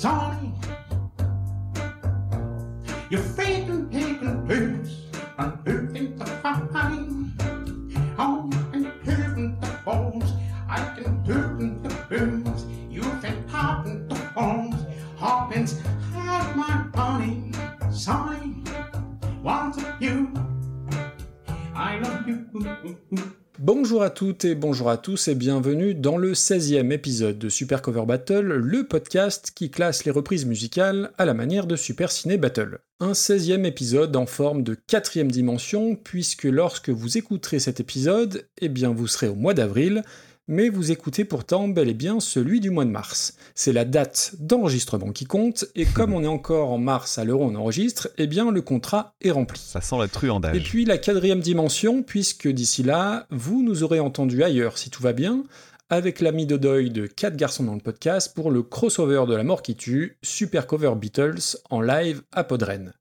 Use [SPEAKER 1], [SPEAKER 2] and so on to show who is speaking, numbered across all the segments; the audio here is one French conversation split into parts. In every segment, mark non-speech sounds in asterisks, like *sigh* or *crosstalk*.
[SPEAKER 1] Sonny, you're
[SPEAKER 2] fading in. Toutes et bonjour à tous et bienvenue dans le 16e épisode de Super Cover Battle, le podcast qui classe les reprises musicales à la manière de Super Ciné Battle. Un 16e épisode en forme de quatrième dimension puisque lorsque vous écouterez cet épisode, eh bien vous serez au mois d'avril, mais vous écoutez pourtant bel et bien celui du mois de mars. C'est la date d'enregistrement qui compte, et *laughs* comme on est encore en mars à l'heure où on enregistre, eh bien le contrat est rempli.
[SPEAKER 3] Ça sent la truandage.
[SPEAKER 2] Et puis la quatrième dimension, puisque d'ici là, vous nous aurez entendu ailleurs si tout va bien, avec l'ami de deuil de 4 garçons dans le podcast pour le crossover de la mort qui tue, Super Cover Beatles en live à Podren.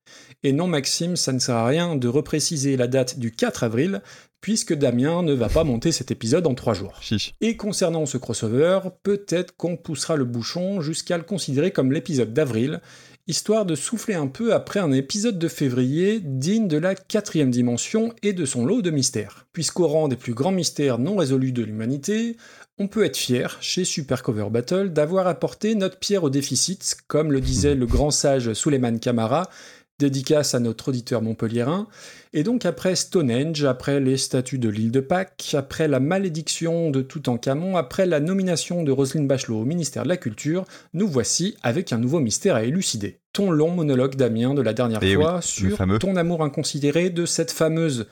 [SPEAKER 2] Et non Maxime, ça ne sert à rien de repréciser la date du 4 avril, puisque Damien ne va pas monter cet épisode en 3 jours.
[SPEAKER 3] Chiche.
[SPEAKER 2] Et concernant ce crossover, peut-être qu'on poussera le bouchon jusqu'à le considérer comme l'épisode d'avril, histoire de souffler un peu après un épisode de février digne de la quatrième dimension et de son lot de mystères. Puisqu'au rang des plus grands mystères non résolus de l'humanité, on peut être fier, chez Super Cover Battle, d'avoir apporté notre pierre au déficit, comme le disait le grand sage Suleiman Kamara, dédicace à notre auditeur montpelliérain. Et donc après Stonehenge, après les statues de l'île de Pâques, après la malédiction de Toutankhamon, après la nomination de Roselyne Bachelot au ministère de la Culture, nous voici avec un nouveau mystère à élucider. Ton long monologue, Damien, de la dernière
[SPEAKER 3] Eh
[SPEAKER 2] fois
[SPEAKER 3] oui,
[SPEAKER 2] sur ton amour inconsidéré de cette fameuse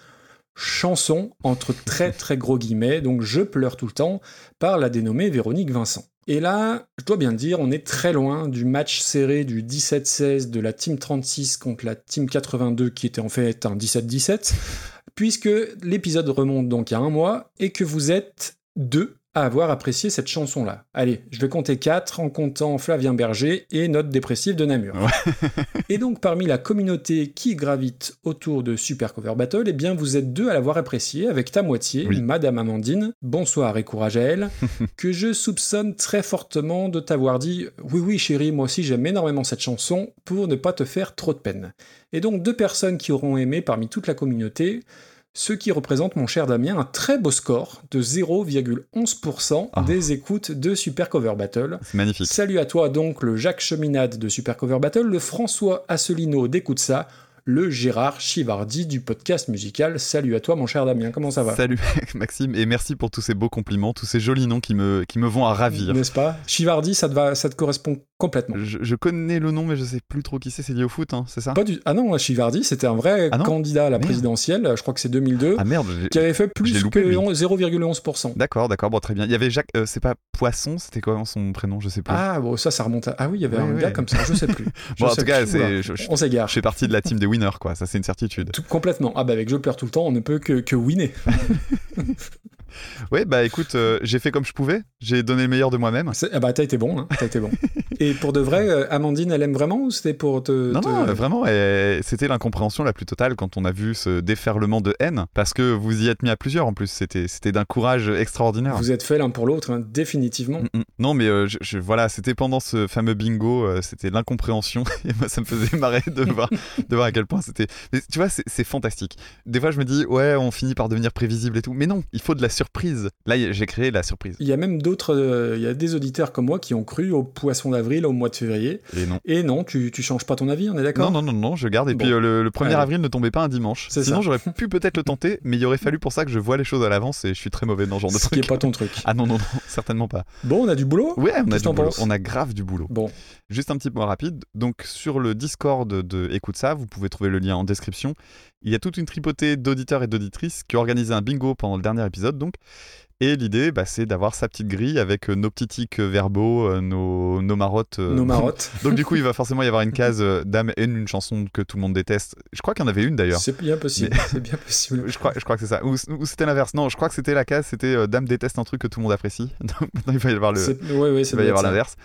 [SPEAKER 2] chanson, entre très très gros guillemets, donc je pleure tout le temps, par la dénommée Véronique Vincent. Et là, je dois bien le dire, on est très loin du match serré du 17-16 de la Team 36 contre la Team 82 qui était en fait un 17-17, puisque l'épisode remonte donc à un mois et que vous êtes deux à avoir apprécié cette chanson-là. Allez, je vais compter quatre en comptant Flavien Berger et Note dépressive de Namur. *laughs* et donc parmi la communauté qui gravite autour de Super Cover Battle, eh bien vous êtes deux à l'avoir apprécié avec ta moitié,
[SPEAKER 3] Oui.
[SPEAKER 2] Madame Amandine, bonsoir et courage à elle, *laughs* que je soupçonne très fortement de t'avoir dit oui oui chérie, moi aussi j'aime énormément cette chanson pour ne pas te faire trop de peine. Et donc deux personnes qui auront aimé parmi toute la communauté, ce qui représente, mon cher Damien, un très beau score de 0,11%
[SPEAKER 3] Ah.
[SPEAKER 2] des écoutes de Super Cover Battle.
[SPEAKER 3] Magnifique.
[SPEAKER 2] Salut à toi donc le Jacques Cheminade de Super Cover Battle, le François Asselineau d'Écoute ça, le Gérard Chivardi du podcast musical. Salut à toi mon cher Damien, comment ça va?
[SPEAKER 3] Salut *laughs* Maxime et merci pour tous ces beaux compliments, tous ces jolis noms qui me, qui me vont à ravir.
[SPEAKER 2] N'est-ce pas? Chivardi, ça te, va, ça te correspond complètement.
[SPEAKER 3] Je, je connais le nom mais je sais plus trop qui c'est, c'est lié au foot, hein, c'est ça?
[SPEAKER 2] Pas du... Ah non, Chivardi, c'était un vrai
[SPEAKER 3] Ah
[SPEAKER 2] candidat à la
[SPEAKER 3] Merde.
[SPEAKER 2] présidentielle, je crois que c'est 2002,
[SPEAKER 3] Ah merde, j'ai-
[SPEAKER 2] qui avait fait plus
[SPEAKER 3] loupé,
[SPEAKER 2] que
[SPEAKER 3] lui.
[SPEAKER 2] 0,11%.
[SPEAKER 3] D'accord, d'accord, bon très bien. Il y avait Jacques, euh, c'est pas Poisson, c'était quoi son prénom, je sais plus.
[SPEAKER 2] Ah bon, ça, ça remonte à... Ah oui, il y avait
[SPEAKER 3] Oui,
[SPEAKER 2] un
[SPEAKER 3] oui.
[SPEAKER 2] gars comme ça, je sais plus. *laughs* Je
[SPEAKER 3] Bon, en tout cas,
[SPEAKER 2] plus.
[SPEAKER 3] je-
[SPEAKER 2] On s'égare.
[SPEAKER 3] Je fais partie de la team des quoi, ça c'est une certitude.
[SPEAKER 2] Tout- complètement. Ah bah avec Je pleure tout le temps, on ne peut que, que winner. *laughs*
[SPEAKER 3] Ouais bah écoute, euh, j'ai fait comme je pouvais, j'ai donné le meilleur de moi-même.
[SPEAKER 2] Ah bah t'as été bon, hein, t'as été bon. *laughs* Et pour de vrai, euh, Amandine, elle aime vraiment ou c'était pour te...
[SPEAKER 3] Non,
[SPEAKER 2] te-
[SPEAKER 3] non, euh, vraiment, c'était l'incompréhension la plus totale quand on a vu ce déferlement de haine, parce que vous y êtes mis à plusieurs en plus, c'était d'un courage extraordinaire.
[SPEAKER 2] Vous êtes fait l'un pour l'autre, hein, définitivement.
[SPEAKER 3] Mm, mm. Non, mais euh, je, je- voilà, c'était pendant ce fameux bingo, c'était l'incompréhension, *laughs* et moi ça me faisait marrer de *laughs* voir, de voir à quel point c'était. Tu vois, c'est fantastique. Des fois, je me dis, ouais, on finit par devenir prévisible et tout, mais non, il faut de la surprise. Là, j'ai créé la surprise.
[SPEAKER 2] Il y a même d'autres, euh, il y a des auditeurs comme moi qui ont cru au poisson d'avril au mois de février.
[SPEAKER 3] Et non.
[SPEAKER 2] Et non, tu, tu changes pas ton avis, on est d'accord
[SPEAKER 3] Non, non, non, non, je garde. Et
[SPEAKER 2] Bon.
[SPEAKER 3] puis euh, le, le 1er
[SPEAKER 2] Allez.
[SPEAKER 3] avril ne tombait pas un dimanche.
[SPEAKER 2] C'est
[SPEAKER 3] Sinon, j'aurais pu *laughs* peut-être le tenter, mais il aurait fallu pour ça que je vois les choses à l'avance et je suis très mauvais dans ce genre de
[SPEAKER 2] Ce qui
[SPEAKER 3] truc.
[SPEAKER 2] est pas ton truc.
[SPEAKER 3] Ah non, non, non, certainement pas.
[SPEAKER 2] Bon, on a du boulot?
[SPEAKER 3] Ouais, on a du boulot. On a grave du boulot.
[SPEAKER 2] Bon,
[SPEAKER 3] Juste un petit point rapide. Donc, sur le Discord de Écoute ça, vous pouvez trouver le lien en description. Il y a toute une tripotée d'auditeurs et d'auditrices qui ont organisé un bingo pendant le dernier épisode, donc. Et l'idée, bah, c'est d'avoir sa petite grille avec euh, nos petits tics verbaux, euh, nos, nos marottes. euh.
[SPEAKER 2] nos marottes. *laughs*
[SPEAKER 3] Donc, du coup, il va forcément y avoir une *laughs* case euh, dame et une chanson que tout le monde déteste. Je crois qu'il y en avait une d'ailleurs.
[SPEAKER 2] C'est bien possible, c'est bien possible. *laughs*
[SPEAKER 3] Je crois, je crois que c'est ça. Ou, ou c'était l'inverse. Non, je crois que c'était la case, c'était euh, Dame déteste un truc que tout le monde apprécie. Donc maintenant, il va y avoir le,
[SPEAKER 2] Ouais, ouais, ça
[SPEAKER 3] il va y avoir l'inverse.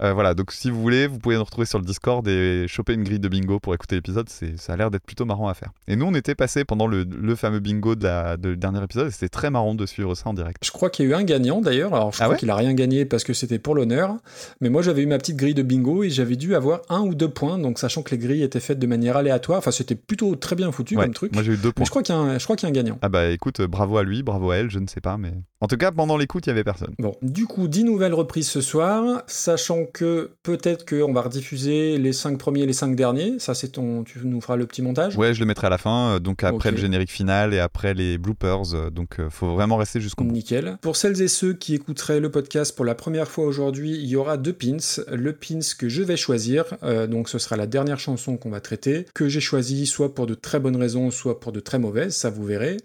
[SPEAKER 3] Euh, voilà, donc si vous voulez, vous pouvez nous retrouver sur le Discord et choper une grille de bingo pour écouter l'épisode. C'est, ça a l'air d'être plutôt marrant à faire. Et nous, on était passé pendant le, le fameux bingo de la, de, le dernier épisode et c'était très marrant de suivre ça en direct.
[SPEAKER 2] Je crois qu'il y a eu un gagnant d'ailleurs. Alors, je
[SPEAKER 3] Ah
[SPEAKER 2] crois
[SPEAKER 3] ouais
[SPEAKER 2] qu'il a rien gagné parce que c'était pour l'honneur. Mais moi, j'avais eu ma petite grille de bingo et j'avais dû avoir un ou deux points. Donc, sachant que les grilles étaient faites de manière aléatoire, enfin, c'était plutôt très bien foutu
[SPEAKER 3] Ouais,
[SPEAKER 2] comme truc.
[SPEAKER 3] Moi, j'ai eu deux
[SPEAKER 2] Mais
[SPEAKER 3] points.
[SPEAKER 2] je crois qu'il y, a un- je crois qu'il y a un gagnant.
[SPEAKER 3] Ah bah écoute, bravo à lui, bravo à elle, je ne sais pas, mais. En tout cas, pendant l'écoute, il y avait personne.
[SPEAKER 2] Bon, du coup, 10 nouvelles reprises ce soir, sachant que peut-être qu'on va rediffuser les 5 premiers et les 5 derniers. Ça, c'est ton. Tu nous feras le petit montage.
[SPEAKER 3] Ouais, je le mettrai à la fin, euh, donc après le générique final et après les bloopers, euh, donc euh, faut vraiment rester jusqu'au bout.
[SPEAKER 2] Nickel. Pour celles et ceux qui écouteraient le podcast pour la première fois aujourd'hui, il y aura deux pins. Le pins que je vais choisir, euh, donc ce sera la dernière chanson qu'on va traiter, que j'ai choisi soit pour de très bonnes raisons, soit pour de très mauvaises, ça vous verrez.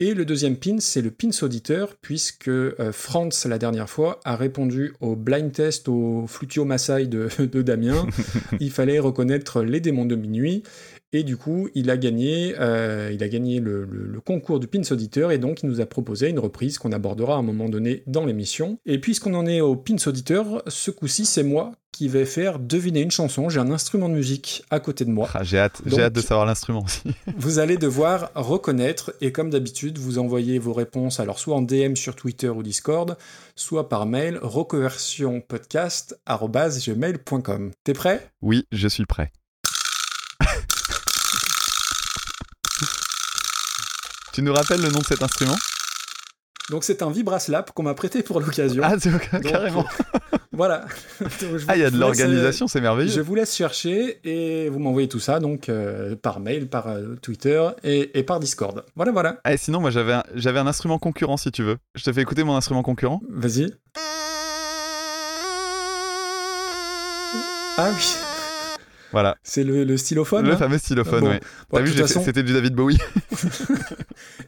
[SPEAKER 2] Et le deuxième pin, c'est le pins auditeur, puisque euh, Franz, la dernière fois, a répondu au blind test au Flutio Maasai de, *laughs* de Damien. *laughs* il fallait reconnaître les démons de minuit. Et du coup, il a gagné, euh, il a gagné le, le- le concours du Pins Auditeur et donc il nous a proposé une reprise qu'on abordera à un moment donné dans l'émission. Et puisqu'on en est au Pins Auditeur, ce coup-ci, c'est moi qui vais faire deviner une chanson. J'ai un instrument de musique à côté de moi.
[SPEAKER 3] Ah, j'ai hâte, j'ai
[SPEAKER 2] Donc-
[SPEAKER 3] hâte de savoir l'instrument aussi. *laughs*
[SPEAKER 2] Vous allez devoir reconnaître et comme d'habitude, vous envoyez vos réponses alors soit en DM sur Twitter ou Discord, soit par mail reconversionpodcast@gmail.com. T'es prêt?
[SPEAKER 3] Oui, je suis prêt. Tu nous rappelles le nom de cet instrument?
[SPEAKER 2] Donc c'est un vibraslap qu'on m'a prêté pour l'occasion.
[SPEAKER 3] Ah, c'est carrément.
[SPEAKER 2] Voilà. *laughs* Donc, je
[SPEAKER 3] Ah, il y a de l'organisation, c'est
[SPEAKER 2] euh,
[SPEAKER 3] merveilleux.
[SPEAKER 2] Je vous laisse chercher et vous m'envoyez tout ça donc euh, par mail, par euh, Twitter et, et par Discord. Voilà, voilà.
[SPEAKER 3] Ah, et sinon, moi j'avais un, j'avais un instrument concurrent si tu veux. Je te fais écouter mon instrument concurrent
[SPEAKER 2] Vas-y. Ah oui,
[SPEAKER 3] Voilà,
[SPEAKER 2] c'est le, le stylophone.
[SPEAKER 3] le
[SPEAKER 2] hein?
[SPEAKER 3] fameux stylophone,
[SPEAKER 2] Bon.
[SPEAKER 3] ouais.
[SPEAKER 2] Bon,
[SPEAKER 3] T'as vu,
[SPEAKER 2] façon,
[SPEAKER 3] c'était du David Bowie. *laughs*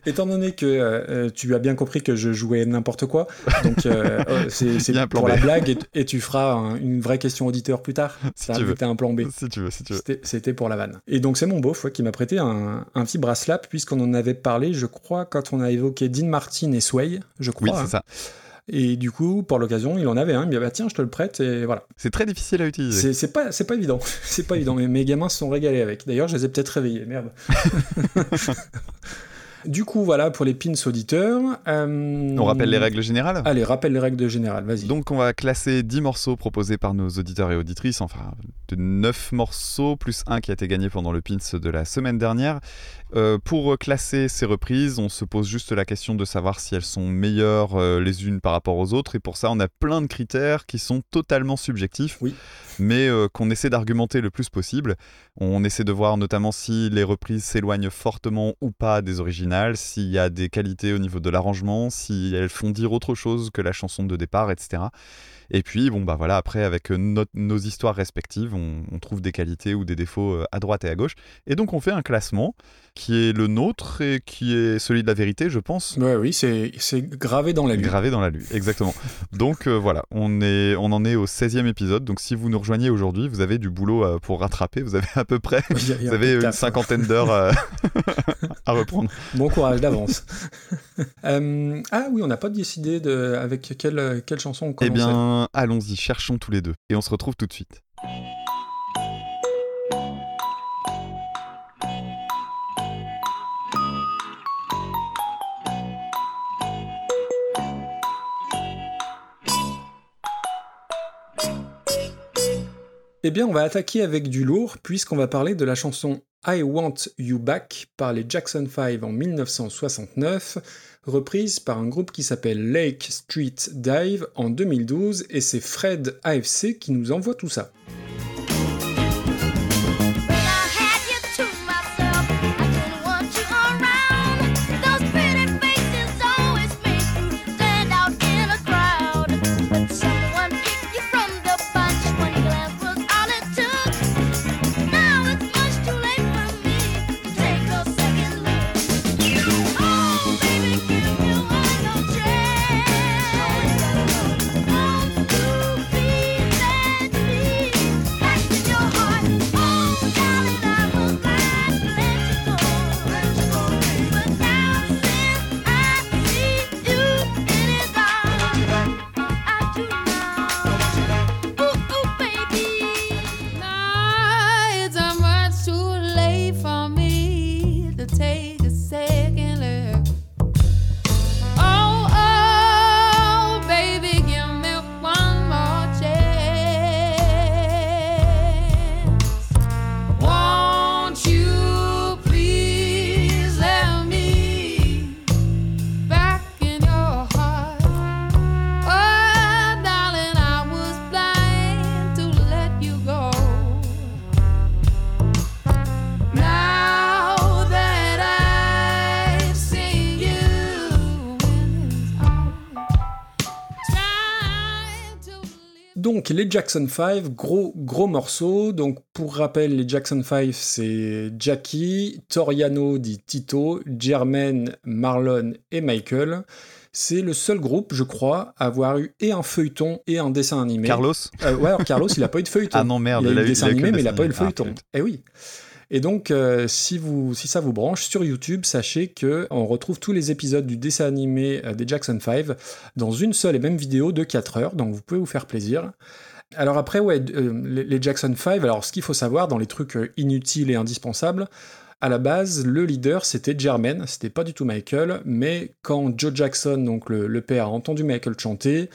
[SPEAKER 2] étant donné que euh, euh, tu as bien compris que je jouais n'importe quoi, donc euh, euh, *laughs* c'est pour la blague et, et tu feras un- une vraie question auditeur plus tard. *laughs*
[SPEAKER 3] Si
[SPEAKER 2] Ça,
[SPEAKER 3] tu
[SPEAKER 2] un plan B.
[SPEAKER 3] si tu veux, si tu veux.
[SPEAKER 2] C'était- pour la vanne. Et donc c'est mon beauf ouais, qui m'a prêté un, un petit bracelet puisqu'on en avait parlé, je crois, quand on a évoqué Dean Martin et Sway, je crois.
[SPEAKER 3] Oui, c'est
[SPEAKER 2] hein.
[SPEAKER 3] ça.
[SPEAKER 2] Et du coup, pour l'occasion, il en avait un. Il m'a dit bah, tiens, je te le prête et voilà.
[SPEAKER 3] C'est très difficile à utiliser.
[SPEAKER 2] C'est c'est pas, c'est pas évident. *laughs* c'est pas évident. Mais mes gamins se sont régalés avec. D'ailleurs, je les ai peut-être réveillés. Merde. Du coup, voilà pour les pins auditeurs. Euh,
[SPEAKER 3] On rappelle les règles générales?
[SPEAKER 2] Allez, rappelle les règles générales. Vas-y.
[SPEAKER 3] Donc on va classer 10 morceaux proposés par nos auditeurs et auditrices, enfin de 9 morceaux plus un qui a été gagné pendant le pins de la semaine dernière. Euh, pour classer ces reprises, on se pose juste la question de savoir si elles sont meilleures euh, les unes par rapport aux autres et pour ça on a plein de critères qui sont totalement subjectifs
[SPEAKER 2] Oui.
[SPEAKER 3] mais euh, qu'on essaie d'argumenter le plus possible. On essaie de voir notamment si les reprises s'éloignent fortement ou pas des originales, s'il y a des qualités au niveau de l'arrangement, si elles font dire autre chose que la chanson de départ, etc. Et puis, bon, bah voilà, après, avec nos histoires respectives, on, on trouve des qualités ou des défauts à droite et à gauche. Et donc, on fait un classement qui est le nôtre et qui est celui de la vérité, je pense.
[SPEAKER 2] Ouais, oui, c'est gravé dans la lune.
[SPEAKER 3] Gravé dans la lune, exactement. donc euh, voilà, on, est, on en est au 16e épisode. Donc si vous nous rejoignez aujourd'hui, vous avez du boulot euh, pour rattraper. Vous avez à peu près *laughs* vous avez une cinquantaine d'heures euh, *laughs* à reprendre.
[SPEAKER 2] Bon courage d'avance. *laughs* Euh, ah oui, on n'a pas décidé de, avec quelle, quelle chanson on
[SPEAKER 3] Eh
[SPEAKER 2] commence.
[SPEAKER 3] bien, allons-y, cherchons tous les deux. Et on se retrouve tout de suite.
[SPEAKER 2] Eh bien, on va attaquer avec du lourd, puisqu'on va parler de la chanson I Want You Back par les Jackson 5 en 1969, reprise par un groupe qui s'appelle Lake Street Dive en 2012, et c'est Fred AFC qui nous envoie tout ça. Donc les Jackson 5, gros gros morceau. Donc pour rappel, les Jackson 5, c'est Jackie, Toriano dit Tito, Jermaine, Marlon et Michael. C'est le seul groupe, je crois, à avoir eu et un feuilleton et un dessin animé.
[SPEAKER 3] Carlos
[SPEAKER 2] Euh, ouais, alors Carlos, il a pas eu de feuilleton. *laughs*
[SPEAKER 3] Ah non, merde,
[SPEAKER 2] il a eu
[SPEAKER 3] il a
[SPEAKER 2] le
[SPEAKER 3] eu-
[SPEAKER 2] dessin
[SPEAKER 3] il a
[SPEAKER 2] animé, mais il a
[SPEAKER 3] dessin
[SPEAKER 2] pas eu le.
[SPEAKER 3] Ah,
[SPEAKER 2] feuilleton. eh oui. Et donc, euh, si, ça vous branche, sur YouTube, sachez que on retrouve tous les épisodes du dessin animé euh, des Jackson 5 dans une seule et même vidéo de 4 heures, donc vous pouvez vous faire plaisir. Alors après, ouais, euh, les, Jackson 5, alors ce qu'il faut savoir dans les trucs inutiles et indispensables, à la base, le leader, c'était Jermaine, c'était pas du tout Michael, mais quand Joe Jackson, donc le, père, a entendu Michael chanter,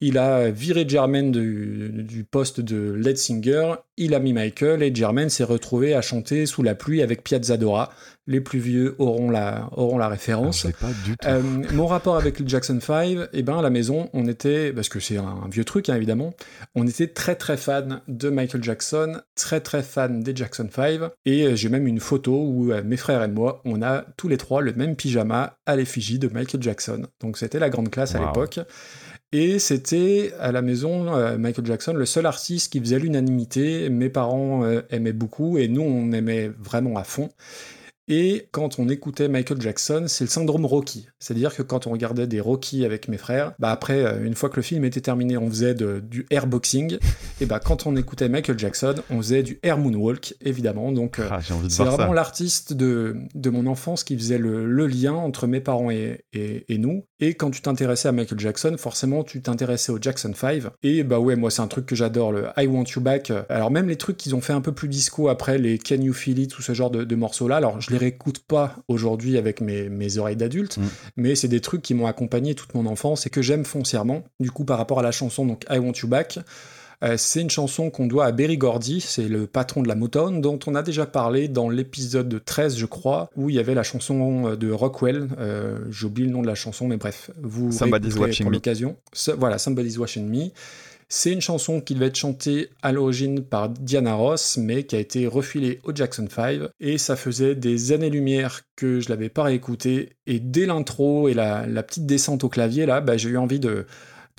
[SPEAKER 2] il a viré Jermaine du, du poste de lead singer, il a mis Michael, et Jermaine s'est retrouvé à chanter sous la pluie avec Piazzadora. Les plus vieux auront la, auront la
[SPEAKER 3] Ah,
[SPEAKER 2] référence.
[SPEAKER 3] Pas du tout.
[SPEAKER 2] Euh, mon rapport avec le Jackson 5, eh ben à la maison, on était, parce que c'est un, un vieux truc hein, évidemment, on était très très fan de Michael Jackson, très très fan des Jackson 5, et euh, j'ai même une photo où euh, mes frères et moi, on a tous les trois le même pyjama à l'effigie de Michael Jackson. Donc c'était la grande classe à l'époque. Et c'était à la maison, euh, Michael Jackson, le seul artiste qui faisait l'unanimité. Mes parents euh, aimaient beaucoup et nous, on aimait vraiment à fond. Et quand on écoutait Michael Jackson, c'est le syndrome Rocky. C'est-à-dire que quand on regardait des Rocky avec mes frères, bah après, euh, une fois que le film était terminé, on faisait de- du airboxing. Et bah quand on écoutait Michael Jackson, on faisait du air moonwalk, évidemment. Donc euh,
[SPEAKER 3] Ah,
[SPEAKER 2] c'est vraiment l'artiste de, de mon enfance qui faisait le, le lien entre mes parents et, et, et nous. Et quand tu t'intéressais à Michael Jackson, forcément, tu t'intéressais au Jackson 5. Et bah ouais, moi, c'est un truc que j'adore, le I Want You Back. Alors, même les trucs qu'ils ont fait un peu plus disco après, les Can You Feel It, tout ce genre de, de morceaux-là. Alors, je les réécoute pas aujourd'hui avec mes, mes oreilles d'adulte,
[SPEAKER 3] Mm.
[SPEAKER 2] mais c'est des trucs qui m'ont accompagné toute mon enfance et que j'aime foncièrement. Du coup, par rapport à la chanson, donc I Want You Back, euh, c'est une chanson qu'on doit à Berry Gordy, c'est le patron de la Motown, dont on a déjà parlé dans l'épisode 13, je crois, où il y avait la chanson euh, de Rockwell. Euh, J'ai oublié le nom de la chanson, mais bref, vous
[SPEAKER 3] Somebody's Watching
[SPEAKER 2] pour l'occasion. Voilà, Somebody's Watching Me. C'est une chanson qui devait être chantée à l'origine par Diana Ross, mais qui a été refilée au Jackson 5. Et ça faisait des années-lumière que je l'avais pas réécoutée. Et dès l'intro et la, la petite descente au clavier, là, bah, j'ai eu envie de,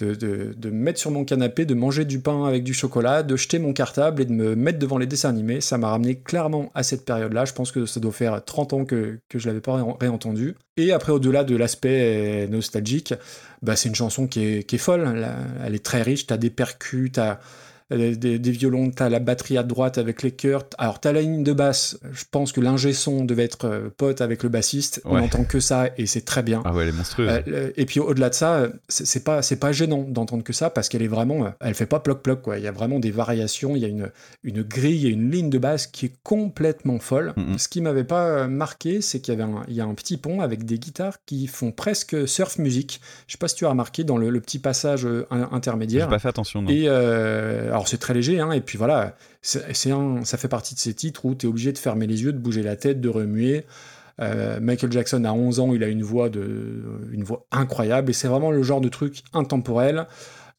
[SPEAKER 2] de, de- de me mettre sur mon canapé, de manger du pain avec du chocolat, de jeter mon cartable et de me mettre devant les dessins animés. Ça m'a ramené clairement à cette période-là. Je pense que ça doit faire 30 ans que, que je l'avais pas ré- réentendu. Et après, au-delà de l'aspect euh, nostalgique, bah, c'est une chanson qui est, qui est folle. Elle, est très riche. T'as des percus, t'as des, des violons, t'as la batterie à droite avec les chœurs. Alors t'as la ligne de basse. Je pense que l'ingé son devait être euh, pote avec le bassiste. On n'entend que ça et c'est très bien.
[SPEAKER 3] Ah ouais, elle est monstrueuse.
[SPEAKER 2] Euh, et puis au-delà de ça, euh, c'est pas c'est pas gênant d'entendre que ça parce qu'elle est vraiment, euh, elle fait pas ploc ploc quoi. Il y a vraiment des variations, il y a une une grille et une ligne de basse qui est complètement folle.
[SPEAKER 3] Mhm.
[SPEAKER 2] Ce qui m'avait pas euh, marqué, c'est qu'il y avait un, il y a un petit pont avec des guitares qui font presque surf music. Je sais pas si tu as remarqué dans le, le petit passage euh, in-
[SPEAKER 3] J'ai
[SPEAKER 2] intermédiaire.
[SPEAKER 3] pas fait attention, non.
[SPEAKER 2] Et euh, alors c'est très léger, hein, et puis voilà, ça fait partie de ces titres où tu es obligé de fermer les yeux, de bouger la tête, de remuer. Euh, Michael Jackson a 11 ans, il a une voix, de, une voix incroyable, et c'est vraiment le genre de truc intemporel.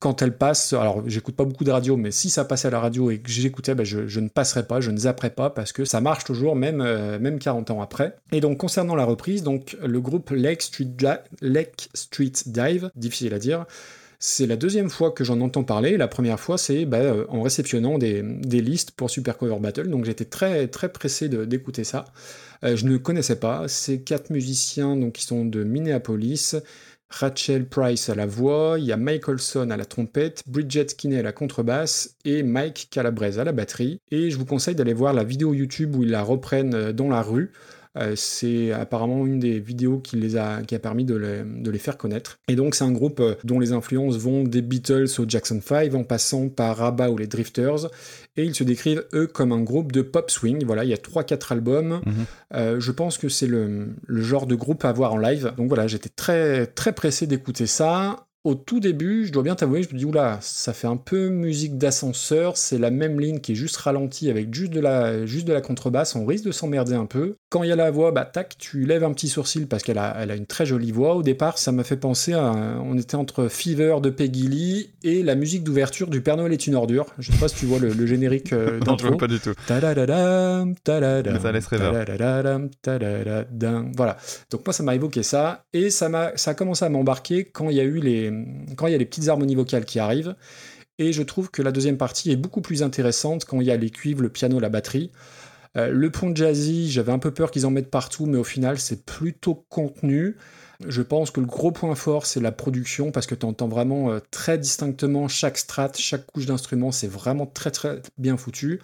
[SPEAKER 2] Quand elle passe, alors j'écoute pas beaucoup de radio, mais si ça passait à la radio et que j'écoutais, ben, je, ne passerais pas, je ne zapperais pas, parce que ça marche toujours, même, euh, même 40 ans après. Et donc concernant la reprise, donc le groupe Lake Street Dive, difficile à dire, c'est la deuxième fois que j'en entends parler. La première fois, c'est bah, euh, en réceptionnant des, listes pour Super Cover Battle. Donc j'étais très très pressé d'écouter ça. Euh, je ne connaissais pas. Ces quatre musiciens qui sont de Minneapolis. Rachel Price à la voix, il y a Mike Olson à la trompette, Bridget Kinney à la contrebasse et Mike Calabrese à la batterie. Et je vous conseille d'aller voir la vidéo YouTube où ils la reprennent euh, dans la rue. Euh, c'est apparemment une des vidéos qui les a, qui a permis de les, de les faire connaître. Et donc c'est un groupe euh, dont les influences vont des Beatles au Jackson 5 en passant par Rabba ou les Drifters. Et ils se décrivent eux comme un groupe de pop swing. Voilà, il y a 3-4 albums.
[SPEAKER 3] Mhm.
[SPEAKER 2] Euh, je pense que c'est le, le genre de groupe à voir en live. Donc voilà, j'étais très très pressé d'écouter ça. Au tout début, je dois bien t'avouer, je me dis, oula, ça fait un peu musique d'ascenseur, c'est la même ligne qui est juste ralentie avec juste de la, juste de la contrebasse, on risque de s'emmerder un peu. Quand il y a la voix, bah tac, tu lèves un petit sourcil parce qu'elle a, elle a une très jolie voix. Au départ, ça m'a fait penser à, on était entre Fever de Peggy Lee et la musique d'ouverture du Père Noël est une ordure. Je sais pas si tu vois le, le générique euh, *laughs*
[SPEAKER 3] Non, je vois pas du tout. Mais ça laisse
[SPEAKER 2] ta-da-da-dam. Voilà. Donc moi, ça m'a évoqué ça, et ça m'a, ça a commencé à m'embarquer quand il y a eu les, quand il y a les petites harmonies vocales qui arrivent. Et je trouve que la deuxième partie est beaucoup plus intéressante quand il y a les cuivres, le piano, la batterie. Euh, le pont jazzy, j'avais un peu peur qu'ils en mettent partout, mais au final, c'est plutôt contenu. Je pense que le gros point fort, c'est la production, parce que tu entends vraiment euh, très distinctement chaque strat, chaque couche d'instrument, c'est vraiment très très bien foutu.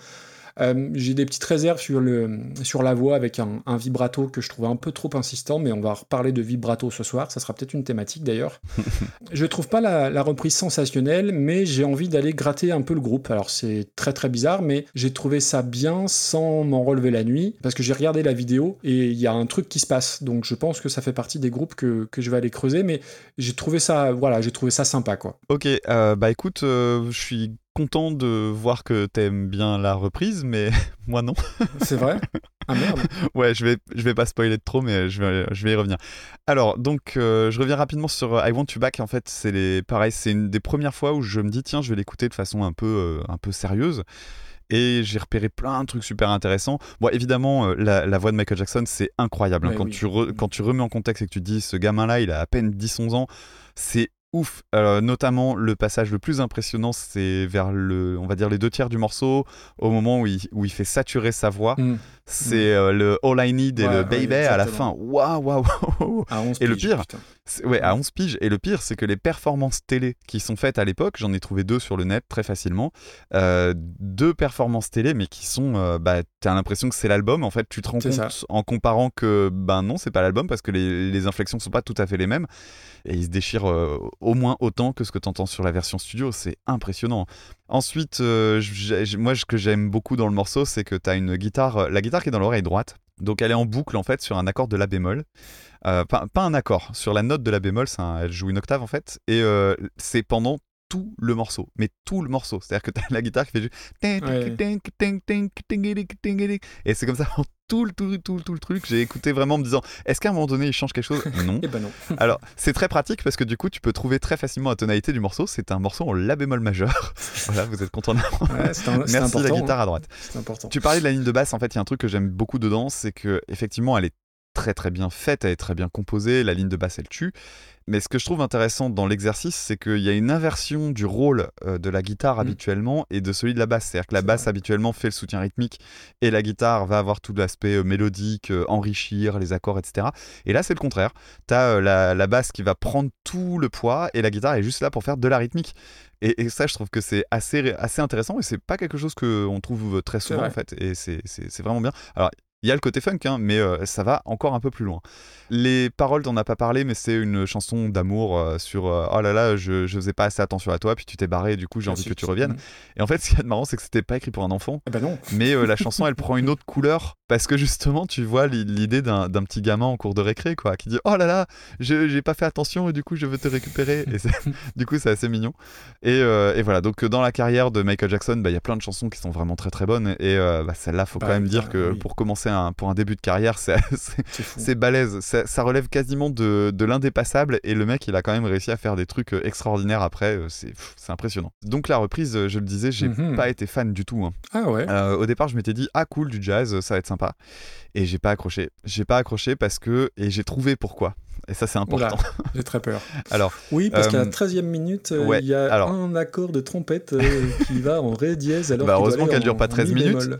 [SPEAKER 2] Euh, J'ai des petites réserves sur, le, sur la voix avec un, un vibrato que je trouvais un peu trop insistant, mais on va reparler de vibrato ce soir, ça sera peut-être une thématique d'ailleurs. *laughs* je trouve pas la, la reprise sensationnelle, mais j'ai envie d'aller gratter un peu le groupe. Alors c'est très très bizarre, mais j'ai trouvé ça bien sans m'en relever la nuit, parce que j'ai regardé la vidéo et il y a un truc qui se passe. Donc je pense que ça fait partie des groupes que, que je vais aller creuser, mais j'ai trouvé ça, voilà, j'ai trouvé ça sympa quoi.
[SPEAKER 3] Ok, euh, bah écoute, euh, je suis content de voir que t'aimes bien la reprise, mais *laughs* moi non.
[SPEAKER 2] C'est vrai? Ah merde *laughs*
[SPEAKER 3] Ouais, je vais, je vais pas spoiler de trop, mais je vais, je vais y revenir. Alors, donc, euh, je reviens rapidement sur euh, I Want You Back. En fait, c'est les, pareil, c'est une des premières fois où je me dis, tiens, je vais l'écouter de façon un peu, euh, un peu sérieuse. Et j'ai repéré plein de trucs super intéressants. Bon, évidemment, la, la voix de Michael Jackson, c'est incroyable. hein.
[SPEAKER 2] Ouais,
[SPEAKER 3] quand,
[SPEAKER 2] oui.
[SPEAKER 3] tu re- quand tu remets en contexte et que tu dis, ce gamin-là, il a à peine 10-11 ans, c'est ouf. Euh, notamment, le passage le plus impressionnant, c'est vers le, on va dire, les deux tiers du morceau, au moment où il, fait saturer sa voix.
[SPEAKER 2] Hmm.
[SPEAKER 3] C'est euh, le All I Need et
[SPEAKER 2] Ouais,
[SPEAKER 3] le
[SPEAKER 2] ouais,
[SPEAKER 3] Baby à la fin. Waouh, waouh, waouh.
[SPEAKER 2] À 11
[SPEAKER 3] Et le pire, Ouais, à 11 piges. Et le pire, c'est que les performances télé qui sont faites à l'époque, j'en ai trouvé deux sur le net très facilement. euh, deux performances télé, mais qui sont. euh, bah, t'as l'impression que c'est l'album. En fait, tu te rends compte
[SPEAKER 2] ça.
[SPEAKER 3] en comparant que, ben non, c'est pas l'album parce que les, les inflexions sont pas tout à fait les mêmes. Et ils se déchirent au moins autant que ce que t'entends sur la version studio. C'est impressionnant. Ensuite, euh, moi, ce que j'aime beaucoup dans le morceau, c'est que t'as une guitare. La guitare qui est dans l'oreille droite. Donc, elle est en boucle, en fait, sur un accord de La bémol. Euh, pas, un accord, sur la note de la bémol, elle joue une octave en fait, et euh, c'est pendant tout le morceau, mais tout le morceau. C'est-à-dire que t'as la guitare qui fait juste. Et c'est comme ça tout le, tout, tout, tout le truc. J'ai écouté vraiment en me disant est-ce qu'à un moment donné il change quelque chose? *laughs* Non.
[SPEAKER 2] Eh ben non. *laughs*
[SPEAKER 3] Alors, c'est très pratique parce que du coup, tu peux trouver très facilement la tonalité du morceau. C'est un morceau en La bémol majeur. *laughs* voilà, vous êtes content d'apprendre.
[SPEAKER 2] Ouais,
[SPEAKER 3] Merci la guitare
[SPEAKER 2] hein.
[SPEAKER 3] à droite.
[SPEAKER 2] C'est important.
[SPEAKER 3] Tu parlais de la ligne de basse, en fait, il y a un truc que j'aime beaucoup dedans, c'est que effectivement, elle est très très bien faite, elle est très bien composée, la ligne de basse elle tue. Mais ce que je trouve intéressant dans l'exercice, c'est qu'il y a une inversion du rôle euh, de la guitare
[SPEAKER 2] Mm.
[SPEAKER 3] habituellement et de celui de la basse. C'est-à-dire que la basse
[SPEAKER 2] vrai.
[SPEAKER 3] habituellement fait le soutien rythmique et la guitare va avoir tout l'aspect euh, mélodique, euh, enrichir les accords, etc. Et là, c'est le contraire. Tu as la, la basse qui va prendre tout le poids et la guitare est juste là pour faire de la rythmique. Et, et ça, je trouve que c'est assez, assez intéressant et c'est pas quelque chose qu'on trouve très souvent en fait. Et c'est vraiment bien. Alors, il y a le côté funk, hein, mais euh, ça va encore un peu plus loin. Les paroles, t'en as pas parlé, mais c'est une chanson d'amour euh, sur euh, oh là là, je, je faisais pas assez attention à toi, puis tu t'es barré, et du coup j'ai envie que tu reviennes. Et en fait, *laughs* ce qui est marrant, c'est que c'était pas écrit pour un enfant,
[SPEAKER 2] Eh ben non. *laughs*
[SPEAKER 3] mais la chanson elle prend une autre *laughs* couleur parce que justement, tu vois li- l'idée d'un petit gamin en cours de récré, quoi, qui dit oh là là, j'ai pas fait attention et du coup je veux te récupérer. Et du coup, c'est assez mignon. Et, et voilà, donc dans la carrière de Michael Jackson, bah, il y a plein de chansons qui sont vraiment très très bonnes. Et bah, celle-là, faut
[SPEAKER 2] Bah,
[SPEAKER 3] quand même dire que
[SPEAKER 2] oui.
[SPEAKER 3] pour commencer un, pour un début de carrière, c'est *laughs* c'est- balèze. Ça, ça relève quasiment de, de l'indépassable. Et le mec, il a quand même réussi à faire des trucs euh, extraordinaires après. euh, C'est pff, c'est impressionnant. Donc la reprise, euh, je le disais, j'ai
[SPEAKER 2] Mhm.
[SPEAKER 3] pas été fan du tout. hein.
[SPEAKER 2] Ah ouais.
[SPEAKER 3] Euh, au départ, je m'étais dit ah cool du jazz, ça va être sympa. Et j'ai pas accroché. J'ai pas accroché parce que et j'ai trouvé pourquoi. Et ça c'est important.
[SPEAKER 2] j'ai très peur. *laughs*
[SPEAKER 3] Alors
[SPEAKER 2] Oui, parce qu'à
[SPEAKER 3] Euh,
[SPEAKER 2] la 13e minute, euh,
[SPEAKER 3] ouais,
[SPEAKER 2] il y a
[SPEAKER 3] alors-
[SPEAKER 2] un accord de trompette euh, *laughs* qui va en ré dièse alors
[SPEAKER 3] Bah, heureusement qu'elle dure
[SPEAKER 2] en-
[SPEAKER 3] pas
[SPEAKER 2] en
[SPEAKER 3] 13
[SPEAKER 2] mi
[SPEAKER 3] minutes. *laughs*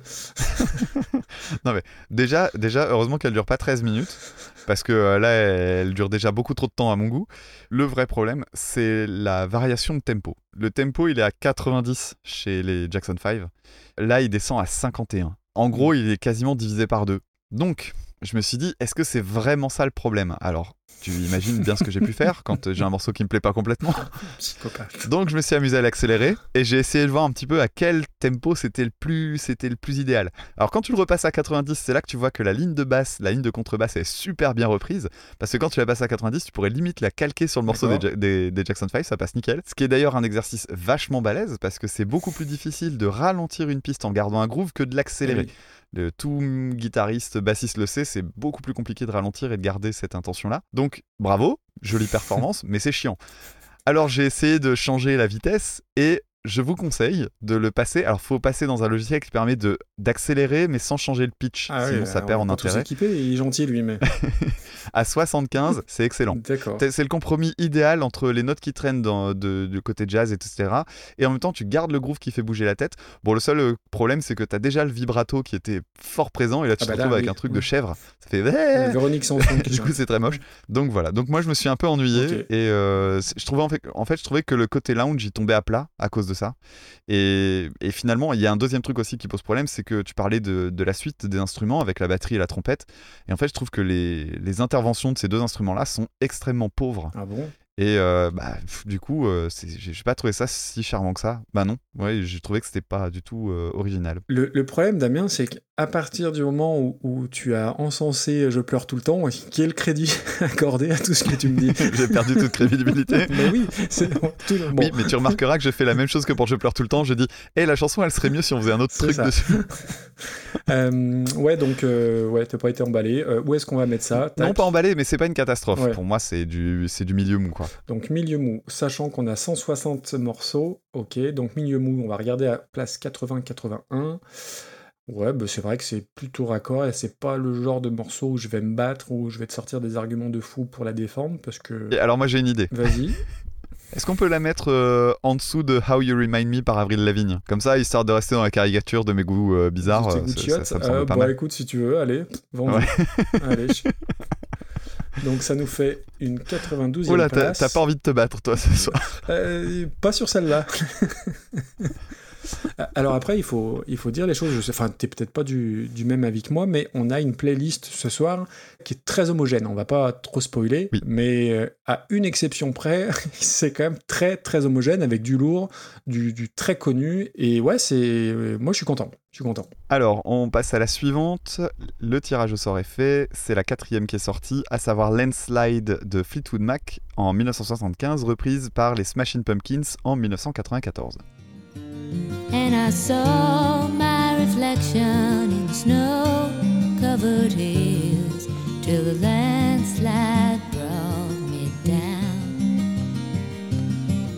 [SPEAKER 3] déjà, déjà, heureusement qu'elle dure pas 13 minutes parce que euh, là, elle dure déjà beaucoup trop de temps à mon goût. Le vrai problème, c'est la variation de tempo. Le tempo, il est à 90 chez les Jackson 5. Là, il descend à 51. En gros, il est quasiment divisé par deux. Donc, je me suis dit, est-ce que c'est vraiment ça le problème? Alors, tu imagines bien ce que j'ai pu faire quand j'ai un morceau qui me plaît pas complètement. *laughs*
[SPEAKER 2] Psychopathe.
[SPEAKER 3] Donc je me suis amusé à l'accélérer et j'ai essayé de voir un petit peu à quel tempo c'était le plus c'était le plus idéal. Alors quand tu le repasses à 90, c'est là que tu vois que la ligne de basse, la ligne de contrebasse est super bien reprise parce que quand tu la passes à 90, tu pourrais limite la calquer sur le morceau des,
[SPEAKER 2] D'accord.
[SPEAKER 3] Ja- des- des Jackson 5, ça passe nickel. Ce qui est d'ailleurs un exercice vachement balèze parce que c'est beaucoup plus difficile de ralentir une piste en gardant un groove que de l'accélérer.
[SPEAKER 2] Oui.
[SPEAKER 3] Le, tout guitariste, bassiste le sait, c'est beaucoup plus compliqué de ralentir et de garder cette intention-là. Donc, bravo, jolie *laughs* performance, mais c'est chiant. Alors, j'ai essayé de changer la vitesse et je vous conseille de le passer. Alors, faut passer dans un logiciel qui permet de d'accélérer, mais sans changer le pitch.
[SPEAKER 2] Ah oui,
[SPEAKER 3] sinon, ça perd en intérêt.
[SPEAKER 2] équipés, il est gentil lui, mais *laughs*
[SPEAKER 3] À 75, c'est excellent.
[SPEAKER 2] D'accord.
[SPEAKER 3] C'est le compromis idéal entre les notes qui traînent dans, de- du côté jazz, etc. Et en même temps, tu gardes le groove qui fait bouger la tête. Bon, le seul euh, problème, c'est que tu as déjà le vibrato qui était fort présent. Et là, tu
[SPEAKER 2] Ah
[SPEAKER 3] te
[SPEAKER 2] bah là,
[SPEAKER 3] retrouves avec un truc
[SPEAKER 2] oui.
[SPEAKER 3] de chèvre. Ça fait. *laughs*
[SPEAKER 2] Véronique Sanson.
[SPEAKER 3] du coup, c'est très moche. Donc voilà. Donc moi, je me suis un peu ennuyé. Et euh, je trouvais en fait, en fait, je trouvais que le côté lounge, il tombait à plat à cause de Et, finalement, il y a un deuxième truc aussi qui pose problème, c'est que tu parlais de, de la suite des instruments avec la batterie et la trompette. Et en fait, je trouve que les, les interventions de ces deux instruments-là sont extrêmement pauvres.
[SPEAKER 2] Ah bon?
[SPEAKER 3] Et euh, bah, du coup, euh, j'ai pas trouvé ça si charmant que ça. Bah non, ouais, j'ai trouvé que c'était pas du tout euh, original.
[SPEAKER 2] le, le problème, Damien, c'est qu'à partir du moment où, où tu as encensé Je pleure tout le temps, qui est le crédit *laughs* accordé à tout ce que tu me dis? *laughs*
[SPEAKER 3] J'ai perdu toute crédibilité. *laughs*
[SPEAKER 2] Mais oui, c'est tout. Bon,
[SPEAKER 3] Oui, mais tu remarqueras que j'ai fait la même chose que pour Je pleure tout le temps. J'ai dit, hé, la chanson, elle serait mieux si on faisait un autre truc
[SPEAKER 2] ça.
[SPEAKER 3] dessus.
[SPEAKER 2] Euh, ouais, donc, euh, ouais, t'as pas été emballé. Euh, où est-ce qu'on va mettre ça?
[SPEAKER 3] Non, pas emballé, mais c'est pas une catastrophe.
[SPEAKER 2] Ouais.
[SPEAKER 3] Pour moi, c'est du, c'est du milieu mou, quoi.
[SPEAKER 2] Donc milieu mou, sachant qu'on a 160 morceaux, ok, donc milieu mou, on va regarder à place 80-81. Ouais, bah c'est vrai que c'est plutôt raccord et c'est pas le genre de morceau où je vais me battre ou je vais te sortir des arguments de fou pour la défendre parce que.
[SPEAKER 3] Et alors, moi, j'ai une idée.
[SPEAKER 2] Vas-y. *laughs*
[SPEAKER 3] Est-ce qu'on peut la mettre euh, en dessous de How You Remind Me par Avril Lavigne? Comme ça, histoire de rester dans la caricature de mes goûts euh, bizarres. Euh, ça, ça- ça me semble pas
[SPEAKER 2] bah
[SPEAKER 3] mal.
[SPEAKER 2] écoute, si tu veux, allez, vendu. allez. *laughs* Donc ça nous fait une 92e
[SPEAKER 3] Oh là, t'as pas envie de te battre, toi, ce soir.
[SPEAKER 2] Euh, pas sur celle-là. *laughs* Alors après, il faut, il faut dire les choses. Je sais, enfin, t'es peut-être pas du, du même avis que moi, mais on a une playlist ce soir qui est très homogène. On va pas trop spoiler,
[SPEAKER 3] Oui.
[SPEAKER 2] mais euh, à une exception près, *laughs* c'est quand même très très homogène avec du lourd, du, du très connu. Et ouais, c'est, euh, moi je suis content. Je suis content.
[SPEAKER 3] Alors, on passe à la suivante. Le tirage au sort est fait. C'est la quatrième qui est sortie, à savoir Landslide de Fleetwood Mac en 1975, reprise par les Smashing Pumpkins en 1994.
[SPEAKER 4] And I saw my reflection in snow covered hills till the landslide brought me down.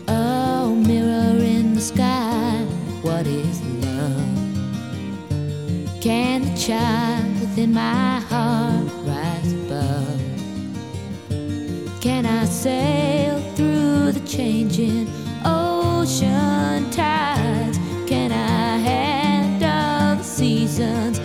[SPEAKER 4] Oh, mirror in the sky, what is love? Can the child within my heart rise above? Can I sail through the changing ocean tides? Can I handle the seasons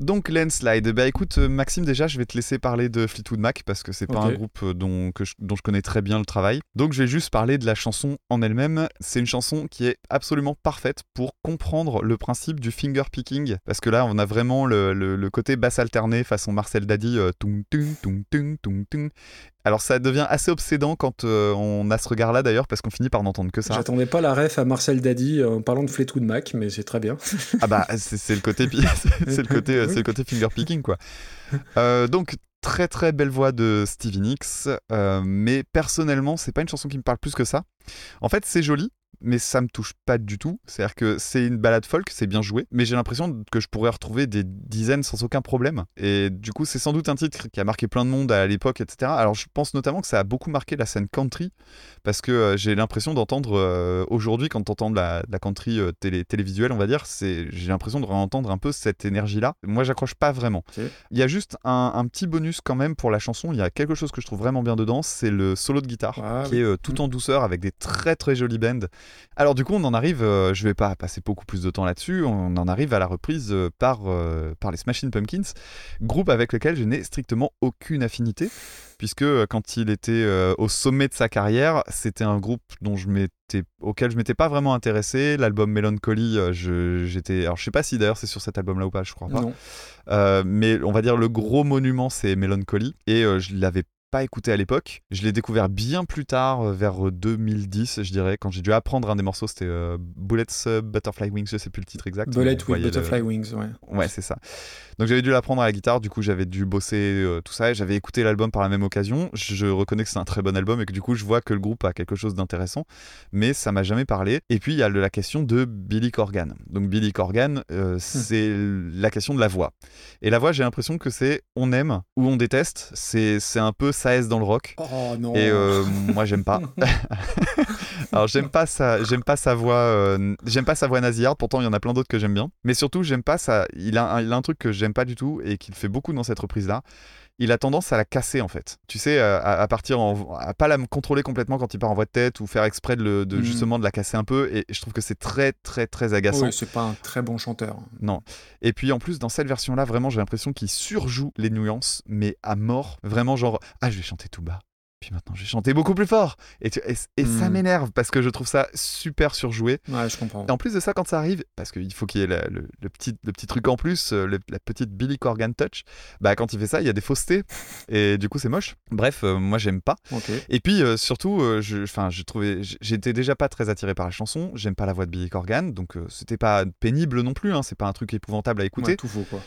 [SPEAKER 3] Donc Landslide, bah écoute euh, Maxime déjà je vais te laisser parler de Fleetwood Mac parce que c'est pas un groupe euh, dont, que je, dont je connais très bien le travail. Donc je vais juste parler de la chanson en elle-même. C'est une chanson qui est absolument parfaite pour comprendre le principe du finger picking parce que là on a vraiment le, le- le côté basse alternée façon Marcel Daddy euh, tung tung tung tung tung tung. Alors ça devient assez obsédant quand euh, on a ce regard là d'ailleurs parce qu'on finit par n'entendre que ça.
[SPEAKER 2] J'attendais pas la ref à Marcel Daddy en parlant de Fleetwood Mac, mais c'est très bien.
[SPEAKER 3] Ah bah c'est le côté c'est le côté *laughs* c'est le côté finger picking quoi. Euh, donc très très belle voix de Stevie Nicks, euh, mais personnellement c'est pas une chanson qui me parle plus que ça. En fait c'est joli, mais ça me touche pas du tout. C'est-à-dire que c'est une balade folk, c'est bien joué, mais j'ai l'impression que je pourrais retrouver des dizaines sans aucun problème. Et du coup, c'est sans doute un titre qui a marqué plein de monde à l'époque, etc. Alors je pense notamment que ça a beaucoup marqué la scène country, parce que euh, j'ai l'impression d'entendre euh, aujourd'hui, quand t'entends de la, de la country euh, télé, télévisuelle, on va dire, c'est j'ai l'impression de entendre un peu cette énergie-là. Moi, j'accroche pas vraiment. Il y a juste un, un petit bonus quand même pour la chanson. Il y a quelque chose que je trouve vraiment bien dedans, c'est le solo de guitare,
[SPEAKER 2] Ah,
[SPEAKER 3] qui
[SPEAKER 2] oui.
[SPEAKER 3] est tout en douceur avec des très très jolies bends. Alors du coup, on en arrive, euh, je vais pas passer beaucoup plus de temps là-dessus, on en arrive à la reprise euh, par, euh, par les Smashing Pumpkins, groupe avec lequel je n'ai strictement aucune affinité, puisque euh, quand il était au sommet de sa carrière, c'était un groupe dont je m'étais, auquel je m'étais pas vraiment intéressé. L'album Melancholy, je, j'étais, alors je sais pas si d'ailleurs c'est sur cet album-là ou pas, je crois pas.
[SPEAKER 2] Non.
[SPEAKER 3] Mais on va dire le gros monument c'est Melancholy et je l'avais pas écouté à l'époque. Je l'ai découvert bien plus tard, euh, vers 2010, je dirais, quand j'ai dû apprendre un des morceaux. C'était euh, Bullets euh, Butterfly Wings, je sais plus le titre exact.
[SPEAKER 2] Bullet
[SPEAKER 3] mais
[SPEAKER 2] with
[SPEAKER 3] le-
[SPEAKER 2] Butterfly Wings, ouais.
[SPEAKER 3] Ouais, c'est ça. Donc j'avais dû l'apprendre à la guitare, du coup j'avais dû bosser euh, tout ça, et j'avais écouté l'album par la même occasion. Je, reconnais que c'est un très bon album et que du coup je vois que le groupe a quelque chose d'intéressant, mais ça m'a jamais parlé. Et puis il y a la question de Billy Corgan. Donc Billy Corgan, euh, c'est la question de la voix. Et la voix, j'ai l'impression que c'est on aime ou on déteste. C'est un peu ça est dans le rock.
[SPEAKER 2] Oh non.
[SPEAKER 3] Et euh, moi j'aime pas. *laughs* Alors j'aime pas sa, j'aime pas sa voix, euh, j'aime pas sa voix nasillarde. Pourtant il y en a plein d'autres que j'aime bien. Mais surtout j'aime pas ça. Il a, un, il a un truc que j'aime pas du tout et qu'il fait beaucoup dans cette reprise là. Il a tendance à la casser en fait. Tu sais, à, à partir en, à pas la contrôler complètement quand il part en voix de tête ou faire exprès de, le- de
[SPEAKER 2] Mhm.
[SPEAKER 3] justement de la casser un peu. Et je trouve que c'est très très très agaçant.
[SPEAKER 2] Oui, c'est pas un très bon chanteur.
[SPEAKER 3] Et puis en plus, dans cette version-là, vraiment, j'ai l'impression qu'il surjoue les nuances, mais à mort. Vraiment, genre, ah, je vais chanter tout bas. Puis maintenant, je vais chanter beaucoup plus fort. Et, tu- et- et ça
[SPEAKER 2] Hmm.
[SPEAKER 3] m'énerve parce que je trouve ça super surjoué.
[SPEAKER 2] Ouais, je comprends.
[SPEAKER 3] Et en plus de ça, quand ça arrive, parce qu'il faut qu'il y ait la- le, le petit, le petit truc en plus, euh, le- la petite Billy Corgan touch, bah quand il fait ça, il y a des faussetés. Et du coup, c'est moche. Bref, euh, moi, j'aime pas.
[SPEAKER 2] Ok.
[SPEAKER 3] Et puis euh, surtout, euh, je, je trouvais, j'étais déjà pas très attiré par la chanson. J'aime pas la voix de Billy Corgan, donc c'était pas pénible non plus. Hein, c'est pas un truc épouvantable à écouter.
[SPEAKER 2] Ouais, tout faux, quoi.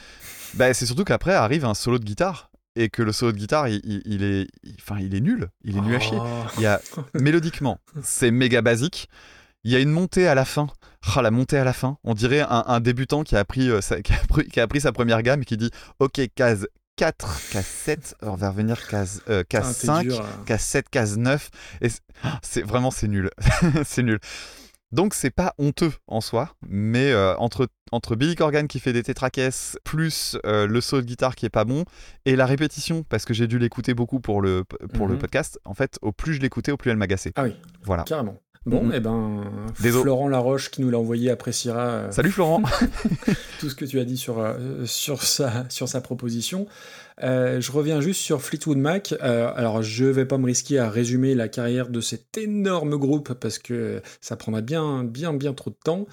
[SPEAKER 3] Bah, c'est surtout qu'après arrive un solo de guitare et que le solo de guitare, il, il- il est, il- enfin, il est nul. Il est nul à chier.
[SPEAKER 2] Oh.
[SPEAKER 3] Il y a *laughs* mélodiquement, c'est méga basique. Il y a une montée à la fin. Ah, la montée à la fin. On dirait un, un débutant qui a, pris, euh, sa, *laughs* qui, a qui a sa première gamme et qui dit Ok, case 4, case 7, on va revenir case, euh, case
[SPEAKER 2] Ah, t'es
[SPEAKER 3] 5,
[SPEAKER 2] dur, là.
[SPEAKER 3] case 7, case 9. Et ah, c'est vraiment, c'est nul. *laughs* c'est nul. Donc c'est pas honteux en soi, mais euh, entre, entre Billy Corgan qui fait des tétraquesses, plus euh, le solo de guitare qui est pas bon, et la répétition, parce que j'ai dû l'écouter beaucoup pour, le, pour le
[SPEAKER 2] Mhm.
[SPEAKER 3] podcast, en fait, au plus je l'écoutais, au plus elle m'agaçait.
[SPEAKER 2] Ah oui,
[SPEAKER 3] Voilà.
[SPEAKER 2] carrément. Bon,
[SPEAKER 3] Mhm.
[SPEAKER 2] eh ben,
[SPEAKER 3] Désolé.
[SPEAKER 2] Florent Laroche qui nous l'a envoyé appréciera euh,
[SPEAKER 3] Salut Florent *laughs*
[SPEAKER 2] tout ce que tu as dit sur, sur, sa, sur sa proposition. Euh, je reviens juste sur Fleetwood Mac. Euh, alors, je vais pas me risquer à résumer la carrière de cet énorme groupe parce que ça prendrait bien, bien, bien trop de temps.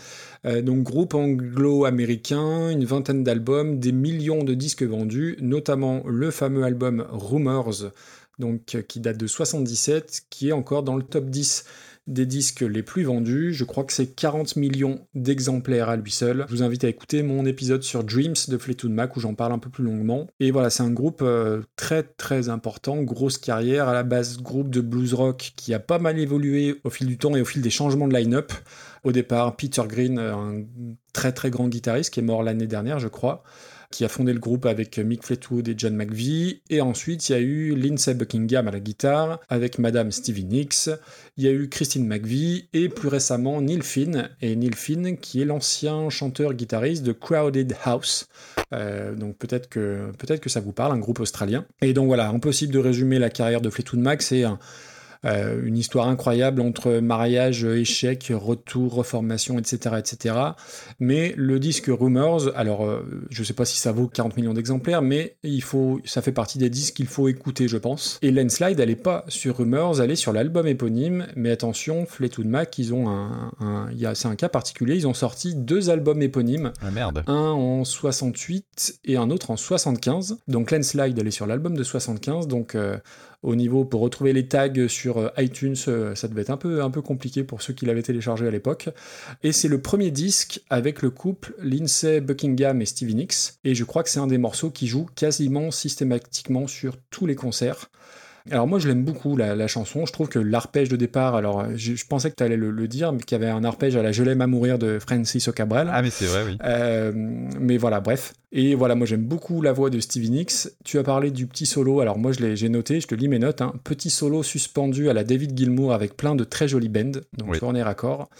[SPEAKER 2] Euh, donc, groupe anglo-américain, une vingtaine d'albums, des millions de disques vendus, notamment le fameux album Rumors, donc, euh, qui date de 77, qui est encore dans le top 10 des disques les plus vendus. Je crois que c'est 40 millions d'exemplaires à lui seul. Je vous invite à écouter mon épisode sur Dreams de Fleetwood Mac où j'en parle un peu plus longuement. Et voilà, c'est un groupe euh, très très important, grosse carrière, à la base groupe de blues rock qui a pas mal évolué au fil du temps et au fil des changements de line-up. Au départ, Peter Green, euh, un très très grand guitariste qui est mort l'année dernière, je crois qui a fondé le groupe avec Mick Fleetwood et John McVie. Et ensuite, il y a eu Lindsey Buckingham à la guitare, avec Madame Stevie Nicks. Il y a eu Christine McVie, et plus récemment Neil Finn. Et Neil Finn, qui est l'ancien chanteur-guitariste de Crowded House. Euh, donc peut-être que, peut que ça vous parle, un groupe australien. Et donc voilà, impossible de résumer la carrière de Fleetwood Mac, c'est un, euh, une histoire incroyable entre mariage, échec, retour, reformation, etc., etc. Mais le disque Rumors, alors euh, je sais pas si ça vaut 40 millions d'exemplaires, mais il faut, ça fait partie des disques qu'il faut écouter, je pense. Et Landslide, elle est pas sur Rumors, elle est sur l'album éponyme. Mais attention, Fleetwood Mac, ils ont un, y a- c'est un cas particulier. Ils ont sorti deux albums éponymes
[SPEAKER 3] Ah merde.
[SPEAKER 2] un en 68 et un autre en 75. Donc Landslide, elle est sur l'album de 75. Donc euh, au niveau pour retrouver les tags sur euh, iTunes, euh, ça devait être un peu, un peu compliqué pour ceux qui l'avaient téléchargé à l'époque. Et c'est le premier disque avec le couple Lindsay Buckingham et Stevie Nicks. Et je crois que c'est un des morceaux qui joue quasiment systématiquement sur tous les concerts. Alors moi je l'aime beaucoup la, la chanson, je trouve que l'arpège de départ, alors je, je pensais que tu allais le, le dire, mais qu'il y avait un arpège à la Je l'aime à mourir de Francis O'Cabral.
[SPEAKER 3] Ah mais c'est vrai, oui.
[SPEAKER 2] Euh, mais voilà, bref. Et voilà, moi j'aime beaucoup la voix de Stevie Nicks. Tu as parlé du petit solo, alors moi je l'ai, j'ai noté, je te lis mes notes. hein. Petit solo suspendu à la David Gilmour avec plein de très jolis bends, donc
[SPEAKER 3] Oui.
[SPEAKER 2] tourné raccord.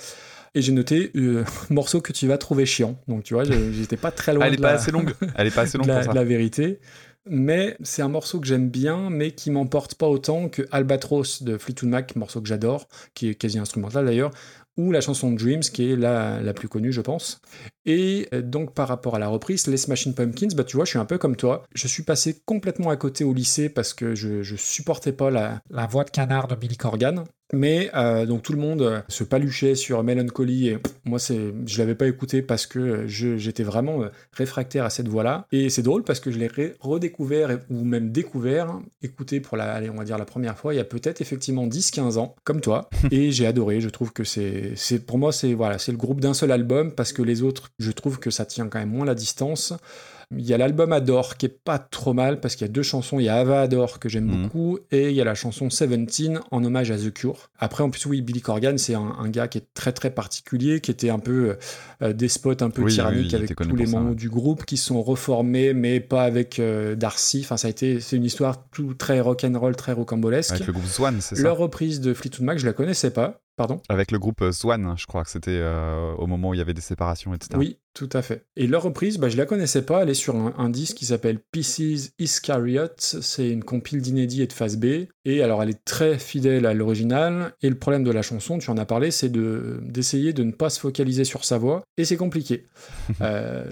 [SPEAKER 2] Et j'ai noté euh, *laughs* morceau que tu vas trouver chiant. Donc tu vois, j'étais pas très loin
[SPEAKER 3] Elle est
[SPEAKER 2] de,
[SPEAKER 3] pas
[SPEAKER 2] la,
[SPEAKER 3] assez longue. Elle est pas assez *laughs*
[SPEAKER 2] de
[SPEAKER 3] longue
[SPEAKER 2] la-
[SPEAKER 3] pour ça.
[SPEAKER 2] de la vérité. Mais c'est un morceau que j'aime bien, mais qui m'emporte pas autant que Albatros de Fleetwood Mac, morceau que j'adore, qui est quasi instrumental d'ailleurs, ou la chanson Dreams, qui est la, la plus connue, je pense. Et euh, donc, par rapport à la reprise, Les Smashing Pumpkins, bah, tu vois, je suis un peu comme toi. Je suis passé complètement à côté au lycée parce que je, je supportais pas la, la voix de canard de Billy Corgan. Mais euh, donc tout le monde euh, se paluchait sur Melancholy et pff, moi c'est je l'avais pas écouté parce que j'étais vraiment réfractaire à cette voix-là et c'est drôle parce que je l'ai redécouvert et- ou même découvert écouté pour la allez, on va dire la première fois il y a peut-être effectivement 10-15 ans comme toi *laughs* et j'ai adoré je trouve que c'est c'est pour moi c'est voilà c'est le groupe d'un seul album parce que les autres je trouve que ça tient quand même moins la distance il y a l'album Adore qui est pas trop mal parce qu'il y a deux chansons. Il y a Ava Adore que j'aime
[SPEAKER 3] Mhm.
[SPEAKER 2] beaucoup et il y a la chanson Seventeen en hommage à The Cure. Après, en plus, oui, Billy Corgan, c'est un, un gars qui est très très particulier, qui était un peu euh, despote, un peu
[SPEAKER 3] Oui,
[SPEAKER 2] tyrannique avec tous les membres du groupe qui sont reformés, mais pas avec euh, Darcy. Enfin, ça a été, c'est une histoire tout très rock'n'roll, très rocambolesque.
[SPEAKER 3] Avec le groupe Swan, c'est ça?
[SPEAKER 2] Leur reprise de Fleetwood Mac, je la connaissais pas. Pardon?
[SPEAKER 3] Avec le groupe Swan, je crois que c'était euh, au moment où il y avait des séparations, etc.
[SPEAKER 2] Oui, tout à fait. Et leur reprise, bah, je la connaissais pas. Elle est sur un, un disque qui s'appelle Pieces Iscariot. C'est une compile d'inédits et de phase B. Et alors, elle est très fidèle à l'original. Et le problème de la chanson, tu en as parlé, c'est de d'essayer de ne pas se focaliser sur sa voix. Et c'est compliqué. *laughs* Euh,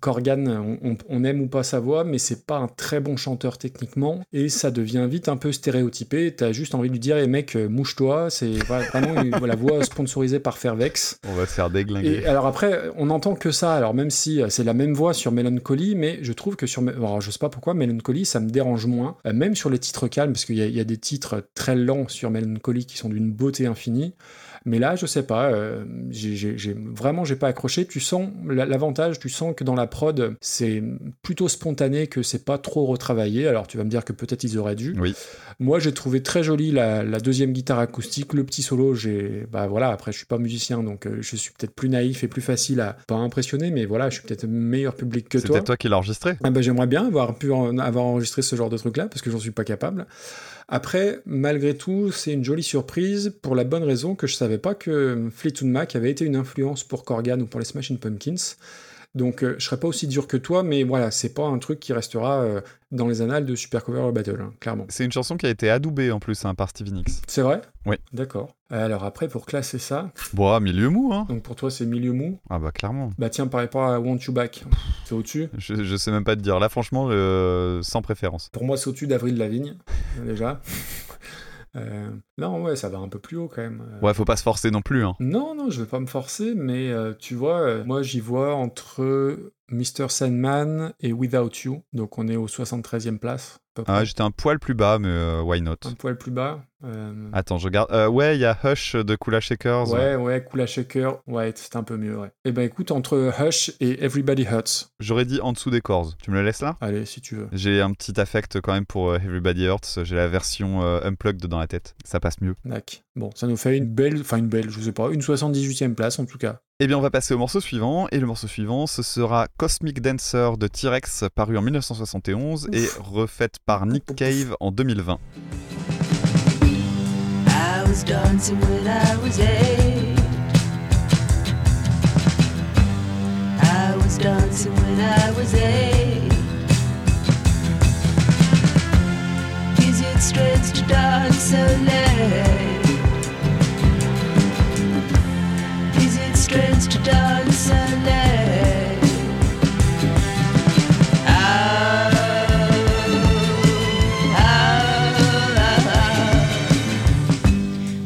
[SPEAKER 2] Corgan, on, on- on aime ou pas sa voix, mais c'est pas un très bon chanteur techniquement. Et ça devient vite un peu stéréotypé. T'as juste envie de lui dire, eh mec, euh, mouche-toi. C'est vraiment une- la voix sponsorisée par Fairvex.
[SPEAKER 3] On va se faire déglinguer.
[SPEAKER 2] Et alors après, on n'entend que ça. Alors même si euh, c'est la même voix sur Melancholy, mais je trouve que sur, alors, je sais pas pourquoi Melancholy, ça me dérange moins. Euh, même sur les titres calmes, parce qu'il y, y a des titres très lents sur Melancholy qui sont d'une beauté infinie. Mais là, je sais pas, euh, j'ai, j'ai- vraiment, j'ai pas accroché. Tu sens la- l'avantage, tu sens que dans la prod, c'est plutôt spontané, que c'est pas trop retravaillé. Alors tu vas me dire que peut-être ils auraient dû.
[SPEAKER 3] Oui.
[SPEAKER 2] Moi, j'ai trouvé très jolie la, la deuxième guitare acoustique, le petit solo. J'ai, bah voilà, après, je suis pas musicien, donc euh, je suis peut-être plus naïf et plus facile à pas impressionner, mais voilà, je suis peut-être meilleur public que
[SPEAKER 3] C'est
[SPEAKER 2] toi.
[SPEAKER 3] peut-être toi qui l'as enregistré?
[SPEAKER 2] Ah bah, j'aimerais bien avoir pu en- avoir enregistré ce genre de truc-là, parce que j'en suis pas capable. Après, malgré tout, c'est une jolie surprise pour la bonne raison que je savais pas que Fleetwood Mac avait été une influence pour Corgan ou pour les Smashing Pumpkins. Donc, euh, je serais pas aussi dur que toi, mais voilà, c'est pas un truc qui restera euh, dans les annales de Super Cover Battle, hein, clairement.
[SPEAKER 3] C'est une chanson qui a été adoubée en plus hein, par Stevie Nicks.
[SPEAKER 2] C'est vrai?
[SPEAKER 3] Oui.
[SPEAKER 2] D'accord. Alors après, pour classer ça,
[SPEAKER 3] Bon, ah, milieu mou, hein.
[SPEAKER 2] donc pour toi c'est milieu mou,
[SPEAKER 3] Ah bah clairement.
[SPEAKER 2] bah tiens, par rapport à Want You Back, c'est au-dessus?
[SPEAKER 3] Je, je sais même pas te dire. Là, franchement, euh, sans préférence.
[SPEAKER 2] Pour moi, c'est au-dessus d'Avril Lavigne, déjà. Euh, non, ouais, ça va un peu plus haut quand même. Euh,
[SPEAKER 3] Ouais, faut pas se forcer non plus. Hein.
[SPEAKER 2] Non, non, je vais pas me forcer, mais euh, tu vois, euh, moi j'y vois entre Mr. Sandman et Without You, donc on est au 73e place.
[SPEAKER 3] Ah, J'étais un poil plus bas, mais euh, why not?
[SPEAKER 2] Un poil plus bas. Euh,
[SPEAKER 3] Attends, je regarde. Euh, ouais, il y a Hush de Kula Shakers.
[SPEAKER 2] Ouais, ouais, Kula Shaker, ouais, c'est un peu mieux, ouais. Eh ben écoute, entre Hush et Everybody Hurts,
[SPEAKER 3] J'aurais dit en dessous des cordes. Tu me le laisses là?
[SPEAKER 2] Allez, si tu veux.
[SPEAKER 3] J'ai un petit affect quand même pour euh, Everybody Hurts. J'ai la version unplugged dans la tête. Ça passe mieux.
[SPEAKER 2] Dac. Bon, ça nous fait une belle, enfin une belle, je sais pas, une 78e place en tout cas.
[SPEAKER 3] Eh bien, on va passer au morceau suivant. Et le morceau suivant, ce sera Cosmic Dancer de T-Rex, paru en 1971 et refaite par Nick Cave en 2020.
[SPEAKER 5] I was dancing when I was eight. I was dancing when I was eight. Is it strange to dance so late? Is strange to dance? Ah, ah, ah.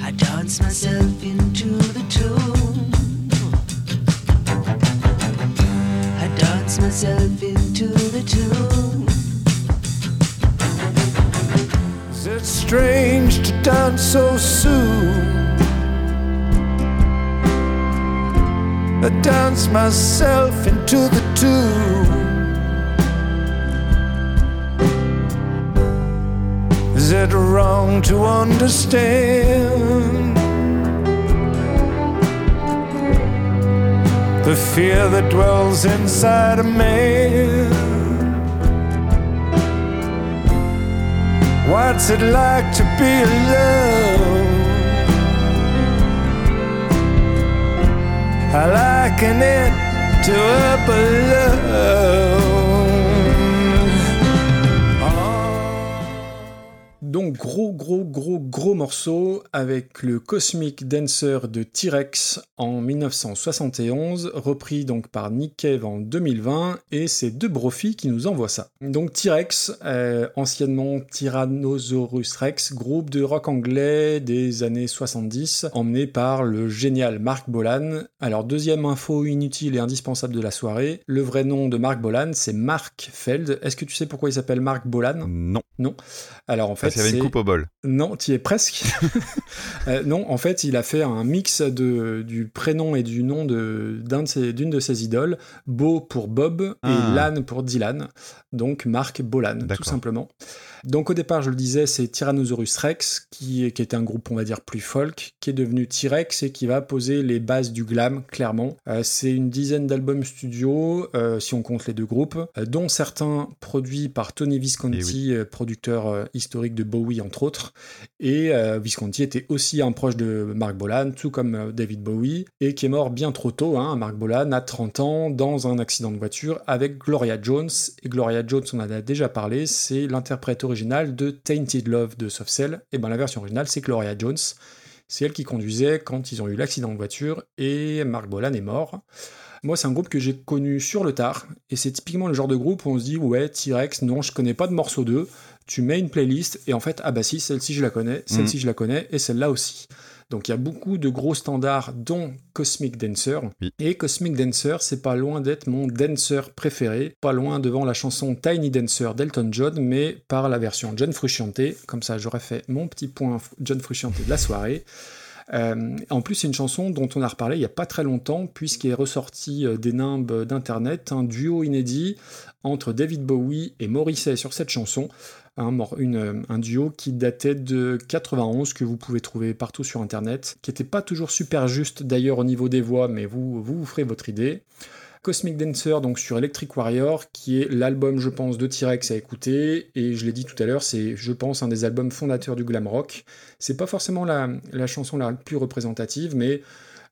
[SPEAKER 5] I dance myself into the tune. I dance myself into the tune.
[SPEAKER 6] Is it strange to dance so soon? I dance myself into the tune. Is it wrong to understand the fear that dwells inside a man? What's it like to be alone? I liken it to up alone.
[SPEAKER 2] Gros, gros, gros, gros morceau avec le Cosmic Dancer de T-Rex en 1971, repris donc par Nick Cave en 2020, et c'est deux brofis qui nous envoient ça. Donc T-Rex, euh, anciennement Tyrannosaurus Rex, groupe de rock anglais des années 70, emmené par le génial Mark Bolan. Alors deuxième info inutile et indispensable de la soirée, le vrai nom de Mark Bolan, c'est Mark Feld. Est-ce que tu sais pourquoi il s'appelle Mark Bolan?
[SPEAKER 3] Non,
[SPEAKER 2] Alors en fait, c'est
[SPEAKER 3] coupe au bol.
[SPEAKER 2] non, tu y es presque. *laughs* Euh, non, en fait, il a fait un mix de, du prénom et du nom de- d'un de ses- d'une de, ses idoles, Bo pour Bob
[SPEAKER 3] Ah.
[SPEAKER 2] et Lan pour Dylan, donc Mark Bolan, tout simplement. Donc au départ, je le disais, c'est Tyrannosaurus Rex, qui, qui était un groupe, on va dire, plus folk, qui est devenu T-Rex et qui va poser les bases du glam, clairement. Euh, c'est une dizaine d'albums studio, euh, si on compte les deux groupes, euh, dont certains produits par Tony Visconti, euh, producteur historique de Bowie, entre autres. Et Visconti était aussi un proche de Mark Bolan, tout comme David Bowie, et qui est mort bien trop tôt, hein, Mark Bolan, à 30 ans, dans un accident de voiture avec Gloria Jones. Et Gloria Jones, on en a déjà parlé, c'est l'interprète originale de Tainted Love de Soft Cell. Et ben la version originale, c'est Gloria Jones. C'est elle qui conduisait quand ils ont eu l'accident de voiture et Mark Bolan est mort. Moi, c'est un groupe que j'ai connu sur le tard, et c'est typiquement le genre de groupe où on se dit ouais, T-Rex, non, je connais pas de morceau d'eux. Tu mets une playlist et en fait, ah bah si, celle-ci je la connais, celle-ci je la connais et celle-là aussi. Donc il y a beaucoup de gros standards, dont Cosmic Dancer.
[SPEAKER 3] Oui.
[SPEAKER 2] Et Cosmic Dancer, c'est pas loin d'être mon dancer préféré, pas loin devant la chanson Tiny Dancer d'Elton John, mais par la version John Frusciante. Comme ça, j'aurais fait mon petit point John Frusciante de la soirée. *laughs* Euh, en plus, c'est une chanson dont on a reparlé il n'y a pas très longtemps, puisqu'il est ressorti euh, des nimbes d'Internet un duo inédit entre David Bowie et Morrissey sur cette chanson. Un, duo qui datait de 91, que vous pouvez trouver partout sur Internet, qui n'était pas toujours super juste d'ailleurs au niveau des voix, mais vous, vous vous ferez votre idée. Cosmic Dancer, donc sur Electric Warrior, qui est l'album, je pense, de T-Rex à écouter. Et je l'ai dit tout à l'heure, c'est, je pense, un des albums fondateurs du glam rock. C'est pas forcément la, la chanson la plus représentative, mais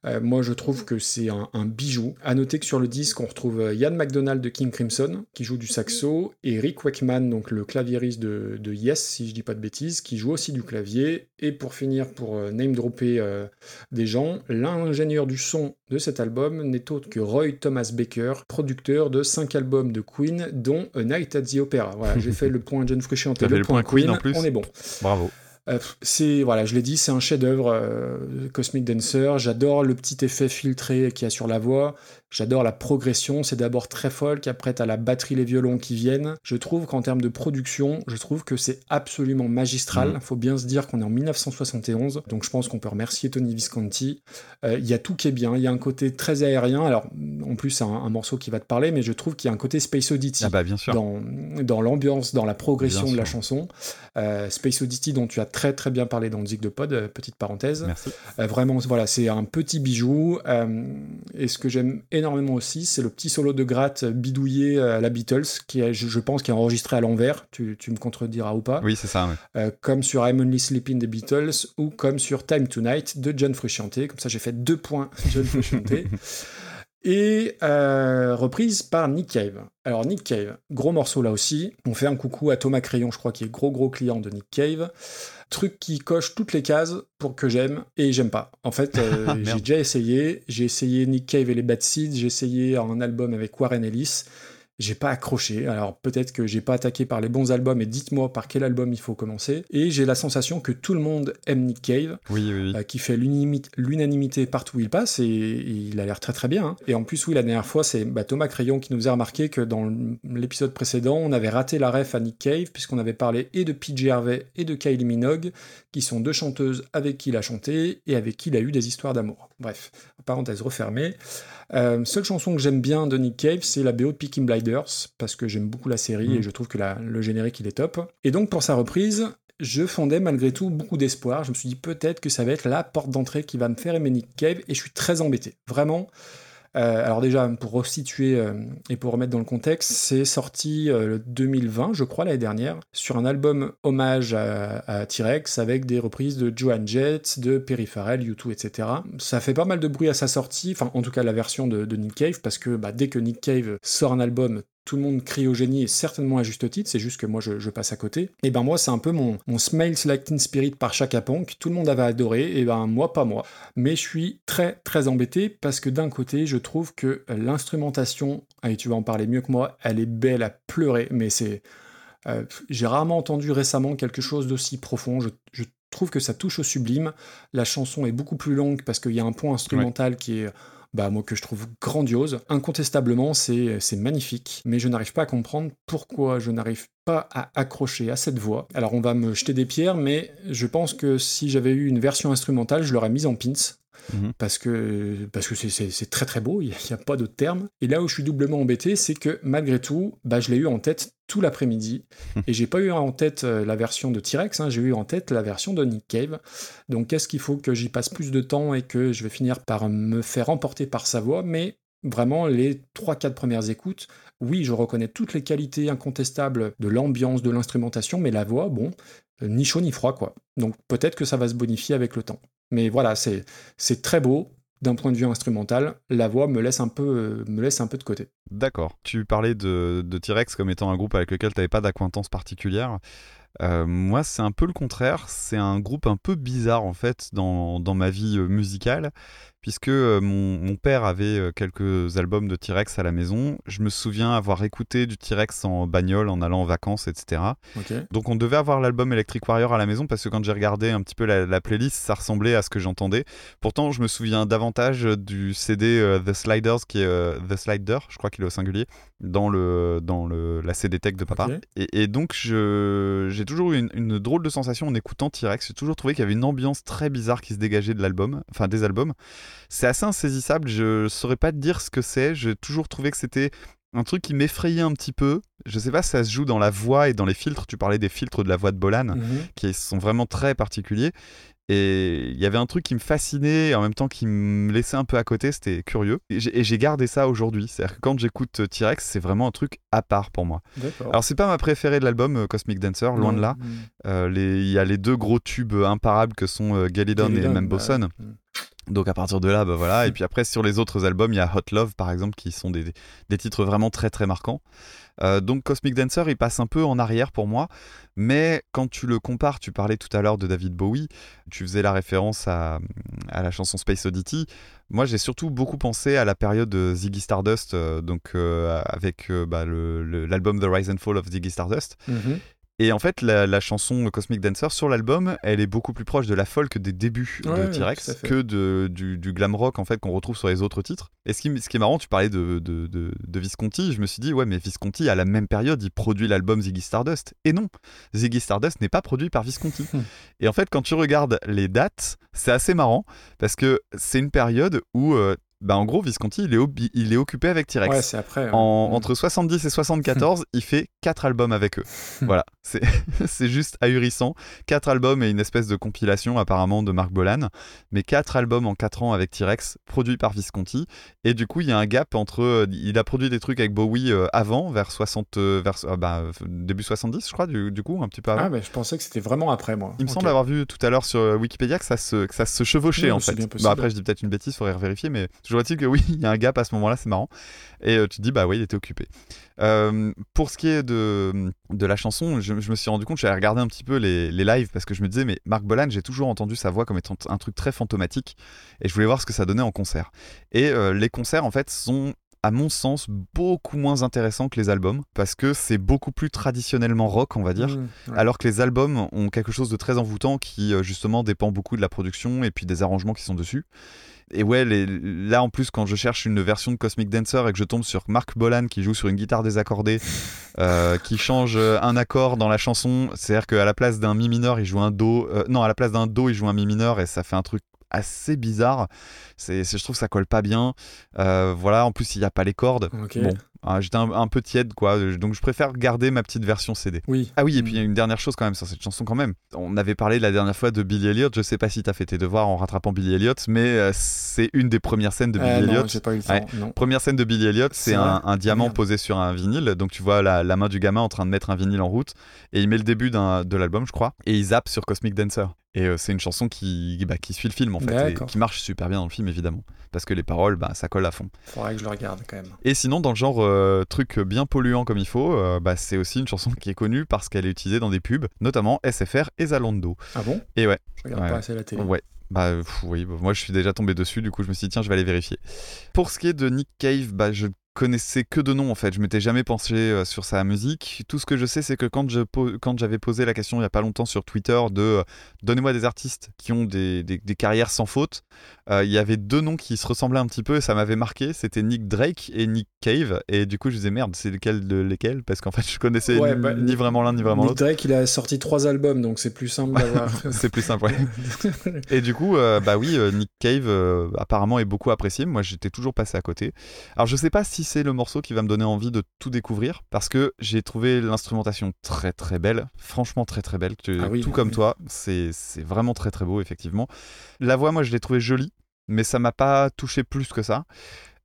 [SPEAKER 2] euh, moi je trouve que c'est un, un bijou. À noter que sur le disque, on retrouve euh, Ian McDonald de King Crimson, qui joue du saxo, et Rick Wakeman, donc le claviériste de, de Yes, si je dis pas de bêtises, qui joue aussi du clavier. Et pour finir, pour euh, name dropper euh, des gens, l'ingénieur du son de cet album n'est autre que Roy Thomas Baker, producteur de 5 albums de Queen, dont A Night at the Opera. Voilà, j'ai *laughs* fait le point John Frusciante et le,
[SPEAKER 3] le
[SPEAKER 2] point
[SPEAKER 3] point Queen
[SPEAKER 2] Queen,
[SPEAKER 3] en plus
[SPEAKER 2] on est bon.
[SPEAKER 3] Bravo.
[SPEAKER 2] Euh, c'est voilà, je l'ai dit, c'est un chef-d'œuvre euh, Cosmic Dancer. J'adore le petit effet filtré qu'il y a sur la voix. J'adore la progression. C'est d'abord très folk, après t'as la batterie, les violons qui viennent. Je trouve qu'en termes de production, je trouve que c'est absolument magistral.
[SPEAKER 3] Mhm.
[SPEAKER 2] Faut bien se dire qu'on est en 1971, donc je pense qu'on peut remercier Tony Visconti. Euh, Il y a tout qui est bien. Il y a un côté très aérien. Alors en plus, c'est un, un morceau qui va te parler, mais je trouve qu'il y a un côté Space Oddity
[SPEAKER 3] Ah bah bien sûr.
[SPEAKER 2] dans, dans l'ambiance, dans la progression
[SPEAKER 3] Bien
[SPEAKER 2] de la chanson. Euh, Space Oddity, dont tu as très très bien parlé dans le Zig de Pod, euh, petite parenthèse.
[SPEAKER 3] Merci.
[SPEAKER 2] Vraiment, voilà, c'est un petit bijou. Et ce que j'aime énormément aussi, c'est le petit solo de gratte bidouillé à la Beatles, qui est, je, je pense, qui est enregistré à l'envers. Tu, tu me contrediras ou pas.
[SPEAKER 3] Oui, c'est ça. ouais.
[SPEAKER 2] Euh, comme sur I'm Only Sleeping des Beatles ou comme sur Time Tonight de John Frusciante. Comme ça, j'ai fait deux points *laughs* John Frusciante. Et euh, reprise par Nick Cave. Alors Nick Cave, gros morceau là aussi. On fait un coucou à Thomas Crayon, je crois, qui est gros gros client de Nick Cave. Truc qui coche toutes les cases pour que j'aime et j'aime pas. En fait, euh, *laughs* j'ai
[SPEAKER 3] Merde.
[SPEAKER 2] déjà essayé. J'ai essayé Nick Cave et les Bad Seeds. J'ai essayé un album avec Warren Ellis. J'ai pas accroché. Alors peut-être que j'ai pas attaqué par les bons albums et dites-moi par quel album il faut commencer. Et j'ai la sensation que tout le monde aime Nick Cave
[SPEAKER 3] Oui, oui, oui.
[SPEAKER 2] euh, qui fait l'unanimité partout où il passe et, il a l'air très très bien. hein. Et en plus, oui, la dernière fois, c'est bah, Thomas Crayon qui nous a remarqué que dans l'épisode précédent, on avait raté la ref à Nick Cave puisqu'on avait parlé et de PJ Harvey et de Kylie Minogue, qui sont deux chanteuses avec qui il a chanté et avec qui il a eu des histoires d'amour. Bref, parenthèse refermée. Euh, seule chanson que j'aime bien de Nick Cave, c'est la BO de Peaky Blinders, parce que j'aime beaucoup la série et je trouve que la- le générique il est top. Et donc pour sa reprise, je fondais malgré tout beaucoup d'espoir. Je me suis dit peut-être que ça va être la porte d'entrée qui va me faire aimer Nick Cave, et je suis très embêté. Vraiment. Euh, alors déjà, pour resituer euh, et pour remettre dans le contexte, c'est sorti euh, 2020, je crois, l'année dernière, sur un album hommage à, T-Rex avec des reprises de Joan Jett, de Perry Farrell, U2, etc. Ça fait pas mal de bruit à sa sortie, enfin en tout cas la version de, de Nick Cave, parce que bah, dès que Nick Cave sort un album, tout le monde crie au génie et certainement à juste titre, c'est juste que moi je, je passe à côté. Et ben moi c'est un peu mon, mon Smells Like Teen Spirit par Chaka Punk, tout le monde avait adoré, et ben moi pas moi. Mais je suis très très embêté parce que d'un côté je trouve que l'instrumentation, et tu vas en parler mieux que moi, elle est belle à pleurer, mais c'est... euh, J'ai rarement entendu récemment quelque chose d'aussi profond, je, je trouve que ça touche au sublime, la chanson est beaucoup plus longue parce qu'il y a un point instrumental qui est bah, moi que je trouve grandiose. Incontestablement, c'est magnifique, mais je n'arrive pas à comprendre pourquoi je n'arrive pas à accrocher à cette voix. Alors on va me jeter des pierres, mais je pense que si j'avais eu une version instrumentale, je l'aurais mise en pins.
[SPEAKER 3] Mhm.
[SPEAKER 2] Parce que parce que c'est- très très beau, il n'y a, pas d'autre terme. Et là où je suis doublement embêté, c'est que malgré tout, bah, je l'ai eu en tête tout l'après-midi. et j'ai pas eu en tête euh, la version de T-Rex, hein, j'ai eu en tête la version de Nick Cave. Donc est-ce qu'il faut que j'y passe plus de temps et que je vais finir par me faire emporter par sa voix? Mais vraiment, les 3-4 premières écoutes, oui, je reconnais toutes les qualités incontestables de l'ambiance, de l'instrumentation, mais la voix, bon, euh, ni chaud ni froid, quoi. Donc peut-être que ça va se bonifier avec le temps. Mais voilà, c'est très beau d'un point de vue instrumental. La voix me laisse un peu, euh, me laisse un peu de côté.
[SPEAKER 3] D'accord. Tu parlais de, de T-Rex comme étant un groupe avec lequel tu n'avais pas d'acquaintance particulière. Euh, moi, c'est un peu le contraire. C'est un groupe un peu bizarre, en fait, dans, dans ma vie euh, musicale, puisque euh, mon, mon père avait euh, quelques albums de T-Rex à la maison. Je me souviens avoir écouté du T-Rex en bagnole, en allant en vacances, etc. Donc on devait avoir l'album Electric Warrior à la maison parce que quand j'ai regardé un petit peu la, la playlist, ça ressemblait à ce que j'entendais. Pourtant, je me souviens davantage du CD euh, The Sliders, qui est euh, The Slider, je crois qu'il est au singulier, dans, le, dans le, la CD Tech de papa. Et, et donc j'ai toujours eu une, une drôle de sensation en écoutant T-Rex. J'ai toujours trouvé qu'il y avait une ambiance très bizarre qui se dégageait de l'album, enfin des albums. C'est assez insaisissable, je saurais pas te dire ce que c'est. J'ai toujours trouvé que c'était un truc qui m'effrayait un petit peu. Je sais pas si ça se joue dans la voix et dans les filtres. Tu parlais des filtres de la voix de Bolan
[SPEAKER 2] Mhm.
[SPEAKER 3] qui sont vraiment très particuliers. Et il y avait un truc qui me fascinait et en même temps qui me laissait un peu à côté, c'était curieux. Et j'ai gardé ça aujourd'hui. C'est-à-dire que quand j'écoute euh, T-Rex, c'est vraiment un truc à part pour moi. Alors c'est pas ma préférée de l'album euh, Cosmic Dancer, loin de là.
[SPEAKER 2] Mhm.
[SPEAKER 3] Euh, Il y a les deux gros tubes imparables que sont euh, Galidon et même
[SPEAKER 2] bah.
[SPEAKER 3] Donc à partir de là, bah voilà. Et *laughs* puis après sur les autres albums, il y a Hot Love par exemple, qui sont des, des titres vraiment très très marquants. Euh, donc Cosmic Dancer, il passe un peu en arrière pour moi, mais quand tu le compares, tu parlais tout à l'heure de David Bowie, tu faisais la référence à, à la chanson Space Oddity. Moi, j'ai surtout beaucoup pensé à la période de Ziggy Stardust, euh, donc euh, avec bah, l'album The Rise and Fall of Ziggy Stardust.
[SPEAKER 2] Mhm.
[SPEAKER 3] Et en fait, la, la chanson Cosmic Dancer sur l'album, elle est beaucoup plus proche de la folk des débuts
[SPEAKER 2] Ouais,
[SPEAKER 3] de T-Rex que de, du, du glam rock en fait qu'on retrouve sur les autres titres. Et ce qui, ce qui est marrant, tu parlais de, de, de- de Visconti, je me suis dit ouais mais Visconti à la même période il produit l'album Ziggy Stardust. Et non, Ziggy Stardust n'est pas produit par Visconti.
[SPEAKER 2] Hmm.
[SPEAKER 3] Et en fait quand tu regardes les dates, c'est assez marrant parce que c'est une période où euh, bah, en gros Visconti il est, obi- il est occupé avec T-Rex.
[SPEAKER 2] Ouais, c'est après. ouais.
[SPEAKER 3] En-
[SPEAKER 2] Mhm.
[SPEAKER 3] entre 70 et 74, *laughs* il fait 4 albums avec eux. voilà, *laughs* c'est juste ahurissant. 4 albums et une espèce de compilation apparemment de Marc Bolan, mais 4 albums en 4 ans avec T-Rex, produits par Visconti. Et du coup, il y a un gap entre. euh, Il a produit des trucs avec Bowie euh, avant, vers 60, euh, vers, bah, début 70, je crois, du, du coup, un petit peu avant.
[SPEAKER 2] Ah, bah, je pensais que c'était vraiment après, moi.
[SPEAKER 3] Il me semble avoir vu tout à l'heure sur Wikipédia que ça se, que ça se chevauchait
[SPEAKER 2] Oui,
[SPEAKER 3] en fait.
[SPEAKER 2] bien
[SPEAKER 3] Bah, après, je dis peut-être une bêtise, faudrait vérifier, mais toujours est-il que oui, *laughs* il y a un gap à ce moment-là, c'est marrant. Et euh, tu te dis, bah oui, il était occupé. Euh, pour ce qui est de, la chanson, je, je me suis rendu compte, j'avais regardé un petit peu les, les lives parce que je me disais, mais Marc Bolan, j'ai toujours entendu sa voix comme étant un truc très fantomatique et je voulais voir ce que ça donnait en concert. Et euh, les concerts, en fait, sont à mon sens, beaucoup moins intéressants que les albums, parce que c'est beaucoup plus traditionnellement rock, on va dire.
[SPEAKER 2] Ouais.
[SPEAKER 3] alors que les albums ont quelque chose de très envoûtant qui euh, justement dépend beaucoup de la production et puis des arrangements qui sont dessus. Et ouais, les- là en plus quand je cherche une version de Cosmic Dancer et que je tombe sur Mark Bolan qui joue sur une guitare désaccordée, euh, qui change euh, un accord dans la chanson, c'est-à-dire qu'à la place d'un mi mineur il joue un do, euh, non à la place d'un do il joue un mi mineur et ça fait un truc assez bizarre. C'est, je trouve que ça colle pas bien. Euh, voilà, en plus il n'y a pas les cordes. Bon, ah, j'étais un, un peu tiède quoi, donc je préfère garder ma petite version CD.
[SPEAKER 2] Oui.
[SPEAKER 3] Ah oui, et puis il y a une dernière chose quand même sur cette chanson quand même. On avait parlé la dernière fois de Billy Elliot, je sais pas si t'as fait tes devoirs en rattrapant Billy Elliot, mais euh, c'est une des premières scènes de Billy
[SPEAKER 2] Euh,
[SPEAKER 3] Elliot.
[SPEAKER 2] non, j'ai pas eu le temps.
[SPEAKER 3] Ouais.
[SPEAKER 2] Non.
[SPEAKER 3] Première scène de Billy Elliot, c'est un, diamant
[SPEAKER 2] Merde.
[SPEAKER 3] posé sur un vinyle, donc tu vois la, la main du gamin en train de mettre un vinyle en route, et il met le début d'un- de l'album, je crois, et il zappe sur Cosmic Dancer. Et euh, c'est une chanson qui, bah, qui suit le film en fait, et qui marche super bien dans le film évidemment. Parce que les paroles, bah, ça colle à fond.
[SPEAKER 2] Faudrait que je le regarde quand même.
[SPEAKER 3] Et sinon, dans le genre euh, truc bien polluant comme il faut, euh, bah, c'est aussi une chanson qui est connue parce qu'elle est utilisée dans des pubs, notamment SFR et Zalando.
[SPEAKER 2] Ah bon?
[SPEAKER 3] Et ouais,
[SPEAKER 2] Je regarde
[SPEAKER 3] Ouais.
[SPEAKER 2] pas assez la télé.
[SPEAKER 3] ouais. Bah pff, oui, bah, moi je suis déjà tombé dessus, du coup je me suis dit tiens je vais aller vérifier. Pour ce qui est de Nick Cave, bah je connaissais que de nom en fait, je m'étais jamais penché euh, sur sa musique. Tout ce que je sais c'est que quand je quand j'avais posé la question il y a pas longtemps sur Twitter de euh, donnez-moi des artistes qui ont des, des- des carrières sans faute, euh, il y avait deux noms qui se ressemblaient un petit peu et ça m'avait marqué, c'était Nick Drake et Nick Cave et du coup je disais merde c'est lequel de lesquels? Parce qu'en fait je connaissais
[SPEAKER 2] Ouais,
[SPEAKER 3] ni,
[SPEAKER 2] bah,
[SPEAKER 3] ni vraiment l'un ni vraiment
[SPEAKER 2] Nick
[SPEAKER 3] l'autre.
[SPEAKER 2] Drake, il a sorti trois albums, donc c'est plus simple d'avoir. *laughs*
[SPEAKER 3] C'est plus simple. ouais. *laughs* Et du coup, euh, bah oui, Nick Cave apparemment est beaucoup apprécié. Moi, j'étais toujours passé à côté. Alors, je sais pas si c'est le morceau qui va me donner envie de tout découvrir, parce que j'ai trouvé l'instrumentation très très belle, franchement très très belle.
[SPEAKER 2] Ah oui,
[SPEAKER 3] tout
[SPEAKER 2] oui,
[SPEAKER 3] comme
[SPEAKER 2] oui.
[SPEAKER 3] toi, c'est c'est vraiment très très beau effectivement. La voix, moi, je l'ai trouvée jolie, mais ça m'a pas touché plus que ça.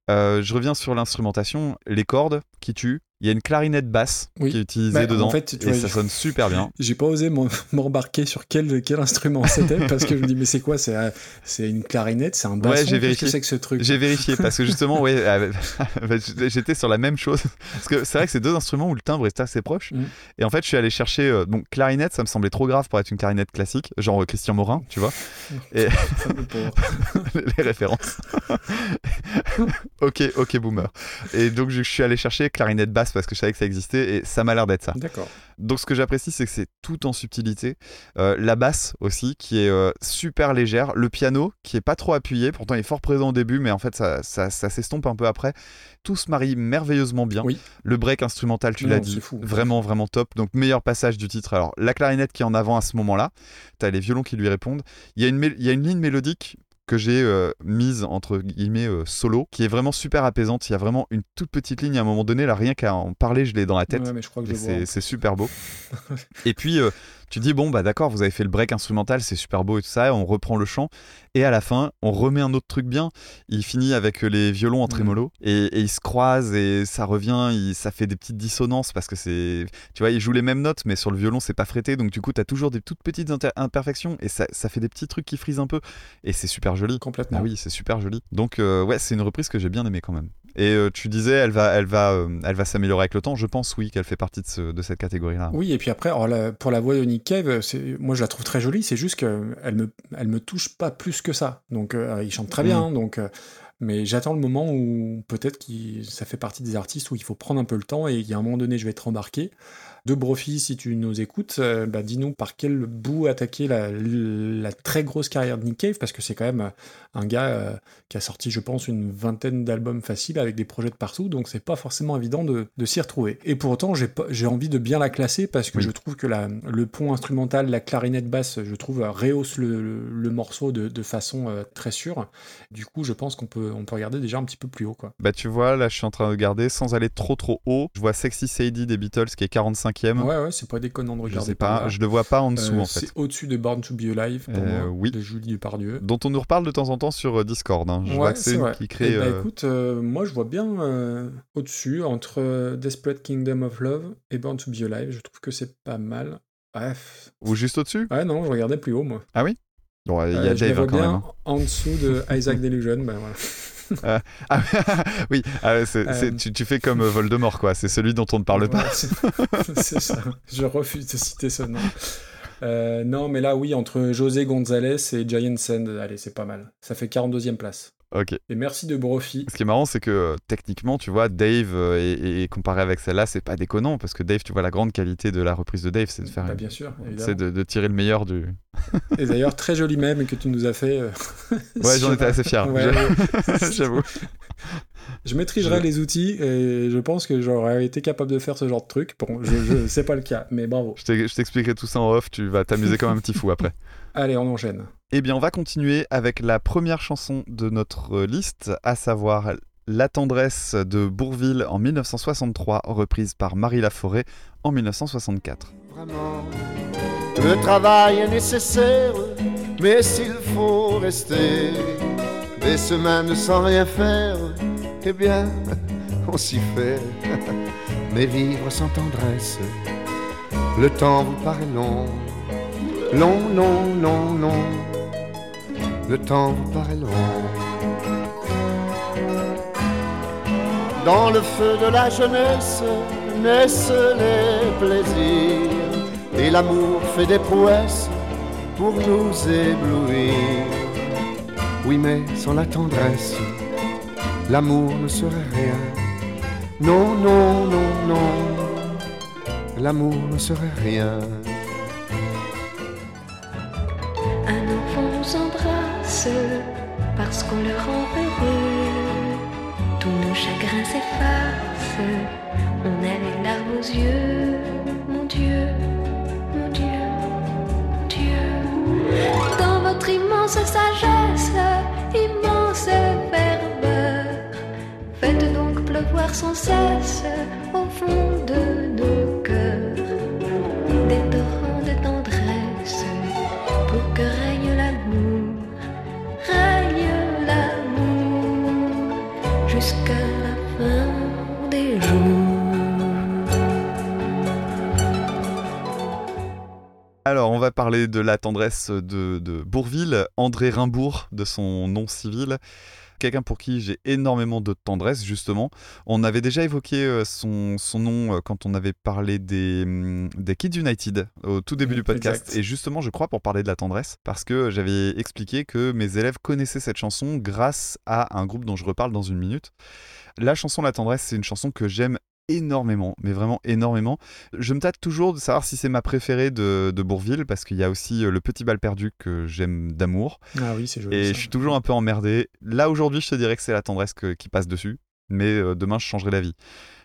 [SPEAKER 3] Euh, je reviens sur l'instrumentation, les cordes qui tuent. Il y a une clarinette basse
[SPEAKER 2] Oui.
[SPEAKER 3] qui est utilisée
[SPEAKER 2] Bah,
[SPEAKER 3] dedans
[SPEAKER 2] en fait, tu
[SPEAKER 3] et
[SPEAKER 2] vois,
[SPEAKER 3] ça sonne super bien. *laughs*
[SPEAKER 2] J'ai pas osé *laughs* m'embarquer sur quel, quel instrument c'était parce que je me dis mais c'est quoi? C'est euh, une clarinette, c'est un basson?
[SPEAKER 3] Ouais, j'ai vérifié.
[SPEAKER 2] que c'est que ce truc?
[SPEAKER 3] J'ai vérifié parce que justement, ouais, euh, *laughs* bah, j'étais sur la même chose. Parce que c'est vrai que c'est deux instruments où le timbre est assez proche.
[SPEAKER 2] Mm.
[SPEAKER 3] Et en fait, je suis allé chercher. euh, donc, clarinette, ça me semblait trop grave pour être une clarinette classique, genre Christian Morin, tu vois, et les références. ok, ok, boomer. Et donc, je suis allé chercher clarinette basse parce que je savais que ça existait et ça m'a l'air d'être ça.
[SPEAKER 2] D'accord.
[SPEAKER 3] Donc ce que j'apprécie, c'est que c'est tout en subtilité. Euh, la basse aussi, qui est euh, super légère. Le piano, qui est pas trop appuyé, pourtant il est fort présent au début, mais en fait ça, ça, ça s'estompe un peu après. Tout se marie merveilleusement bien.
[SPEAKER 2] Oui.
[SPEAKER 3] Le break instrumental, tu l'as dit,
[SPEAKER 2] fou.
[SPEAKER 3] vraiment vraiment top. Donc meilleur passage du titre. Alors la clarinette qui est en avant à ce moment-là, t'as les violons qui lui répondent. Il y a une, mél- il y a une ligne mélodique que j'ai euh, mise entre guillemets euh, solo, qui est vraiment super apaisante. Il y a vraiment une toute petite ligne à un moment donné, là rien qu'à en parler, je l'ai dans la tête.
[SPEAKER 2] Ouais,
[SPEAKER 3] c'est super beau. *laughs* et puis, euh, tu dis, bon, bah d'accord, vous avez fait le break instrumental, c'est super beau et tout ça, on reprend le chant. Et à la fin, on remet un autre truc bien. Il finit avec euh, les violons en trémolo et, et ils se croisent et ça revient, il- ça fait des petites dissonances parce que c'est. Tu vois, ils jouent les mêmes notes, mais sur le violon, c'est pas frété. Donc, du coup, t'as toujours des toutes petites imperfections et ça, ça fait des petits trucs qui frisent un peu. Et c'est super joli.
[SPEAKER 2] Complètement.
[SPEAKER 3] Ah oui, c'est super joli. Donc euh, ouais, c'est une reprise que j'ai bien aimée quand même. Et euh, tu disais, elle va, elle va, euh, elle va s'améliorer avec le temps. Je pense oui qu'elle fait partie de, ce- de cette catégorie-là.
[SPEAKER 2] Oui, et puis après, alors, la- pour la voix de Nick Cave, c'est- moi je la trouve très jolie, c'est juste qu'elle me, elle me touche pas plus que ça. Donc euh, il chante très bien, hein, donc, euh, mais j'attends le moment où peut-être que ça fait partie des artistes où il faut prendre un peu le temps et il y a un moment donné je vais être embarqué. De Brophy, si tu nous écoutes, euh, bah, dis-nous par quel bout attaquer la, la très grosse carrière de Nick Cave, parce que c'est quand même euh, un gars euh, qui a sorti, je pense, une vingtaine d'albums faciles avec des projets de partout, donc c'est pas forcément évident de, de s'y retrouver. Et pour autant, j'ai envie de bien la classer parce que
[SPEAKER 3] Oui.
[SPEAKER 2] je trouve que la- le pont instrumental, la clarinette basse, je trouve, rehausse le, le- le morceau de, de façon euh, très sûre. Du coup, je pense qu'on peut, on peut regarder déjà un petit peu plus haut. Quoi.
[SPEAKER 3] Bah tu vois, là je suis en train de regarder sans aller trop trop haut. Je vois Sexy Sadie des Beatles qui est 45e.
[SPEAKER 2] Ouais, ouais, c'est pas déconnant de
[SPEAKER 3] je
[SPEAKER 2] regarder.
[SPEAKER 3] sais
[SPEAKER 2] par
[SPEAKER 3] pas, je le vois pas en dessous
[SPEAKER 2] Euh,
[SPEAKER 3] en fait.
[SPEAKER 2] C'est au-dessus de Born to Be Alive pour
[SPEAKER 3] Euh,
[SPEAKER 2] moi,
[SPEAKER 3] oui.
[SPEAKER 2] de Julie Depardieu.
[SPEAKER 3] Dont on nous reparle de temps en temps sur euh, Discord. hein. Je
[SPEAKER 2] Ouais,
[SPEAKER 3] vois que c'est qui crée. Euh,
[SPEAKER 2] écoute, euh, moi je vois bien euh, au-dessus, entre euh, Desperate Kingdom of Love et Born to Be Alive. Je trouve que c'est pas mal. Bref.
[SPEAKER 3] Ou juste au-dessus?
[SPEAKER 2] Ouais, non, je regardais plus haut, moi.
[SPEAKER 3] Bon, Il y a
[SPEAKER 2] Euh, je
[SPEAKER 3] Dave hein, quand même. hein.
[SPEAKER 2] en dessous de Isaac Delusion. ben voilà. *laughs* *laughs*
[SPEAKER 3] Ah, *laughs* oui, ah,
[SPEAKER 2] Euh,
[SPEAKER 3] tu, tu fais comme euh, Voldemort quoi. C'est celui dont on ne parle pas. *laughs*
[SPEAKER 2] C'est ça. Je refuse de citer ce nom. Euh, non, mais là, oui, entre José González et Giant Sand, allez, c'est pas mal. Ça fait 42e place.
[SPEAKER 3] Ok.
[SPEAKER 2] Et merci de Brophy.
[SPEAKER 3] Ce qui est marrant, c'est que euh, techniquement, tu vois, Dave, euh, et, et comparé avec celle-là, c'est pas déconnant, parce que Dave, tu vois, la grande qualité de la reprise de Dave, c'est de faire,
[SPEAKER 2] Bah, bien sûr,
[SPEAKER 3] c'est de, de tirer le meilleur du.
[SPEAKER 2] Et d'ailleurs, très joli même que tu nous as fait. euh, *laughs*
[SPEAKER 3] Ouais, j'en étais assez fier.
[SPEAKER 2] Ouais. *laughs*
[SPEAKER 3] J'avoue.
[SPEAKER 2] Je maîtriserai
[SPEAKER 3] Je-
[SPEAKER 2] les outils et je pense que j'aurais été capable de faire ce genre de truc. Bon, je, je c'est pas le cas, mais bravo.
[SPEAKER 3] Je t'expliquerai tout ça en off, tu vas t'amuser comme un petit fou après. *laughs*
[SPEAKER 2] Allez, on enchaîne.
[SPEAKER 3] Eh bien, on va continuer avec la première chanson de notre liste, à savoir La tendresse de Bourville en 1963, reprise par Marie Laforêt en 1964.
[SPEAKER 7] Vraiment, le travail est nécessaire, mais s'il faut rester des semaines sans rien faire, eh bien, *laughs* on s'y fait. *laughs* Mais vivre sans tendresse, le temps vous paraît long, Non, non, non, non, le temps vous paraît long. Dans le feu de la jeunesse naissent les plaisirs et l'amour fait des prouesses pour nous éblouir. Oui, mais sans la tendresse, l'amour ne serait rien. Non, non, non, non, l'amour ne serait rien.
[SPEAKER 4] Parce qu'on le rend heureux. Tous nos chagrins s'effacent. On a les larmes aux yeux. Mon Dieu, mon Dieu, mon Dieu. Dans votre immense sagesse, immense ferveur, faites donc pleuvoir sans cesse au fond de nos
[SPEAKER 3] Alors, on va parler de la tendresse de, de Bourville, André Rimbourg, de son nom civil. Quelqu'un pour qui j'ai énormément de tendresse, justement. On avait déjà évoqué euh, son, son nom euh, quand on avait parlé des, hum, des Kids United au tout début du podcast.
[SPEAKER 2] exact.
[SPEAKER 3] Et justement, je crois, pour parler de la tendresse, parce que j'avais expliqué que mes élèves connaissaient cette chanson grâce à un groupe dont je reparle dans une minute. La chanson La tendresse, c'est une chanson que j'aime énormément, mais vraiment énormément. Je me tâte toujours de savoir si c'est ma préférée de, de Bourville, parce qu'il y a aussi euh, Le Petit Bal Perdu que j'aime d'amour.
[SPEAKER 2] Ah oui, c'est joli.
[SPEAKER 3] Et
[SPEAKER 2] ça.
[SPEAKER 3] je suis toujours un peu emmerdé. Là, aujourd'hui, je te dirais que c'est la tendresse que- qui passe dessus, mais euh, demain, je changerai d'avis.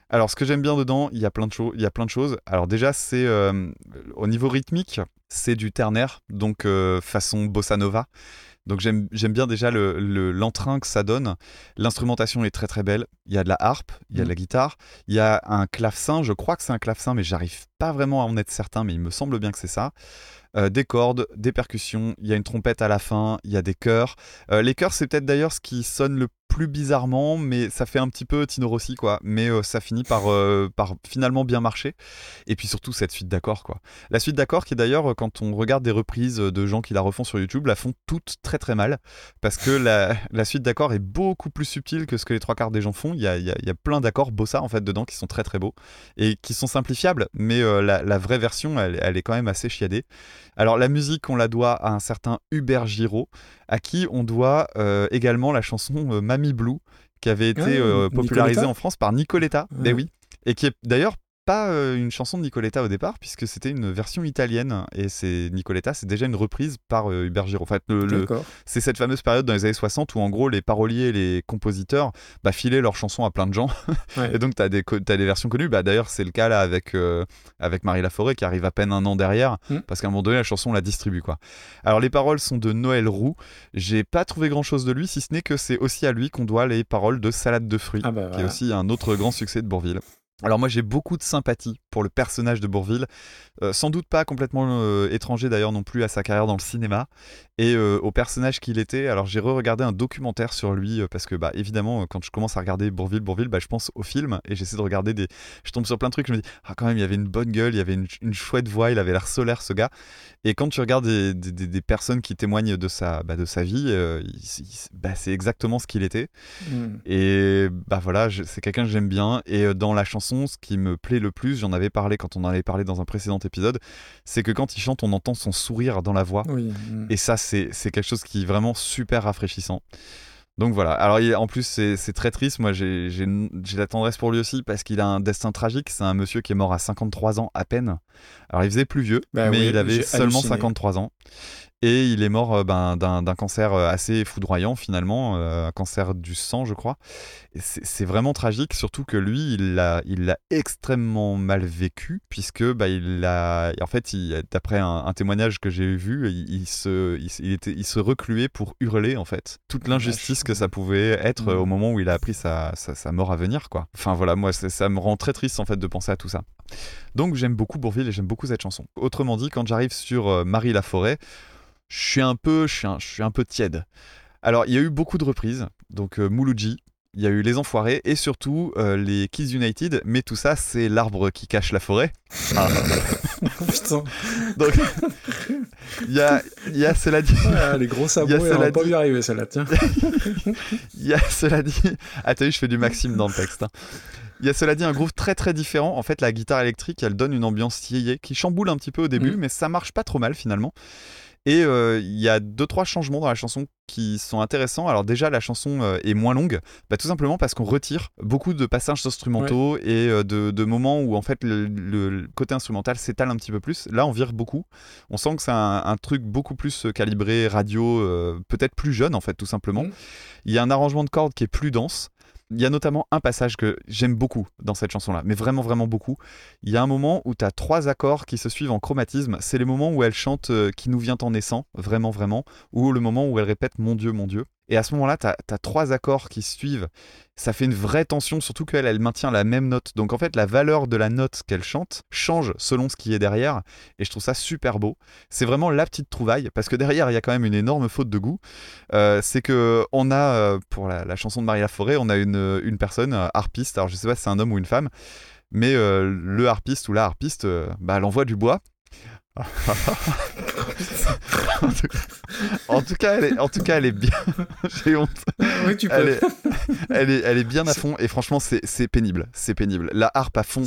[SPEAKER 3] Alors, ce que j'aime bien dedans, il y a plein de choses. Il y a plein de choses. Alors déjà, c'est euh, au niveau rythmique, c'est du ternaire, donc euh, façon bossa nova. Donc j'aime bien déjà le- le- l'entrain que ça donne. L'instrumentation est très très belle. Il y a de la harpe, il y a de la guitare, il y a un clavecin. Je crois que c'est un clavecin, mais j'arrive pas vraiment à en être certain, mais il me semble bien que c'est ça. Euh, des cordes, des percussions, il y a une trompette à la fin, il y a des chœurs. Euh, les chœurs, c'est peut-être d'ailleurs ce qui sonne le plus bizarrement, mais ça fait un petit peu Tino Rossi, quoi. Mais euh, ça finit par, par finalement bien marcher. Et puis surtout cette suite d'accords, quoi. La suite d'accords qui d'ailleurs, quand on regarde des reprises de gens qui la refont sur YouTube, la font toutes très très mal. Parce que la, *laughs* la suite d'accords est beaucoup plus subtile que ce que les trois quarts des gens font. Il y a, y y a plein d'accords bossa en fait dedans qui sont très très beaux et qui sont simplifiables, mais la, la vraie version, elle, elle est quand même assez chiadée. Alors la musique, on la doit à un certain Hubert Giraud, à qui on doit euh, également la chanson euh, Mamie Blue, qui avait été
[SPEAKER 2] Ah,
[SPEAKER 3] euh, popularisée en France par Nicoletta. Ben oui. Et qui est d'ailleurs pas euh, une chanson de Nicoletta au départ, puisque c'était une version italienne. Et c'est Nicoletta, c'est déjà une reprise par euh, Hubert Giraud. En fait, le- c'est cette fameuse période dans les années 60 où en gros les paroliers et les compositeurs bah, filaient leurs chansons à plein de gens. *laughs*
[SPEAKER 2] Ouais.
[SPEAKER 3] et donc tu as, des des versions connues. Bah, D'ailleurs c'est le cas là avec, euh, avec Marie Laforêt qui arrive à peine un an derrière
[SPEAKER 2] Mm.
[SPEAKER 3] parce qu'à un moment donné la chanson on la distribue. quoi. Alors les paroles sont de Noël Roux. J'ai pas trouvé grand chose de lui si ce n'est que c'est aussi à lui qu'on doit les paroles de Salade de fruits
[SPEAKER 2] Ah bah
[SPEAKER 3] qui est aussi un autre grand succès de Bourville. Alors moi j'ai beaucoup de sympathie pour le personnage de Bourville, Euh, sans doute pas complètement euh, étranger d'ailleurs non plus à sa carrière dans le cinéma et euh, au personnage qu'il était. Alors j'ai re-regardé un documentaire sur lui parce que bah évidemment quand je commence à regarder Bourville, Bourville, bah, je pense au film et j'essaie de regarder des, je tombe sur plein de trucs, je me dis ah quand même il y avait une bonne gueule, il y avait une, une chouette voix, il avait l'air solaire ce gars. Et quand tu regardes des, des- des- personnes qui témoignent de sa, bah, de sa vie, bah, c'est exactement ce qu'il était.
[SPEAKER 2] Hmm.
[SPEAKER 3] Et bah voilà, c'est quelqu'un que j'aime bien. Et dans la chanson, ce qui me plaît le plus, j'en avais parlé quand on en avait parlé dans un précédent épisode, c'est que quand il chante, on entend son sourire dans la voix.
[SPEAKER 2] Oui. hmm.
[SPEAKER 3] Et ça, c'est quelque chose qui est vraiment super rafraîchissant. Donc voilà. Alors il- en plus, c'est très triste. Moi, j'ai la tendresse pour lui aussi parce qu'il a un destin tragique. C'est un monsieur qui est mort à 53 ans à peine. Alors il faisait plus vieux,
[SPEAKER 2] Bah
[SPEAKER 3] mais
[SPEAKER 2] oui,
[SPEAKER 3] il avait seulement
[SPEAKER 2] halluciné.
[SPEAKER 3] 53 ans. Et il est mort euh, ben, d'un cancer euh, assez foudroyant finalement, euh, un cancer du sang je crois. C'est vraiment tragique, surtout que lui, il l'a il extrêmement mal vécu, puisque bah, il a, en fait, d'après un, un témoignage que j'ai vu, il, il se, il, était, il se recluait pour hurler en fait toute l'injustice que ça pouvait être euh,
[SPEAKER 2] Mm.
[SPEAKER 3] au moment où il a appris sa, sa, sa mort à venir quoi. Enfin voilà, moi ça me rend très triste en fait de penser à tout ça. Donc j'aime beaucoup Bourville et j'aime beaucoup cette chanson. Autrement dit, quand j'arrive sur Marie Laforêt, je suis un peu, je suis un, je suis un peu tiède. Alors il y a eu beaucoup de reprises, donc euh, Mouloudji, il y a eu Les Enfoirés et surtout euh, les Kids United, mais tout ça, c'est l'arbre qui cache la forêt. *laughs* Ah.
[SPEAKER 2] Putain,
[SPEAKER 3] Donc, il y a, il y a cela dit.
[SPEAKER 2] ah, les gros sabots,
[SPEAKER 3] Il y a
[SPEAKER 2] elle
[SPEAKER 3] cela
[SPEAKER 2] va pas
[SPEAKER 3] dit-
[SPEAKER 2] lui arriver celle-là, tiens. *laughs*
[SPEAKER 3] Il y a cela dit. Ah, t'as vu, je fais du Maxime dans le texte. hein. Il y a cela dit un groove très très différent. En fait, la guitare électrique, elle donne une ambiance yéyé qui chamboule un petit peu au début,
[SPEAKER 2] Mhm.
[SPEAKER 3] mais ça marche pas trop mal finalement. Et euh, il y a deux trois changements dans la chanson qui sont intéressants. Alors déjà, la chanson euh, est moins longue, bah, tout simplement parce qu'on retire beaucoup de passages instrumentaux et euh, de, de moments où en fait le, côté instrumental s'étale un petit peu plus. Là, on vire beaucoup. On sent que c'est un, un truc beaucoup plus calibré radio, euh, peut-être plus jeune en fait, tout simplement.
[SPEAKER 2] Mhm.
[SPEAKER 3] Il y a un arrangement de cordes qui est plus dense. Il y a notamment un passage que j'aime beaucoup dans cette chanson-là, mais vraiment, vraiment beaucoup. Il y a un moment où tu as trois accords qui se suivent en chromatisme. C'est les moments où elle chante euh, Qui nous vient en naissant, vraiment, vraiment, ou le moment où elle répète Mon Dieu, mon Dieu. Et à ce moment-là, tu as, trois accords qui se suivent. Ça fait une vraie tension, surtout qu'elle, elle maintient la même note. Donc en fait, la valeur de la note qu'elle chante change selon ce qui est derrière. Et je trouve ça super beau. C'est vraiment la petite trouvaille, parce que derrière, il y a quand même une énorme faute de goût. Euh, c'est que on a, euh, pour la, chanson de Marie Laforêt, on a une, personne, euh, harpiste. Alors je sais pas si c'est un homme ou une femme, mais le harpiste ou la harpiste, bah, elle envoie du bois. En, tout, en tout cas, elle est, en tout cas, elle est bien. *laughs* J'ai honte.
[SPEAKER 2] oui, tu
[SPEAKER 3] Elle
[SPEAKER 2] peux.
[SPEAKER 3] est, elle est, elle est bien à fond et franchement, c'est pénible. C'est pénible. La harpe à fond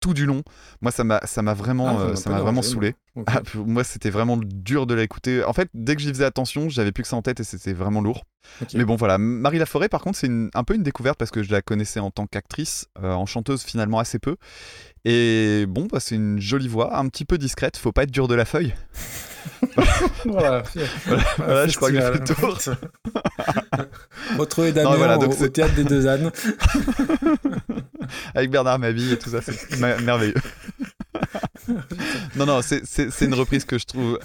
[SPEAKER 3] tout du long. Moi, ça m'a, ça m'a vraiment,
[SPEAKER 2] Ah, ça
[SPEAKER 3] euh,
[SPEAKER 2] m'a
[SPEAKER 3] vraiment saoulé. Ah, moi, c'était vraiment dur de l'écouter. En fait, dès que j'y faisais attention, j'avais plus que ça en tête et c'était vraiment lourd. Mais bon, voilà. Marie Laforêt, par contre, c'est un peu une découverte parce que je la connaissais en tant qu'actrice, euh, en chanteuse finalement assez peu. Et bon, bah, c'est une jolie voix, un petit peu discrète. Faut pas être dur de la feuille. *laughs*
[SPEAKER 2] Voilà,
[SPEAKER 3] Voilà, je crois que j'ai fait le tour.
[SPEAKER 2] Retrouvez Damien
[SPEAKER 3] Non, voilà, donc
[SPEAKER 2] au, théâtre des Deux Ânes. *laughs*
[SPEAKER 3] Avec Bernard Mabille et tout ça, c'est merveilleux. *laughs* non, non, c'est une reprise que je trouve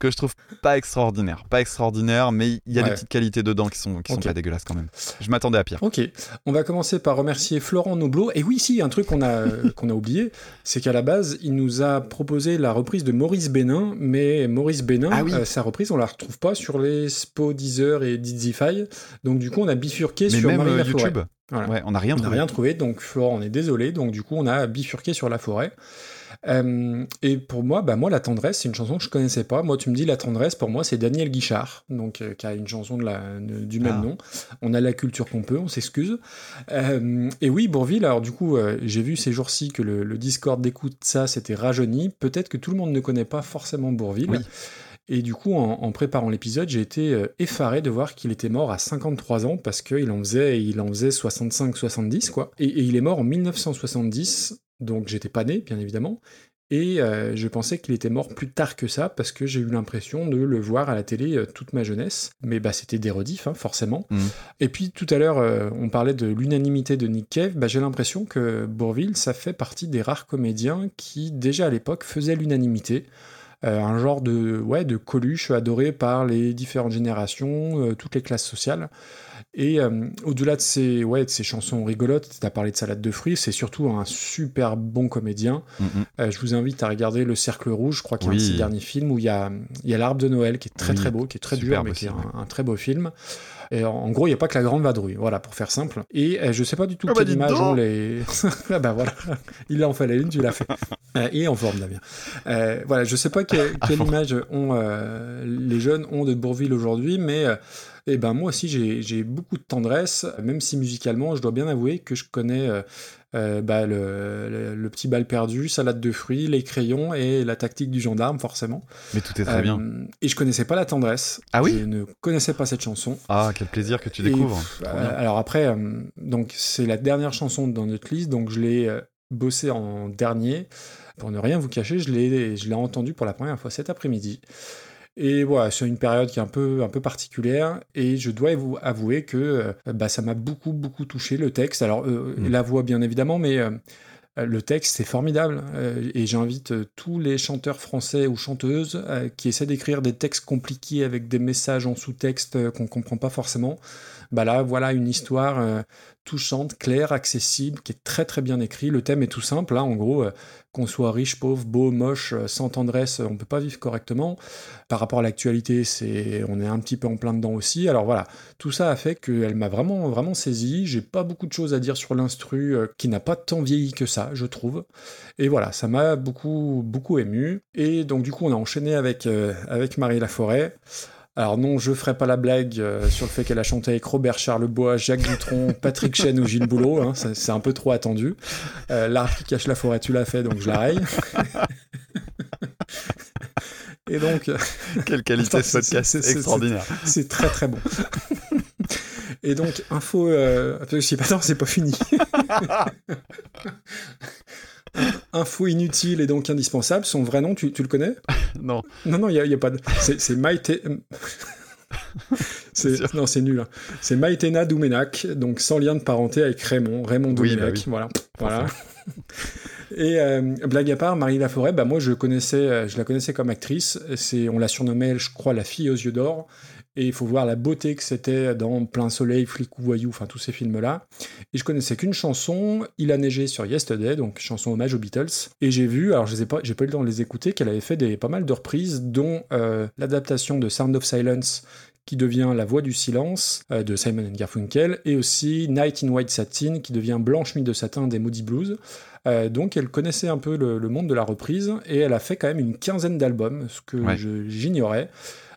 [SPEAKER 3] que je trouve pas extraordinaire, pas extraordinaire, mais il y a
[SPEAKER 2] Ouais.
[SPEAKER 3] des petites qualités dedans qui sont qui
[SPEAKER 2] Ok.
[SPEAKER 3] sont pas dégueulasses quand même. Je m'attendais à pire.
[SPEAKER 2] Ok, on va commencer par remercier Florent Noblot. Et oui, si, un truc qu'on a, *laughs* qu'on a oublié, c'est qu'à la base, il nous a proposé la reprise de Maurice Bénin, mais Maurice Bénin,
[SPEAKER 3] Ah oui.
[SPEAKER 2] euh, sa reprise, on la retrouve pas sur les Spo, Deezer et Dizify. Donc du coup, on a bifurqué
[SPEAKER 3] Mais
[SPEAKER 2] sur
[SPEAKER 3] même
[SPEAKER 2] Marie
[SPEAKER 3] euh. YouTube,
[SPEAKER 2] Voilà.
[SPEAKER 3] ouais, on n'a rien
[SPEAKER 2] On n'a
[SPEAKER 3] trouvé.
[SPEAKER 2] rien trouvé, donc Florent, on est désolé. Donc du coup, on a bifurqué sur la forêt. Euh, et pour moi, bah moi, la tendresse, c'est une chanson que je connaissais pas. Moi, tu me dis la tendresse, pour moi, c'est Daniel Guichard, donc euh, qui a une chanson de la, de- du même
[SPEAKER 3] Ah.
[SPEAKER 2] nom. On a la culture qu'on peut, on s'excuse. Euh, et oui, Bourville. Alors du coup, j'ai vu ces jours-ci que le, le Discord d'écoute ça, c'était rajeuni. Peut-être que tout le monde ne connaît pas forcément Bourville.
[SPEAKER 3] Oui.
[SPEAKER 2] Et du coup, en, en préparant l'épisode, j'ai été effaré de voir qu'il était mort à 53 ans parce qu'il en faisait, il en faisait 65-70, quoi. Et, et il est mort en 1970, donc j'étais pas né, bien évidemment. Et euh, je pensais qu'il était mort plus tard que ça parce que j'ai eu l'impression de le voir à la télé euh, toute ma jeunesse. Mais bah, c'était des rediffs, hein, forcément.
[SPEAKER 3] Mhm.
[SPEAKER 2] Et puis tout à l'heure, euh, on parlait de l'unanimité de Nick Cave. Bah, j'ai l'impression que Bourville, ça fait partie des rares comédiens qui, déjà à l'époque, faisaient l'unanimité. Euh, un genre de, ouais, de coluche adoré par les différentes générations, toutes les classes sociales. Et euh, au-delà de ces, ouais, de ces chansons rigolotes, tu as parlé de salade de fruits, c'est surtout un super bon comédien.
[SPEAKER 3] Mm, mm.
[SPEAKER 2] Euh, je vous invite à regarder Le Cercle Rouge, je crois qu'il y a un de
[SPEAKER 3] Oui.
[SPEAKER 2] ses derniers films où il y a, il y a L'Arbre de Noël qui est très
[SPEAKER 3] Oui,
[SPEAKER 2] très beau, qui est très dur, mais qui est un, un très beau film. Et en, en gros, il n'y a pas que la grande vadrouille, voilà, pour faire simple. Et euh, je sais pas du tout
[SPEAKER 3] Ah bah
[SPEAKER 2] quelle image ont les. *laughs* ah bah voilà, *laughs* il en fallait une, tu l'as fait. *laughs* Euh, et en forme, Damien. Euh, voilà, je sais pas que- quelle image ont, euh, les jeunes ont de Bourville aujourd'hui, mais euh, eh ben, moi aussi j'ai beaucoup de tendresse, même si musicalement, je dois bien avouer que je connais euh, euh, bah, le, le- le petit bal perdu, salade de fruits, les crayons et la tactique du gendarme, forcément.
[SPEAKER 3] Mais tout est très
[SPEAKER 2] Euh,
[SPEAKER 3] bien.
[SPEAKER 2] Et je connaissais pas la tendresse.
[SPEAKER 3] Ah oui
[SPEAKER 2] Je ne connaissais pas cette chanson.
[SPEAKER 3] Ah, quel plaisir que tu
[SPEAKER 2] Et,
[SPEAKER 3] découvres.
[SPEAKER 2] euh, alors après, euh, donc c'est la dernière chanson dans notre liste, donc je l'ai euh, bossé en dernier. Pour ne rien vous cacher, je l'ai, je l'ai entendu pour la première fois cet après-midi. Et voilà, c'est une période qui est un peu, un peu particulière, et je dois vous avouer que euh, bah, ça m'a beaucoup, beaucoup touché le texte. Alors, euh,
[SPEAKER 3] Mm.
[SPEAKER 2] la voix, bien évidemment, mais euh, Le texte, c'est formidable. euh, et j'invite tous les chanteurs français ou chanteuses euh, qui essaient d'écrire des textes compliqués avec des messages en sous-texte euh, qu'on comprend pas forcément. Bah là, voilà une histoire euh, touchante, claire, accessible, qui est très très bien écrit. Le thème est tout simple. hein. En gros, euh, qu'on soit riche, pauvre, beau, moche, euh, sans tendresse, on peut pas vivre correctement. Par rapport à l'actualité, c'est, on est un petit peu en plein dedans aussi. Alors voilà, tout ça a fait qu'elle m'a vraiment vraiment saisi. J'ai pas beaucoup de choses à dire sur l'instru, qui n'a pas tant vieilli que ça, je trouve. Et voilà, ça m'a beaucoup beaucoup ému. Et donc du coup, on a enchaîné avec avec Marie Laforêt. Alors non, je ferai pas la blague euh, sur le fait qu'elle a chanté avec Robert Charlebois, Jacques Dutronc, *laughs* Patrick Chen ou Gilles Boulot. hein, c'est un peu trop attendu. Euh, L'arbre qui cache la forêt, tu l'as fait, donc je la raye. *laughs* Et donc, euh,
[SPEAKER 3] Quelle qualité ce
[SPEAKER 2] c'est-
[SPEAKER 3] podcast extraordinaire.
[SPEAKER 2] c'est très très bon. Et donc, info. Euh... parce que pas, c'est pas fini. *laughs* info inutile et donc indispensable. Son vrai nom, tu, tu le connais *laughs*
[SPEAKER 3] Non,
[SPEAKER 2] Non, non, il n'y a, pas de. C'est Maïté. *laughs*
[SPEAKER 3] Sûr.
[SPEAKER 2] non, c'est nul. hein. C'est Maïtena Doumenac, donc sans lien de parenté avec Raymond, Raymond
[SPEAKER 3] Oui,
[SPEAKER 2] Doumenac.
[SPEAKER 3] bah oui.
[SPEAKER 2] Voilà. voilà. *laughs* Et euh, blague à part, Marie Laforêt, bah moi je connaissais, euh, je la connaissais comme actrice. C'est, on la surnommait, je crois, la fille aux yeux d'or. Et il faut voir la beauté que c'était dans Plein Soleil, Flic ou Voyou, enfin tous ces films-là. Et je connaissais qu'une chanson, Il a neigé sur Yesterday, donc chanson hommage aux Beatles. Et j'ai vu, alors je n'ai pas, j'ai pas eu le temps de les écouter, qu'elle avait fait des, pas mal de reprises, dont euh, l'adaptation de Sound of Silence, qui devient La Voix du Silence euh, de Simon and Garfunkel, et aussi Night in White Satin, qui devient Blanche Nuit de Satin des Moody Blues. Euh, donc elle connaissait un peu le, le monde de la reprise, et elle a fait quand même une quinzaine d'albums, ce que
[SPEAKER 3] Ouais.
[SPEAKER 2] je- j'ignorais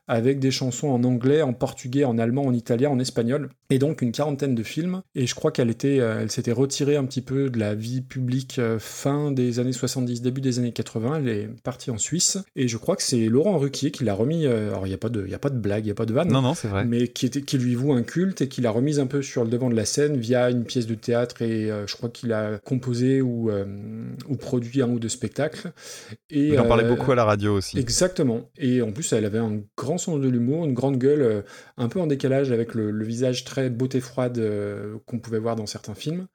[SPEAKER 2] avec des chansons en anglais, en portugais, en allemand, en italien, en espagnol, et donc une quarantaine de films. Et je crois qu'elle était, euh, elle s'était retirée un petit peu de la vie publique euh, fin des années 70, début des années 80. Elle est partie en Suisse, et je crois que c'est Laurent Ruquier qui l'a remis. euh, alors il n'y a pas de, il y a pas de blague, il y a pas de vanne.
[SPEAKER 3] non, non, c'est vrai.
[SPEAKER 2] Mais qui, était, qui lui voue un culte et qui l'a remise un peu sur le devant de la scène via une pièce de théâtre et euh, je crois qu'il a composé ou, euh, ou produit un ou deux spectacles. Et,
[SPEAKER 3] Il en parlait
[SPEAKER 2] euh,
[SPEAKER 3] beaucoup à la radio aussi.
[SPEAKER 2] Exactement. Et en plus, elle avait un grand sens de l'humour, une grande gueule, euh, un peu en décalage avec le, visage très beauté froide euh, qu'on pouvait voir dans certains films.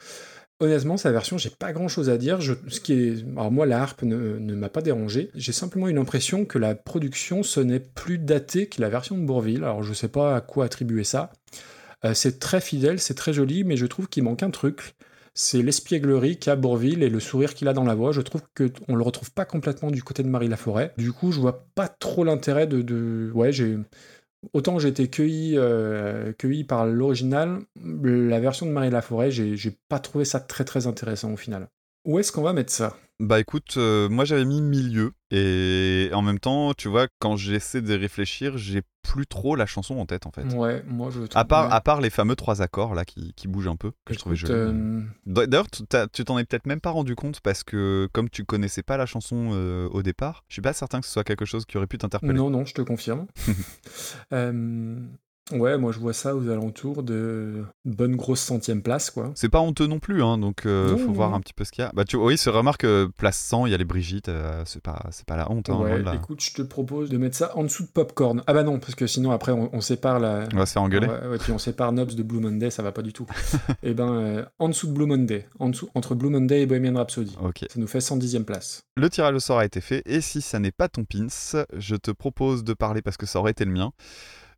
[SPEAKER 2] Honnêtement, sa version, j'ai pas grand chose à dire. Ce qui est, alors moi, la harpe ne, m'a pas dérangé. J'ai simplement eu l'impression que la production sonnait plus datée que la version de Bourville. Alors je sais pas à quoi attribuer ça. Euh, c'est très fidèle, c'est très joli, mais je trouve qu'il manque un truc. C'est l'espièglerie qu'a Bourville et le sourire qu'il a dans la voix. Je trouve que on le retrouve pas complètement du côté de Marie Laforêt. Du coup, je vois pas trop l'intérêt de, ouais, j'ai autant j'ai été cueilli, euh, cueilli par l'original, la version de Marie Laforêt, j'ai pas trouvé ça très très intéressant au final. Où est-ce qu'on va mettre ça?
[SPEAKER 3] Bah écoute, euh, moi j'avais mis milieu et en même temps, tu vois, quand j'essaie de réfléchir, j'ai plus trop la chanson en tête en fait.
[SPEAKER 2] Ouais, moi je.
[SPEAKER 3] À part,
[SPEAKER 2] ouais.
[SPEAKER 3] à part les fameux trois accords là qui, qui bougent un peu, que je trouvais jolis.
[SPEAKER 2] euh,
[SPEAKER 3] D'ailleurs, tu t'en es peut-être même pas rendu compte parce que comme tu connaissais pas la chanson euh, au départ, je suis pas certain que ce soit quelque chose qui aurait pu t'interpeller.
[SPEAKER 2] Non, non, je te confirme. *laughs* Ouais, moi je vois ça aux alentours de bonne grosse centième place, quoi.
[SPEAKER 3] C'est pas honteux non plus, hein, donc euh,
[SPEAKER 2] Non,
[SPEAKER 3] faut
[SPEAKER 2] non,
[SPEAKER 3] voir un petit peu ce qu'il y a. Bah tu, oui, c'est remarque euh, place 100, il y a les Brigitte, euh, c'est pas, c'est pas la honte. Hein,
[SPEAKER 2] ouais,
[SPEAKER 3] là.
[SPEAKER 2] écoute, je te propose de mettre ça en dessous de Popcorn. Ah bah non, parce que sinon après on, on sépare la.
[SPEAKER 3] On va se faire engueuler.
[SPEAKER 2] Ouais, ouais, puis on sépare Nobs de Blue Monday, ça va pas du tout. *laughs* Et ben, euh, en dessous de Blue Monday, en dessous, entre Blue Monday et Bohemian Rhapsody.
[SPEAKER 3] Ok.
[SPEAKER 2] Ça nous fait 110e place.
[SPEAKER 3] Le tirage au sort a été fait, et si ça n'est pas ton pins, je te propose de parler, parce que ça aurait été le mien,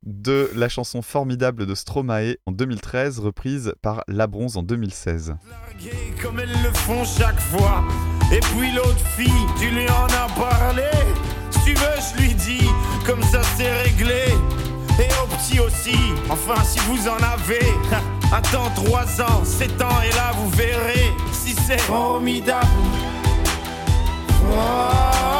[SPEAKER 3] de la chanson formidable de Stromae en 2013, reprise par La Bronze en 2016.
[SPEAKER 8] larguer comme elles le font chaque fois. Et puis l'autre fille, tu lui en as parlé. Si tu veux, je lui dis, comme ça c'est réglé. Et au petit aussi, enfin si vous en avez. *laughs* Attends 3 ans, 7 ans, et là vous verrez si c'est formidable. Formidable.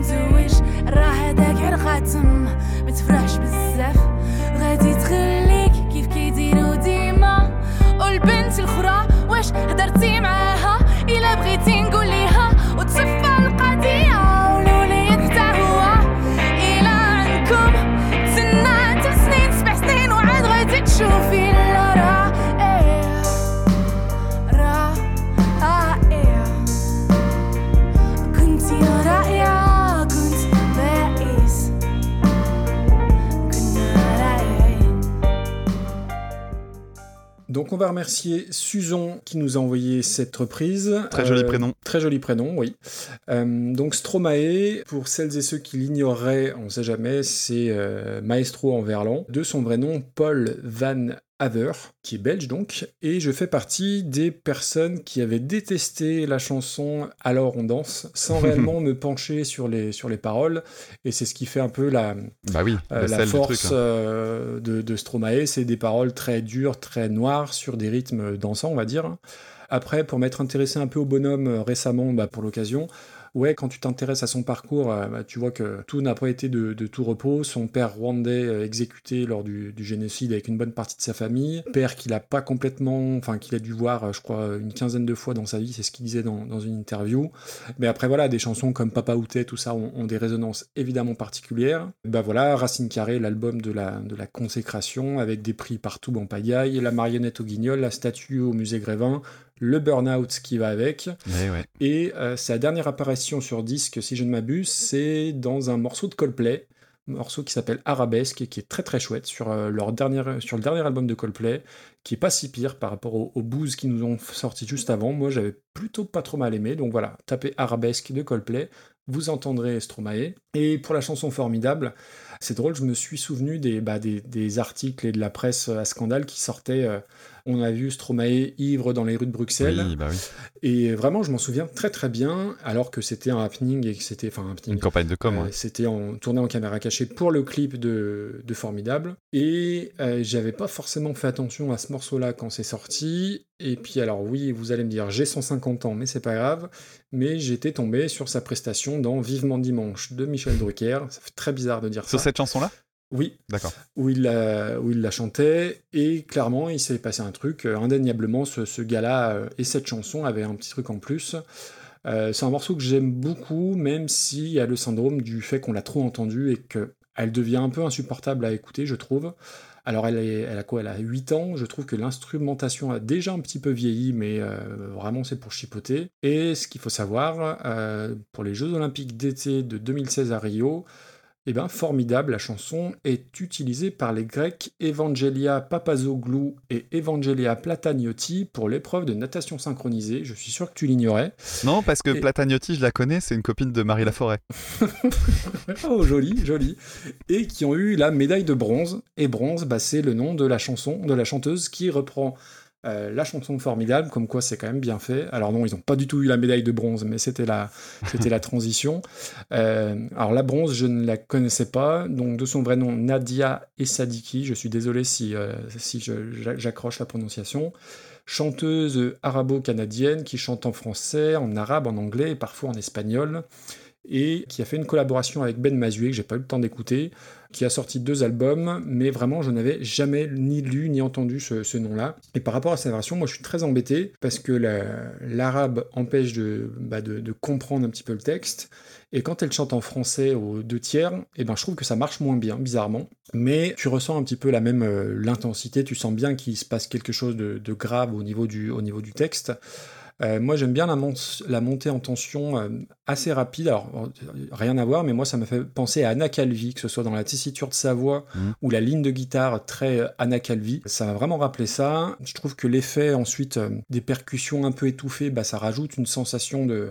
[SPEAKER 4] متزوج راه هداك غير خاتم. متفرحش بزاف. غادي تخليك كيف كيديرو ديما. والبنت الخرى واش هدرتي معاها؟ إلا بغيتي نقولي
[SPEAKER 2] Donc on va remercier Suzon qui nous a envoyé cette reprise.
[SPEAKER 3] Très joli
[SPEAKER 2] Euh,
[SPEAKER 3] prénom.
[SPEAKER 2] Très joli prénom, oui. Euh, donc Stromae, pour celles et ceux qui l'ignoreraient, on sait jamais, c'est euh, maestro en verlan. De son vrai nom, Paul Van Qui est belge donc, et je fais partie des personnes qui avaient détesté la chanson Alors on danse, sans *laughs* réellement me pencher sur les, sur les paroles, et c'est ce qui fait un peu la,
[SPEAKER 3] Bah oui,
[SPEAKER 2] euh, la force
[SPEAKER 3] truc. hein.
[SPEAKER 2] euh, de, de Stromae, c'est des paroles très dures, très noires, sur des rythmes dansants, on va dire. Après, pour m'être intéressé un peu au bonhomme euh, récemment, bah, pour l'occasion, ouais, quand tu t'intéresses à son parcours, euh, bah, tu vois que tout n'a pas été de, tout repos. Son père rwandais euh, exécuté lors du, génocide avec une bonne partie de sa famille. Père qu'il a pas complètement, enfin qu'il a dû voir, euh, je crois, une quinzaine de fois dans sa vie, c'est ce qu'il disait dans, une interview. Mais après, voilà, des chansons comme Papa Outé, tout ça, ont, ont des résonances évidemment particulières. Bah voilà, Racine Carré, l'album de la, de la consécration, avec des prix partout en pagaille, la marionnette au guignol, la statue au musée Grévin, le burn-out qui va avec.
[SPEAKER 3] Eh ouais.
[SPEAKER 2] Et euh, sa dernière apparition sur disque, si je ne m'abuse, c'est dans un morceau de Coldplay, un morceau qui s'appelle Arabesque, et qui est très très chouette sur, euh, leur dernière, sur le dernier album de Coldplay, qui est pas si pire par rapport aux, aux booze qui nous ont sorti juste avant. Moi, j'avais plutôt pas trop mal aimé, donc voilà, tapez Arabesque de Coldplay, vous entendrez Stromae. Et pour la chanson formidable, c'est drôle, je me suis souvenu des, bah, des, des articles et de la presse à scandale qui sortaient. euh, on a vu Stromae ivre dans les rues de Bruxelles.
[SPEAKER 3] Oui, bah oui.
[SPEAKER 2] Et vraiment, je m'en souviens très très bien, alors que c'était un happening et que c'était. Enfin, un happening.
[SPEAKER 3] Une campagne de com.
[SPEAKER 2] Euh,
[SPEAKER 3] ouais.
[SPEAKER 2] C'était en, tourné en caméra cachée pour le clip de, de Formidable. Et euh, j'avais pas forcément fait attention à ce morceau-là quand c'est sorti. Et puis, alors oui, vous allez me dire, j'ai 150 ans, mais c'est pas grave. Mais j'étais tombé sur sa prestation dans Vivement Dimanche de Michel Drucker. Ça fait très bizarre de dire
[SPEAKER 3] Sur
[SPEAKER 2] ça.
[SPEAKER 3] cette chanson-là?
[SPEAKER 2] Oui,
[SPEAKER 3] D'accord.
[SPEAKER 2] où il, la, où il la chantait, et clairement, il s'est passé un truc. euh, indéniablement, ce, ce gars-là euh, et cette chanson avaient un petit truc en plus. Euh, c'est un morceau que j'aime beaucoup, même s'il y a le syndrome du fait qu'on l'a trop entendu et qu'elle devient un peu insupportable à écouter, je trouve. Alors, elle, est, elle a quoi? Elle a 8 ans. Je trouve que l'instrumentation a déjà un petit peu vieilli, mais euh, vraiment, c'est pour chipoter. Et ce qu'il faut savoir, euh, pour les Jeux Olympiques d'été de 2016 à Rio, eh bien, formidable, la chanson est utilisée par les Grecs Evangelia Papazoglou et Evangelia Platagnotti pour l'épreuve de natation synchronisée. Je suis sûr que tu l'ignorais.
[SPEAKER 3] Non, parce que
[SPEAKER 2] Et-
[SPEAKER 3] Platagnotti, je la connais, c'est une copine de Marie Laforêt. *laughs*
[SPEAKER 2] Oh, joli, joli. Et qui ont eu la médaille de bronze. Et bronze, bah, c'est le nom de la chanson, de la chanteuse qui reprend euh, la chanson formidable, comme quoi c'est quand même bien fait. Alors non, ils n'ont pas du tout eu la médaille de bronze, mais c'était la, *laughs* c'était la transition. Euh, alors la bronze, je ne la connaissais pas. Donc de son vrai nom, Nadia Essadiki. Je suis désolé si, euh, si j'accroche la prononciation. Chanteuse arabo-canadienne qui chante en français, en arabe, en anglais et parfois en espagnol et qui a fait une collaboration avec Ben Mazué, que j'ai pas eu le temps d'écouter, qui a sorti deux albums, mais vraiment je n'avais jamais ni lu ni entendu ce, nom-là. Et par rapport à cette version, moi je suis très embêté, parce que la- l'arabe empêche de, bah, de, comprendre un petit peu le texte, et quand elle chante en français aux deux tiers, et ben je trouve que ça marche moins bien, bizarrement. Mais tu ressens un petit peu la même euh, l'intensité, tu sens bien qu'il se passe quelque chose de, grave du, au niveau du texte. Euh, moi, j'aime bien la, mon- la montée en tension euh, assez rapide. Alors, rien à voir, mais moi, ça me fait penser à Anna Calvi, que ce soit dans la tessiture de sa voix
[SPEAKER 3] Mhm.
[SPEAKER 2] ou la ligne de guitare très euh, Anna Calvi. Ça m'a vraiment rappelé ça. Je trouve que l'effet, ensuite, euh, des percussions un peu étouffées, bah, ça rajoute une sensation de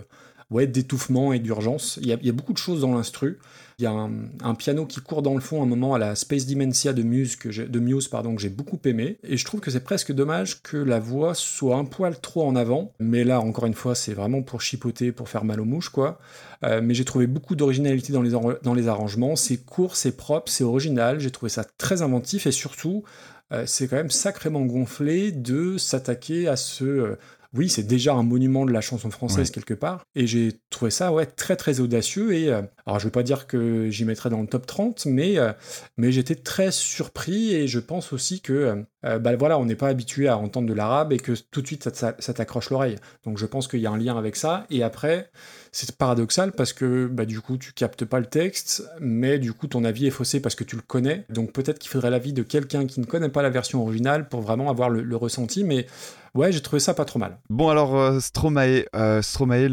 [SPEAKER 2] ouais, d'étouffement et d'urgence. Il y, a, il y a beaucoup de choses dans l'instru. Il y a un, un piano qui court dans le fond à un moment à la Space Dementia de Muse, que j'ai- de Muse pardon, que j'ai beaucoup aimé. Et je trouve que c'est presque dommage que la voix soit un poil trop en avant. Mais là, encore une fois, c'est vraiment pour chipoter, pour faire mal aux mouches, quoi. Euh, mais j'ai trouvé beaucoup d'originalité dans les, dans les arrangements. C'est court, c'est propre, c'est original. J'ai trouvé ça très inventif et surtout, euh, c'est quand même sacrément gonflé de s'attaquer à ce. euh, oui, c'est déjà un monument de la chanson française
[SPEAKER 3] Ouais.
[SPEAKER 2] quelque part. Et j'ai trouvé ça ouais, très très audacieux. Et euh, alors, je vais pas dire que j'y mettrais dans le top 30, mais, euh, mais j'étais très surpris. Et je pense aussi que euh, euh, bah, voilà, on n'est pas habitué à entendre de l'arabe et que tout de suite ça, ça- t'accroche l'oreille. Donc je pense qu'il y a un lien avec ça. Et après, c'est paradoxal parce que bah, du coup, tu captes pas le texte, mais du coup, ton avis est faussé parce que tu le connais. Donc peut-être qu'il faudrait l'avis de quelqu'un qui ne connaît pas la version originale pour vraiment avoir le, ressenti. Mais ouais, j'ai trouvé ça pas trop mal.
[SPEAKER 3] Bon alors euh, Stromae, Stromae,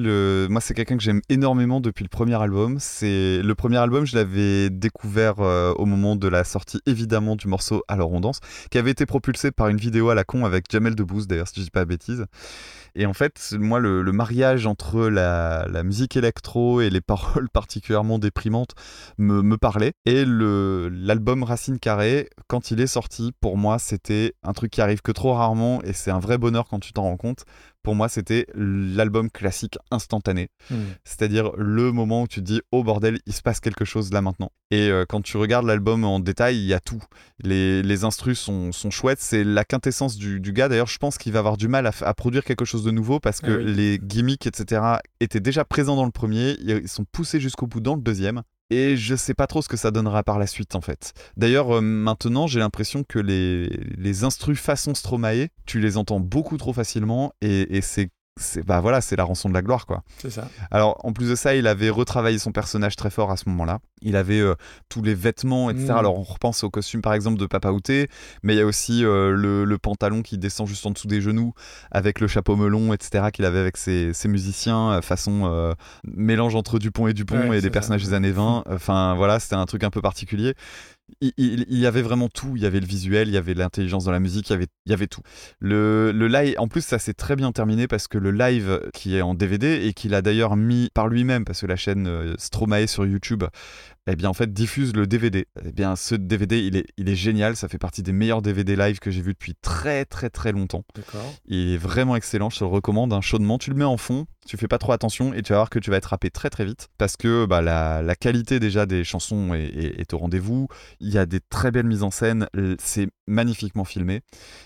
[SPEAKER 3] moi c'est quelqu'un que j'aime énormément depuis le premier album. Le premier album, je l'avais découvert euh, au moment de la sortie évidemment du morceau Alors on danse, qui avait été propulsé par une vidéo à la con avec Jamel Debbouze d'ailleurs, si je dis pas de bêtises. Et en fait, moi, le, mariage entre la, musique électro et les *laughs* paroles particulièrement déprimantes me, me parlait. Et l'album Racine Carrée, quand il est sorti, pour moi, c'était un truc qui arrive que trop rarement et c'est un vrai bonheur quand tu t'en rends compte. Pour moi, c'était l'album classique instantané.
[SPEAKER 2] Hmm.
[SPEAKER 3] C'est-à-dire le moment où tu te dis oh bordel, il se passe quelque chose là maintenant. Et euh, quand tu regardes l'album en détail, il y a tout. Les, les instrus sont, sont chouettes, c'est la quintessence du, du gars. D'ailleurs, je pense qu'il va avoir du mal à, produire quelque chose de nouveau parce que
[SPEAKER 2] Ah oui.
[SPEAKER 3] les gimmicks, etc., étaient déjà présents dans le premier, ils sont poussés jusqu'au bout dans le deuxième. Et je sais pas trop ce que ça donnera par la suite en fait. D'ailleurs, euh, maintenant, j'ai l'impression que les, les instrus façon Stromae, tu les entends beaucoup trop facilement et, et c'est, c'est, bah voilà, c'est la rançon de la gloire quoi.
[SPEAKER 2] C'est ça.
[SPEAKER 3] Alors, en plus de ça, il avait retravaillé son personnage très fort à ce moment-là. Il avait euh, tous les vêtements, etc.
[SPEAKER 2] Mm.
[SPEAKER 3] Alors, on repense au costume, par exemple, de Papa Outé, mais il y a aussi euh, le, le pantalon qui descend juste en dessous des genoux, avec le chapeau melon, etc., qu'il avait avec ses, ses musiciens, euh, façon euh, mélange entre Dupont et Dupont
[SPEAKER 2] Ouais,
[SPEAKER 3] et des
[SPEAKER 2] ça.
[SPEAKER 3] personnages des années 20. Enfin, voilà, c'était un truc un peu particulier. Il, y avait vraiment tout. Il y avait le visuel, il y avait l'intelligence dans la musique, il y avait, il y avait tout. Le, le live, en plus, ça s'est très bien terminé parce que le live qui est en DVD et qu'il a d'ailleurs mis par lui-même, parce que la chaîne euh, Stromae sur YouTube, eh bien, en fait, diffuse le DVD. Eh bien, ce DVD, il est, il est génial. Ça fait partie des meilleurs DVD live que j'ai vus depuis très, très, très longtemps.
[SPEAKER 2] D'accord.
[SPEAKER 3] Il est vraiment excellent, je te le recommande hein, chaudement. Tu le mets en fond, tu fais pas trop attention et tu vas voir que tu vas être happé très très vite parce que bah, la, la qualité déjà des chansons est, est- est au rendez-vous. Il y a des très belles mises en scène, c'est magnifiquement filmé.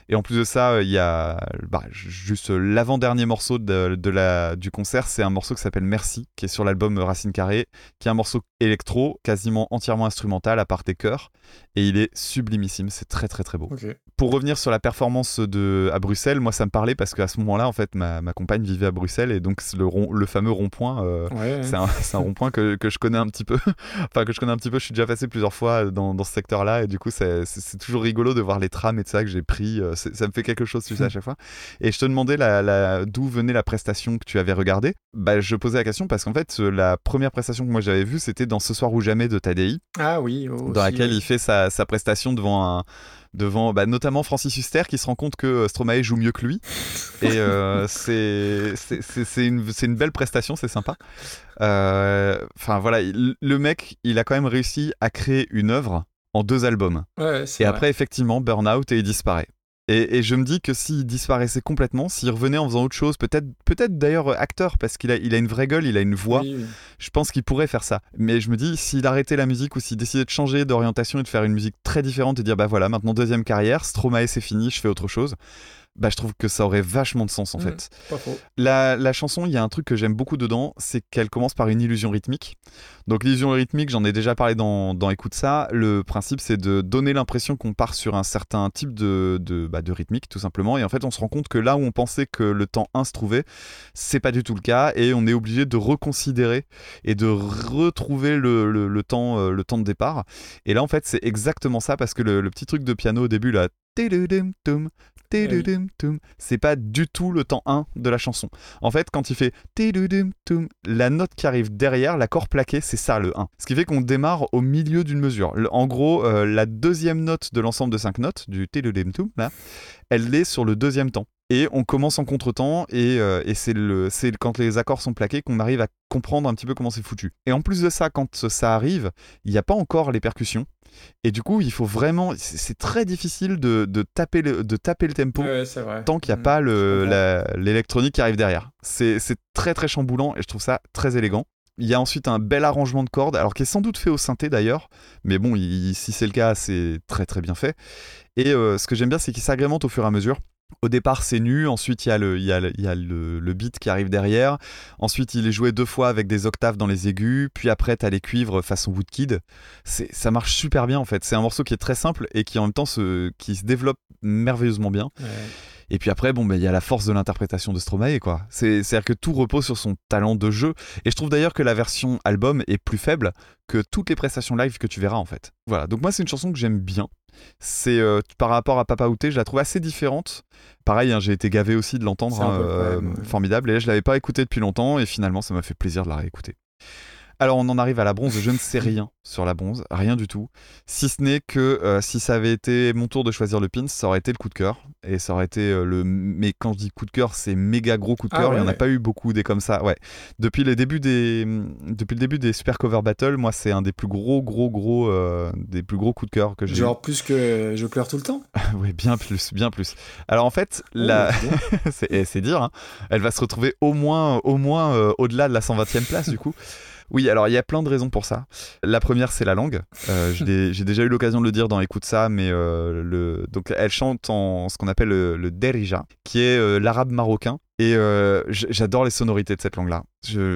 [SPEAKER 3] Et en plus de ça, euh, il y a bah, ju- juste l'avant-dernier morceau de, de la, du concert, c'est un morceau qui s'appelle Merci, qui est sur l'album Racine Carrée, qui est un morceau électro, quasiment entièrement instrumental à part des chœurs. Et il est sublimissime, c'est très très très beau pour revenir sur la performance de, à Bruxelles, moi ça me parlait parce qu'à ce moment-là, en fait, ma, ma compagne vivait à Bruxelles et donc le, rond, le fameux rond-point, euh,
[SPEAKER 2] Ouais.
[SPEAKER 3] c'est un, rond-point que, que je connais un petit peu. *laughs* enfin, que je connais un petit peu, je suis déjà passé plusieurs fois dans, dans ce secteur-là et du coup, c'est toujours rigolo de voir les trams et tout ça que j'ai pris. euh, ça me fait quelque chose, tu sais, à *laughs* chaque fois. Et je te demandais la, la- d'où venait la prestation que tu avais regardée. Bah, je posais la question parce qu'en fait, euh, la première prestation que moi j'avais vue, c'était dans Ce soir ou jamais de Tadei
[SPEAKER 2] Ah oui. aussi,
[SPEAKER 3] dans laquelle
[SPEAKER 2] oui.
[SPEAKER 3] il fait sa, sa prestation devant un devant bah, notamment Francis Huster qui se rend compte que euh, Stromae joue mieux que lui *laughs* et euh, c'est une, belle prestation c'est sympa Euh, enfin voilà il- le mec il a quand même réussi à créer une œuvre en deux albums
[SPEAKER 2] Ouais,
[SPEAKER 3] et
[SPEAKER 2] vrai.
[SPEAKER 3] après effectivement Burnout et il disparaît et, et je me dis que s'il disparaissait complètement, s'il revenait en faisant autre chose, peut-être peut-être d'ailleurs euh, acteur, parce qu'il a, il a une vraie gueule, il a une voix,
[SPEAKER 2] Oui, oui.
[SPEAKER 3] je pense qu'il pourrait faire ça. Mais je me dis, s'il arrêtait la musique ou s'il décidait de changer d'orientation et de faire une musique très différente et dire, bah voilà, maintenant deuxième carrière, Stromae c'est fini, je fais autre chose, bah je trouve que ça aurait vachement de sens en
[SPEAKER 2] Mhm.
[SPEAKER 3] fait.
[SPEAKER 2] Pas faux.
[SPEAKER 3] La, la chanson, il y a un truc que j'aime beaucoup dedans, c'est qu'elle commence par une illusion rythmique. Donc l'illusion rythmique, j'en ai déjà parlé dans, dans Écoute ça. Le principe, c'est de donner l'impression qu'on part sur un certain type de, de, bah, de rythmique, tout simplement. Et en fait, on se rend compte que là où on pensait que le temps 1 se trouvait, c'est pas du tout le cas. Et on est obligé de reconsidérer et de retrouver le, le- le temps, euh, le temps de départ. Et là, en fait, c'est exactement ça, parce que le, le petit truc de piano au début, là, c'est pas du tout le temps 1 de la chanson. En fait, quand il fait la note qui arrive derrière, l'accord plaqué, c'est ça le 1. Ce qui fait qu'on démarre au milieu d'une mesure. En gros, euh, la deuxième note de l'ensemble de 5 notes, du là, elle est sur le deuxième temps. Et on commence en contretemps, et, euh, et c'est le, c'est quand les accords sont plaqués qu'on arrive à comprendre un petit peu comment c'est foutu. Et en plus de ça, quand ça arrive, il n'y a pas encore les percussions. Et du coup, il faut vraiment. C'est très difficile de, de taper le, de taper le tempo
[SPEAKER 2] Ouais, c'est vrai.
[SPEAKER 3] tant qu'il n'y a
[SPEAKER 2] Mhm.
[SPEAKER 3] pas l'électronique qui arrive derrière. C'est c'est très très chamboulant et je trouve ça très élégant. Il y a ensuite un bel arrangement de cordes, alors qui est sans doute fait au synthé d'ailleurs, mais bon, il- si c'est le cas, c'est très très bien fait. Et euh, ce que j'aime bien, c'est qu'il s'agrémente au fur et à mesure. Au départ, c'est nu, ensuite il y a, le, il y a, le, il y a le- le beat qui arrive derrière, ensuite il est joué deux fois avec des octaves dans les aigus, puis après tu as les cuivres façon Woodkid. Ça marche super bien en fait. C'est un morceau qui est très simple et qui en même temps se, qui se développe merveilleusement bien.
[SPEAKER 2] Ouais.
[SPEAKER 3] Et puis après, bon, ben, il y a la force de l'interprétation de Stromae, quoi. C'est- C'est-à-dire que tout repose sur son talent de jeu. Et je trouve d'ailleurs que la version album est plus faible que toutes les prestations live que tu verras, en fait. Voilà. Donc moi, c'est une chanson que j'aime bien. C'est euh, par rapport à Papa Outé, je la trouve assez différente. Pareil, hein, j'ai été gavé aussi de l'entendre, hein, euh, formidable. Et je l'avais pas écouté depuis longtemps, et finalement, ça m'a fait plaisir de la réécouter. Alors on en arrive à la bronze, je ne sais rien sur la bronze, rien du tout. Si ce n'est que euh, si ça avait été mon tour de choisir le pin, ça aurait été le coup de cœur. Et ça aurait été euh, le... Mais quand je dis coup de cœur, c'est méga gros coup de
[SPEAKER 2] Ah
[SPEAKER 3] cœur. Il n'y en a
[SPEAKER 2] ouais.
[SPEAKER 3] pas eu beaucoup des comme ça. Ouais. Depuis, les débuts des... Depuis le début des Super Cover Battle, moi c'est un des plus gros, gros, gros, euh, des plus gros coups de cœur que j'ai eu.
[SPEAKER 2] Genre plus que je pleure tout le temps *laughs*
[SPEAKER 3] oui, bien plus, bien plus. Alors en fait, la...
[SPEAKER 2] Oh, donc.
[SPEAKER 3] c'est *laughs* dire, hein. elle va se retrouver au moins, au moins au-delà de la 120e place du coup. *laughs* Oui, alors il y a plein de raisons pour ça. La première, c'est la langue. Euh, *laughs* J'ai déjà eu l'occasion de le dire dans Écoute ça, mais euh, le... donc elle chante en ce qu'on appelle le, le derija, qui est euh, l'arabe marocain. Et j'adore les sonorités de cette langue-là.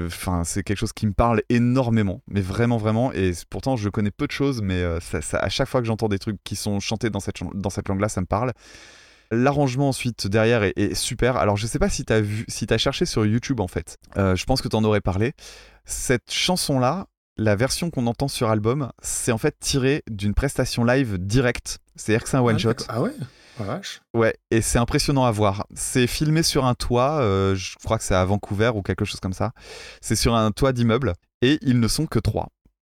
[SPEAKER 3] Enfin, c'est quelque chose qui me parle énormément, mais vraiment, vraiment. Et pourtant, je connais peu de choses, mais ça- ça- à chaque fois que j'entends des trucs qui sont chantés dans cette, chan- dans cette langue-là, ça me parle. L'arrangement ensuite derrière est, est super. Alors je sais pas si t'as vu, si t'as cherché sur YouTube en fait. Euh, je pense que t'en aurais parlé. Cette chanson là, la version qu'on entend sur album, c'est en fait tiré d'une prestation live directe. C'est-à-dire que c'est un
[SPEAKER 2] Ah,
[SPEAKER 3] shot.
[SPEAKER 2] d'accord. Ah ouais vache.
[SPEAKER 3] Ouais, et c'est impressionnant à voir. C'est filmé sur un toit, euh, je crois que c'est à Vancouver ou quelque chose comme ça. C'est sur un toit d'immeuble et ils ne sont que trois.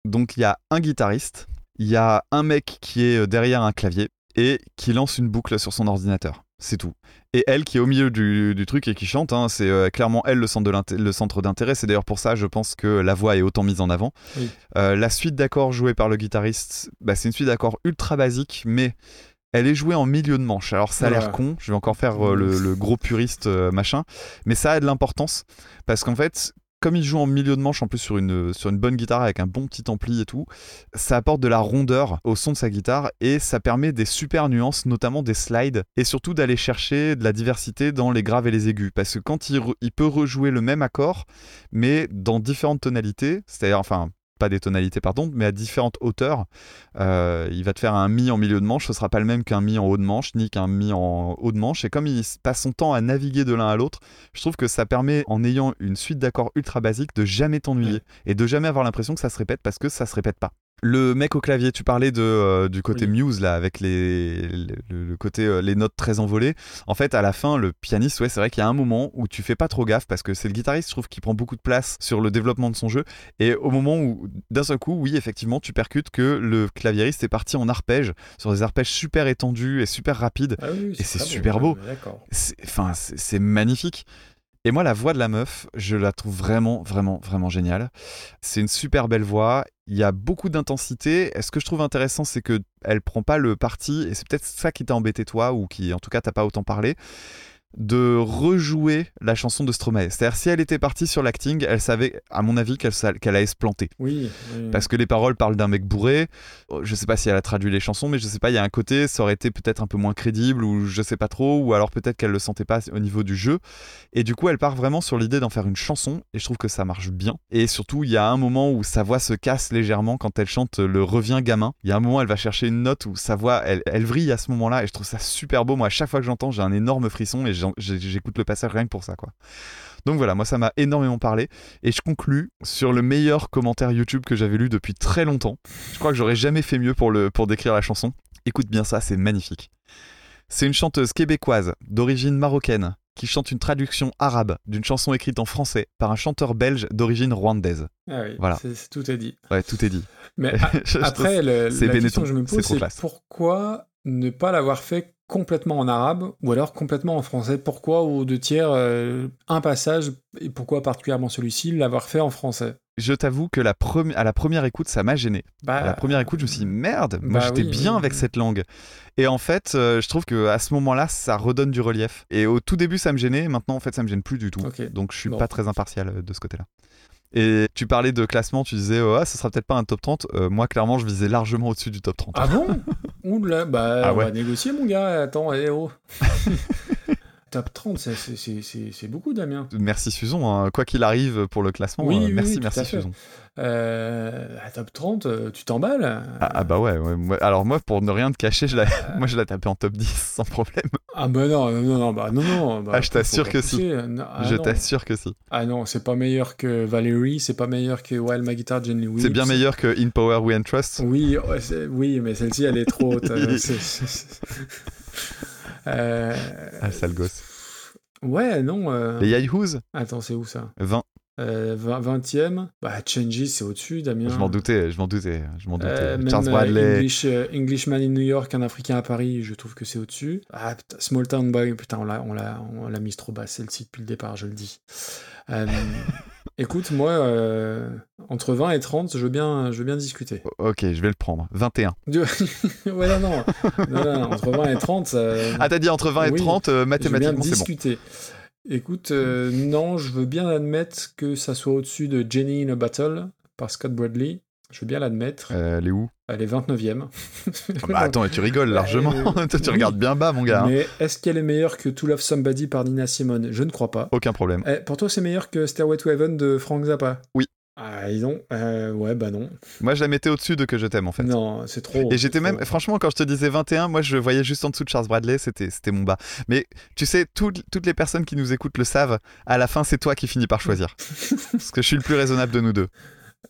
[SPEAKER 3] Donc il y a un guitariste, il y a un mec qui est euh, derrière un clavier et qui lance une boucle sur son ordinateur. C'est tout. Et elle qui est au milieu du, du truc et qui chante, hein, c'est euh, clairement elle le centre d'intérêt. C'est d'ailleurs pour ça, je pense que la voix est autant mise en avant.
[SPEAKER 2] Oui.
[SPEAKER 3] Euh, la suite d'accords jouée par le guitariste, bah, c'est une suite d'accords ultra basique, mais elle est jouée en milieu de manche. Alors ça a l'air con, je vais encore faire euh, le, le gros puriste machin, mais ça a de l'importance parce qu'en fait, comme il joue en milieu de manche, en plus sur une, bonne guitare avec un bon petit ampli et tout, ça apporte de la rondeur au son de sa guitare et ça permet des super nuances, notamment des slides, et surtout d'aller chercher de la diversité dans les graves et les aigus. Parce que quand il peut rejouer le même accord, mais dans différentes tonalités, c'est-à-dire, enfin, pas des tonalités, pardon, mais à différentes hauteurs, euh, il va te faire un mi en milieu de manche, ce sera pas le même qu'un mi en haut de manche, ni qu'un mi en haut de manche. Et comme il passe son temps à naviguer de l'un à l'autre, je trouve que ça permet, en ayant une suite d'accords ultra basiques, de jamais t'ennuyer et de jamais avoir l'impression que ça se répète parce que ça se répète pas. Le mec au clavier, tu parlais de, euh, du côté
[SPEAKER 2] Oui.
[SPEAKER 3] Muse là, avec les, le, le côté euh, les notes très envolées. En fait, à la fin, le pianiste, ouais, c'est vrai qu'il y a un moment où tu fais pas trop gaffe parce que c'est le guitariste, je trouve, qui prend beaucoup de place sur le développement de son jeu. Et au moment où, d'un seul coup, oui, effectivement, tu percutes que le claviériste est parti en arpège, sur des arpèges super étendus et super rapides.
[SPEAKER 2] Ah oui,
[SPEAKER 3] Et c'est super beau. Enfin, c'est magnifique. Et moi, la voix de la meuf, je la trouve vraiment, vraiment, vraiment géniale. C'est une super belle voix. Il y a beaucoup d'intensité. Ce que je trouve intéressant, c'est que elle prend pas le parti, et c'est peut-être ça qui t'a embêté toi, ou qui, en tout cas, t'as pas autant parlé, de rejouer la chanson de Stromae. C'est-à-dire, si elle était partie sur l'acting, elle savait, à mon avis, qu'elle qu'elle allait se planter.
[SPEAKER 2] Oui. oui.
[SPEAKER 3] Parce que les paroles parlent d'un mec bourré. Oh, Je sais pas si elle a traduit les chansons, mais je sais pas, il y a un côté, ça aurait été peut-être un peu moins crédible, ou je sais pas trop, ou alors peut-être qu'elle le sentait pas au niveau du jeu. Et du coup, elle part vraiment sur l'idée d'en faire une chanson, et je trouve que ça marche bien. Et surtout, il y a un moment où sa voix se casse légèrement quand elle chante le revient gamin. Il y a un moment, elle va chercher une note où sa voix, elle, elle vrille à ce moment-là, et je trouve ça super beau. Moi, à chaque fois que j'entends, j'ai un énorme frisson, et j'écoute le passage rien que pour ça, quoi. Donc voilà, moi ça m'a énormément parlé. Et je conclus sur le meilleur commentaire YouTube que j'avais lu depuis très longtemps. Je crois que j'aurais jamais fait mieux pour, le, pour décrire la chanson. Écoute bien ça, c'est magnifique. C'est une chanteuse québécoise d'origine marocaine qui chante une traduction arabe d'une chanson écrite en français par un chanteur belge d'origine rwandaise.
[SPEAKER 2] Ah oui,
[SPEAKER 3] Voilà.
[SPEAKER 2] tout est dit.
[SPEAKER 3] Ouais, tout est dit.
[SPEAKER 2] Mais *laughs* a-
[SPEAKER 3] Je trouve
[SPEAKER 2] après, le-
[SPEAKER 3] c'est
[SPEAKER 2] la question que je me pose, c'est pourquoi ne pas l'avoir fait complètement en arabe ou alors complètement en français Pourquoi aux deux tiers euh, un passage et pourquoi particulièrement celui-ci l'avoir fait en français?
[SPEAKER 3] Je t'avoue que la à la première écoute, ça m'a gêné.
[SPEAKER 2] bah,
[SPEAKER 3] À la première écoute, je me suis dit merde, moi
[SPEAKER 2] bah
[SPEAKER 3] j'étais
[SPEAKER 2] oui,
[SPEAKER 3] bien
[SPEAKER 2] oui,
[SPEAKER 3] avec cette langue. Et en fait, euh, je trouve que à ce moment-là, ça redonne du relief. Et au tout début, ça me gênait, maintenant en fait, ça me gêne plus du tout. Donc je suis
[SPEAKER 2] Bon.
[SPEAKER 3] pas très impartial euh, de ce côté-là. Et tu parlais de classement, tu disais, oh, ah, ce sera peut-être pas un top 30. Euh, moi, clairement, je visais largement au-dessus du top 30.
[SPEAKER 2] Ah bon? Oula, bah
[SPEAKER 3] Ah
[SPEAKER 2] on
[SPEAKER 3] ouais.
[SPEAKER 2] va négocier mon gars, attends, eh oh *laughs* Top 30, c'est- beaucoup Damien.
[SPEAKER 3] Merci Susan, hein. quoi qu'il arrive pour le classement,
[SPEAKER 2] Oui,
[SPEAKER 3] euh,
[SPEAKER 2] oui,
[SPEAKER 3] merci,
[SPEAKER 2] oui,
[SPEAKER 3] merci. Susan.
[SPEAKER 2] Euh, à top 30, euh, tu t'emballes
[SPEAKER 3] Ah, ah bah ouais, alors moi, pour ne rien te cacher, je *laughs* moi je la tapais en top 10 sans problème.
[SPEAKER 2] Ah bah non, non, non, non, bah non, non. Bah,
[SPEAKER 3] Ah, je t'assure que si.
[SPEAKER 2] Non, ah
[SPEAKER 3] je t'assure que si.
[SPEAKER 2] Ah non, c'est pas meilleur que Valerie, c'est pas meilleur que While My Guitar Weeps.
[SPEAKER 3] C'est bien meilleur que In Power We Trust.
[SPEAKER 2] Oui, oui, mais celle-ci, elle est trop haute. *laughs* euh,
[SPEAKER 3] Ah, sale gosse.
[SPEAKER 2] Ouais, non. euh,
[SPEAKER 3] Les Yahoos,
[SPEAKER 2] Attends, c'est où ça?
[SPEAKER 3] 20.
[SPEAKER 2] Euh, 20e, bah, Changes, c'est au-dessus, Damien.
[SPEAKER 3] Je m'en doutais, je m'en doutais, je m'en doutais.
[SPEAKER 2] Euh, même,
[SPEAKER 3] Charles
[SPEAKER 2] euh,
[SPEAKER 3] Bradley.
[SPEAKER 2] English, euh, Englishman in New York, un Africain à Paris, je trouve que c'est au-dessus. Ah, putain, Small Town Boy, putain, on l'a, on l'a, on l'a mise trop bas, celle-ci depuis le départ, je le dis. Euh, *laughs* écoute, moi, euh, entre 20 et 30, je veux bien, je veux bien discuter.
[SPEAKER 3] Ok, je vais le prendre. 21.
[SPEAKER 2] Du- *laughs* ouais, non, non. Non, non, entre 20 et 30, ça,
[SPEAKER 3] Ah, t'as dit entre 20 et
[SPEAKER 2] Oui,
[SPEAKER 3] 30, euh,
[SPEAKER 2] je veux bien
[SPEAKER 3] mathématiquement, c'est bon.
[SPEAKER 2] discuter. Écoute, euh, non, je veux bien admettre que ça soit au-dessus de Jenny in a Battle par Scott Bradley. Je veux bien l'admettre.
[SPEAKER 3] Euh, elle est où?
[SPEAKER 2] Elle est 29e.
[SPEAKER 3] Ah bah, Attends, tu rigoles largement.
[SPEAKER 2] Euh, *laughs*
[SPEAKER 3] Toi, tu
[SPEAKER 2] oui.
[SPEAKER 3] regardes bien bas, mon gars. hein.
[SPEAKER 2] Mais est-ce qu'elle est meilleure que To Love Somebody par Nina Simone? Je ne crois pas.
[SPEAKER 3] Aucun problème.
[SPEAKER 2] Eh, pour toi, c'est meilleur que Stairway to Heaven de Frank Zappa?
[SPEAKER 3] Oui.
[SPEAKER 2] Ah, dis donc. Euh, ouais, bah non.
[SPEAKER 3] Moi, je la mettais au-dessus de Que je t'aime, en fait.
[SPEAKER 2] Non, c'est trop.
[SPEAKER 3] Et j'étais même,
[SPEAKER 2] trop.
[SPEAKER 3] franchement, quand je te disais 21, moi je voyais juste en dessous de Charles Bradley, c'était c'était mon bas. Mais tu sais, toutes toutes les personnes qui nous écoutent le savent, à la fin, c'est toi qui finis par choisir. *laughs* Parce que je suis le plus raisonnable de nous deux.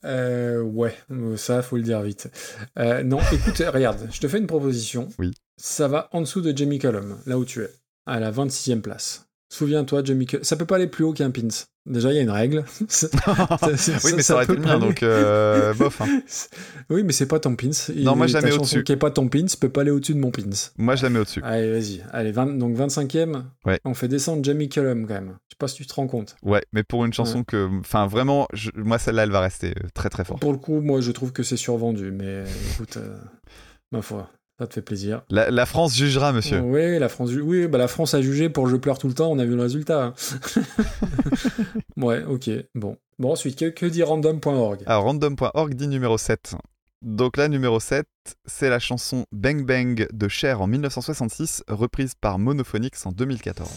[SPEAKER 2] Euh, ouais, euh, ça, faut le dire vite. Euh, non, écoute, regarde, je te fais une proposition.
[SPEAKER 3] Oui.
[SPEAKER 2] Ça va en dessous de Jamie Cullum, là où tu es, à la 26e place. Souviens-toi, Jamie Cullum. Ça peut pas aller plus haut qu'un pins. Déjà, il y a une règle. *laughs* *laughs* Ça-
[SPEAKER 3] oui, mais ça, aurait été le mien, donc *laughs* euh, bof. hein.
[SPEAKER 2] Oui, mais c'est pas ton pins.
[SPEAKER 3] Non, moi, je la mets au-dessus.
[SPEAKER 2] qui est pas ton pins peut pas aller au-dessus de mon pins.
[SPEAKER 3] Moi, je la mets au-dessus.
[SPEAKER 2] Allez, vas-y. Allez, 20 donc 25e.
[SPEAKER 3] Ouais.
[SPEAKER 2] On fait descendre Jamie Cullum quand même. Je sais pas si tu te rends compte.
[SPEAKER 3] Ouais, mais pour une chanson que. Enfin, vraiment, je- moi, celle-là, elle va rester euh, très très fort.
[SPEAKER 2] Pour le coup, moi, je trouve que c'est survendu. Mais écoute, euh, ma foi, ça te fait plaisir.
[SPEAKER 3] La, la France jugera, monsieur.
[SPEAKER 2] Oui, la France, ju- oui, bah la France a jugé pour Je pleure tout le temps, on a vu le résultat. *laughs* ouais, ok, bon. Bon, ensuite, que, que dit random.org
[SPEAKER 3] Alors, random.org dit numéro 7. Donc là, numéro 7, c'est la chanson Bang Bang de Cher en 1966, reprise par Monophonics en 2014.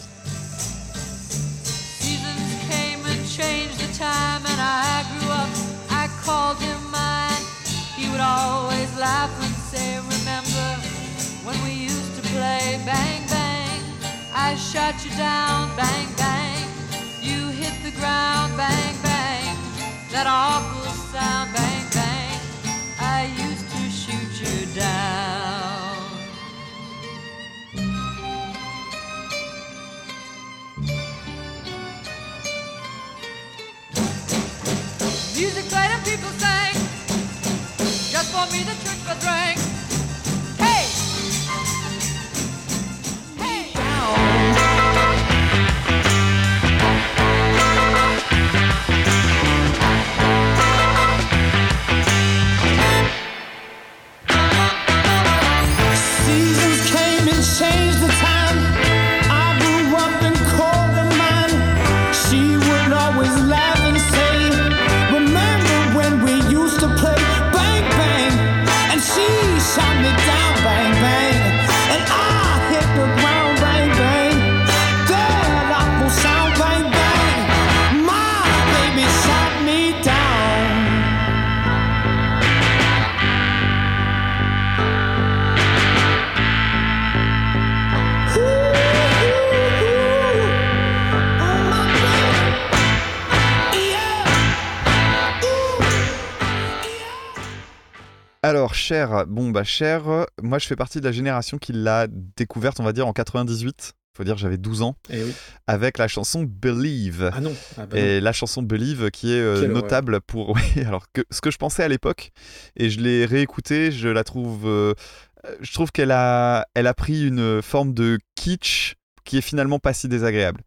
[SPEAKER 4] Bang bang? I shot you down, bang bang. You hit the ground, bang bang. That awful sound, bang bang. I used to shoot you down. Music played and people sang. Just for me, the church was rang.
[SPEAKER 3] Alors, Cher, bon, bah, Cher, moi je fais partie de la génération qui l'a découverte, on va dire, en 98. Faut dire, j'avais 12 ans,
[SPEAKER 2] Eh oui.
[SPEAKER 3] avec la chanson Believe.
[SPEAKER 2] Ah non. Ah bah non.
[SPEAKER 3] Et la chanson Believe qui est euh, notable pour. *laughs* Oui, alors que ce que je pensais à l'époque, et je l'ai réécoutée, je la trouve. euh, je trouve qu'elle a, elle a pris une forme de kitsch qui est finalement pas si désagréable.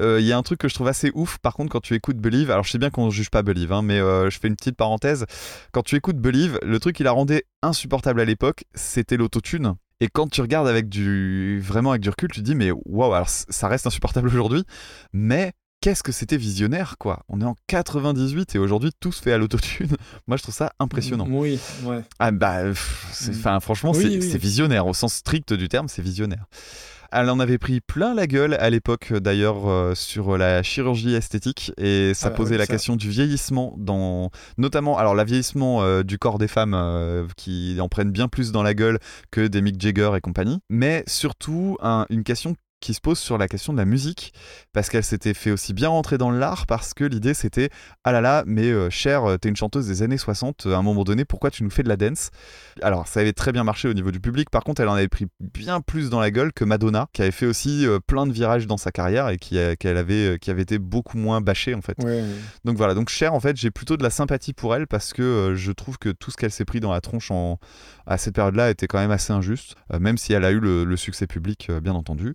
[SPEAKER 3] Euh, Il y a un truc que je trouve assez ouf, par contre, quand tu écoutes Believe, alors je sais bien qu'on juge pas Believe, hein, mais euh, je fais une petite parenthèse. Quand tu écoutes Believe, le truc qui la rendait insupportable à l'époque, c'était l'autotune. Et quand tu regardes avec du vraiment avec du recul, tu te dis mais waouh, alors ça reste insupportable aujourd'hui, mais qu'est-ce que c'était visionnaire quoi. On est en 98 et aujourd'hui tout se fait à l'autotune. *laughs* Moi je trouve ça impressionnant.
[SPEAKER 2] Oui, ouais.
[SPEAKER 3] Ah bah pff,
[SPEAKER 2] Mm.
[SPEAKER 3] enfin franchement
[SPEAKER 2] Oui,
[SPEAKER 3] c'est
[SPEAKER 2] oui.
[SPEAKER 3] c'est visionnaire au sens strict du terme, c'est visionnaire. Elle en avait pris plein la gueule à l'époque d'ailleurs euh, sur la chirurgie esthétique et ça
[SPEAKER 2] Ah bah
[SPEAKER 3] posait
[SPEAKER 2] oui,
[SPEAKER 3] la
[SPEAKER 2] ça.
[SPEAKER 3] question du vieillissement dans notamment alors la vieillissement euh, du corps des femmes euh, qui en prennent bien plus dans la gueule que des Mick Jagger et compagnie, mais surtout un- une question qui se pose sur la question de la musique, parce qu'elle s'était fait aussi bien rentrer dans l'art, parce que l'idée c'était ah là là, mais euh, Cher, euh, t'es une chanteuse des années 60, à un moment donné, pourquoi tu nous fais de la dance? Alors ça avait très bien marché au niveau du public, par contre elle en avait pris bien plus dans la gueule que Madonna, qui avait fait aussi euh, plein de virages dans sa carrière et qui, avait, euh, qui avait été beaucoup moins bâchée en fait.
[SPEAKER 2] Ouais.
[SPEAKER 3] Donc voilà, donc Cher, en fait, j'ai plutôt de la sympathie pour elle parce que euh, je trouve que tout ce qu'elle s'est pris dans la tronche en... à cette période-là était quand même assez injuste, euh, même si elle a eu le, le succès public, euh, bien entendu.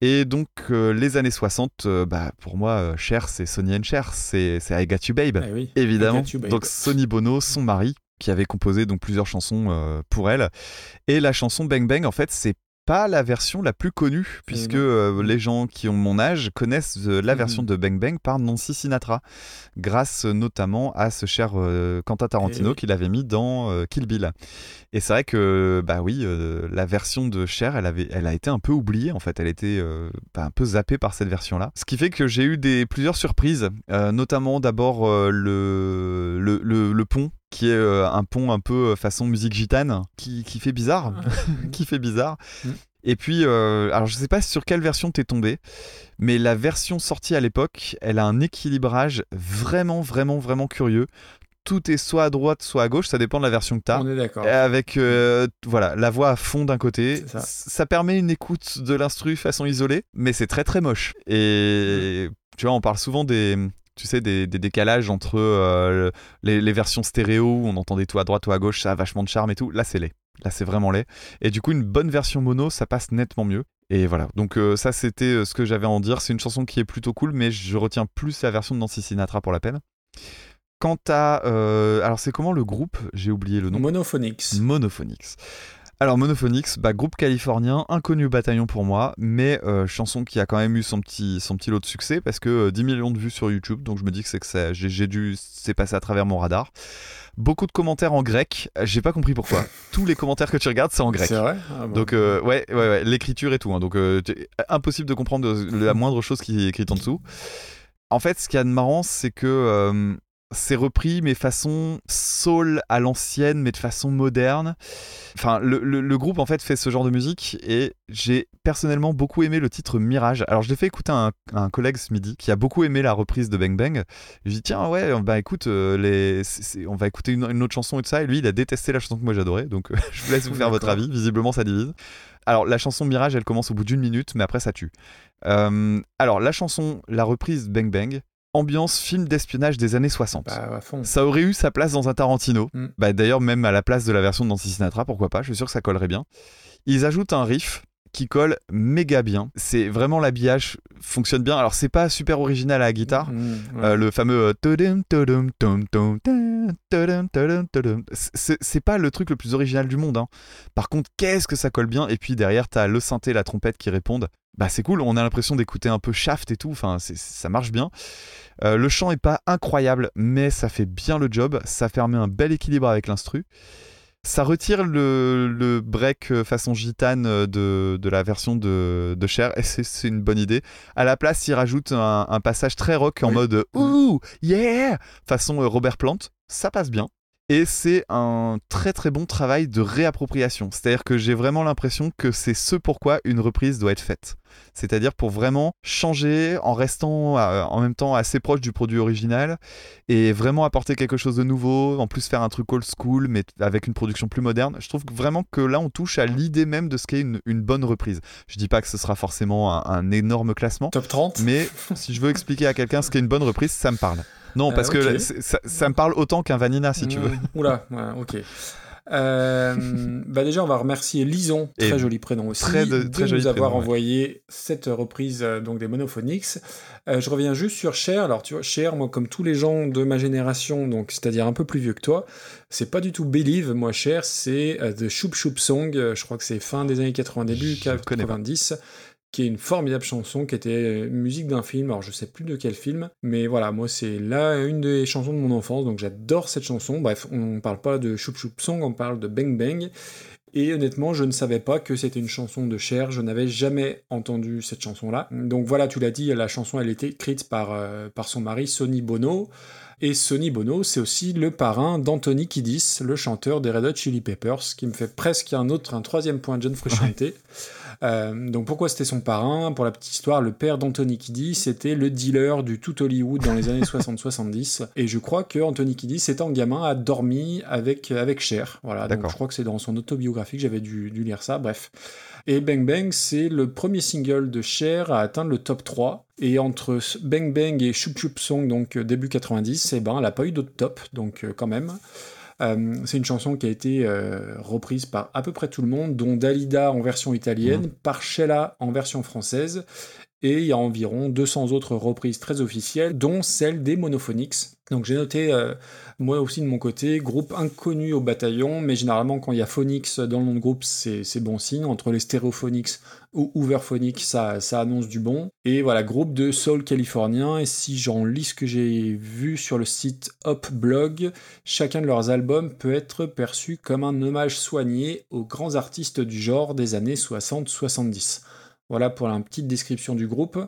[SPEAKER 3] Et donc, euh, les années 60, euh, bah, pour moi, euh, Cher, c'est Sonny and Cher, c'est c'est I Got You Babe,
[SPEAKER 2] Eh oui.
[SPEAKER 3] évidemment.
[SPEAKER 2] You Babe.
[SPEAKER 3] Donc, Sonny Bono, son mari, qui avait composé donc plusieurs chansons pour elle. Et la chanson Bang Bang, en fait, c'est pas la version la plus connue, puisque
[SPEAKER 2] non.
[SPEAKER 3] euh, les gens qui ont mon âge connaissent euh, la
[SPEAKER 2] Mhm.
[SPEAKER 3] version de Bang Bang par Nancy Sinatra, grâce euh, notamment à ce cher euh, Quentin Tarantino
[SPEAKER 2] Eh
[SPEAKER 3] qu'il avait mis dans Kill Bill. Et c'est vrai que, bah oui, la version de Cher, elle, avait, elle a été un peu oubliée, en fait, elle était bah, un peu zappée par cette version-là. Ce qui fait que j'ai eu des, plusieurs surprises, notamment d'abord le, le, le- le pont, qui est euh, un pont un peu euh, façon musique gitane, qui, qui fait bizarre, *laughs* qui fait bizarre.
[SPEAKER 2] Mm.
[SPEAKER 3] Et puis, euh, alors je sais pas sur quelle version t'es tombé, mais la version sortie à l'époque, elle a un équilibrage vraiment, vraiment, vraiment curieux. Tout est soit à droite, soit à gauche, ça dépend de la version que t'as.
[SPEAKER 2] On est d'accord.
[SPEAKER 3] Avec euh, voilà la voix à fond d'un côté,
[SPEAKER 2] ça.
[SPEAKER 3] ça. permet une écoute de l'instru façon isolée, mais c'est très très moche. Et tu vois, on parle souvent des tu sais des, des décalages entre euh, les, les versions stéréo où on entendait tout à droite ou à gauche, ça a vachement de charme et tout. Là c'est laid, là c'est vraiment laid. Et du coup une bonne version mono, ça passe nettement mieux. Et voilà, donc euh, ça c'était euh, ce que j'avais à en dire. C'est une chanson qui est plutôt cool, mais je retiens plus la version de Nancy Sinatra pour la peine. Quant à... euh, alors c'est comment le groupe? J'ai oublié le nom.
[SPEAKER 2] Monophonics.
[SPEAKER 3] Monophonics. Alors Monophonics, bah, groupe californien, inconnu au bataillon pour moi, mais euh, chanson qui a quand même eu son petit, son petit lot de succès parce que euh, 10 millions de vues sur YouTube, donc je me dis que c'est que j'ai, dû, c'est passé à travers mon radar. Beaucoup de commentaires en grec, j'ai pas compris pourquoi. *laughs* Tous les commentaires que tu regardes, c'est en grec.
[SPEAKER 2] C'est vrai? Ah bon.
[SPEAKER 3] Donc euh, ouais, ouais, ouais, l'écriture et tout. hein. donc euh, impossible de comprendre la moindre chose qui est écrite en dessous. En fait, ce qu'il y a de marrant, c'est que c'est repris, mais façon soul à l'ancienne, mais de façon moderne. Enfin, le, le- le groupe en fait fait ce genre de musique et j'ai personnellement beaucoup aimé le titre Mirage. Alors je l'ai fait écouter à un, à un collègue ce midi qui a beaucoup aimé la reprise de Bang Bang. Je lui dis tiens ouais bah écoute euh, les, on va écouter une, une autre chanson et tout ça et lui il a détesté la chanson que moi j'adorais donc euh, *laughs* je vous laisse vous faire votre avis. Visiblement ça divise. Alors la chanson Mirage elle commence au bout d'une minute mais après ça tue. Euh, alors la chanson la reprise Bang Bang ambiance film d'espionnage des années 60.
[SPEAKER 2] Bah.
[SPEAKER 3] Ça aurait eu sa place dans un Tarantino.
[SPEAKER 2] Mm.
[SPEAKER 3] Bah, D'ailleurs, même à la place de la version de Nancy Sinatra, pourquoi pas, je suis sûr que ça collerait bien. Ils ajoutent un riff qui colle méga bien. C'est vraiment l'habillage fonctionne bien. Alors, c'est pas super original à la guitare.
[SPEAKER 2] Mmh, ouais.
[SPEAKER 3] Euh, le fameux c'est pas le truc le plus original du monde. hein. Par contre, qu'est-ce que ça colle bien? Et puis derrière, t'as le synthé, la trompette qui répondent. Bah c'est cool. On a l'impression d'écouter un peu Shaft et tout. Enfin, ça marche bien. Euh, le chant est pas incroyable, mais ça fait bien le job. Ça permet un bel équilibre avec l'instru. Ça retire le, le break euh, façon gitane euh, de, de la version de, de Cher et c'est c'est une bonne idée. À la place, il rajoute un, un passage très rock en
[SPEAKER 2] Oui.
[SPEAKER 3] mode Ouh, yeah façon Robert Plant. Ça passe bien. Et c'est un très très bon travail de réappropriation. C'est-à-dire que j'ai vraiment l'impression que c'est ce pourquoi une reprise doit être faite. C'est-à-dire pour vraiment changer en restant euh, en même temps assez proche du produit original et vraiment apporter quelque chose de nouveau, en plus faire un truc old school mais avec une production plus moderne. Je trouve vraiment que là on touche à l'idée même de ce qu'est une, une bonne reprise. Je dis pas que ce sera forcément un, un énorme classement,
[SPEAKER 2] Top 30
[SPEAKER 3] mais si je veux expliquer à quelqu'un ce qu'est une bonne reprise, ça me parle. Non,
[SPEAKER 2] Euh,
[SPEAKER 3] parce que ça, ça me parle autant qu'un Vanina si tu veux.
[SPEAKER 2] Mmh, Oula, ok. Euh, bah déjà, on va remercier Lison, très
[SPEAKER 3] Et
[SPEAKER 2] joli prénom aussi,
[SPEAKER 3] très de-
[SPEAKER 2] de,
[SPEAKER 3] très joli
[SPEAKER 2] nous avoir
[SPEAKER 3] prénom, ouais.
[SPEAKER 2] envoyé cette reprise euh, donc des Monophonics. Euh, je reviens juste sur Cher. Alors, tu vois, Cher, moi, comme tous les gens de ma génération, donc c'est-à-dire un peu plus vieux que toi, c'est pas du tout Believe. Moi, Cher, c'est euh, The Shoop Shoop Song. Euh, je crois que c'est fin des années 80, début
[SPEAKER 3] Je connais pas.
[SPEAKER 2] 90 qui est une formidable chanson, qui était euh, musique d'un film, alors je sais plus de quel film, mais voilà, moi c'est là une des chansons de mon enfance, donc j'adore cette chanson. Bref, on parle pas de Choup Choup Song, on parle de Bang Bang. Et honnêtement, je ne savais pas que c'était une chanson de Cher, je n'avais jamais entendu cette chanson-là. Donc voilà, tu l'as dit, la chanson elle était écrite par, euh, par son mari Sonny Bono. Et Sonny Bono, c'est aussi le parrain d'Anthony Kiddis, le chanteur des Red Hot Chili Peppers, ce qui me fait presque un autre, un troisième point de John Frusciante. Euh, donc pourquoi c'était son parrain? Pour la petite histoire, le père d'Anthony Kiddis c'était le dealer du tout Hollywood dans les années *laughs* 60-70. Et je crois que Anthony Kiddis, étant gamin, a dormi avec, avec Cher. Voilà, donc
[SPEAKER 3] D'accord.
[SPEAKER 2] je crois que c'est dans son autobiographie que j'avais dû, dû lire ça. Bref. Et Bang Bang, c'est le premier single de Cher à atteindre le top 3. Et entre Bang Bang et Choup Choup Song, donc euh, début 90, eh ben, elle n'a pas eu d'autre top, donc euh, quand même. Euh, c'est une chanson qui a été euh, reprise par à peu près tout le monde, dont Dalida en version italienne, par Sheila en version française, et il y a environ 200 autres reprises très officielles, dont celle des Monophonics. Donc j'ai noté, euh, moi aussi de mon côté, groupe inconnu au bataillon, mais généralement quand il y a Phonics dans le nom de groupe, c'est bon signe. Entre les Stereophonics ou Hooverphonics, ça, ça annonce du bon. Et voilà, groupe de soul californien, et si j'en lis ce que j'ai vu sur le site Hop Blog, chacun de leurs albums peut être perçu comme un hommage soigné aux grands artistes du genre des années 60-70. Voilà pour la petite description du groupe.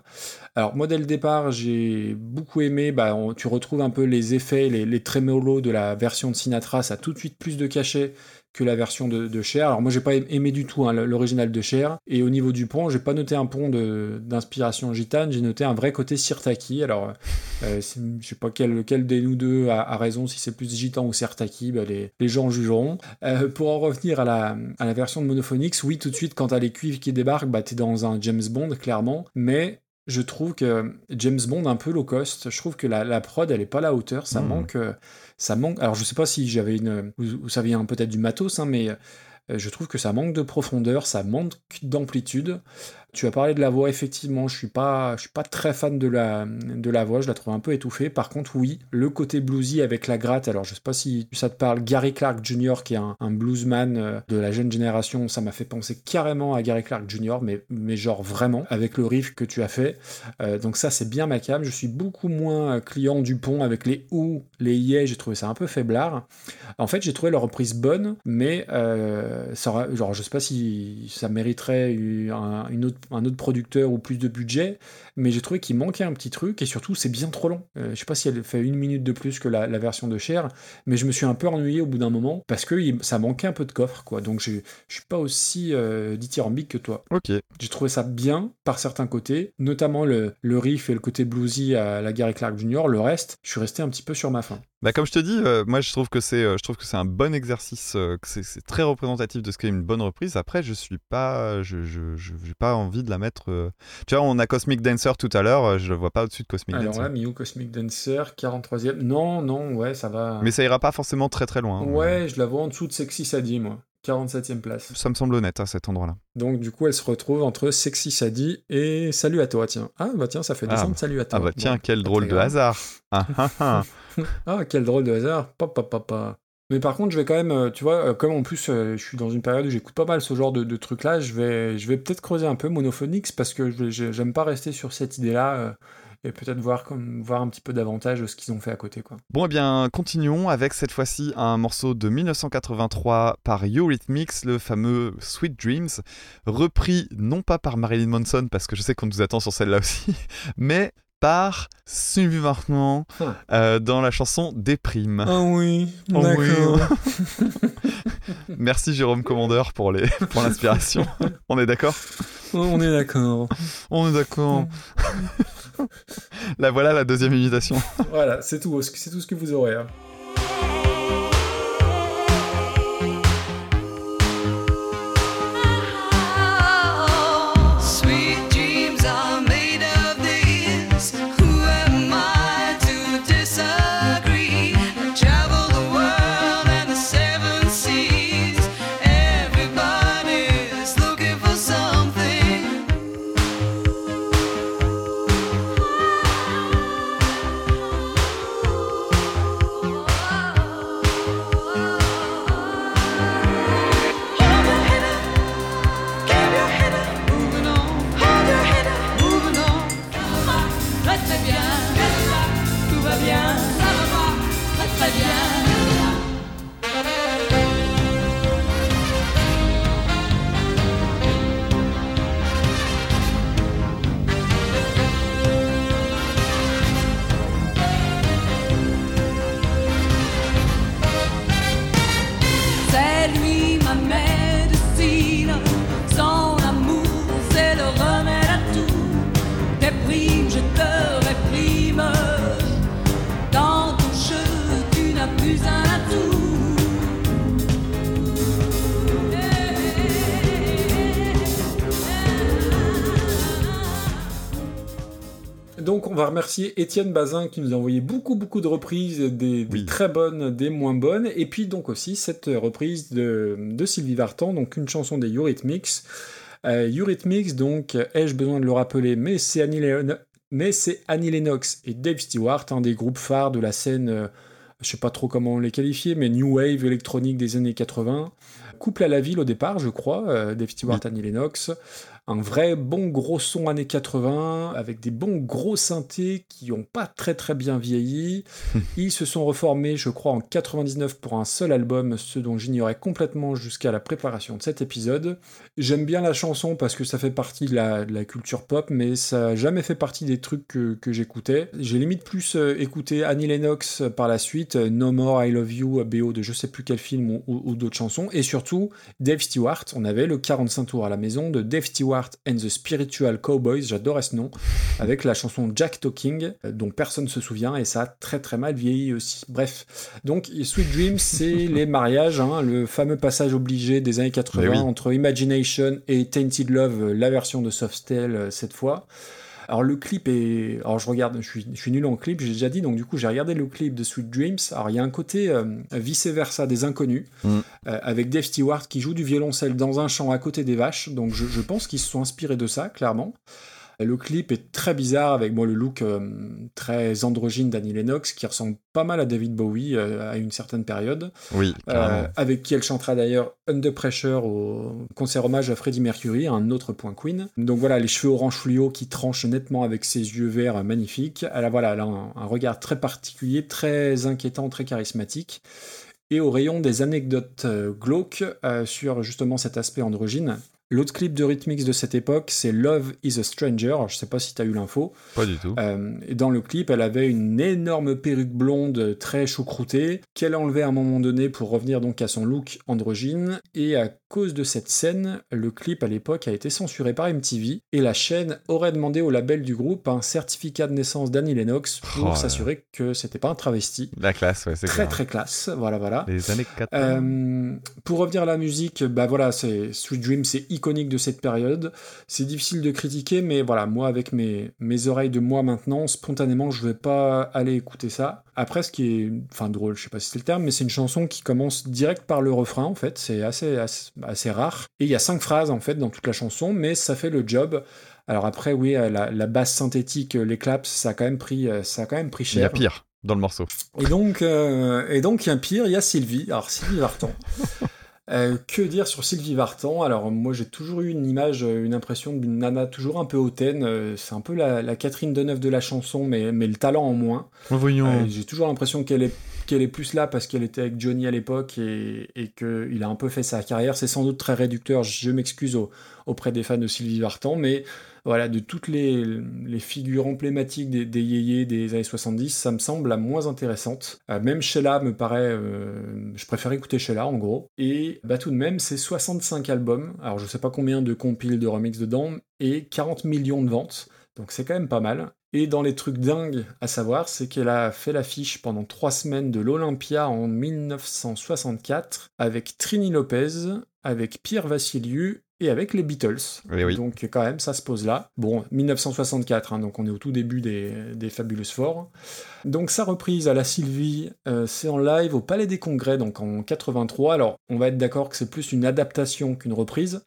[SPEAKER 2] Alors moi dès le départ j'ai beaucoup aimé, bah, tu retrouves un peu les effets, les, les trémolos de la version de Sinatra, ça a tout de suite plus de cachet que la version de, de Cher. Alors moi j'ai pas aimé du tout hein, l'original de Cher. Et au niveau du pont, j'ai pas noté un pont d'inspiration gitane, j'ai noté un vrai côté Sirtaki. Alors euh, c'est- je sais pas quel, quel des nous deux a, a raison, si c'est plus gitan ou Sirtaki, bah, les, les gens jugeront. Euh, pour en revenir à la, à la version de Monophonics, oui tout de suite quand t'as les cuivres qui débarquent, bah, t'es dans un James Bond clairement, mais je trouve que James Bond un peu low cost, je trouve que la, la prod elle est pas à la hauteur, ça
[SPEAKER 3] Mhm.
[SPEAKER 2] manque, euh, ça manque. Alors je sais pas si j'avais une, vous, hein, peut-être du matos, hein, mais euh, je trouve que ça manque de profondeur, ça manque d'amplitude. Tu as parlé de la voix, effectivement, je suis pas, suis pas très fan de la, de la voix, je la trouve un peu étouffée. Par contre, oui, le côté bluesy avec la gratte, alors je sais pas si ça te parle, Gary Clark Jr., qui est un, bluesman euh, de la jeune génération, ça m'a fait penser carrément à Gary Clark Jr., mais, mais genre vraiment, avec le riff que tu as fait. Euh, donc ça, c'est bien ma cam. Je suis beaucoup moins euh, client du pont avec les ou, les yeah, j'ai trouvé ça un peu faiblard. En fait, j'ai trouvé leur reprise bonne, mais euh, ça genre, je sais pas si ça mériterait une autre, un autre producteur ou plus de budget, mais j'ai trouvé qu'il manquait un petit truc et surtout c'est bien trop long. Euh, je sais pas si elle fait une minute de plus que la, la version de Cher, mais je me suis un peu ennuyé au bout d'un moment parce que il- ça manquait un peu de coffre, quoi. Donc je je suis pas aussi euh, dithyrambique que toi.
[SPEAKER 3] Ok.
[SPEAKER 2] J'ai trouvé ça bien par certains côtés, notamment le, le riff et le côté bluesy à la Gary Clark Jr. Le reste, je suis resté un petit peu sur ma faim.
[SPEAKER 3] Bah comme je te dis, euh, moi je trouve que c'est, euh, je trouve que c'est un bon exercice, euh, que c'est, très représentatif de ce qu'est une bonne reprise. Après, je suis pas, je, je, je- pas envie de la mettre. Tu vois, on a Cosmic Dancer tout à l'heure, euh, je le vois pas au-dessus de Cosmic
[SPEAKER 2] Alors
[SPEAKER 3] Dancer.
[SPEAKER 2] là, Miu Cosmic Dancer, 43e. Non, non, ouais, ça va.
[SPEAKER 3] Mais ça ira pas forcément très très loin. hein.
[SPEAKER 2] Ouais, je la vois en dessous de Sexy Sadie, moi. 47e place.
[SPEAKER 3] Ça me semble honnête à cet endroit-là.
[SPEAKER 2] Donc, du coup, elle se retrouve entre Sexy Sadie et Salut à toi, tiens. Ah, bah tiens, ça fait
[SPEAKER 3] Ah,
[SPEAKER 2] descendre Salut à toi.
[SPEAKER 3] Ah bah tiens,
[SPEAKER 2] Bon,
[SPEAKER 3] quel drôle de
[SPEAKER 2] grave.
[SPEAKER 3] hasard. Ah, ah, ah. *laughs*
[SPEAKER 2] Ah, quel drôle de hasard. Pop, pop. Mais par contre, je vais quand même, euh, tu vois, euh, comme en plus, euh, je suis dans une période où j'écoute pas mal ce genre de, de trucs-là, je vais, peut-être creuser un peu Monophonics parce que j'aime pas rester sur cette idée-là et peut-être voir, un petit peu davantage ce qu'ils ont fait à côté, quoi.
[SPEAKER 3] Bon, eh bien, continuons avec cette fois-ci un morceau de 1983 par Eurythmics, le fameux Sweet Dreams, repris non pas par Marilyn Manson, parce que je sais qu'on nous attend sur celle-là aussi, *laughs* mais par Sylvie Vartan
[SPEAKER 2] Ah.
[SPEAKER 3] euh, dans la chanson Déprime.
[SPEAKER 2] Ah oui,
[SPEAKER 3] Oh oui. *laughs* Merci Jérôme Commandeur pour les pour l'inspiration. On est d'accord?
[SPEAKER 2] On est d'accord.
[SPEAKER 3] On est d'accord. Là voilà la deuxième imitation.
[SPEAKER 2] Voilà, c'est tout, c'est tout ce que vous aurez. hein. Donc on va remercier Étienne Bazin qui nous a envoyé beaucoup beaucoup de reprises, des, des
[SPEAKER 3] Oui.
[SPEAKER 2] très bonnes, des moins bonnes, et puis donc aussi cette reprise de, de Sylvie Vartan, donc une chanson des Eurythmics. Euh, Eurythmics, donc ai-je besoin de le rappeler, mais c'est Annie, Lenno- mais c'est Annie Lennox et Dave Stewart, un des groupes phares de la scène, euh, je sais pas trop comment les qualifier, mais New Wave électronique des années 80. Couple à la ville au départ, je crois, euh, Dave Stewart, Annie Lennox. Un vrai bon gros son années 80, avec des bons gros synthés qui ont pas très très bien vieilli. *laughs* Ils se sont reformés, je crois, en 99 pour un seul album, ce dont j'ignorais complètement jusqu'à la préparation de cet épisode. J'aime bien la chanson parce que ça fait partie de la, de la culture pop, mais ça n'a jamais fait partie des trucs que, que j'écoutais. J'ai limite plus euh, écouté Annie Lennox par la suite, No More I Love You, BO de je sais plus quel film ou, ou- ou d'autres chansons, et surtout Dave Stewart. On avait le 45 tours à la maison de Dave Stewart and the Spiritual Cowboys, j'adorais ce nom, avec la chanson Jack Talking, euh, dont personne se souvient, et ça a très très mal vieilli aussi. Bref, donc Sweet Dreams, c'est *laughs* les mariages, hein, le fameux passage obligé des années 80
[SPEAKER 3] Mais oui.
[SPEAKER 2] entre Imagination et Tainted Love, euh, la version de Softail euh, cette fois. Alors le clip est... Alors je regarde, je suis, je suis nul en clip, j'ai déjà dit, donc du coup j'ai regardé le clip de Sweet Dreams. Alors il y a un côté euh, vice-versa des inconnus,
[SPEAKER 3] Mm.
[SPEAKER 2] euh, avec Dave Stewart qui joue du violoncelle dans un champ à côté des vaches, donc je, je pense qu'ils se sont inspirés de ça, clairement. Le clip est très bizarre avec moi le look euh, très androgyne d'Annie Lennox qui ressemble pas mal à David Bowie euh, à une certaine période.
[SPEAKER 3] Oui,
[SPEAKER 2] Euh, avec qui elle chantera d'ailleurs Under Pressure au concert hommage à Freddie Mercury, un autre point Queen. Donc voilà, les cheveux orange fluo qui tranchent nettement avec ses yeux verts magnifiques. Elle a, voilà, elle a un, un regard très particulier, très inquiétant, très charismatique. Et au rayon des anecdotes glauques euh, sur justement cet aspect androgyne, l'autre clip de Rhythmix de cette époque, c'est Love is a Stranger. Alors, je sais pas si tu as eu l'info.
[SPEAKER 3] Pas du tout.
[SPEAKER 2] Euh, et dans le clip, elle avait une énorme perruque blonde très choucroutée qu'elle a enlevée à un moment donné pour revenir donc à son look androgyne. Et à cause de cette scène, le clip à l'époque a été censuré par MTV et la chaîne aurait demandé au label du groupe un certificat de naissance d'Annie Lennox pour
[SPEAKER 3] Oh
[SPEAKER 2] s'assurer que c'était pas un travesti.
[SPEAKER 3] La classe, ouais, c'est
[SPEAKER 2] Très
[SPEAKER 3] clair.
[SPEAKER 2] très classe, voilà voilà.
[SPEAKER 3] Les années 80.
[SPEAKER 2] Euh, pour revenir à la musique, bah voilà, c'est Sweet Dream, c'est iconique de cette période. C'est difficile de critiquer, mais voilà, moi avec mes, mes oreilles de moi maintenant, spontanément, je vais pas aller écouter ça. Après, ce qui est, enfin drôle, je sais pas si c'est le terme, mais c'est une chanson qui commence direct par le refrain en fait. C'est assez, assez assez rare. Et il y a cinq phrases en fait dans toute la chanson, mais ça fait le job. Alors après, oui, la, la basse synthétique, les claps, ça a quand même pris, ça a quand même pris
[SPEAKER 3] Il y a
[SPEAKER 2] cher.
[SPEAKER 3] pire dans le morceau.
[SPEAKER 2] Et donc, euh, et donc, il y a un pire, il y a Sylvie. Alors, Sylvie Vartan. *laughs* Euh, que dire sur Sylvie Vartan? Alors, moi, j'ai toujours eu une image, euh, une impression d'une nana toujours un peu hautaine. Euh, C'est un peu la, la Catherine Deneuve de la chanson, mais, mais le talent en moins.
[SPEAKER 3] Voyons.
[SPEAKER 2] Euh, j'ai toujours l'impression qu'elle est, qu'elle est plus là parce qu'elle était avec Johnny à l'époque et, et qu'il a un peu fait sa carrière. C'est sans doute très réducteur, je m'excuse au- auprès des fans de Sylvie Vartan, mais voilà, de toutes les, figures emblématiques des, des yéyés des années 70, ça me semble la moins intéressante. Euh, même Sheila me paraît... euh, je préfère écouter Sheila, en gros. Et bah, tout de même, c'est 65 albums. Alors, je sais pas combien de compiles de remix dedans, et 40 millions de ventes. Donc c'est quand même pas mal. Et dans les trucs dingues à savoir, c'est qu'elle a fait l'affiche pendant trois semaines de l'Olympia en 1964 avec Trini Lopez, avec Pierre Vassiliou et avec les Beatles.
[SPEAKER 3] Eh oui.
[SPEAKER 2] Donc quand même, ça se pose là. Bon, 1964, hein, donc on est au tout début des, des Fabulous Four. Donc sa reprise à la Sylvie, euh, c'est en live au Palais des Congrès, donc en 83. Alors on va être d'accord que c'est plus une adaptation qu'une reprise.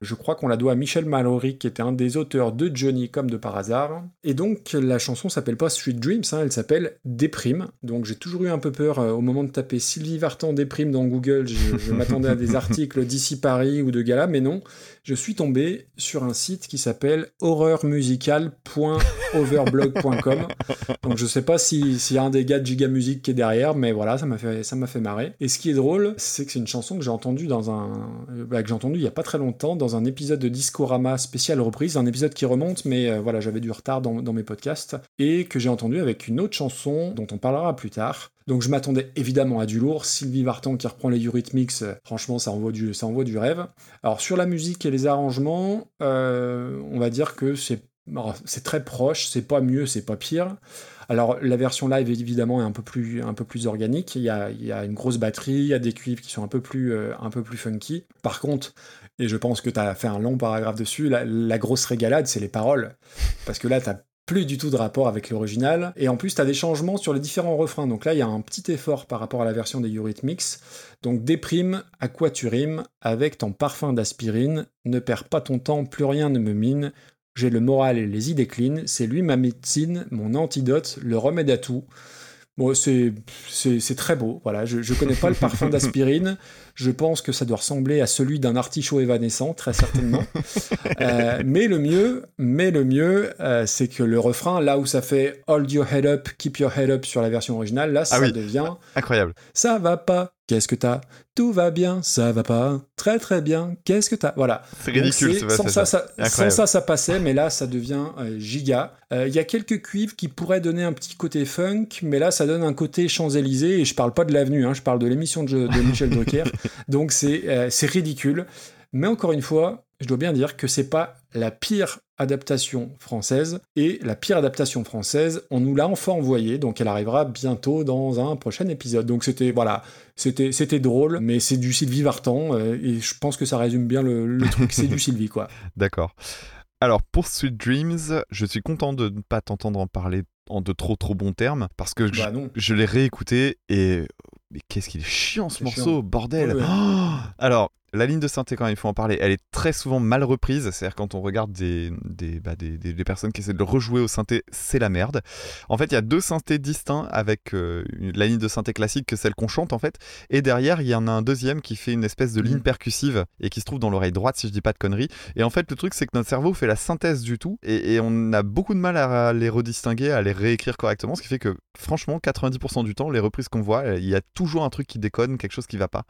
[SPEAKER 2] Je crois qu'on la doit à Michel Mallory, qui était un des auteurs de Johnny comme de par hasard. Et donc la chanson s'appelle pas Sweet Dreams, hein, elle s'appelle Déprime. Donc j'ai toujours eu un peu peur euh, au moment de taper Sylvie Vartan Déprime dans Google. Je, je m'attendais à des *laughs* articles d'ici Paris ou de Gala, mais non. Je suis tombé sur un site qui s'appelle horreurmusical.overblog.com. Donc je sais pas si- s'il y a un des gars de Giga Music qui est derrière, mais voilà, ça m'a fait, ça fait marrer. Et ce qui est drôle, c'est que c'est une chanson que j'ai entendue dans un, euh, bah, que j'ai entendue il y a pas très longtemps dans un épisode de Discorama spécial reprise, un épisode qui remonte, mais euh, voilà, j'avais du retard dans, mes podcasts et que j'ai entendu avec une autre chanson dont on parlera plus tard. Donc je m'attendais évidemment à du lourd. Sylvie Vartan qui reprend les Eurythmics, euh, franchement, ça envoie du, ça envoie du rêve. Alors sur la musique et les arrangements, euh, on va dire que c'est c'est très proche, c'est pas mieux, c'est pas pire. Alors la version live évidemment est un peu plus, un peu plus organique. Il y, a, il y a une grosse batterie, il y a des cuivres qui sont un peu plus, un peu plus funky. Par contre, et je pense que tu as fait un long paragraphe dessus, la, grosse régalade, c'est les paroles. Parce que là, tu plus du tout de rapport avec l'original. Et en plus, tu as des changements sur les différents refrains. Donc là, il y a un petit effort par rapport à la version des Eurythmics. Donc déprime, à quoi tu rimes, avec ton parfum d'aspirine, ne perds pas ton temps, plus rien ne me mine. J'ai le moral et les idées clean, c'est lui ma médecine, mon antidote, le remède à tout. Bon, c'est très beau, voilà. Je, je connais pas le parfum d'aspirine. *laughs* Je pense que ça doit ressembler à celui d'un artichaut évanescent, très certainement. *laughs* Euh, mais le mieux, mais le mieux, euh, c'est que le refrain, là où ça fait Hold your head up, keep your head up sur la version originale, là, ça
[SPEAKER 3] Ah oui.
[SPEAKER 2] devient
[SPEAKER 3] Incroyable.
[SPEAKER 2] Ça va pas, qu'est-ce que t'as? Tout va bien, ça va pas, très très bien, qu'est-ce que t'as? Voilà.
[SPEAKER 3] C'est ridicule, ce
[SPEAKER 2] sans, ça, ça, sans ça, ça passait, mais là, ça devient euh, giga. Euh, Il y a quelques cuivres qui pourraient donner un petit côté funk, mais là, ça donne un côté Champs-Élysées, et je parle pas de l'avenue, hein, je parle de l'émission de, de Michel Drucker. *laughs* Donc c'est euh, c'est ridicule. Mais encore une fois, je dois bien dire que c'est pas la pire adaptation française, et la pire adaptation française, on nous l'a enfin envoyée, donc elle arrivera bientôt dans un prochain épisode. Donc c'était, voilà, c'était c'était drôle, mais c'est du Sylvie Vartan, euh, et je pense que ça résume bien le, le truc, c'est du Sylvie, quoi. *laughs*
[SPEAKER 3] D'accord. Alors, pour Sweet Dreams, je suis content de ne pas t'entendre en parler en de trop trop bons termes, parce que je,
[SPEAKER 2] Bah
[SPEAKER 3] je l'ai réécouté et... Mais qu'est-ce qu'il est chiant ce morceau,
[SPEAKER 2] chiant.
[SPEAKER 3] bordel
[SPEAKER 2] Ouais, ouais.
[SPEAKER 3] Oh Alors, la ligne de synthé, quand il faut en parler, elle est très souvent mal reprise. C'est-à-dire quand on regarde des, des, bah, des, personnes qui essaient de le rejouer au synthé, c'est la merde. En fait, il y a deux synthés distincts avec euh, la ligne de synthé classique que celle qu'on chante en fait. Et derrière, il y en a un deuxième qui fait une espèce de ligne
[SPEAKER 2] Mhm.
[SPEAKER 3] percussive et qui se trouve dans l'oreille droite, si je dis pas de conneries. Et en fait, le truc, c'est que notre cerveau fait la synthèse du tout et, et on a beaucoup de mal à les redistinguer, à les réécrire correctement. Ce qui fait que, franchement, 90% du temps, les reprises qu'on voit, il y a toujours un truc qui déconne, quelque chose qui va pas.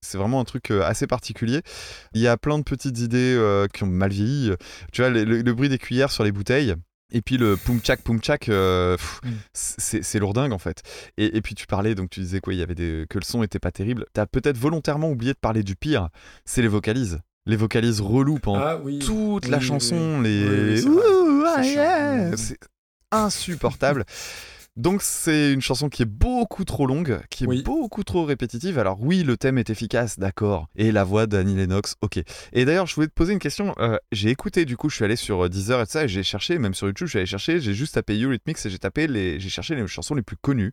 [SPEAKER 3] C'est vraiment un truc euh, assez particulier. Il y a plein de petites idées euh, qui ont mal vieilli. Tu vois, le, le- le bruit des cuillères sur les bouteilles. Et puis le poum tchak poum tchak, euh,
[SPEAKER 2] Mm.
[SPEAKER 3] c'est lourdingue en fait. Et, et puis tu parlais, donc tu disais quoi, il y avait des, que le son était pas terrible. T'as peut-être volontairement oublié de parler du pire, c'est les vocalises. Les vocalises relous pendant
[SPEAKER 2] Ah oui.
[SPEAKER 3] toute
[SPEAKER 2] Oui,
[SPEAKER 3] la
[SPEAKER 2] oui,
[SPEAKER 3] chanson, les. Ouh, ah, yeah. C'est insupportable. Donc c'est une chanson qui est beaucoup trop longue, qui est
[SPEAKER 2] Oui.
[SPEAKER 3] beaucoup trop répétitive. Alors oui, le thème est efficace, d'accord. Et la voix d'Annie Lennox, ok. Et d'ailleurs, je voulais te poser une question. Euh, j'ai écouté, du coup, je suis allé sur euh, Deezer et tout ça, et j'ai cherché, même sur YouTube, je suis allé chercher, j'ai juste tapé Eurythmics et j'ai tapé les, j'ai cherché les chansons les plus connues.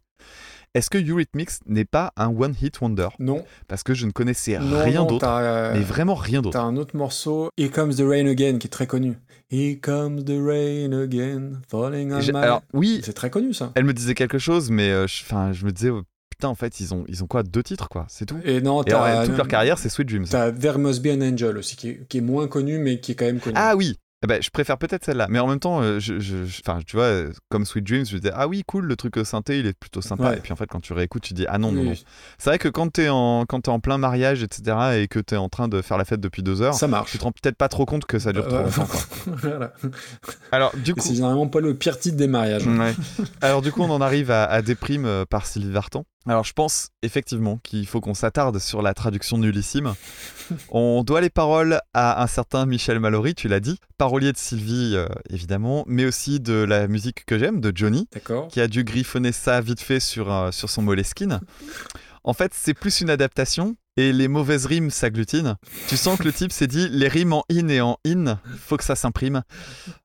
[SPEAKER 3] Est-ce que Eurythmics n'est pas un one hit wonder?
[SPEAKER 2] Non.
[SPEAKER 3] Parce que je ne connaissais
[SPEAKER 2] non,
[SPEAKER 3] rien d'autre,
[SPEAKER 2] euh,
[SPEAKER 3] mais vraiment rien d'autre.
[SPEAKER 2] T'as un autre morceau, Here Comes the Rain Again, qui est très connu. Here comes the rain again, falling on my...
[SPEAKER 3] Alors oui,
[SPEAKER 2] C'est très connu, ça.
[SPEAKER 3] Elle me disait quelque chose, mais euh, je, me disais, oh, putain, en fait, ils ont, ils ont quoi Deux titres, quoi, c'est tout.
[SPEAKER 2] Et non,
[SPEAKER 3] Et alors,
[SPEAKER 2] t'as...
[SPEAKER 3] toute leur carrière, c'est Sweet Dreams.
[SPEAKER 2] T'as There Must Be an Angel aussi, qui est, qui est moins connu, mais qui est quand même connu.
[SPEAKER 3] Ah oui Eh ben, je préfère peut-être celle-là, mais en même temps, euh, je, je- tu vois, euh, comme Sweet Dreams, je disais, ah oui, cool, le truc synthé, il est plutôt sympa.
[SPEAKER 2] Ouais.
[SPEAKER 3] Et puis en fait, quand tu réécoutes, tu dis, ah non, non,
[SPEAKER 2] Oui,
[SPEAKER 3] non. C'est vrai que quand t'es en, quand t'es en plein mariage, etc., et que t'es en train de faire la fête depuis deux heures,
[SPEAKER 2] Ça marche.
[SPEAKER 3] tu te rends peut-être pas trop compte que ça dure trop
[SPEAKER 2] Euh,
[SPEAKER 3] longtemps. quoi. *laughs*
[SPEAKER 2] voilà.
[SPEAKER 3] Alors, du coup.
[SPEAKER 2] C'est généralement pas le pire titre des mariages.
[SPEAKER 3] Ouais. Alors du coup, on en arrive à, à Déprime par Sylvie Vartan. Alors je pense effectivement qu'il faut qu'on s'attarde sur la traduction nullissime. *laughs* On doit les paroles à un certain Michel Mallory, tu l'as dit, parolier de Sylvie euh, évidemment, mais aussi de la musique que j'aime, de Johnny, qui a dû griffonner ça vite fait sur, euh, sur son Moleskine. En fait, c'est plus une adaptation. Et les mauvaises rimes s'agglutinent. Tu sens que le type s'est dit les rimes en in et en in, faut que ça s'imprime.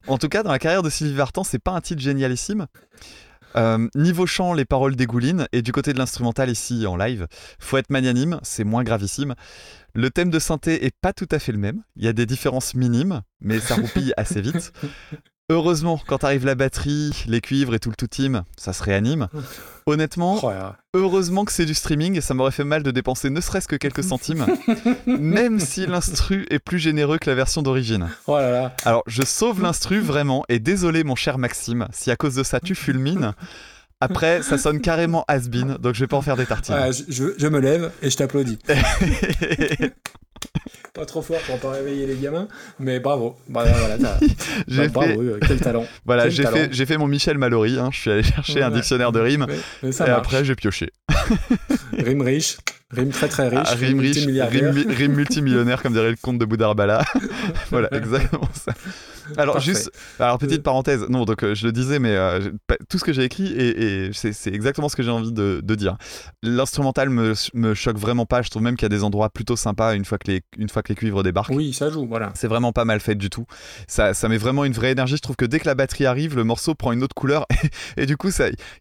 [SPEAKER 3] En tout cas, dans la carrière de Sylvie Vartan, c'est pas un titre génialissime. Euh, niveau chant, les paroles dégoulinent, et du côté de l'instrumental ici en live, faut être magnanime, c'est moins gravissime. Le thème de synthé est pas tout à fait le même, il y a des différences minimes, mais ça *laughs* roupille assez vite. Heureusement, quand arrive la batterie, les cuivres et tout le tout team, ça se réanime. Honnêtement,
[SPEAKER 2] Oh là.
[SPEAKER 3] heureusement que c'est du streaming et ça m'aurait fait mal de dépenser ne serait-ce que quelques centimes, *laughs* même si l'instru est plus généreux que la version d'origine.
[SPEAKER 2] Oh là là.
[SPEAKER 3] Alors, je sauve l'instru vraiment, et désolé mon cher Maxime, si à cause de ça tu fulmines. Après, ça sonne carrément has-been, donc je vais pas en faire des tartines.
[SPEAKER 2] Ah, je me lève et je t'applaudis. *laughs* *laughs* Pas trop fort pour pas réveiller les gamins, mais bravo. Bah, voilà, *laughs* bah,
[SPEAKER 3] fait,
[SPEAKER 2] bravo, euh, quel talent. *laughs*
[SPEAKER 3] voilà, j'ai fait, j'ai fait mon Michel Mallory, hein, je suis allé chercher un dictionnaire de rimes, et
[SPEAKER 2] marche.
[SPEAKER 3] après j'ai pioché.
[SPEAKER 2] Rime riche, Rime très très riche,
[SPEAKER 3] Ah, rime riche,
[SPEAKER 2] multimilliardaire.
[SPEAKER 3] rime, rime multimillionnaire, comme dirait le comte de Boudarbala. *laughs* voilà, exactement ça. Alors,
[SPEAKER 2] Parfait.
[SPEAKER 3] juste, alors petite parenthèse, non, donc euh, je le disais, mais euh, tout ce que j'ai écrit, et, et c'est exactement ce que j'ai envie de, de dire. L'instrumental me, me choque vraiment pas, je trouve même qu'il y a des endroits plutôt sympas une fois que les, une fois que les cuivres débarquent.
[SPEAKER 2] Oui, ça joue, voilà.
[SPEAKER 3] C'est vraiment pas mal fait du tout. Ça, ça met vraiment une vraie énergie. Je trouve que dès que la batterie arrive, le morceau prend une autre couleur. *laughs* Et, du coup,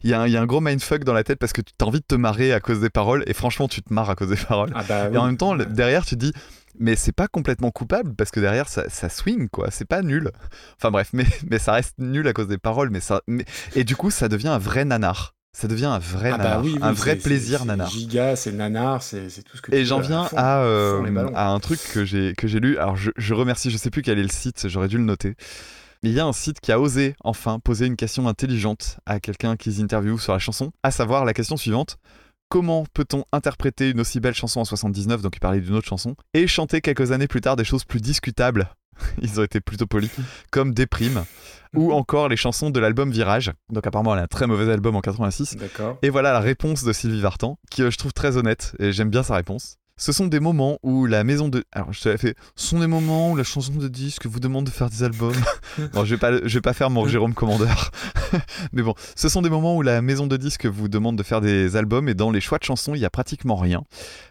[SPEAKER 3] il y, a un- il y a un gros mindfuck dans la tête parce que tu as envie de te marrer à cause des paroles. Et franchement, tu te marres à cause des paroles.
[SPEAKER 2] Ah bah
[SPEAKER 3] Et en même temps, derrière, tu te dis, mais c'est pas complètement coupable parce que derrière, ça, ça swing, quoi. C'est pas nul. Enfin bref, mais, mais ça reste nul à cause des paroles. Mais ça, mais- Et du coup, ça devient un vrai nanar. Ça devient un vrai
[SPEAKER 2] Ah bah
[SPEAKER 3] nanar.
[SPEAKER 2] oui, oui,
[SPEAKER 3] un vrai plaisir nanar.
[SPEAKER 2] C'est giga, c'est nanar, c'est tout ce que
[SPEAKER 3] Et j'en viens
[SPEAKER 2] fond,
[SPEAKER 3] à, euh, à un truc que j'ai que j'ai lu. Alors je, je remercie, je sais plus quel est le site, j'aurais dû le noter. Mais il y a un site qui a osé enfin poser une question intelligente à quelqu'un qu'ils interviewent sur la chanson, à savoir la question suivante. Comment peut-on interpréter une aussi belle chanson en 79, donc il parlait d'une autre chanson, et chanter quelques années plus tard des choses plus discutables *laughs* Ils ont été plutôt polis, comme Déprime, ou encore les chansons de l'album Virage. Donc apparemment elle a un très mauvais album en 86.
[SPEAKER 2] D'accord.
[SPEAKER 3] Et voilà la réponse de Sylvie Vartan, qui euh, je trouve très honnête, et j'aime bien sa réponse. Ce sont des moments où la maison de... Alors je te fait. Ce sont des moments où la chanson de disque vous demande de faire des albums. *laughs* non, je vais pas, je vais pas faire mon Jérôme Commandeur. *laughs* Mais bon, ce sont des moments où la maison de disque vous demande de faire des albums et dans les choix de chansons, il y a pratiquement rien.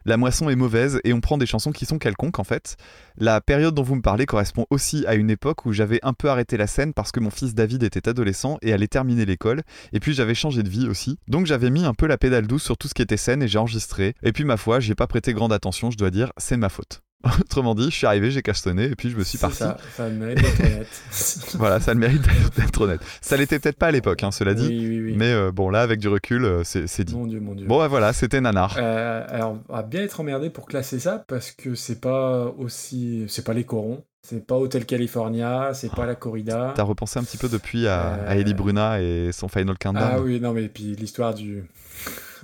[SPEAKER 3] La moisson est mauvaise et on prend des chansons qui sont quelconques en fait. La période dont vous me parlez correspond aussi à une époque où j'avais un peu arrêté la scène parce que mon fils David était adolescent et allait terminer l'école. Et puis j'avais changé de vie aussi. Donc j'avais mis un peu la pédale douce sur tout ce qui était scène et j'ai enregistré. Et puis ma foi, j'y ai pas prêté grande attention, je dois dire, c'est ma faute. *laughs* Autrement dit, je suis arrivé, j'ai cachetonné et puis je me suis parti.
[SPEAKER 2] Ça, ça mérite d'être honnête. *laughs*
[SPEAKER 3] Voilà, ça le mérite d'être- honnête. Ça l'était peut-être pas à l'époque, hein, cela dit.
[SPEAKER 2] Oui, oui, oui.
[SPEAKER 3] Mais euh, bon, là, avec du recul, euh, c'est dit.
[SPEAKER 2] Mon dieu, mon dieu.
[SPEAKER 3] Bon, bah, voilà, c'était Nanar.
[SPEAKER 2] Euh, alors, on va bien être emmerdé pour classer ça parce que c'est pas aussi. C'est pas les corons, c'est pas Hotel California, c'est pas la corrida.
[SPEAKER 3] T'as repensé un petit peu depuis à,
[SPEAKER 2] Euh,
[SPEAKER 3] à Ellie Bruna et son Final Countdown
[SPEAKER 2] Ah oui, non, mais puis l'histoire du.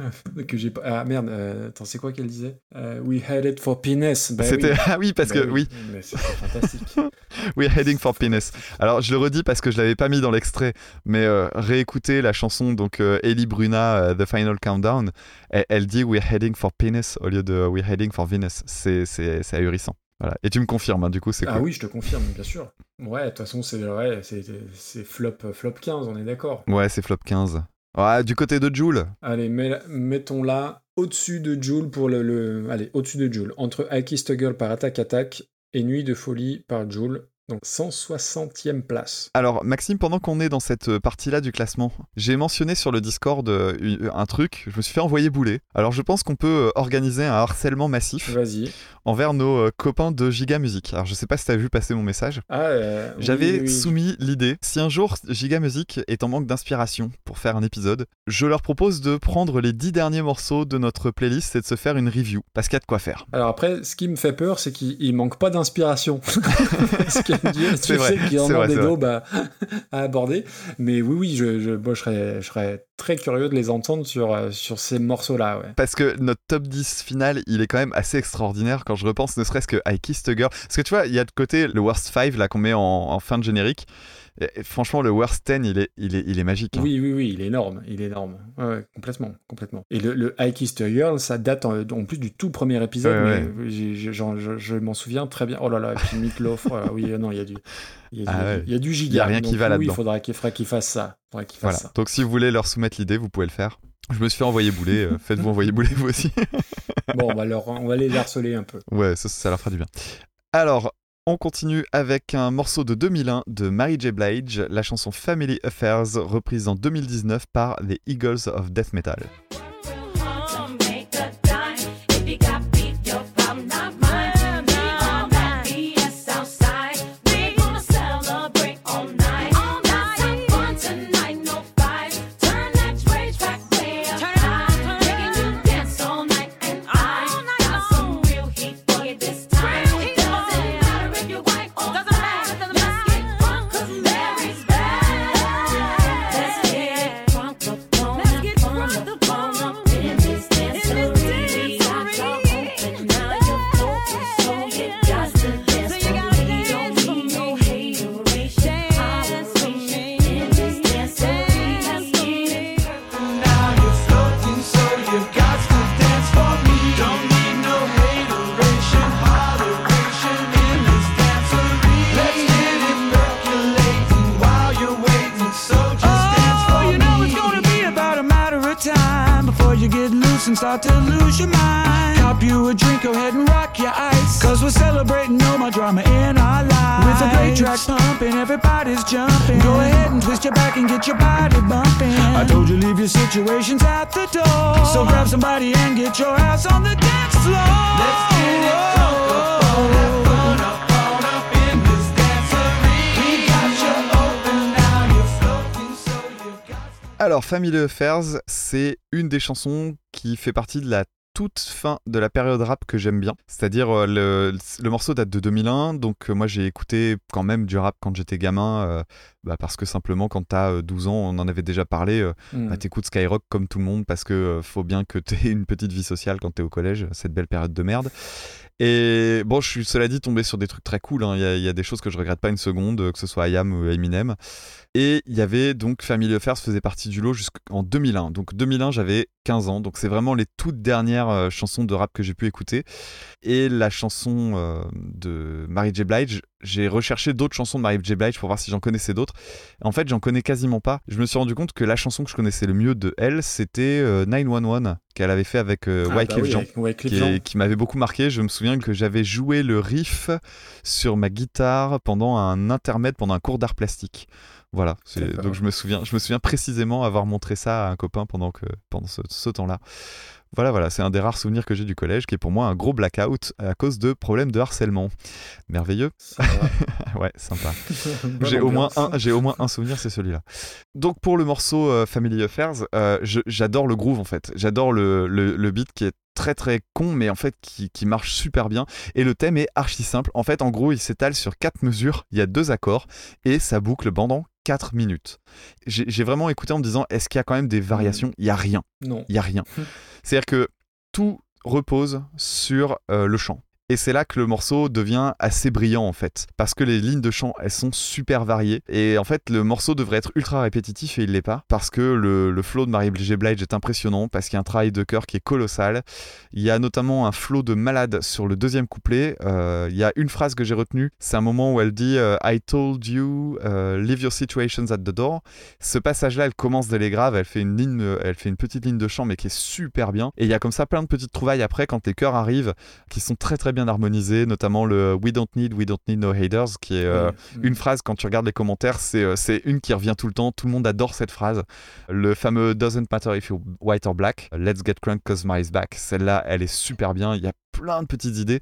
[SPEAKER 2] *laughs* que j'ai pas. Ah merde, euh, attends, c'est quoi qu'elle disait? Euh, We headed for penis. Bah
[SPEAKER 3] C'était
[SPEAKER 2] oui. *laughs*
[SPEAKER 3] ah oui parce
[SPEAKER 2] Bah
[SPEAKER 3] que oui,
[SPEAKER 2] Mais c'était fantastique. *laughs*
[SPEAKER 3] we're heading for penis. Alors je le redis parce que je l'avais pas mis dans l'extrait, mais euh, réécouter la chanson donc euh, Ellie Bruna The Final Countdown, elle, elle dit we're heading for penis au lieu de we're heading for Venus. C'est ahurissant. Voilà. Et tu me confirmes, hein, du coup c'est
[SPEAKER 2] ah
[SPEAKER 3] cool.
[SPEAKER 2] oui, je te confirme, bien sûr. Ouais, de toute façon, c'est ouais, flop, flop 15, on est d'accord.
[SPEAKER 3] Ouais, c'est flop 15. Ouais, du côté de Joule.
[SPEAKER 2] Allez, mettons-la au-dessus de Joule pour le, le- Allez, au-dessus de Joule. Entre I Kissed a Girl par Attack et Nuit de Folie par Joule. Donc 160e place.
[SPEAKER 3] Alors Maxime, pendant qu'on est dans cette euh, partie-là du classement, j'ai mentionné sur le Discord euh, une- un truc, je me suis fait envoyer bouler. Alors je pense qu'on peut euh, organiser un harcèlement massif envers nos euh, copains de Giga Music. Alors je sais pas si t'as vu passer mon message.
[SPEAKER 2] Ah, euh,
[SPEAKER 3] J'avais
[SPEAKER 2] oui, oui.
[SPEAKER 3] soumis l'idée, si un jour Giga Music est en manque d'inspiration pour faire un épisode, je leur propose de prendre les 10 derniers morceaux de notre playlist et de se faire une review, parce qu'il y a de quoi faire.
[SPEAKER 2] Alors après, ce qui me fait peur, c'est qu'il il manque pas d'inspiration. *laughs* *laughs*
[SPEAKER 3] C'est
[SPEAKER 2] tu
[SPEAKER 3] vrai,
[SPEAKER 2] sais qu'il y en a des daubes à, à aborder. Mais oui, oui, je, je, moi, je, serais, je serais très curieux de les entendre sur, euh, sur ces morceaux-là. Ouais.
[SPEAKER 3] Parce que notre top 10 final, il est quand même assez extraordinaire quand je repense ne serait-ce que I Kissed a Girl. Parce que tu vois, il y a de côté le worst 5 là qu'on met en, en fin de générique. Et, franchement, le worst 10, il est, il est, il est magique. hein.
[SPEAKER 2] Oui, oui, oui, il est énorme, il est énorme. Ouais, ouais, complètement, complètement. Et le, le I Kissed a Girl, ça date en, en plus du tout premier épisode,
[SPEAKER 3] Ouais,
[SPEAKER 2] mais je, je m'en souviens très bien. Oh là là, et puis Meatloaf, euh, oui, euh, non, il y a du, il y a,
[SPEAKER 3] Ah
[SPEAKER 2] du- il y a du giga.
[SPEAKER 3] Il y a rien qui va
[SPEAKER 2] oui,
[SPEAKER 3] là-dedans.
[SPEAKER 2] Il faudra qu'il fasse ça. Faudra fasse
[SPEAKER 3] Voilà.
[SPEAKER 2] ça.
[SPEAKER 3] Donc si vous voulez leur soumettre l'idée, vous pouvez le faire. Je me suis fait envoyer bouler, euh, *laughs* faites-vous envoyer bouler vous aussi.
[SPEAKER 2] Bon, on va, leur, on va les harceler un peu.
[SPEAKER 3] Ouais, ça, ça leur fera du bien. Alors, on continue avec un morceau de 2001 de Mary J. Blige, la chanson Family Affairs, reprise en 2019 par The Eagles of Death Metal.
[SPEAKER 9] And start to lose your mind. Cop you a drink, go ahead and rock your ice. Cause we're celebrating no more drama in our lives. With a great track pumping, everybody's jumping. Go ahead and twist your back and get your body bumping. I told you leave your situations at the door. So grab somebody and get your ass on the dance floor. Let's get it crunk oh, oh, oh.
[SPEAKER 3] Alors, Family Affairs, c'est une des chansons qui fait partie de la toute fin de la période rap que j'aime bien. C'est-à-dire, euh, le, le morceau date de 2001, donc euh, moi j'ai écouté quand même du rap quand j'étais gamin, euh, bah, parce que simplement quand t'as euh, 12 ans, on en avait déjà parlé, euh,
[SPEAKER 2] Mm.
[SPEAKER 3] bah, t'écoutes Skyrock comme tout le monde, parce que euh, faut bien que t'aies une petite vie sociale quand t'es au collège, cette belle période de merde. Et bon, je suis cela dit tombé sur des trucs très cool. hein. Il y, a- il y a des choses que je regrette pas une seconde, que ce soit IAM ou Eminem. Et il y avait donc Family Affairs faisait partie du lot jusqu'en 2001. Donc 2001, j'avais 15 ans. Donc c'est vraiment les toutes dernières euh, chansons de rap que j'ai pu écouter. Et la chanson euh, de Mary J. Blige, j'ai recherché d'autres chansons de Mary J. Blige pour voir si j'en connaissais d'autres. En fait, j'en connais quasiment pas. Je me suis rendu compte que la chanson que je connaissais le mieux de elle, c'était euh, 911 qu'elle avait fait avec euh,
[SPEAKER 2] Ah,
[SPEAKER 3] Wyclef
[SPEAKER 2] bah oui,
[SPEAKER 3] Jean
[SPEAKER 2] avec Wyclef
[SPEAKER 3] qui,
[SPEAKER 2] Jean.
[SPEAKER 3] est- qui m'avait beaucoup marqué. Je me souviens que j'avais joué le riff sur ma guitare pendant un intermède, pendant un cours d'art plastique. Voilà, donc je me souviens, je me souviens précisément avoir montré ça à un copain pendant que pendant ce, ce temps-là. Voilà, voilà, c'est un des rares souvenirs que j'ai du collège, qui est pour moi un gros blackout à cause de problèmes de harcèlement. Merveilleux, *laughs* ouais, sympa. *laughs* J'ai au moins un, j'ai au moins un souvenir, c'est celui-là. Donc pour le morceau euh, Family Affairs, euh, j'adore le groove en fait. J'adore le, le, le beat qui est très très con, mais en fait qui, qui marche super bien. Et le thème est archi simple. En fait, en gros, il s'étale sur quatre mesures. Il y a deux accords et ça boucle pendant 4 minutes. J'ai vraiment écouté en me disant, est-ce qu'il y a quand même des variations? Il y a rien.
[SPEAKER 2] Non.
[SPEAKER 3] Il y a rien. *laughs* C'est-à-dire que tout repose sur euh, le chant. Et c'est là que le morceau devient assez brillant en fait, parce que les lignes de chant elles sont super variées et en fait le morceau devrait être ultra répétitif et il l'est pas, parce que le, flow de Mary J. Blige est impressionnant, parce qu'il y a un travail de chœur qui est colossal. Il y a notamment un flow de malade sur le deuxième couplet. Euh, il y a une phrase que j'ai retenue, c'est un moment où elle dit euh, I told you, euh, leave your situations at the door. Ce passage-là, elle commence de les graves, elle fait une ligne, elle fait une petite ligne de chant, mais qui est super bien. Et il y a comme ça plein de petites trouvailles après quand les chœurs arrivent, qui sont très très bien harmonisés, notamment le We don't need, we don't need no haters, qui est euh,
[SPEAKER 2] Mm.
[SPEAKER 3] une phrase quand tu regardes les commentaires, c'est euh, c'est une qui revient tout le temps. Tout le monde adore cette phrase. Le fameux Doesn't matter if you're white or black, Let's get crunk cause Mary's back. Celle-là, elle est super bien. Il y a plein de petites idées.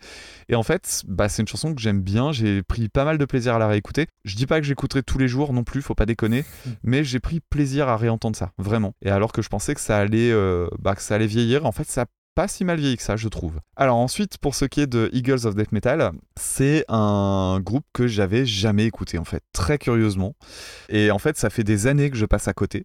[SPEAKER 3] Et en fait, bah, c'est une chanson que j'aime bien. J'ai pris pas mal de plaisir à la réécouter. Je dis pas que j'écouterai tous les jours non plus, faut pas déconner. mais j'ai pris plaisir à réentendre ça, vraiment. Et alors que je pensais que ça allait, euh, bah, que ça allait vieillir, en fait, ça a pas si mal vieilli que ça, je trouve. Alors ensuite, pour ce qui est de Eagles of Death Metal, c'est un groupe que j'avais jamais écouté, en fait, très curieusement. Et en fait, ça fait des années que je passe à côté.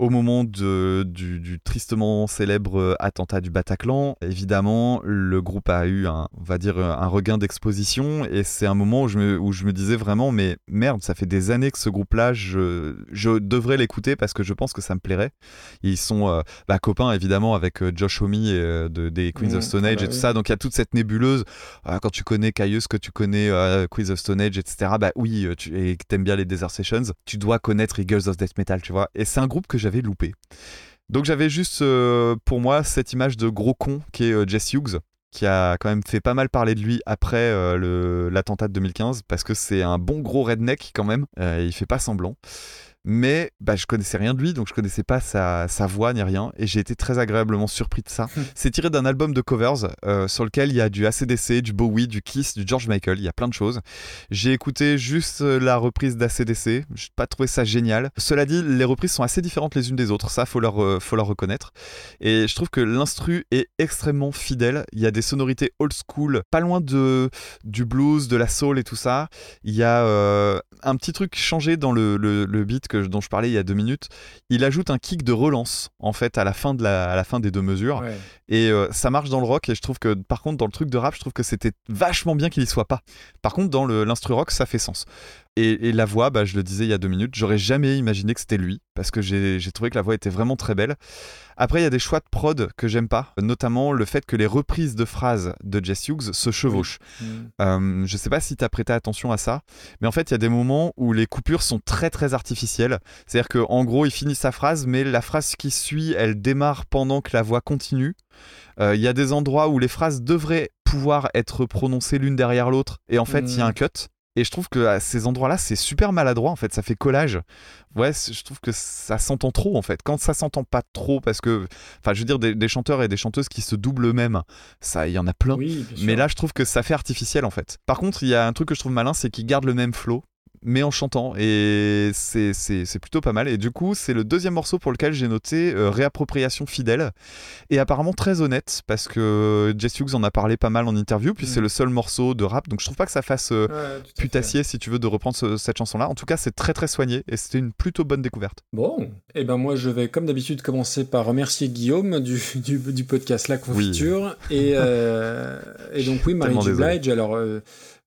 [SPEAKER 3] Au moment de- du, du tristement célèbre euh, attentat du Bataclan, évidemment, le groupe a eu un, on va dire, un regain d'exposition. Et c'est un moment où je, me, où je me disais vraiment, mais merde, ça fait des années que ce groupe-là, je, je devrais l'écouter parce que je pense que ça me plairait. Ils sont euh, bah, copains, évidemment, avec euh, Josh Homme euh, de, des Queens
[SPEAKER 2] Mmh,
[SPEAKER 3] of Stone
[SPEAKER 2] ah
[SPEAKER 3] Age
[SPEAKER 2] bah
[SPEAKER 3] et tout
[SPEAKER 2] oui.
[SPEAKER 3] ça. Donc il y a toute cette nébuleuse. Euh, quand tu connais Caius, que tu connais euh, Queens of Stone Age, etc., bah oui, euh, tu, et que t'aimes bien les Desert Sessions, tu dois connaître Eagles of Death Metal, tu vois. Et c'est un groupe que Donc j'avais juste euh, pour moi cette image de gros con qui est euh, Jesse Hughes qui a quand même fait pas mal parler de lui après euh, l'attentat de 2015 parce que c'est un bon gros redneck quand même, il fait pas semblant. Mais bah, je connaissais rien de lui, donc je connaissais pas sa, sa voix ni rien, et j'ai été très agréablement surpris de ça. *laughs* c'est tiré d'un album de covers euh, sur lequel il y a du ACDC, du Bowie, du Kiss, du George Michael, il y a plein de choses. J'ai écouté juste euh, la reprise d'ACDC, j'ai pas trouvé ça génial. Cela dit, les reprises sont assez différentes les unes des autres, ça faut leur, euh, faut leur reconnaître. Et je trouve que l'instru est extrêmement fidèle. Il y a des sonorités old school, pas loin de, du blues, de la soul et tout ça. Il y a euh, un petit truc changé dans le, le- le beat que, dont je parlais il y a deux minutes. Il ajoute un kick de relance en fait à la fin, de la, à la fin des deux mesures.
[SPEAKER 2] Ouais.
[SPEAKER 3] Et euh, ça marche dans le rock. Et je trouve que par contre dans le truc de rap, je trouve que c'était vachement bien qu'il y soit pas. Par contre dans le- l'instru rock, ça fait sens. Et, et la voix, bah, je le disais il y a deux minutes, j'aurais jamais imaginé que c'était lui, parce que j'ai trouvé que la voix était vraiment très belle. Après, il y a des choix de prod que j'aime pas, notamment le fait que les reprises de phrases de Jess Hughes se chevauchent.
[SPEAKER 2] Mm.
[SPEAKER 3] Euh, je sais pas si tu as prêté attention à ça, mais en fait, il y a des moments où les coupures sont très très artificielles. C'est-à-dire qu'en gros, il finit sa phrase, mais la phrase qui suit, elle démarre pendant que la voix continue. Euh, Il y a des endroits où les phrases devraient pouvoir être prononcées l'une derrière l'autre, et en fait, il y a un cut. Et je trouve que à ces endroits-là, c'est super maladroit en fait, ça fait collage. Ouais, je trouve que ça s'entend trop en fait. Quand ça s'entend pas trop, parce que, enfin, je veux dire, des, des chanteurs et des chanteuses qui se doublent eux-mêmes, ça, il y en a plein.
[SPEAKER 2] Oui.
[SPEAKER 3] Mais là, je trouve que ça fait artificiel en fait. Par contre, il y a un truc que je trouve malin, c'est qu'ils gardent le même flow, mais en chantant. Et c'est plutôt pas mal. Et du coup, c'est le deuxième morceau pour lequel j'ai noté euh, réappropriation fidèle. Et apparemment très honnête, parce que Jess Hughes en a parlé pas mal en interview, puis
[SPEAKER 2] Mm.
[SPEAKER 3] c'est le seul morceau de rap. Donc je trouve pas que ça fasse euh,
[SPEAKER 2] Ouais,
[SPEAKER 3] putassier, si tu veux, de reprendre ce- cette chanson-là. En tout cas, c'est très très soigné et c'était une plutôt bonne découverte.
[SPEAKER 2] Bon, et ben moi je vais comme d'habitude commencer par remercier Guillaume du, *laughs* du, du podcast La Confiture. Et, euh, et donc oui, *laughs* Marie
[SPEAKER 3] Tellement
[SPEAKER 2] J.
[SPEAKER 3] désolé.
[SPEAKER 2] Blige, alors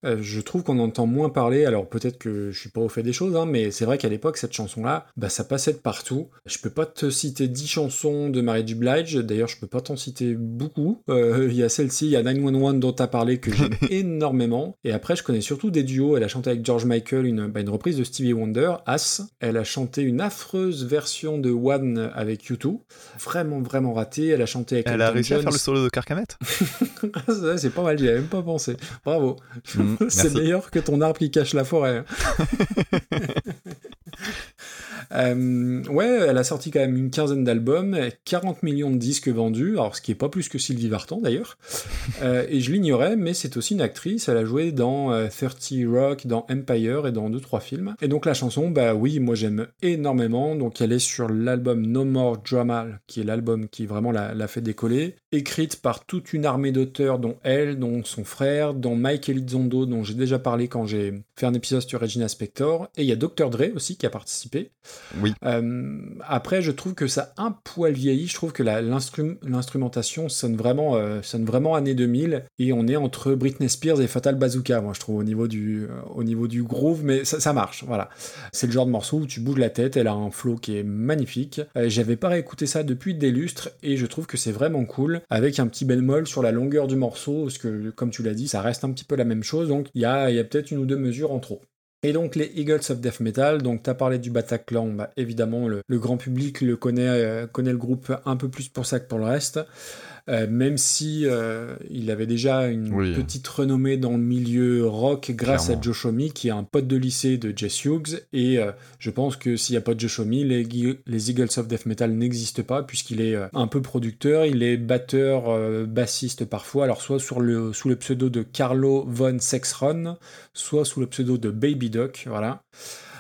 [SPEAKER 2] euh, je trouve qu'on entend moins parler, alors peut-être que je suis pas au fait des choses, hein, mais c'est vrai qu'à l'époque cette chanson-là, bah, ça passait de partout. Je peux pas te citer 10 chansons de Marie J. Blige, d'ailleurs je peux pas t'en citer beaucoup. Euh, Il y a celle-ci, il y a 911 dont tu as parlé que j'aime *laughs* énormément. Et après je connais surtout des duos, elle a chanté avec George Michael une, bah, une reprise de Stevie Wonder, As. Elle a chanté une affreuse version de One avec U2, vraiment vraiment ratée. Elle a chanté avec
[SPEAKER 3] Elle a réussi à faire le solo de Carcamet? *laughs*
[SPEAKER 2] Ouais, c'est pas mal, j'y avais même pas pensé. Bravo.
[SPEAKER 3] Mm, *laughs*
[SPEAKER 2] c'est meilleur que ton arbre qui cache la forêt. *laughs* *laughs* Euh, ouais, elle a sorti quand même une quinzaine d'albums, 40 millions de disques vendus, alors ce qui est pas plus que Sylvie Vartan d'ailleurs. *laughs* Euh, et je l'ignorais, mais c'est aussi une actrice. Elle a joué dans euh, 30 Rock, dans Empire et dans deux trois films. Et donc la chanson, bah oui, moi j'aime énormément. Donc elle est sur l'album No More Drama, qui est l'album qui vraiment l'a l'a fait décoller, écrite par toute une armée d'auteurs, dont elle, dont son frère, dont Mike Elizondo, dont j'ai déjà parlé quand j'ai fait un épisode sur Regina Spector. Et il y a Dr. Dre aussi qui a participé.
[SPEAKER 3] Oui.
[SPEAKER 2] Euh, après, je trouve que ça a un poil vieilli. Je trouve que l'instrumentation sonne vraiment, euh, sonne vraiment année 2000 et on est entre Britney Spears et Fatal Bazooka, moi je trouve au niveau du, euh, au niveau du groove, mais ça, ça marche. Voilà, c'est le genre de morceau où tu bouges la tête. Elle a un flow qui est magnifique. Euh, J'avais pas réécouté ça depuis des lustres et je trouve que c'est vraiment cool avec un petit bémol sur la longueur du morceau parce que comme tu l'as dit, ça reste un petit peu la même chose. Donc il y a, il y a peut-être une ou deux mesures en trop. Et donc les Eagles of Death Metal, donc tu as parlé du Bataclan, bah, évidemment le, le grand public le connaît, euh, connaît le groupe un peu plus pour ça que pour le reste. Euh, même si euh, il avait déjà une
[SPEAKER 3] Oui.
[SPEAKER 2] petite renommée dans le milieu rock grâce
[SPEAKER 3] Clairement.
[SPEAKER 2] à Joe Shomi, qui est un pote de lycée de Jess Hughes. Et je pense que s'il n'y a pas de Joe Shomi, les, Eagles of Death Metal n'existent pas, puisqu'il est un peu producteur, il est batteur, bassiste parfois, alors soit sur le, sous le pseudo de Carlo von Sexron, soit sous le pseudo de Baby Doc, voilà.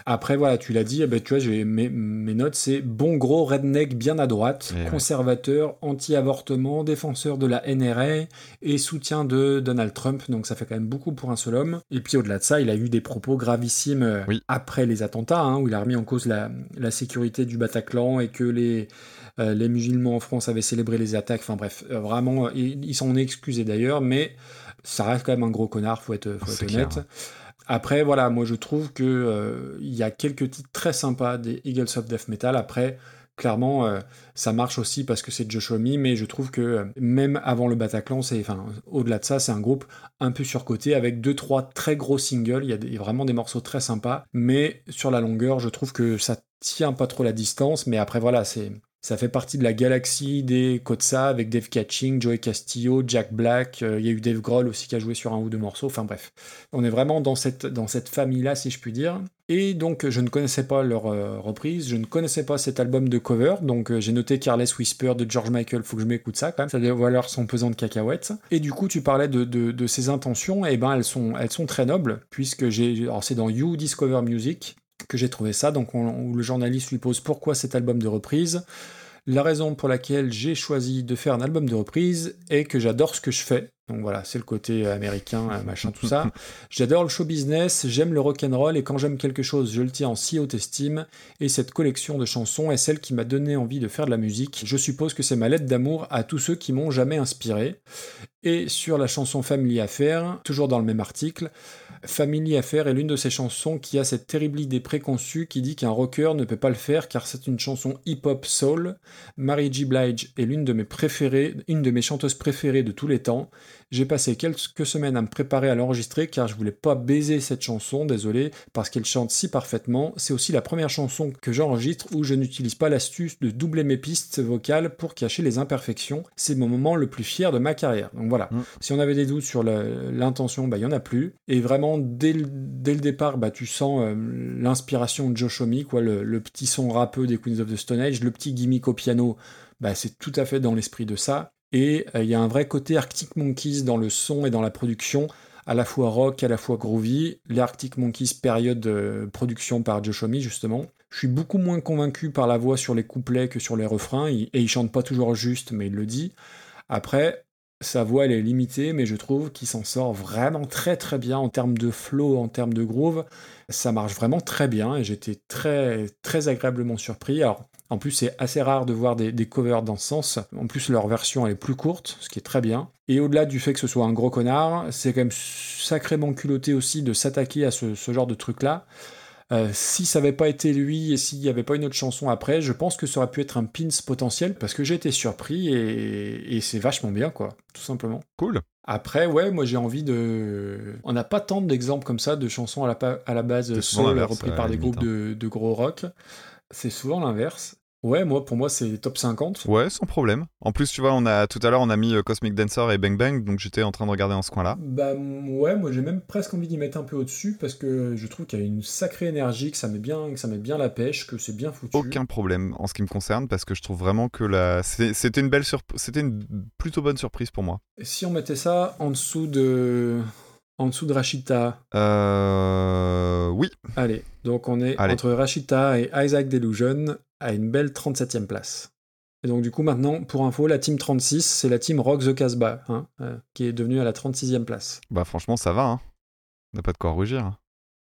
[SPEAKER 2] Après, voilà, tu l'as dit, eh ben, tu vois, j'ai mes, mes notes, c'est bon gros redneck bien à droite,
[SPEAKER 3] Eh ouais.
[SPEAKER 2] conservateur, anti-avortement, défenseur de la NRA et soutien de Donald Trump, donc ça fait quand même beaucoup pour un seul homme. Et puis au-delà de ça, il a eu des propos gravissimes euh,
[SPEAKER 3] Oui.
[SPEAKER 2] après les attentats, hein, où il a remis en cause la, la sécurité du Bataclan et que les, euh, les musulmans en France avaient célébré les attaques. Enfin bref, euh, vraiment, euh, il, il s'en est excusé d'ailleurs, mais ça reste quand même un gros connard, faut être, faut être honnête.
[SPEAKER 3] clair.
[SPEAKER 2] Après, voilà, moi je trouve que euh, il y a quelques titres très sympas des Eagles of Death Metal. Après, clairement, euh, ça marche aussi parce que c'est Josh Homme, mais je trouve que euh, même avant le Bataclan, au-delà de ça, c'est un groupe un peu surcoté avec deux, trois très gros singles. Il y a vraiment des morceaux très sympas, mais sur la longueur, je trouve que ça tient pas trop la distance. Mais après, voilà, c'est ça fait partie de la galaxie des Kotsa avec Dave Catching, Joey Castillo, Jack Black. euh, Il y a eu Dave Grohl aussi qui a joué sur un ou deux morceaux. Enfin bref, on est vraiment dans cette, dans cette famille-là, si je puis dire. Et donc, je ne connaissais pas leur euh, reprise, je ne connaissais pas cet album de cover, donc euh, j'ai noté Careless Whisper de George Michael, faut que je m'écoute ça quand même, ça doit valoir son pesant de cacahuètes. Et du coup, tu parlais de, de, de ses intentions, et ben elles sont, elles sont très nobles, puisque j'ai, alors c'est dans You Discover Music j'ai trouvé ça, donc on- où le journaliste lui pose pourquoi cet album de reprise. La raison pour laquelle j'ai choisi de faire un album de reprise est que j'adore ce que je fais. Donc voilà, c'est le côté américain, euh, machin, tout ça. *laughs* J'adore le show business, j'aime le rock'n'roll et quand j'aime quelque chose, je le tiens en si haute estime. Et cette collection de chansons est celle qui m'a donné envie de faire de la musique. Je suppose que c'est ma lettre d'amour à tous ceux qui m'ont jamais inspiré. Et sur la chanson Family Affair, toujours dans le même article, Family Affair est l'une de ces chansons qui a cette terrible idée préconçue qui dit qu'un rocker ne peut pas le faire car c'est une chanson hip-hop soul. Mary J. Blige est l'une de mes préférées, une de mes chanteuses préférées de tous les temps. J'ai passé quelques semaines à me préparer à l'enregistrer car je voulais pas baiser cette chanson, désolé, parce qu'elle chante si parfaitement. C'est aussi la première chanson que j'enregistre où je n'utilise pas l'astuce de doubler mes pistes vocales pour cacher les imperfections. C'est mon moment le plus fier de ma carrière. Donc voilà,
[SPEAKER 3] Mm.
[SPEAKER 2] si on avait des doutes sur l'intention, bah il y en a plus. Et vraiment dès le, dès le départ, bah tu sens euh, l'inspiration de Joe Homme, quoi, le, le petit son rappeux des Queens of the Stone Age, le petit gimmick au piano, bah c'est tout à fait dans l'esprit de ça. Et euh, il y a un vrai côté Arctic Monkeys dans le son et dans la production, à la fois rock, à la fois groovy. Les Arctic Monkeys, période de production par Joe Homme, justement. Je suis beaucoup moins convaincu par la voix sur les couplets que sur les refrains, et il chante pas toujours juste, mais il le dit. Après, sa voix elle est limitée, mais je trouve qu'il s'en sort vraiment très très bien en termes de flow, en termes de groove. Ça marche vraiment très bien et j'étais très très agréablement surpris. Alors en plus c'est assez rare de voir des, des covers dans ce sens. En plus leur version elle est plus courte, ce qui est très bien. Et au-delà du fait que ce soit un gros connard, c'est quand même sacrément culotté aussi de s'attaquer à ce, ce genre de truc là. Euh, si ça n'avait pas été lui et s'il n'y avait pas une autre chanson après, je pense que ça aurait pu être un pins potentiel parce que j'ai été surpris et, et c'est vachement bien, quoi, tout simplement.
[SPEAKER 3] Cool.
[SPEAKER 2] Après, ouais, moi j'ai envie de. On n'a pas tant d'exemples comme ça de chansons à la, pa- à la base
[SPEAKER 3] souvent
[SPEAKER 2] soul reprises par des groupes de, de gros rock. C'est souvent l'inverse. Ouais, moi pour moi c'est top 50.
[SPEAKER 3] Ouais, sans problème. En plus, tu vois, on a tout à l'heure, on a mis euh, Cosmic Dancer et Bang Bang, donc j'étais en train de regarder dans ce coin-là.
[SPEAKER 2] Bah ouais, moi j'ai même presque envie d'y mettre un peu au-dessus parce que je trouve qu'il y a une sacrée énergie, que ça met bien, que ça met bien la pêche, que c'est bien foutu.
[SPEAKER 3] Aucun problème en ce qui me concerne, parce que je trouve vraiment que la... c'était une belle surp- c'était une plutôt bonne surprise pour moi.
[SPEAKER 2] Et Si on mettait ça en dessous de. En dessous de Rachita.
[SPEAKER 3] Euh... Oui,
[SPEAKER 2] Allez, donc on est
[SPEAKER 3] Allez.
[SPEAKER 2] entre Rachita et Isaac Delusion à une belle 37e place. Et donc du coup maintenant, pour info, la team 36, c'est la team Rock the Casbah, hein, euh, qui est devenue à la 36e place.
[SPEAKER 3] bah franchement, ça va, hein. On n'a pas de quoi rougir.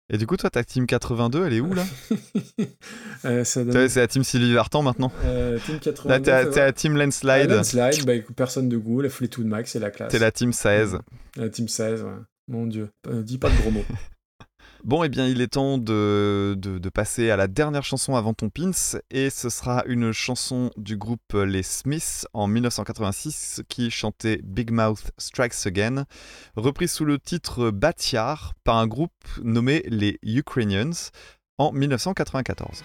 [SPEAKER 3] Et du coup, toi, ta team 82, elle est où là *laughs*
[SPEAKER 2] Euh, donne-
[SPEAKER 3] C'est la team Sylvie Vartan maintenant
[SPEAKER 2] euh, team 82.
[SPEAKER 3] Là, t'es la team Landslide.
[SPEAKER 2] Landslide, bah personne de goût, la Fleetwood Mac, c'est la classe.
[SPEAKER 3] T'es la team 16.
[SPEAKER 2] La team 16, ouais. Mon dieu, Euh, dis pas de gros mots. *laughs*
[SPEAKER 3] Bon, eh bien, il est temps de passer à la dernière chanson avant ton pins, et ce sera une chanson du groupe Les Smiths en 1986 qui chantait Big Mouth Strikes Again, reprise sous le titre Batyar par un groupe nommé les Ukrainians en 1994.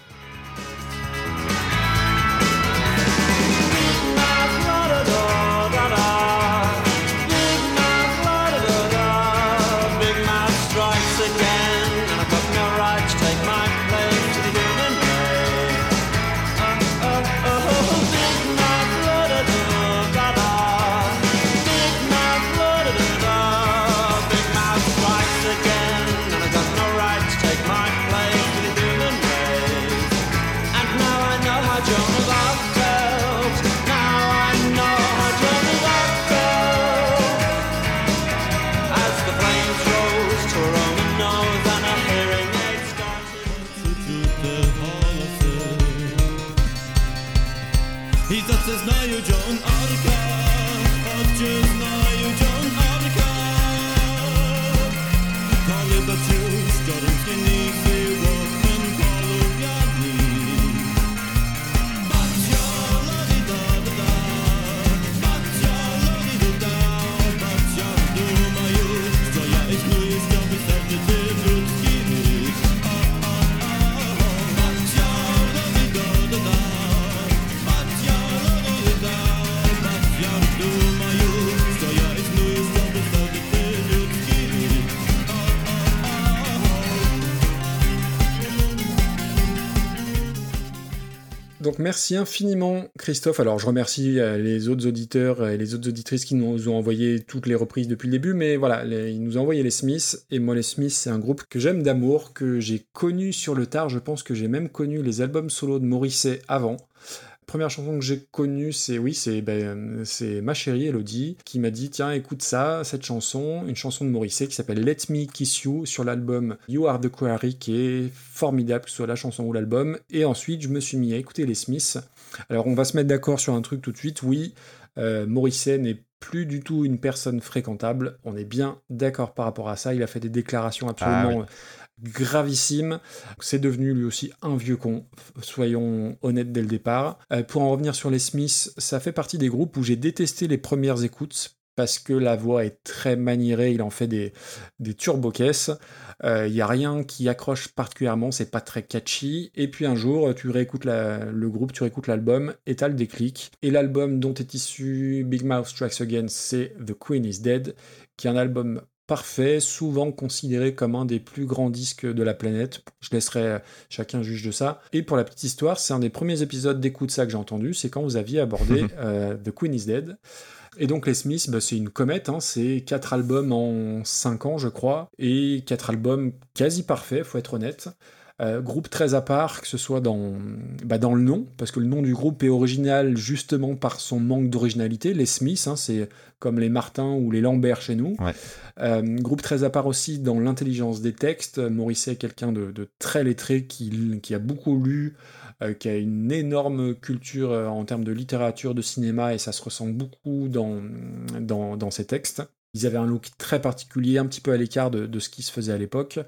[SPEAKER 2] Merci infiniment Christophe. Alors je remercie euh, les autres auditeurs et les autres auditrices qui nous ont envoyé toutes les reprises depuis le début, mais voilà, ils nous ont envoyé les Smiths, et moi les Smiths c'est un groupe que j'aime d'amour, que j'ai connu sur le tard, je pense que j'ai même connu les albums solo de Morrissey avant. Première chanson que j'ai connue, c'est oui, c'est ben, c'est ma chérie Elodie qui m'a dit tiens écoute ça, cette chanson, une chanson de Morrissey qui s'appelle Let Me Kiss You sur l'album You Are the Quarry qui est formidable que ce soit la chanson ou l'album. Et ensuite je me suis mis à écouter les Smiths. Alors on va se mettre d'accord sur un truc tout de suite. Oui, euh, Morrissey n'est plus du tout une personne fréquentable. On est bien d'accord par rapport à ça. Il a fait des déclarations absolument
[SPEAKER 3] Ah
[SPEAKER 2] gravissimes. C'est devenu lui aussi un vieux con, soyons honnêtes dès le départ. Euh, pour en revenir sur les Smiths, ça fait partie des groupes où j'ai détesté les premières écoutes parce que la voix est très maniérée, il en fait des, des turbo-caisses. Il n'y a rien qui accroche particulièrement, c'est pas très catchy. Et puis un jour, tu réécoutes le groupe, tu réécoutes l'album, et t'as le déclic. Et l'album dont est issu Big Mouth Strikes Again, c'est The Queen is Dead, qui est un album parfait, souvent considéré comme un des plus grands disques de la planète. Je laisserai euh, chacun juge de ça. Et pour la petite histoire, c'est un des premiers épisodes d'écoute ça que j'ai entendu, c'est quand vous aviez abordé *laughs* euh, The Queen is Dead. Et donc les Smiths, bah, c'est une comète, hein, c'est quatre albums en cinq ans, je crois, et quatre albums quasi parfaits, faut être honnête. Euh, groupe très à part, que ce soit dans, bah, dans le nom, parce que le nom du groupe est original justement par son manque d'originalité. Les Smiths, hein, c'est comme les Martins ou les Lambert chez nous.
[SPEAKER 3] Ouais.
[SPEAKER 2] Euh, groupe très à part aussi dans l'intelligence des textes. Morisset est quelqu'un de, de très lettré qui, qui a beaucoup lu, euh, qui a une énorme culture euh, en termes de littérature, de cinéma, et ça se ressent beaucoup dans, dans, dans ses textes. Ils avaient un look très particulier, un petit peu à l'écart de, de ce qui se faisait à l'époque.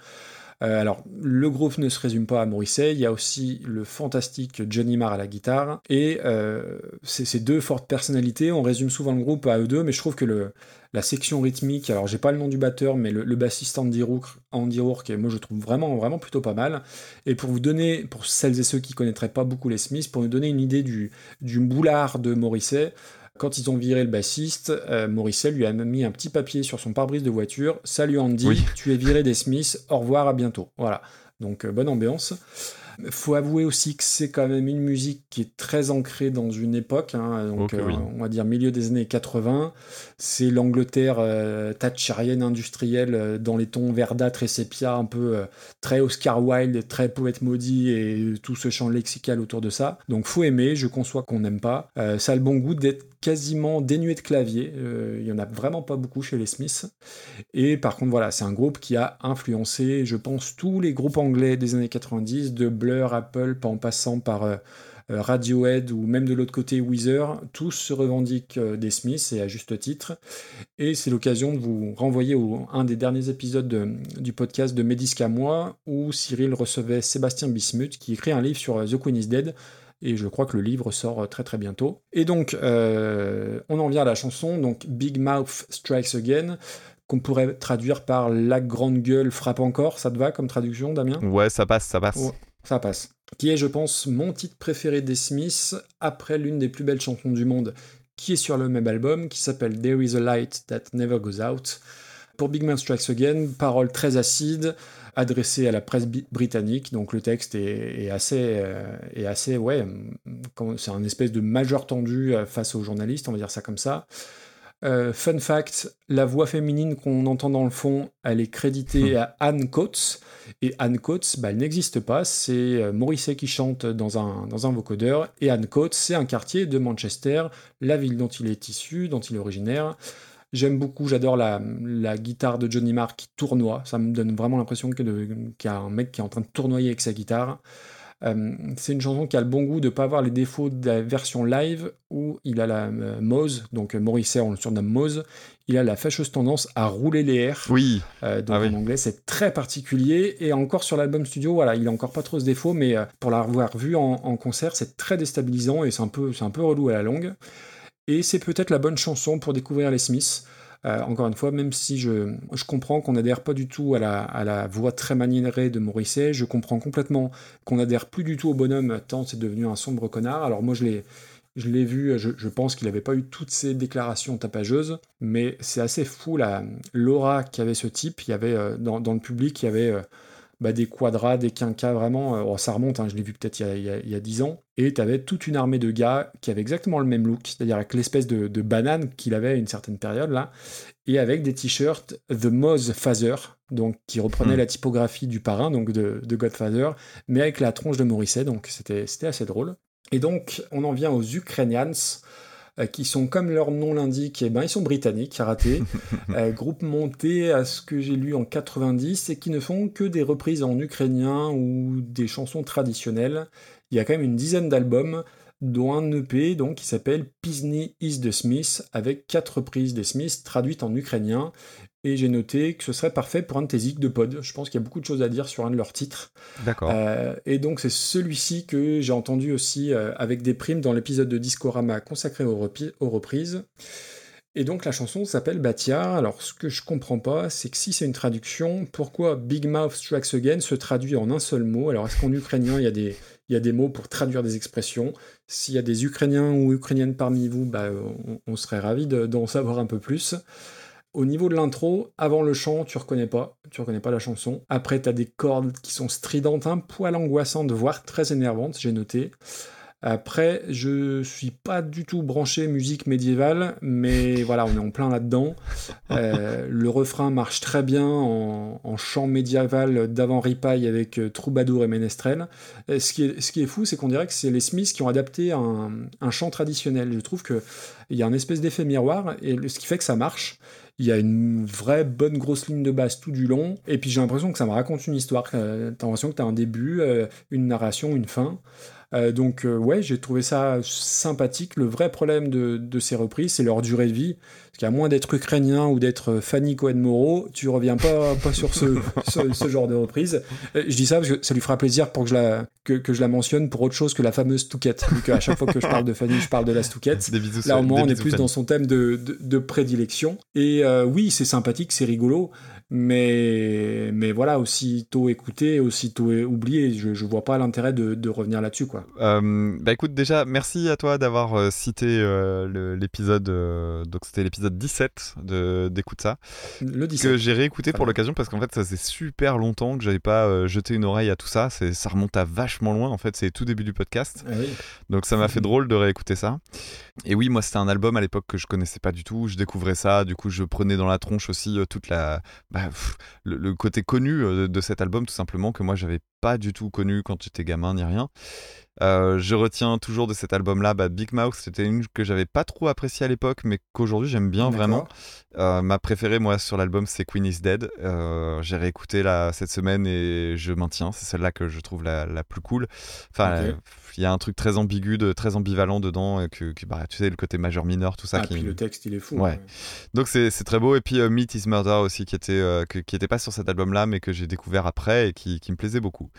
[SPEAKER 2] Euh, alors, le groupe ne se résume pas à Morrissey, il y a aussi le fantastique Johnny Marr à la guitare, et euh, ces deux fortes personnalités, on résume souvent le groupe à eux deux, mais je trouve que le, la section rythmique, alors j'ai pas le nom du batteur, mais le, le bassiste Andy Rourke, Andy Rourke, et moi je trouve vraiment, vraiment plutôt pas mal. Et pour vous donner, pour celles et ceux qui connaîtraient pas beaucoup les Smiths, pour nous donner une idée du, du boulard de Morrissey, quand ils ont viré le bassiste, euh, Morrissey lui a mis un petit papier sur son pare-brise de voiture. Salut Andy,
[SPEAKER 3] Oui.
[SPEAKER 2] tu es viré des Smiths, au revoir, à bientôt. Voilà. Donc euh, bonne ambiance. Faut avouer aussi que c'est quand même une musique qui est très ancrée dans une époque, hein, donc
[SPEAKER 3] oui.
[SPEAKER 2] on va dire milieu des années 80. C'est l'Angleterre euh, thatcherienne industrielle euh, dans les tons verdâtres et sépia, un peu euh, très Oscar Wilde, très poète maudit et tout ce champ lexical autour de ça. Donc faut aimer, je conçois qu'on n'aime pas. Euh, ça a le bon goût d'être quasiment dénué de clavier. Euh, Il y en a vraiment pas beaucoup chez les Smiths. Et par contre, voilà, c'est un groupe qui a influencé, je pense, tous les groupes anglais des années 90, de Blur, Apple, en passant par euh, euh, Radiohead ou même de l'autre côté Weezer, tous se revendiquent euh, des Smiths et à juste titre. Et c'est l'occasion de vous renvoyer au un des derniers épisodes de- du podcast de Médisque à moi, où Cyril recevait Sébastien Bismuth qui écrit un livre sur The Queen is Dead. Et je crois que le livre sort très très bientôt. Et donc, euh, on en vient à la chanson, donc Big Mouth Strikes Again, qu'on pourrait traduire par La grande gueule frappe encore. Ça te va comme traduction, Damien?
[SPEAKER 3] Ouais, ça passe, ça passe.
[SPEAKER 2] Ouais. Ça passe. Qui est, je pense, mon titre préféré des Smiths, après l'une des plus belles chansons du monde, qui est sur le même album, qui s'appelle There is a light that never goes out. Pour Big Man Strikes Again, paroles très acides, adressées à la presse britannique, donc le texte est, assez, euh, est assez, ouais, c'est un espèce de majeur tendu euh, face aux journalistes, on va dire ça comme ça. Euh, fun fact, la voix féminine qu'on entend dans le fond, elle est créditée à Anne Coates. Et Anne Coates, bah, elle n'existe pas. C'est euh, Morrissey qui chante dans un, dans un vocodeur. Et Anne Coates, c'est un quartier de Manchester, la ville dont il est issu, dont il est originaire. J'aime beaucoup, j'adore la, la guitare de Johnny Marr qui tournoie. Ça me donne vraiment l'impression qu'il y a un mec qui est en train de tournoyer avec sa guitare. Euh, c'est une chanson qui a le bon goût de ne pas avoir les défauts de la version live où il a la euh, Mose, donc euh, Morrissey on le surnomme Mose, il a la fâcheuse tendance à rouler les airs.
[SPEAKER 3] Oui,
[SPEAKER 2] Euh, donc
[SPEAKER 3] Ah oui.
[SPEAKER 2] en anglais, c'est très particulier. Et encore sur l'album studio, voilà, il a encore pas trop ce défaut, mais pour l'avoir vu en, en concert, c'est très déstabilisant et c'est un peu, c'est un peu relou à la longue. Et c'est peut-être la bonne chanson pour découvrir les Smiths. Euh, encore une fois, même si je, je comprends qu'on n'adhère pas du tout à la, à la voix très maniérée de Morrissey, je comprends complètement qu'on n'adhère plus du tout au bonhomme tant c'est devenu un sombre connard. Alors moi, je l'ai, je l'ai vu, je, je pense qu'il n'avait pas eu toutes ces déclarations tapageuses, mais c'est assez fou la, l'aura qu'avait ce type. Il y avait euh, dans, dans le public, il y avait euh, bah, des quadras, des quinquas, vraiment. euh, oh, ça remonte, hein, je l'ai vu peut-être il y a- il y, a, il y a 10 ans. Et tu avais toute une armée de gars qui avaient exactement le même look, c'est-à-dire avec l'espèce de, de banane qu'il avait à une certaine période là, et avec des t-shirts The Moz Father, donc qui reprenait
[SPEAKER 3] Hmm.
[SPEAKER 2] la typographie du parrain, donc de, de Godfather, mais avec la tronche de Morrissey, donc c'était assez drôle. Et donc, on en vient aux Ukrainians, qui sont, comme leur nom l'indique, eh ben, ils sont britanniques, ratés, *laughs* euh, groupe monté à ce que j'ai lu en 90 et qui ne font que des reprises en ukrainien ou des chansons traditionnelles. Il y a quand même une dizaine d'albums. dont un EP donc, qui s'appelle Pisney is the Smith, avec quatre reprises des Smiths traduites en ukrainien. Et j'ai noté que ce serait parfait pour un de tes de pod. Je pense qu'il y a beaucoup de choses à dire sur un de leurs titres.
[SPEAKER 3] D'accord.
[SPEAKER 2] Euh, et donc c'est celui-ci que j'ai entendu aussi euh, avec des primes dans l'épisode de Discorama consacré aux, repi- aux reprises. Et donc la chanson s'appelle Batia. Alors ce que je comprends pas, c'est que si c'est une traduction, pourquoi Big Mouth Strikes Again se traduit en un seul mot? Alors est-ce qu'en ukrainien il y a des il y a des mots pour traduire des expressions? S'il y a des Ukrainiens ou Ukrainiennes parmi vous, bah, on, on serait ravis de- d'en savoir un peu plus. Au niveau de l'intro, avant le chant, tu reconnais pas, tu reconnais pas la chanson. Après, tu as des cordes qui sont stridentes, un poil angoissantes, voire très énervantes, j'ai noté. Après, je suis pas du tout branché musique médiévale, mais *laughs* voilà, on est en plein là-dedans. Euh, le refrain marche très bien en, chant médiéval d'avant ripaille avec euh, troubadour et ménestrel. Euh, ce, qui est, fou, c'est qu'on dirait que c'est les Smiths qui ont adapté un, chant traditionnel. Je trouve qu'il y a un espèce d'effet miroir, et ce qui fait que ça marche. Il y a une vraie bonne grosse ligne de basse tout du long, et puis j'ai l'impression que ça me raconte une histoire. Euh, T'as l'impression que t'as un début, euh, une narration, une fin. Euh, donc euh, ouais, j'ai trouvé ça sympathique. Le vrai problème de, de ces reprises, c'est leur durée de vie. Parce qu'à moins d'être ukrainien ou d'être euh, Fanny Cohen-Moreau, tu reviens pas, pas sur ce, *laughs* ce, ce genre de reprise. Euh, je dis ça parce que ça lui fera plaisir pour que je la, que, que je la mentionne pour autre chose que la fameuse Touquette. Vu qu'à chaque fois que je parle de Fanny, je parle de la Touquette.
[SPEAKER 3] Des bisous.
[SPEAKER 2] Là, au moins, on est plus dans son thème de, de, de prédilection. Et oui, c'est sympathique, c'est rigolo, mais, mais voilà, aussitôt écouté, aussitôt oublié. Je, je vois pas l'intérêt de, de revenir là-dessus, quoi.
[SPEAKER 3] Euh, bah écoute, déjà, merci à toi d'avoir euh, cité euh, l'épisode. donc, c'était l'épisode 17 de- d'Écoute ça.
[SPEAKER 2] Le 17.
[SPEAKER 3] Que j'ai réécouté pour l'occasion parce qu'en fait, ça faisait super longtemps que j'avais pas jeté une oreille à tout ça. Ça remonte à vachement loin. En fait, c'est tout début du podcast.
[SPEAKER 2] Ah oui.
[SPEAKER 3] Donc ça m'a fait drôle de réécouter ça. Et oui, moi c'était un album à l'époque que je connaissais pas du tout. Je découvrais ça, du coup je prenais dans la tronche aussi toute la bah, pff, le, le côté connu euh, de, cet album tout simplement que moi j'avais pas du tout connu quand j'étais gamin ni rien. Euh, je retiens toujours de cet album-là, bah, Big Mouth, c'était une que j'avais pas trop appréciée à l'époque, mais qu'aujourd'hui j'aime bien vraiment. Euh, ma préférée, moi, sur l'album, c'est Queen is Dead. Euh, J'ai réécouté là cette semaine et je maintiens. C'est celle-là que je trouve la, la plus cool. Enfin. Il y a un truc très ambigu, de, très ambivalent dedans, et que, que, bah, tu sais, le côté majeur-mineur, tout ça.
[SPEAKER 2] Ah,
[SPEAKER 3] qui...
[SPEAKER 2] puis le texte, il est fou.
[SPEAKER 3] Ouais.
[SPEAKER 2] hein.
[SPEAKER 3] Donc c'est très beau. Et puis euh, Meat is Murder aussi, qui était, euh, que- qui était pas sur cet album-là, mais que j'ai découvert après et qui, qui me plaisait beaucoup.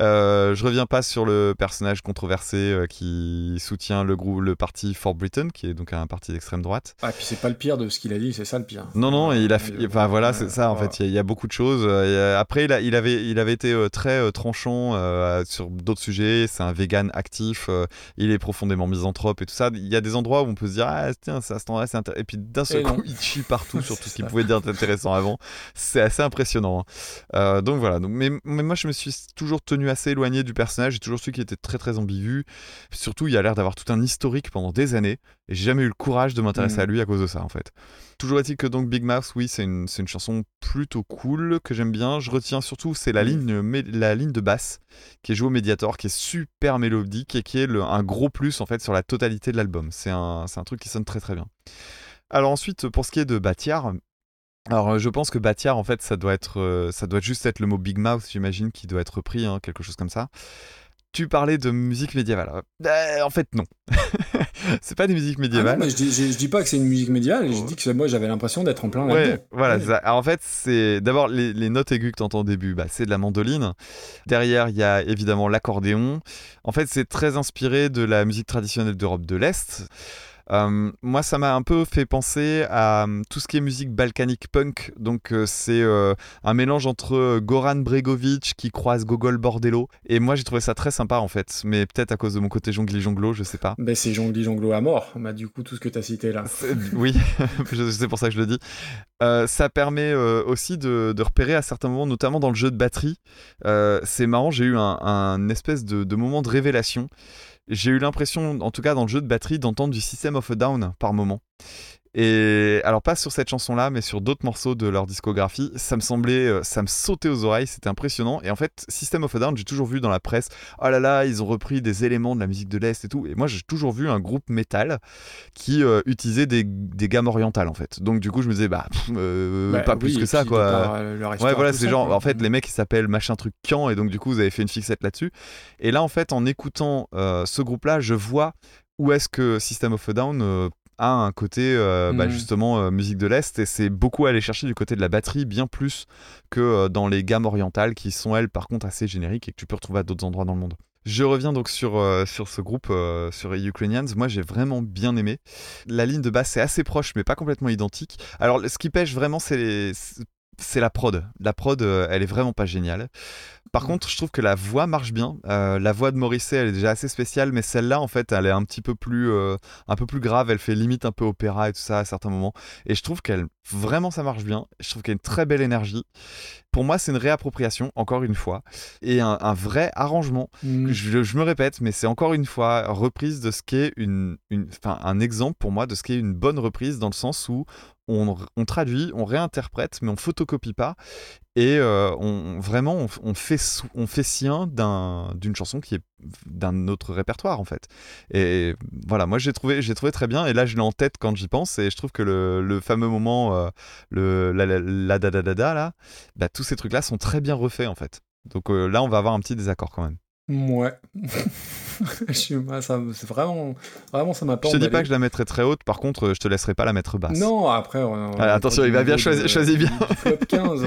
[SPEAKER 3] Euh, je reviens pas sur le personnage controversé euh, qui soutient le groupe, le parti For Britain, qui est donc un parti d'extrême droite.
[SPEAKER 2] Ah, puis c'est pas le pire de ce qu'il a dit, c'est ça le pire.
[SPEAKER 3] Non, non, il a, fait- enfin voilà, c'est ça en fait. Il y, a- il y a beaucoup de choses. Euh, et, Après, il, a- il avait, il avait été très tranchant euh, sur d'autres sujets. C'est un vegan actif. il est profondément misanthrope et tout ça. Il y a des endroits où on peut se dire ah tiens, ça c'est intéressant. Et puis d'un seul
[SPEAKER 2] Et
[SPEAKER 3] coup, il chie partout sur tout ce qu'il *laughs* pouvait dire d'intéressant avant. C'est assez impressionnant. hein. Donc voilà. Donc, mais, mais moi, je me suis toujours tenu assez éloigné du personnage. J'ai toujours su qu'il était très très ambigu. Surtout, il a l'air d'avoir tout un historique pendant des années. Et j'ai jamais eu le courage de m'intéresser
[SPEAKER 2] Mhm.
[SPEAKER 3] à lui à cause de ça en fait. Toujours est-il que donc Big Mouth, oui, c'est une, une chanson plutôt cool que j'aime bien. Je retiens surtout, c'est la,
[SPEAKER 2] Mhm.
[SPEAKER 3] ligne, la ligne de basse qui est jouée au Mediator, qui est super mélodique et qui est le- un gros plus en fait sur la totalité de l'album. C'est un, c'est un truc qui sonne très très bien. Alors ensuite, pour ce qui est de Batiar, alors euh, je pense que Batiar en fait ça doit être, euh, ça doit juste être le mot Big Mouth, j'imagine, qui doit être repris, hein, quelque chose comme ça. Tu parlais de musique médiévale. Euh, en fait, non. *laughs* c'est pas des musiques
[SPEAKER 2] Ah non,
[SPEAKER 3] médiévales.
[SPEAKER 2] je, dis, je- je dis pas que c'est une musique médiévale, je dis que moi j'avais l'impression d'être en plein
[SPEAKER 3] Ouais,
[SPEAKER 2] là-dedans.
[SPEAKER 3] voilà.
[SPEAKER 2] Ouais.
[SPEAKER 3] Alors, en fait, c'est d'abord les, les notes aiguës que tu entends au début, bah, c'est de la mandoline. Derrière, il y a évidemment l'accordéon. En fait, c'est très inspiré de la musique traditionnelle d'Europe de l'Est. Euh, moi, ça m'a un peu fait penser à euh, tout ce qui est musique balkanique punk. Donc, euh, c'est euh, un mélange entre Goran Bregovic qui croise Gogol Bordello. Et moi, j'ai trouvé ça très sympa en fait. Mais peut-être à cause de mon côté jongli-jonglo, je sais pas.
[SPEAKER 2] Ben, c'est Jongli Jonglo à mort, bah, du coup, tout ce que tu as cité là.
[SPEAKER 3] Oui, *laughs* c'est pour ça que je le dis. Ça permet aussi de, de repérer à certains moments, notamment dans le jeu de batterie. C'est marrant, j'ai eu un, un espèce de, de moment de révélation. J'ai eu l'impression, en tout cas dans le jeu de batterie, d'entendre du System of a Down par moment. Et alors pas sur cette chanson-là, mais sur d'autres morceaux de leur discographie, ça me semblait, euh, ça me sautait aux oreilles, c'était impressionnant. Et en fait, System of a Down, j'ai toujours vu dans la presse, oh là là, ils ont repris des éléments de la musique de l'Est et tout. Et moi, j'ai toujours vu un groupe métal qui euh, utilisait des, des gammes orientales en fait. Donc du coup, je me disais, bah, pff, euh,
[SPEAKER 2] Bah,
[SPEAKER 3] pas
[SPEAKER 2] oui,
[SPEAKER 3] plus que ça quoi.
[SPEAKER 2] euh,
[SPEAKER 3] Ouais, voilà, c'est genre, en fait, les mecs ils s'appellent machin truc Kian, et donc du coup, vous avez fait une fixette là-dessus. Et là, en fait, en écoutant ce groupe-là, je vois où est-ce que System of a Down a un côté, euh, bah,
[SPEAKER 2] Mhm.
[SPEAKER 3] justement, euh, musique de l'Est, et c'est beaucoup aller chercher du côté de la batterie, bien plus que euh, dans les gammes orientales, qui sont, elles, par contre, assez génériques et que tu peux retrouver à d'autres endroits dans le monde. Je reviens donc sur, sur ce groupe, sur les Ukrainians. Moi, j'ai vraiment bien aimé. La ligne de basse est assez proche, mais pas complètement identique. Alors, ce qui pêche vraiment, c'est les- c'est la prod. La prod, euh, elle est vraiment pas géniale. Par contre, je trouve que la voix marche bien. Euh, la voix de Morrissey, elle est déjà assez spéciale, mais celle-là, en fait, elle est un petit peu plus, euh, un peu plus grave. Elle fait limite un peu opéra et tout ça à certains moments. Et je trouve qu'elle, vraiment, ça marche bien. Je trouve qu'il y a une très belle énergie. Pour moi, c'est une réappropriation, encore une fois, et un, un vrai arrangement.
[SPEAKER 2] Mm.
[SPEAKER 3] Je, je me répète, mais c'est encore une fois reprise de ce qu'est une, une, un exemple pour moi de ce qu'est une bonne reprise dans le sens où on, on traduit, on réinterprète, mais on photocopie pas. Et euh, vraiment, on, fait, on fait sien d'un- d'une chanson qui est d'un autre répertoire, en fait. Et voilà, moi, j'ai trouvé, trouvé très bien. Et là, je l'ai en tête quand j'y pense. Et je trouve que le, le fameux moment, euh, le la, la, la da da da, là, bah, tous ces trucs-là sont très bien refaits, en fait. Donc euh, là, on va avoir un petit désaccord quand même.
[SPEAKER 2] Ouais. *laughs* *laughs* ça, c'est vraiment, vraiment, ça m'a pas
[SPEAKER 3] Je te dis pas que je la mettrai très haute, par contre, je te laisserai pas la mettre basse.
[SPEAKER 2] Non, après. on- on
[SPEAKER 3] Ah, attention, il va bien choisir- choisis bien.
[SPEAKER 2] Flop 15.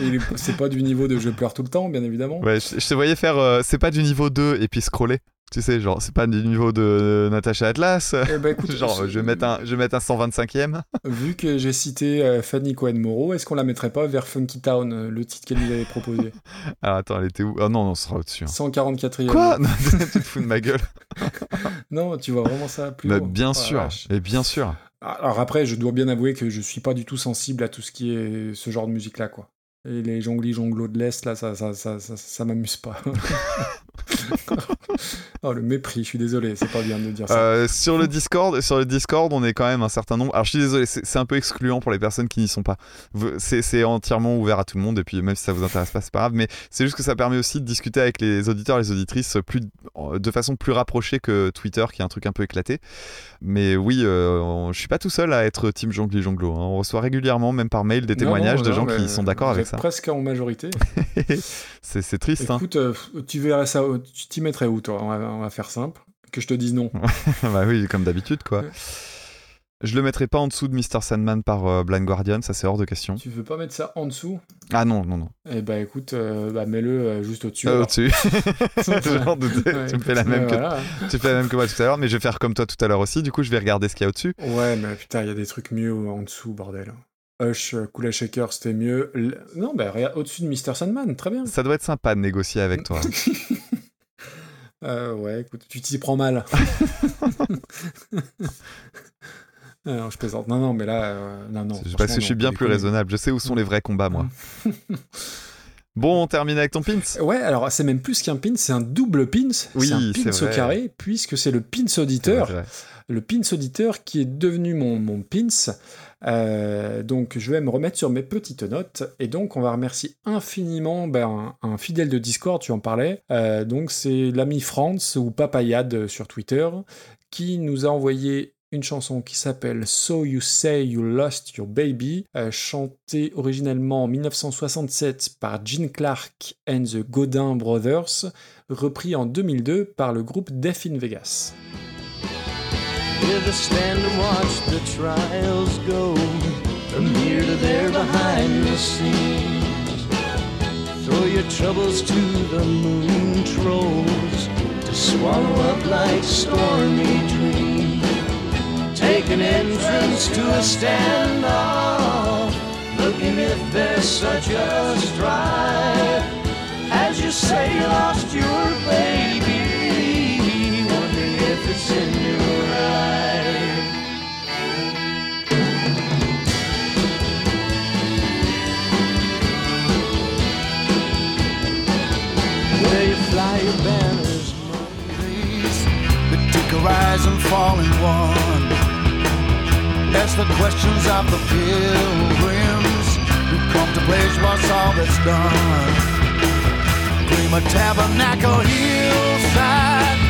[SPEAKER 2] Et il est- c'est pas du niveau de je pleure tout le temps, bien évidemment.
[SPEAKER 3] Ouais, je, je te voyais faire. euh, c'est pas du niveau 2 et puis scroller. Tu sais, genre, c'est pas du niveau de Natacha Atlas.
[SPEAKER 2] Eh ben, écoute, *laughs*
[SPEAKER 3] genre, je vais mettre un, je vais mettre un 125e.
[SPEAKER 2] Vu que j'ai cité euh, Fanny Cohen-Moreau, est-ce qu'on la mettrait pas vers Funky Town, euh, le titre qu'elle nous avait proposé?
[SPEAKER 3] Alors, *laughs* attends, elle était où? Ah non, ce sera au-dessus. hein.
[SPEAKER 2] 144e.
[SPEAKER 3] Quoi? Non, *laughs* Tu te fous de ma gueule.
[SPEAKER 2] Non, tu vois vraiment ça plus
[SPEAKER 3] Bah,
[SPEAKER 2] haut.
[SPEAKER 3] bien
[SPEAKER 2] Oh
[SPEAKER 3] sûr.
[SPEAKER 2] vache.
[SPEAKER 3] Et bien sûr.
[SPEAKER 2] Alors après, je dois bien avouer que je suis pas du tout sensible à tout ce qui est ce genre de musique-là, quoi. Et les jonglis jonglos de l'Est, là, ça, ça, ça, ça, ça m'amuse pas. *laughs* oh, le mépris, je suis désolé, c'est pas bien de dire ça.
[SPEAKER 3] Euh, sur le Discord, sur le Discord, on est quand même un certain nombre. Alors, je suis désolé, c'est un peu excluant pour les personnes qui n'y sont pas. C'est entièrement ouvert à tout le monde, et puis même si ça vous intéresse pas, c'est pas grave. Mais c'est juste que ça permet aussi de discuter avec les auditeurs et les auditrices plus, de façon plus rapprochée que Twitter, qui est un truc un peu éclaté. Mais oui, euh, on- je suis pas tout seul à être Team Jongli Jonglo. hein. On reçoit régulièrement, même par mail, des témoignages
[SPEAKER 2] non,
[SPEAKER 3] de
[SPEAKER 2] non,
[SPEAKER 3] gens
[SPEAKER 2] mais
[SPEAKER 3] qui sont d'accord avec
[SPEAKER 2] êtes
[SPEAKER 3] ça.
[SPEAKER 2] presque en majorité. *laughs*
[SPEAKER 3] c'est triste, hein.
[SPEAKER 2] Écoute, euh, tu verrais ça, tu t'y mettrais où, toi? On va, on va faire simple. Que je te dise non. *laughs*
[SPEAKER 3] bah oui, comme d'habitude, quoi. Je le mettrai pas en dessous de Mr. Sandman par euh, Blind Guardian, ça c'est hors de question.
[SPEAKER 2] Tu veux pas mettre ça en dessous?
[SPEAKER 3] Ah non, non, non.
[SPEAKER 2] Eh bah écoute, euh, bah, mets-le euh, juste au-dessus.
[SPEAKER 3] Euh, au-dessus. *laughs*
[SPEAKER 2] Ouais,
[SPEAKER 3] tu me fais la même que tu fais la même que moi tout à l'heure, mais je vais faire comme toi tout à l'heure aussi. Du coup, je vais regarder ce qu'il y a au-dessus.
[SPEAKER 2] Ouais, mais putain, il y a des trucs mieux en dessous, bordel. Hush, euh, Kula Shaker, c'était mieux. L- Non, bah au-dessus de Mr. Sandman, très bien.
[SPEAKER 3] Ça doit être sympa de négocier avec toi. *laughs*
[SPEAKER 2] Euh, ouais, écoute, tu t'y prends mal. *laughs* non, je plaisante. Non, non, mais là, euh, non, non.
[SPEAKER 3] Parce que je suis bien plus raisonnable. Je sais où sont les vrais combats, moi. *laughs* Bon, on termine avec ton pins.
[SPEAKER 2] Ouais, alors c'est même plus qu'un pin, c'est un double pins.
[SPEAKER 3] Oui,
[SPEAKER 2] c'est un pins au carré, puisque c'est le pins auditeur. Le pins auditeur qui est devenu mon, mon pins. Euh, donc je vais me remettre sur mes petites notes et donc on va remercier infiniment ben, un, fidèle de Discord, tu en parlais. Euh, donc c'est l'ami France ou Papayade sur Twitter qui nous a envoyé une chanson qui s'appelle So You Say You Lost Your Baby, euh, chantée originellement en 1967 par Gene Clark and the Godin Brothers, repris en 2002 par le groupe Death in Vegas.
[SPEAKER 6] With a stand and watch the trials go from here to there behind the scenes. Throw your troubles to the moon trolls to swallow up like stormy dreams. Take an entrance to a standoff, looking if there's such a strife. As you say you lost your baby, your banners,
[SPEAKER 8] that take a rise and fall in one.
[SPEAKER 10] Ask the questions of the pilgrims who come to place what's all that's done. Dream a tabernacle hillside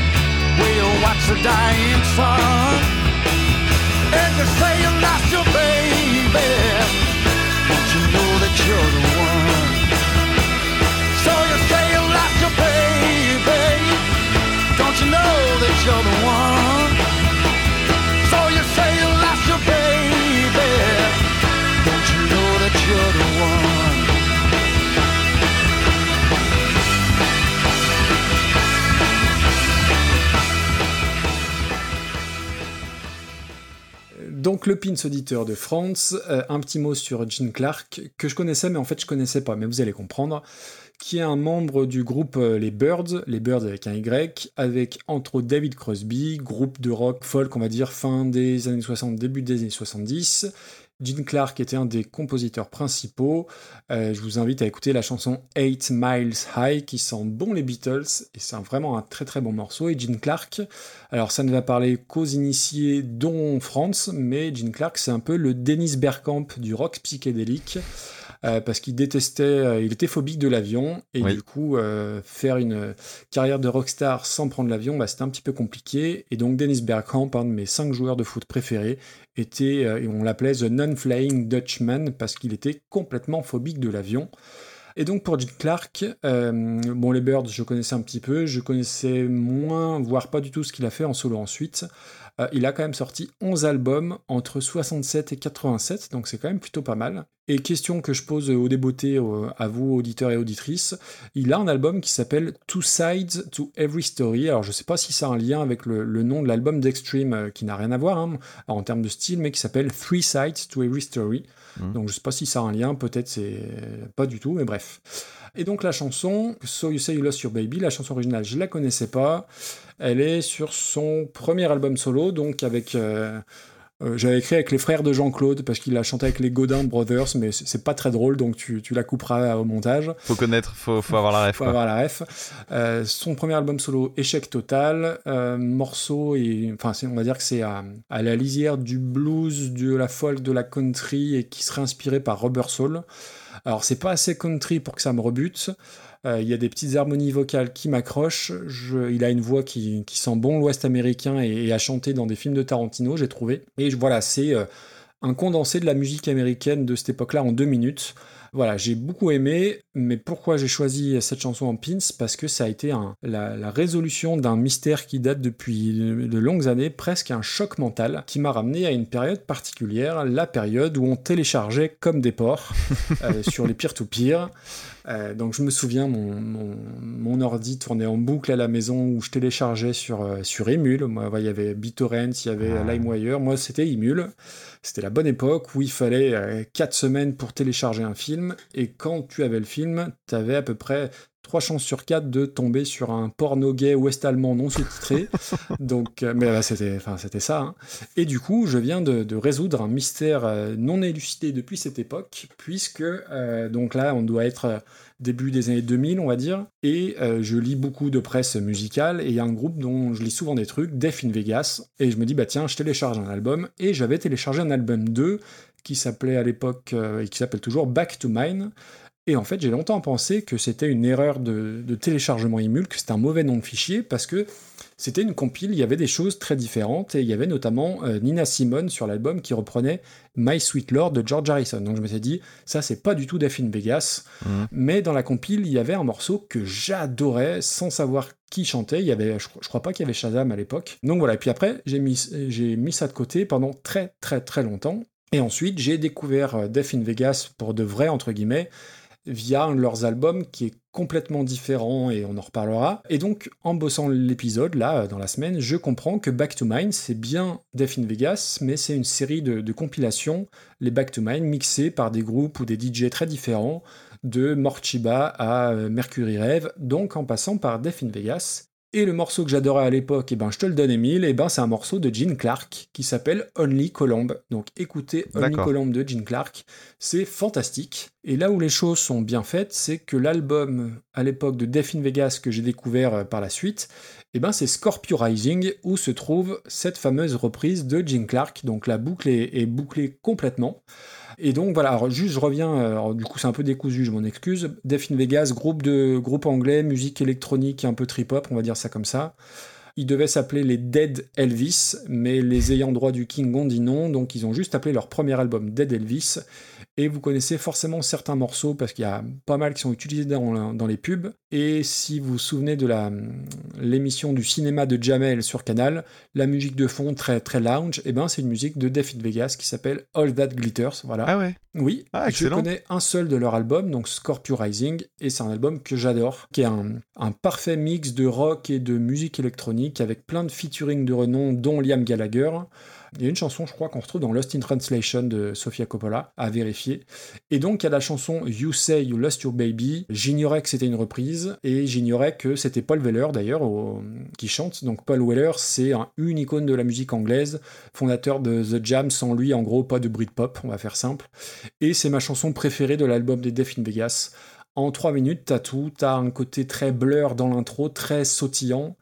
[SPEAKER 10] where you watch the dying sun. And you say you lost your baby, don't you know that you're the one? You're the one?
[SPEAKER 2] Donc le pins auditeur de France, euh, un petit mot sur Gene Clark, que je connaissais mais en fait je connaissais pas, mais vous allez comprendre, qui est un membre du groupe euh, Les Birds, les Birds avec un Y, avec entre autres David Crosby, groupe de rock folk on va dire fin des années 60, début des années 70. Gene Clark était un des compositeurs principaux. Euh, je vous invite à écouter la chanson 8 Miles High qui sent bon les Beatles et c'est vraiment un très très bon morceau. Et Gene Clark, alors ça ne va parler qu'aux initiés dont France, mais Gene Clark c'est un peu le Dennis Bergkamp du rock psychédélique. Euh, parce qu'il détestait, euh, il était phobique de l'avion et
[SPEAKER 3] Oui.
[SPEAKER 2] du coup euh, faire une carrière de rockstar sans prendre l'avion, bah, c'était un petit peu compliqué. Et donc Dennis Bergkamp, un de mes cinq joueurs de foot préférés, était, et on l'appelait The Non-Flying Dutchman parce qu'il était complètement phobique de l'avion. Et donc pour Gene Clark, euh, bon les Birds je connaissais un petit peu, je connaissais moins, voire pas du tout ce qu'il a fait en solo ensuite. Euh, il a quand même sorti 11 albums entre 67 et 87, donc c'est quand même plutôt pas mal. Et question que je pose aux débeautés, euh, à vous auditeurs et auditrices, il a un album qui s'appelle Two Sides to Every Story. Alors je sais pas si ça a un lien avec le, le nom de l'album d'Extreme euh, qui n'a rien à voir hein, en termes de style, mais qui s'appelle Three Sides to Every Story.
[SPEAKER 3] Mhm.
[SPEAKER 2] Donc je sais pas si ça a un lien, peut-être c'est pas du tout, mais bref. Et donc la chanson, So You Say You Lost Your Baby, la chanson originale, je la connaissais pas. Elle est sur son premier album solo, donc avec. euh, euh, J'avais écrit avec les frères de Jean-Claude parce qu'il a chanté avec les Godin Brothers, mais c'est pas très drôle, donc tu, tu la couperas au montage.
[SPEAKER 3] Faut connaître, faut, faut avoir la ref.
[SPEAKER 2] Faut
[SPEAKER 3] quoi.
[SPEAKER 2] avoir la ref. Euh, son premier album solo, échec total. Morceau, et, enfin, on va dire que c'est à, à la lisière du blues, de la folk, de la country, et qui serait inspiré par Rubber Soul. Alors, c'est pas assez country pour que ça me rebute. Euh, Il y a des petites harmonies vocales qui m'accrochent. Il a une voix qui, qui sent bon l'Ouest américain et, et a chanté dans des films de Tarantino, j'ai trouvé. Et voilà, c'est euh, un condensé de la musique américaine de cette époque-là en deux minutes. Voilà, j'ai beaucoup aimé, mais pourquoi j'ai choisi cette chanson en pins? Parce que ça a été un- la, la résolution d'un mystère qui date depuis de, de longues années, presque un choc mental, qui m'a ramené à une période particulière, la période où on téléchargeait comme des porcs *laughs* euh, sur les peer-to-peer. Euh, donc je me souviens, mon, mon, mon ordi tournait en boucle à la maison où je téléchargeais sur, euh, sur Emule. Moi, il y avait BitTorrent, il y avait
[SPEAKER 3] Ah.
[SPEAKER 2] LimeWire. Moi, c'était Emule. C'était la bonne époque où il fallait 4 semaines pour télécharger un film. Et quand tu avais le film, tu avais à peu près 3 chances sur 4 de tomber sur un porno gay ouest-allemand non sous-titré. *laughs* Donc, euh, mais bah, c'était, enfin, c'était ça. hein. Et du coup, je viens de, de résoudre un mystère euh, non élucidé depuis cette époque, puisque euh, donc là, on doit être début des années 2000, on va dire, et euh, je lis beaucoup de presse musicale, et il y a un groupe dont je lis souvent des trucs, Def in Vegas, et je me dis, bah tiens, je télécharge un album, et j'avais téléchargé un album 2 qui s'appelait à l'époque, euh, et qui s'appelle toujours Back to Mine, et en fait, j'ai longtemps pensé que c'était une erreur de, de téléchargement Emule, que c'était un mauvais nom de fichier, parce que c'était une compile, il y avait des choses très différentes, et il y avait notamment euh, Nina Simone sur l'album qui reprenait My Sweet Lord de George Harrison. Donc je me suis dit, ça c'est pas du tout in Vegas,
[SPEAKER 3] Mhm.
[SPEAKER 2] mais dans la compile, il y avait un morceau que j'adorais sans savoir qui chantait. Il y avait, je, je crois pas qu'il y avait Shazam à l'époque. Donc voilà, et puis après, j'ai mis, j'ai mis ça de côté pendant très très très longtemps. Et ensuite, j'ai découvert euh, Def in Vegas pour de vrai, entre guillemets, via un de leurs albums qui est complètement différent et on en reparlera. Et donc, en bossant l'épisode, là, euh, dans la semaine, je comprends que Back to Mine, c'est bien Def in Vegas, mais c'est une série de, compilations, les Back to Mine, mixées par des groupes ou des DJ très différents, de Morchiba à euh, Mercury Rêve, donc en passant par Def in Vegas. Et le morceau que j'adorais à l'époque, et ben je te le donne Emile, et ben c'est un morceau de Gene Clark qui s'appelle Only Colombe. Donc écoutez Only. Colombe de Gene Clark, c'est fantastique. Et là où les choses sont bien faites, c'est que l'album à l'époque de Death in Vegas que j'ai découvert euh, par la suite, et ben c'est Scorpio Rising où se trouve cette fameuse reprise de Gene Clark. Donc la boucle est, est bouclée complètement. Et donc voilà, alors juste je reviens, euh, du coup c'est un peu décousu, je m'en excuse. Death in Vegas, groupe, de, groupe anglais, musique électronique un peu trip-hop, on va dire ça comme ça. Ils devaient s'appeler les Dead Elvis, mais les ayants droit du King ont dit non, donc ils ont juste appelé leur premier album Dead Elvis. Et vous connaissez forcément certains morceaux parce qu'il y a pas mal qui sont utilisés dans, dans les pubs. Et si vous vous souvenez de la- l'émission du cinéma de Jamel sur Canal, la musique de fond très très lounge, et ben c'est une musique de in Vegas qui s'appelle All That Glitters. Voilà.
[SPEAKER 3] Ah ouais
[SPEAKER 2] Oui,
[SPEAKER 3] Ah,
[SPEAKER 2] je connais un seul de leur album, donc Scorpio Rising, et c'est un album que j'adore, qui est un, un parfait mix de rock et de musique électronique avec plein de featuring de renom, dont Liam Gallagher. Il y a une chanson, je crois, qu'on retrouve dans Lost in Translation de Sofia Coppola, à vérifier. Et donc, il y a la chanson You Say You Lost Your Baby. J'ignorais que c'était une reprise, et j'ignorais que c'était Paul Weller, d'ailleurs, qui chante. Donc, Paul Weller, c'est un, une icône de la musique anglaise, fondateur de The Jam. Sans lui, en gros, pas de Britpop, on va faire simple. Et c'est ma chanson préférée de l'album des Death in Vegas. En trois minutes, t'as tout. T'as un côté très blur dans l'intro, très sautillant.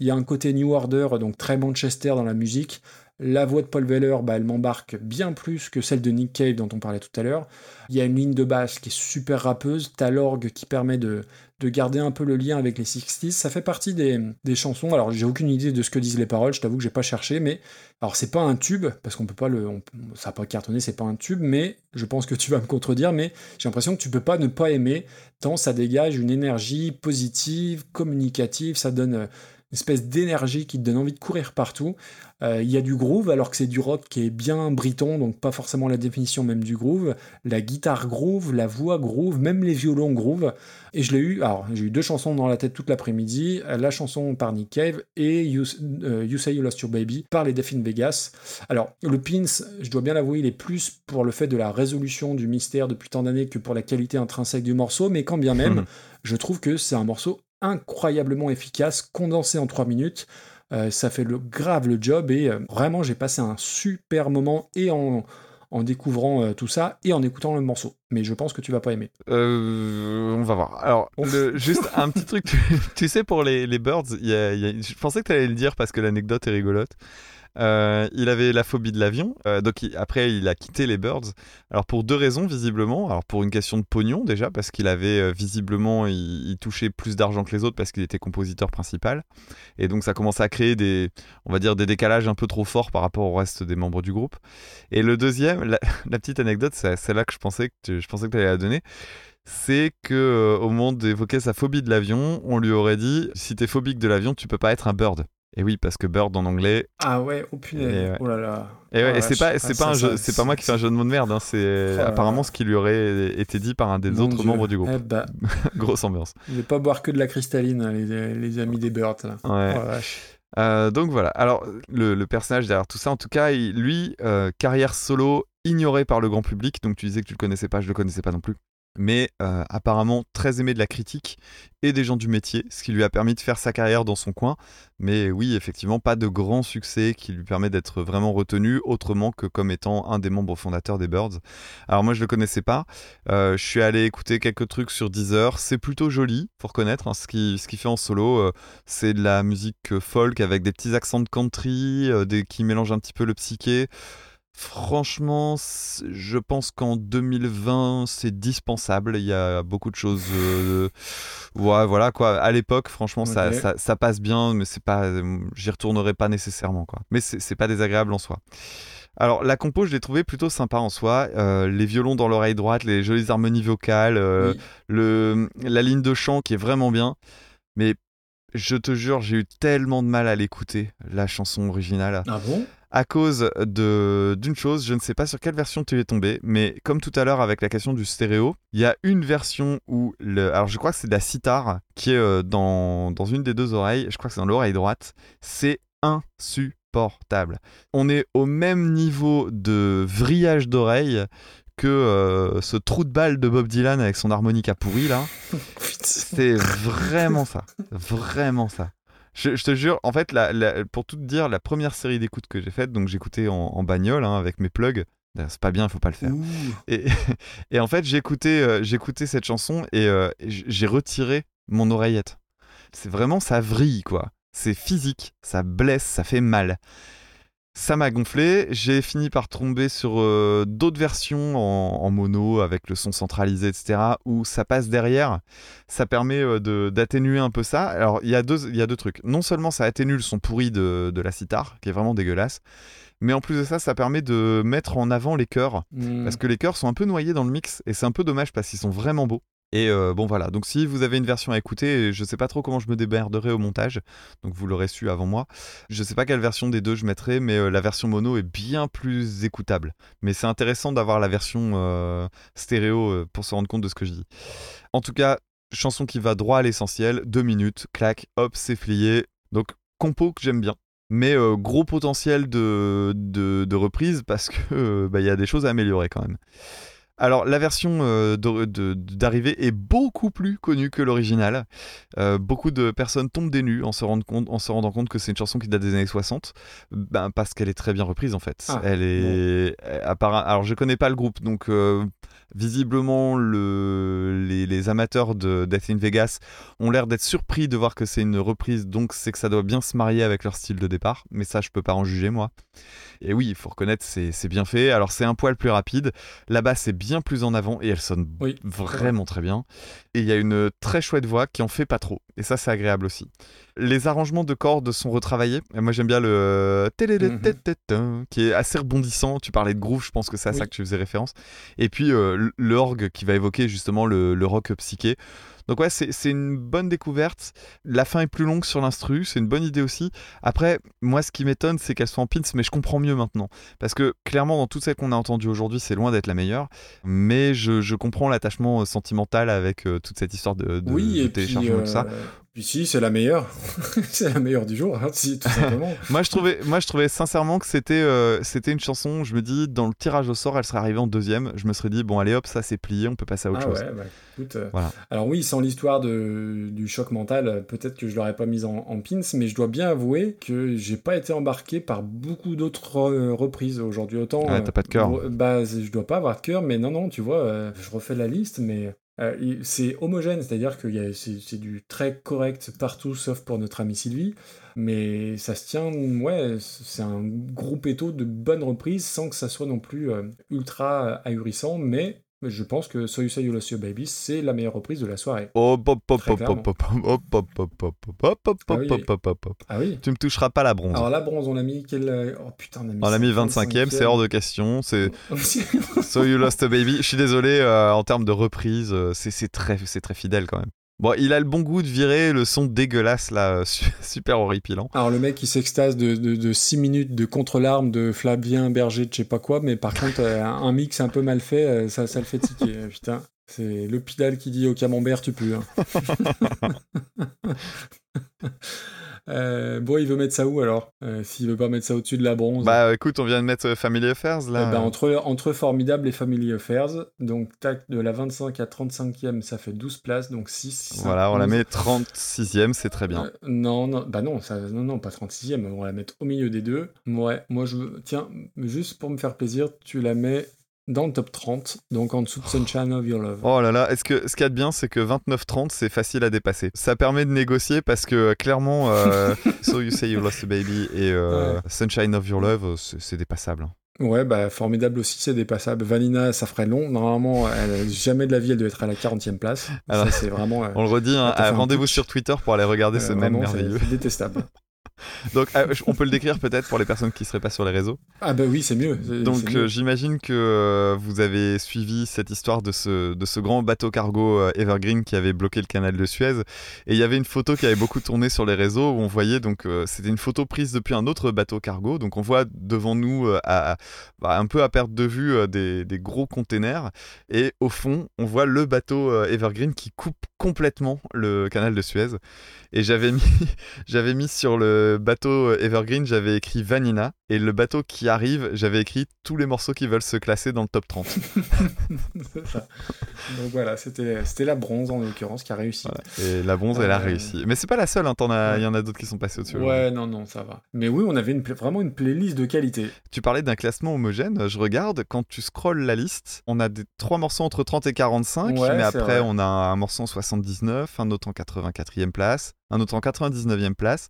[SPEAKER 2] Il y a un côté New Order, donc très Manchester dans la musique. La voix de Paul Weller, bah, elle m'embarque bien plus que celle de Nick Cave dont on parlait tout à l'heure. Il y a une ligne de basse qui est super rappeuse. T'as l'orgue qui permet de, de garder un peu le lien avec les 60s. Ça fait partie des, des chansons. Alors, j'ai aucune idée de ce que disent les paroles. Je t'avoue que j'ai pas cherché, mais alors c'est pas un tube parce qu'on peut pas le, on- ça a pas cartonné, c'est pas un tube, mais je pense que tu vas me contredire, mais j'ai l'impression que tu peux pas ne pas aimer tant ça dégage une énergie positive, communicative, ça donne euh, espèce d'énergie qui te donne envie de courir partout. Euh, Il y a du groove alors que c'est du rock qui est bien briton, donc pas forcément la définition même du groove. La guitare groove, la voix groove, même les violons groove. Et je l'ai eu, alors j'ai eu deux chansons dans la tête toute l'après-midi, la chanson par Nick Cave et You, euh, You Say You Lost Your Baby par les Death in Vegas. Alors le Pins, je dois bien l'avouer, il est plus pour le fait de la résolution du mystère depuis tant d'années que pour la qualité intrinsèque du morceau, mais quand bien même, *laughs* je trouve que c'est un morceau incroyablement efficace, condensé en trois minutes. Euh, ça fait le grave le job et euh, vraiment j'ai passé un super moment et en, en découvrant euh, tout ça et en écoutant le morceau. Mais je pense que tu vas pas aimer.
[SPEAKER 3] Euh, on va voir. Alors, le- juste *laughs* un petit truc. Tu, tu sais, pour les, les Birds, y a- y a- je pensais que tu allais le dire parce que l'anecdote est rigolote. Euh, il avait la phobie de l'avion, euh, donc après il a quitté les Birds. Alors pour deux raisons visiblement. Alors pour une question de pognon déjà parce qu'il avait euh, visiblement il, touchait plus d'argent que les autres parce qu'il était compositeur principal et donc ça commençait à créer des on va dire des décalages un peu trop forts par rapport au reste des membres du groupe. Et le deuxième, la, *laughs* petite anecdote, c'est celle-là que je pensais que tu, je pensais que allais la donner c'est que au moment d'évoquer sa phobie de l'avion, on lui aurait dit si t'es phobique de l'avion, tu peux pas être un bird. Et oui, parce que bird en anglais.
[SPEAKER 2] Ah ouais, oh punaise,
[SPEAKER 3] ouais.
[SPEAKER 2] oh là là.
[SPEAKER 3] Et, ouais,
[SPEAKER 2] Oh
[SPEAKER 3] et c'est pas, c'est
[SPEAKER 2] Ah,
[SPEAKER 3] pas un
[SPEAKER 2] ça,
[SPEAKER 3] jeu,
[SPEAKER 2] ça,
[SPEAKER 3] c'est pas moi qui fais un jeu de mots de merde. hein, c'est
[SPEAKER 2] là
[SPEAKER 3] apparemment ce qui lui aurait été dit par un des
[SPEAKER 2] Mon
[SPEAKER 3] autres
[SPEAKER 2] Dieu.
[SPEAKER 3] membres du groupe.
[SPEAKER 2] Eh bah, *laughs*
[SPEAKER 3] Grosse ambiance.
[SPEAKER 2] je vais pas boire que de la cristalline, hein, les, les amis des Birds là.
[SPEAKER 3] Ouais.
[SPEAKER 2] Oh.
[SPEAKER 3] Euh, donc voilà. Alors le, le personnage derrière tout ça, en tout cas, il- lui, euh, carrière solo ignorée par le grand public. Donc tu disais que tu le connaissais pas, je le connaissais pas non plus. Mais euh, apparemment très aimé de la critique et des gens du métier, ce qui lui a permis de faire sa carrière dans son coin. Mais oui, effectivement, pas de grand succès qui lui permet d'être vraiment retenu autrement que comme étant un des membres fondateurs des Birds. Alors moi, je le connaissais pas. Euh, je suis allé écouter quelques trucs sur Deezer. C'est plutôt joli, faut reconnaître. hein, ce qu'il ce qu'il fait en solo, euh, c'est de la musique folk avec des petits accents de country, qui mélangent un petit peu le psyché. Franchement, je pense qu'en 2020, c'est dispensable. Il y a beaucoup de choses. euh, Ouais, voilà quoi. À l'époque, franchement, ça,
[SPEAKER 2] Ok.
[SPEAKER 3] ça, ça passe bien, mais c'est pas. euh, J'y retournerai pas nécessairement quoi. Mais c'est pas désagréable en soi. Alors, la compo, je l'ai trouvé plutôt sympa en soi. Euh, les violons dans l'oreille droite, les jolies harmonies vocales, euh,
[SPEAKER 2] Oui.
[SPEAKER 3] le, la ligne de chant qui est vraiment bien. Mais je te jure, j'ai eu tellement de mal à l'écouter, la chanson originale
[SPEAKER 2] Ah bon?
[SPEAKER 3] À cause de d'une chose, je ne sais pas sur quelle version tu es tombé, mais comme tout à l'heure avec la question du stéréo, il y a une version où le alors je crois que c'est de la sitar qui est euh, dans, dans une des deux oreilles, je crois que c'est dans l'oreille droite, c'est insupportable. On est au même niveau de vrillage d'oreille que euh, ce trou de balle de Bob Dylan avec son harmonica pourri là. *laughs* C'est vraiment ça. Vraiment ça. Je, je te jure, en fait, la- la- pour tout te dire, la première série d'écoute que j'ai faite, donc j'écoutais en, en bagnole hein, avec mes plugs. C'est pas bien, il faut pas le faire. Et, *laughs* et en fait, j'écoutais euh, j'écoutais cette chanson et euh, j'ai retiré mon oreillette. C'est vraiment, ça vrille, quoi. C'est physique, ça blesse, ça fait mal. Ça m'a gonflé. J'ai fini par tomber sur euh, d'autres versions en, en mono avec le son centralisé, etc. où ça passe derrière. Ça permet euh, d'atténuer un peu ça. Alors, il y, a deux- il y a deux trucs. Non seulement ça atténue le son pourri de, de la sitar, qui est vraiment dégueulasse, mais en plus de ça, ça permet de mettre en avant les chœurs.
[SPEAKER 2] Hmm.
[SPEAKER 3] Parce que les chœurs sont un peu noyés dans le mix et c'est un peu dommage parce qu'ils sont vraiment beaux. Et euh, bon voilà, donc si vous avez une version à écouter, je sais pas trop comment je me démerderai au montage, donc vous l'aurez su avant moi. Je sais pas quelle version des deux je mettrai, mais euh, la version mono est bien plus écoutable. Mais c'est intéressant d'avoir la version euh, stéréo pour se rendre compte de ce que je dis. En tout cas, chanson qui va droit à l'essentiel, deux minutes, clac, hop, c'est plié. Donc compo que j'aime bien. Mais gros potentiel de, de, reprise parce que euh, bah, y a des choses à améliorer quand même. Alors la version euh, d'arrivée est beaucoup plus connue que l'original. Euh, beaucoup de personnes tombent des nues en se, rendant compte, en se rendant compte que c'est une chanson qui date des années 60, ben, parce qu'elle est très bien reprise en fait.
[SPEAKER 2] Ah,
[SPEAKER 3] Elle est, Alors je connais pas le groupe, donc euh, visiblement le... les, les amateurs de Death in Vegas ont l'air d'être surpris de voir que c'est une reprise, donc c'est que ça doit bien se marier avec leur style de départ. Mais ça, je peux pas en juger moi. Et oui, il faut reconnaître, c'est c'est bien fait. Alors c'est un poil plus rapide. La basse est bien plus en avant et elle sonne
[SPEAKER 2] Oui,
[SPEAKER 3] vraiment très bien. Et il y a une très chouette voix qui en fait pas trop. Et ça, c'est agréable aussi. Les arrangements de cordes sont retravaillés. Et moi, j'aime bien le télélététététin, qui est assez rebondissant. Tu parlais de groove, je pense que c'est à ça que tu faisais référence. Et puis euh, l'orgue qui va évoquer justement le, le rock psyché. Donc ouais, c'est une bonne découverte. La fin est plus longue sur l'instru, c'est une bonne idée aussi. Après, moi, ce qui m'étonne, c'est qu'elle soit en pins, mais je comprends mieux maintenant. Parce que clairement, dans toutes celles qu'on a entendues aujourd'hui, c'est loin d'être la meilleure. Mais je, je comprends l'attachement euh, sentimental avec euh, toute cette histoire de, de,
[SPEAKER 2] oui,
[SPEAKER 3] de téléchargement et tout ça.
[SPEAKER 2] Puis si, c'est la meilleure. *laughs* c'est la meilleure du jour, hein, si, tout simplement. *laughs*
[SPEAKER 3] Moi je, trouvais, moi, je trouvais sincèrement que c'était euh, c'était une chanson. Je me dis, dans le tirage au sort, elle serait arrivée en deuxième. Je me serais dit, bon, allez hop, ça c'est plié, on peut passer à autre
[SPEAKER 2] ah
[SPEAKER 3] chose.
[SPEAKER 2] ouais, bah, écoute, euh,
[SPEAKER 3] Voilà.
[SPEAKER 2] Alors oui, sans l'histoire de- du choc mental, euh, peut-être que je l'aurais pas mise en, en pins, mais je dois bien avouer que j'ai pas été embarqué par beaucoup d'autres euh, reprises aujourd'hui. Autant,
[SPEAKER 3] Ouais, t'as pas de cœur.
[SPEAKER 2] bah, je dois pas avoir de cœur, mais non, non, tu vois, je refais la liste, mais euh, c'est homogène, c'est-à-dire que c'est c'est du très correct partout, sauf pour notre amie Sylvie. Mais ça se tient, ouais, c'est un groupe étau de bonnes reprises sans que ça soit non plus euh, ultra euh, ahurissant, mais je pense que So You Say You Lost Your Baby, c'est la meilleure reprise de la soirée.
[SPEAKER 3] Hop, hop, hop,
[SPEAKER 2] Très
[SPEAKER 3] hop, hop, hop, hop, hop, hop, hop, hop, hop,
[SPEAKER 2] Ah oui.
[SPEAKER 3] hop.
[SPEAKER 2] Ah
[SPEAKER 3] Tu me toucheras pas la bronze.
[SPEAKER 2] Alors la bronze, on l'a mis quel... euh, Oh putain, on a mis,
[SPEAKER 3] On l'a mis
[SPEAKER 2] 25e.
[SPEAKER 3] 25ème, c'est hors de question. C'est So You Lost a Baby. Je suis désolé, euh, en termes de reprise, euh, c'est c'est très, c'est très fidèle quand même. Bon, il a le bon goût de virer le son dégueulasse là, euh, su- *laughs* super horripilant.
[SPEAKER 2] Alors le mec il s'extase de, de, 6 minutes de contre-larme de Flavien Berger de je sais pas quoi, mais par contre euh, un mix un peu mal fait, euh, ça, ça le fait tiquer. Putain, c'est le pédale qui dit au camembert tu pues. hein. *laughs* Euh, bon, il veut mettre ça où alors? Euh, S'il veut pas mettre ça au-dessus de la bronze
[SPEAKER 3] Bah écoute, on vient de mettre euh, Family Affairs là.
[SPEAKER 2] Eh ben, entre, entre Formidable et Family Affairs, donc tac, de la 25 à 35e, ça fait 12 places, donc 6.
[SPEAKER 3] Voilà, on la met 36ème, c'est très bien.
[SPEAKER 2] Euh, non, non, bah non, ça, non, non, pas 36e, on va la mettre au milieu des deux. Ouais, moi je veux, tiens, juste pour me faire plaisir, tu la mets dans le top 30, donc en dessous de Sunshine of Your Love.
[SPEAKER 3] Oh là là, est-ce que ce qu'il y a de bien, c'est que 29-30, c'est facile à dépasser. Ça permet de négocier parce que euh, clairement, euh, *laughs* So You Say You Lost a Baby et euh,
[SPEAKER 2] Ouais.
[SPEAKER 3] Sunshine of Your Love, c'est dépassable. hein.
[SPEAKER 2] Ouais, bah formidable aussi, c'est dépassable. Vanina, ça ferait long. Normalement, elle, jamais de la vie, elle doit être à la 40e place.
[SPEAKER 3] Alors,
[SPEAKER 2] ça, c'est vraiment. euh,
[SPEAKER 3] On le redit, hein,
[SPEAKER 2] un
[SPEAKER 3] rendez-vous sur Twitter pour aller regarder ce même merveilleux.
[SPEAKER 2] C'est détestable. *laughs*
[SPEAKER 3] Donc, euh, on peut le décrire peut-être pour les personnes qui seraient pas sur les réseaux.
[SPEAKER 2] Ah bah oui, c'est mieux.
[SPEAKER 3] Donc euh, j'imagine que euh, vous avez suivi cette histoire de ce, de ce grand bateau cargo euh, Evergreen qui avait bloqué le canal de Suez. Et il y avait une photo qui avait beaucoup tourné sur les réseaux où on voyait, donc c'était une photo prise depuis un autre bateau cargo. Donc on voit devant nous, à, à- bah, un peu à perte de vue, des, des gros containers. Et au fond, on voit le bateau Evergreen qui coupe complètement le canal de Suez. Et j'avais mis, *laughs* j'avais mis sur le le bateau Evergreen, j'avais écrit Vanina. Et le bateau qui arrive, j'avais écrit tous les morceaux qui veulent se classer dans le top 30. *laughs*
[SPEAKER 2] C'est ça. Donc voilà, c'était la bronze en l'occurrence qui a réussi.
[SPEAKER 3] Et la bronze, elle a
[SPEAKER 2] Euh,
[SPEAKER 3] réussi. Mais c'est pas la seule, hein, il
[SPEAKER 2] ouais.
[SPEAKER 3] y en a d'autres qui sont passés au-dessus.
[SPEAKER 2] Ouais, non, non, ça va. Mais oui, on avait une vraiment une playlist de qualité.
[SPEAKER 3] Tu parlais d'un classement homogène. Je regarde, quand tu scrolles la liste, on a des, trois morceaux entre 30 et 45,
[SPEAKER 2] Ouais,
[SPEAKER 3] mais après
[SPEAKER 2] vrai.
[SPEAKER 3] on a un morceau en 79, un autre en 84e place, un autre en 99e place,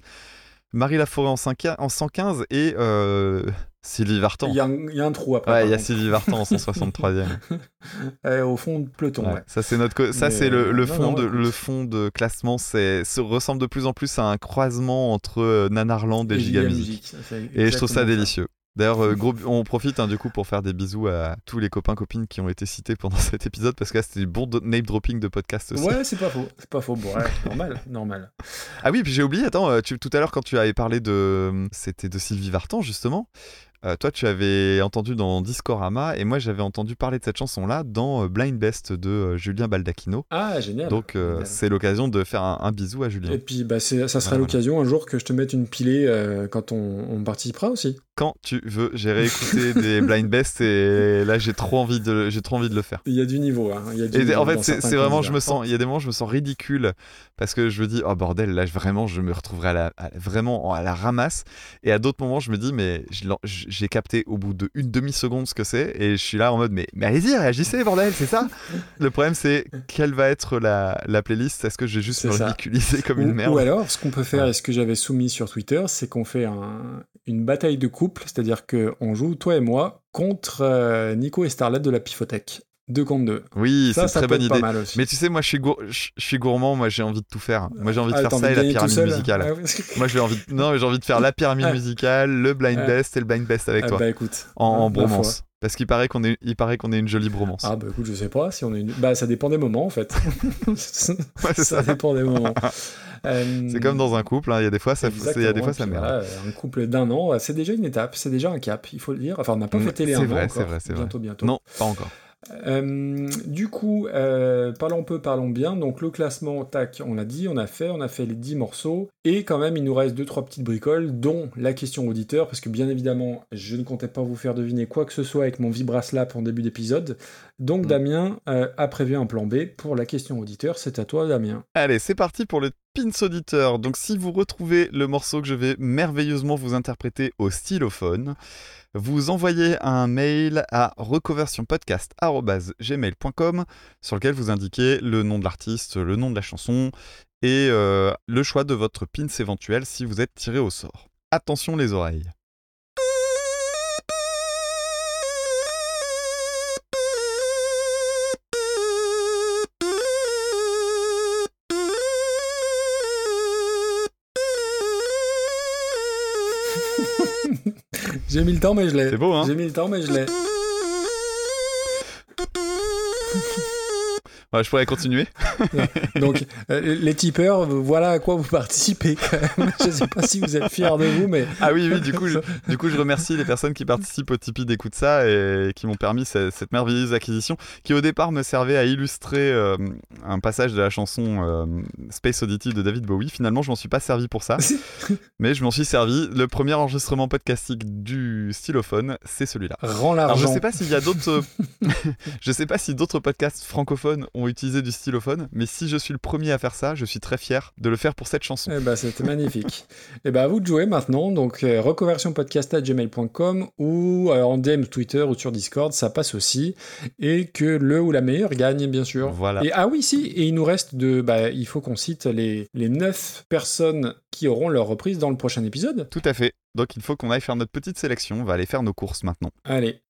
[SPEAKER 3] Marie Laforêt en, 5 en 115 et euh, Sylvie Vartan.
[SPEAKER 2] Il y, a un- il y a un trou après.
[SPEAKER 3] Ouais, il y a. Sylvie Vartan en 163e. *laughs*
[SPEAKER 2] Euh, au fond de peloton.
[SPEAKER 3] Ouais,
[SPEAKER 2] ouais.
[SPEAKER 3] Ça c'est notre co- ça
[SPEAKER 2] Mais,
[SPEAKER 3] c'est le, le
[SPEAKER 2] non,
[SPEAKER 3] fond
[SPEAKER 2] non,
[SPEAKER 3] de le fond de classement c'est se ressemble de plus en plus à un croisement entre euh, Nanarland et,
[SPEAKER 2] Et
[SPEAKER 3] Giga Music. Et je trouve ça délicieux. D'ailleurs, euh, gros, on profite hein, du coup pour faire des bisous à tous les copains copines qui ont été cités pendant *laughs* cet épisode parce que là c'était du bon name dropping de podcast aussi.
[SPEAKER 2] Ouais, c'est pas faux. C'est pas faux. Bon, ouais, *laughs* normal, normal.
[SPEAKER 3] Ah oui, puis j'ai oublié. Attends, euh, tu, tout à l'heure quand tu avais parlé de, c'était de Sylvie Vartan justement. euh, toi, tu avais entendu dans Discorama et moi j'avais entendu parler de cette chanson-là dans euh, Blind Best de euh, Julien Baldacchino.
[SPEAKER 2] Ah, génial.
[SPEAKER 3] Donc euh, c'est l'occasion de faire un, un bisou à Julien.
[SPEAKER 2] Et puis, bah, ça sera
[SPEAKER 3] Voilà,
[SPEAKER 2] l'occasion un jour que je te mette une pilée euh, quand on, on participera aussi.
[SPEAKER 3] Quand tu veux, j'ai réécouté *laughs* des Blind Best et là j'ai trop envie de, j'ai trop envie de le faire.
[SPEAKER 2] Il y a du niveau. Hein. Il y a du
[SPEAKER 3] Et
[SPEAKER 2] niveau
[SPEAKER 3] en fait, c'est vraiment, je me sens, il y a des moments, je me sens ridicule parce que je me dis, oh bordel, là, vraiment, je me retrouverai à la, à- vraiment à la ramasse. Et à d'autres moments, je me dis, mais j'ai capté au bout de une demi-seconde ce que c'est et je suis là en mode, mais, mais allez-y, réagissez, bordel, c'est ça. Le problème, c'est quelle va être la, la playlist? Est-ce que je vais juste me ridiculiser comme
[SPEAKER 2] ou,
[SPEAKER 3] une merde?
[SPEAKER 2] ou alors, ce qu'on peut faire, et ce que j'avais soumis sur Twitter, c'est qu'on fait un- une bataille de couple, c'est-à-dire qu'on joue, toi et moi, contre euh, Nico et Starlet de la Pifothèque. Deux contre deux.
[SPEAKER 3] Oui,
[SPEAKER 2] Ça,
[SPEAKER 3] c'est très bonne idée. Mais tu sais, moi, je suis, gour- je suis gourmand. Moi, j'ai envie de tout faire. Moi, j'ai envie de
[SPEAKER 2] Ah,
[SPEAKER 3] faire ça et la pyramide musicale.
[SPEAKER 2] Ah oui.
[SPEAKER 3] Moi, j'ai envie. de- Non, j'ai envie de faire la pyramide
[SPEAKER 2] Ah.
[SPEAKER 3] musicale, le blind best et le blind best avec toi.
[SPEAKER 2] bah écoute,
[SPEAKER 3] en, en
[SPEAKER 2] ma
[SPEAKER 3] bromance. Parce qu'il paraît qu'on est, il paraît qu'on est une jolie bromance.
[SPEAKER 2] Ah bah écoute, je sais pas si on est une... Bah ça dépend des moments en fait. *laughs*
[SPEAKER 3] Ouais, c'est
[SPEAKER 2] ça
[SPEAKER 3] ça.
[SPEAKER 2] dépend des moments. Euh,
[SPEAKER 3] C'est comme dans un couple. hein, Il y a des fois, ça, il y a des fois, ça merde.
[SPEAKER 2] voilà, un couple d'un an, c'est déjà une étape, c'est déjà un cap, il faut le dire. Enfin, on n'a pas
[SPEAKER 3] Mm,
[SPEAKER 2] fêté les
[SPEAKER 3] c'est
[SPEAKER 2] un
[SPEAKER 3] vrai,
[SPEAKER 2] an
[SPEAKER 3] c'est
[SPEAKER 2] encore.
[SPEAKER 3] vrai, c'est vrai.
[SPEAKER 2] Bientôt, bientôt.
[SPEAKER 3] Non, pas encore.
[SPEAKER 2] Euh, du coup, euh, parlons peu, parlons bien. Donc le classement, tac, on l'a dit, on a fait, on a fait les 10 morceaux. Et quand même, il nous reste deux trois petites bricoles, dont la question auditeur, parce que bien évidemment, je ne comptais pas vous faire deviner quoi que ce soit avec mon vibraslap en début d'épisode. Donc
[SPEAKER 3] Mm.
[SPEAKER 2] Damien euh, a prévu un plan B pour la question auditeur. C'est à toi, Damien.
[SPEAKER 3] Allez, c'est parti pour le Pins Auditeur. Donc, si vous retrouvez le morceau que je vais merveilleusement vous interpréter au stylophone, vous envoyez un mail à recoversionpodcast.gmail.com sur lequel vous indiquez le nom de l'artiste, le nom de la chanson et euh, le choix de votre pins éventuel si vous êtes tiré au sort. Attention les oreilles.
[SPEAKER 2] J'ai mis le temps, mais je l'ai.
[SPEAKER 3] C'est beau, hein
[SPEAKER 2] J'ai mis le temps, mais je l'ai.
[SPEAKER 3] Ouais, je pourrais continuer. *laughs*
[SPEAKER 2] Donc, euh, les tipeurs, voilà à quoi vous participez quand même. Je sais pas si vous êtes fiers de vous, mais.
[SPEAKER 3] Ah oui, oui, du coup, je, du coup, je remercie les personnes qui participent au Tipeee d'écoute ça et qui m'ont permis ce- cette, merveilleuse acquisition qui au départ me servait à illustrer euh, un passage de la chanson euh, Space Oddity de David Bowie. Finalement, je m'en suis pas servi pour ça, *laughs* mais je m'en suis servi. Le premier enregistrement podcastique du stylophone, c'est celui-là.
[SPEAKER 2] Rends
[SPEAKER 3] Alors je
[SPEAKER 2] l'argent.
[SPEAKER 3] sais pas s'il y a d'autres, *laughs* *laughs* je sais pas si d'autres podcasts francophones ont utilisé du stylophone, mais si je suis le premier à faire ça, je suis très fier de le faire pour cette chanson.
[SPEAKER 2] Eh ben, c'était *laughs* magnifique. Et ben, à vous de jouer maintenant. Donc, euh, reconversionpodcast@gmail.com ou euh, en DM Twitter ou sur Discord, ça passe aussi. Et que le ou la meilleure gagne, bien sûr.
[SPEAKER 3] Voilà.
[SPEAKER 2] Et ah oui, si. Et il nous reste de. Bah, il faut qu'on cite les les neuf personnes qui auront leur reprise dans le prochain épisode.
[SPEAKER 3] Tout à fait. Donc il faut qu'on aille faire notre petite sélection. On va aller faire nos courses maintenant.
[SPEAKER 2] Allez.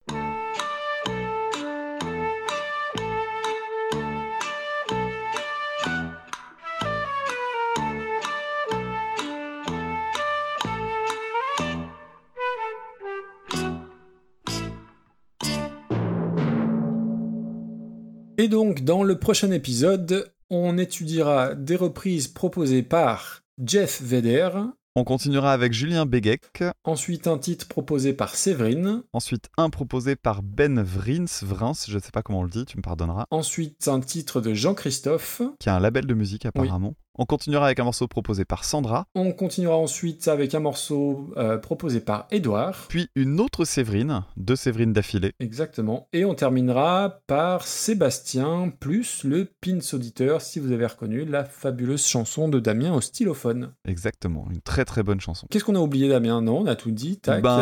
[SPEAKER 2] Et donc, dans le prochain épisode, on étudiera des reprises proposées par Jeff Vedder,
[SPEAKER 3] On continuera avec Julien Beguec.
[SPEAKER 2] ensuite un titre proposé par Séverine,
[SPEAKER 3] Ensuite, un proposé par Ben Vrins, Vrins, je ne sais pas comment on le dit, tu me pardonneras,
[SPEAKER 2] ensuite un titre de Jean-Christophe,
[SPEAKER 3] qui a un label de musique apparemment. On continuera avec un morceau proposé par Sandra,
[SPEAKER 2] On continuera ensuite avec un morceau euh, proposé par Edouard.
[SPEAKER 3] puis une autre Séverine, deux Séverines d'affilée.
[SPEAKER 2] Exactement. Et on terminera par Sébastien, plus le Pins Auditeur, si vous avez reconnu la fabuleuse chanson de Damien au stylophone.
[SPEAKER 3] Exactement, une très très bonne chanson.
[SPEAKER 2] Qu'est-ce qu'on a oublié, Damien? Non, on a tout dit. Tac,
[SPEAKER 3] Ben,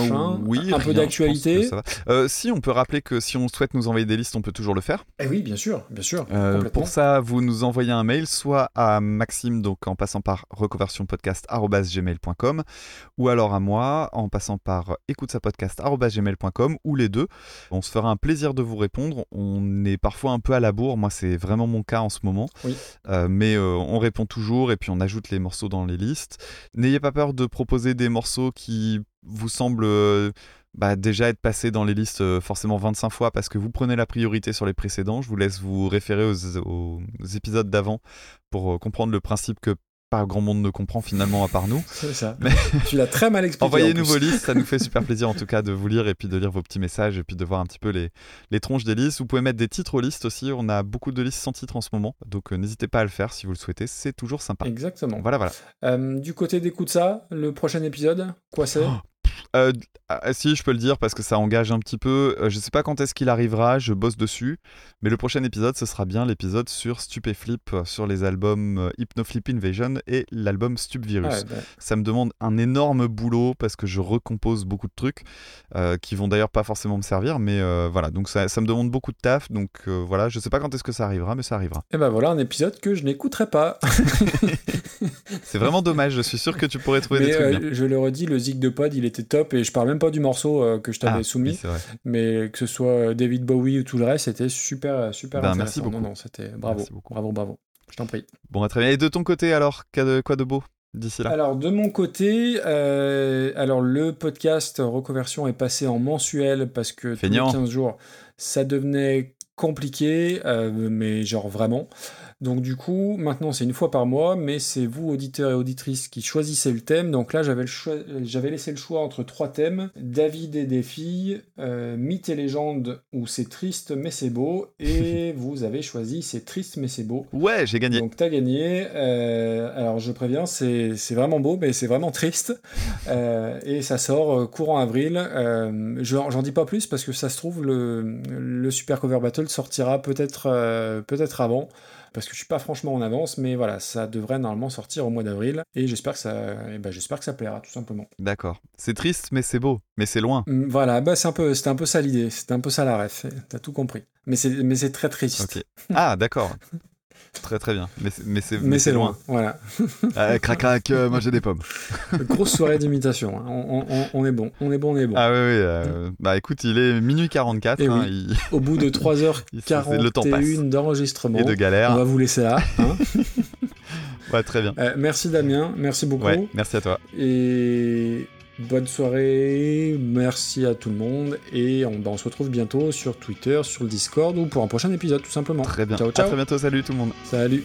[SPEAKER 2] les prochains.
[SPEAKER 3] oui,
[SPEAKER 2] un
[SPEAKER 3] rien,
[SPEAKER 2] peu d'actualité.
[SPEAKER 3] Euh, si, on peut rappeler que si on souhaite nous envoyer des listes, on peut toujours le faire.
[SPEAKER 2] Eh oui, bien sûr, bien sûr.
[SPEAKER 3] Euh, pour ça, vous nous envoyez un mail, soit à Maxime, donc en passant par reconversionpodcast.gmail.com, ou alors à moi, en passant par écoutesapodcast.gmail.com, ou les deux. On se fera un plaisir de vous répondre. On est parfois un peu à la bourre, moi c'est vraiment mon cas en ce moment.
[SPEAKER 2] Oui.
[SPEAKER 3] Euh, mais euh, on répond toujours et puis on ajoute les morceaux dans les listes. N'ayez pas peur de proposer des morceaux qui vous semblent euh, bah, déjà être passés dans les listes euh, forcément 25 fois parce que vous prenez la priorité sur les précédents. Je vous laisse vous référer aux, aux épisodes d'avant pour euh, comprendre le principe que pas grand monde ne comprend finalement à part nous. *laughs*
[SPEAKER 2] C'est ça. *laughs*
[SPEAKER 3] Mais-
[SPEAKER 2] Tu l'as très mal expliqué. en
[SPEAKER 3] Envoyez-nous vos listes, ça nous fait super *laughs* plaisir en tout cas de vous lire et puis de lire vos petits messages et puis de voir un petit peu les, les tronches des listes. Vous pouvez mettre des titres aux listes aussi, on a beaucoup de listes sans titre en ce moment, donc euh, n'hésitez pas à le faire si vous le souhaitez, c'est toujours sympa.
[SPEAKER 2] Exactement.
[SPEAKER 3] Voilà, voilà.
[SPEAKER 2] Euh, du côté d'écoute ça, le prochain épisode, quoi c'est?
[SPEAKER 3] Oh, Euh, ah, si, je peux le dire parce que ça engage un petit peu. Euh, je sais pas quand est-ce qu'il arrivera, je bosse dessus. Mais le prochain épisode, ce sera bien l'épisode sur Stupéflip, euh, sur les albums Hypnoflip Invasion et l'album Stupvirus.
[SPEAKER 2] Ah, bah,
[SPEAKER 3] Ça me demande un énorme boulot parce que je recompose beaucoup de trucs euh, qui vont d'ailleurs pas forcément me servir. Mais euh, voilà, donc ça, ça me demande beaucoup de taf. Donc voilà, je sais pas quand est-ce que ça arrivera, mais ça arrivera.
[SPEAKER 2] Et ben voilà un épisode que je n'écouterai pas. *laughs*
[SPEAKER 3] C'est vraiment dommage, je suis sûr que tu pourrais trouver *laughs*
[SPEAKER 2] Mais
[SPEAKER 3] des trucs bien.
[SPEAKER 2] je le redis, le zig de pod, il était top et je parle même pas du morceau euh, que je t'avais
[SPEAKER 3] Ah,
[SPEAKER 2] soumis, mais que ce soit euh, David Bowie ou tout le reste, c'était super, super
[SPEAKER 3] Ben,
[SPEAKER 2] intéressant.
[SPEAKER 3] merci beaucoup.
[SPEAKER 2] Non, non, c'était bravo,
[SPEAKER 3] Merci beaucoup.
[SPEAKER 2] bravo, bravo. Je t'en prie.
[SPEAKER 3] Bon, bah, très bien. Et de ton côté alors, qu'a de- quoi de beau d'ici là?
[SPEAKER 2] Alors de mon côté, euh, alors le podcast Reconversion est passé en mensuel parce que tous les
[SPEAKER 3] Feignant.
[SPEAKER 2] 15 jours, ça devenait compliqué, euh, mais genre vraiment. Donc du coup, maintenant c'est une fois par mois, mais c'est vous, auditeurs et auditrices, qui choisissez le thème. Donc là, j'avais, laissé le choix entre trois thèmes, David et des filles, euh, Mythes et légendes, ou c'est triste mais c'est beau, et *laughs* vous avez choisi c'est triste mais c'est beau.
[SPEAKER 3] Ouais, j'ai gagné.
[SPEAKER 2] Donc t'as gagné. Euh, alors je préviens, c'est c'est vraiment beau, mais c'est vraiment triste. Euh, et ça sort courant avril. Je- J'en dis pas plus parce que ça se trouve le, le Super Cover Battle sortira peut-être peut-être avant. Parce que je suis pas franchement en avance, mais voilà, ça devrait normalement sortir au mois d'avril. Et j'espère que ça, eh ben, j'espère que ça plaira, tout simplement.
[SPEAKER 3] D'accord. C'est triste, mais c'est beau. Mais c'est loin.
[SPEAKER 2] Mm, Voilà, bah c'est un peu, c'était un peu ça l'idée, c'était un peu ça la ref. T'as tout compris. Mais c'est, mais c'est très triste.
[SPEAKER 3] Ah, d'accord. *laughs* très très bien. Mais c'est, mais c'est,
[SPEAKER 2] Mais c'est loin. Voilà. *laughs*
[SPEAKER 3] Ah, crac crac, euh, moi j'ai des pommes. *laughs*
[SPEAKER 2] Grosse soirée d'imitation. hein. On, on- on est bon, on est bon, on est bon.
[SPEAKER 3] Ah oui, oui. euh, bah écoute, il est minuit 44.
[SPEAKER 2] Eh
[SPEAKER 3] hein,
[SPEAKER 2] oui.
[SPEAKER 3] il-
[SPEAKER 2] Au bout de *laughs*
[SPEAKER 3] Le temps
[SPEAKER 2] 3h41
[SPEAKER 3] passe.
[SPEAKER 2] d'enregistrement,
[SPEAKER 3] Et de galère.
[SPEAKER 2] on va vous laisser là. hein.
[SPEAKER 3] Ouais, très bien.
[SPEAKER 2] Euh, merci Damien, merci beaucoup.
[SPEAKER 3] Ouais, merci à toi.
[SPEAKER 2] Et bonne soirée, merci à tout le monde. Et on, bah, on se retrouve bientôt sur Twitter, sur le Discord ou pour un prochain épisode tout simplement.
[SPEAKER 3] Très bien.
[SPEAKER 2] Ciao,
[SPEAKER 3] À
[SPEAKER 2] ciao.
[SPEAKER 3] très bientôt. Salut tout le monde.
[SPEAKER 2] Salut.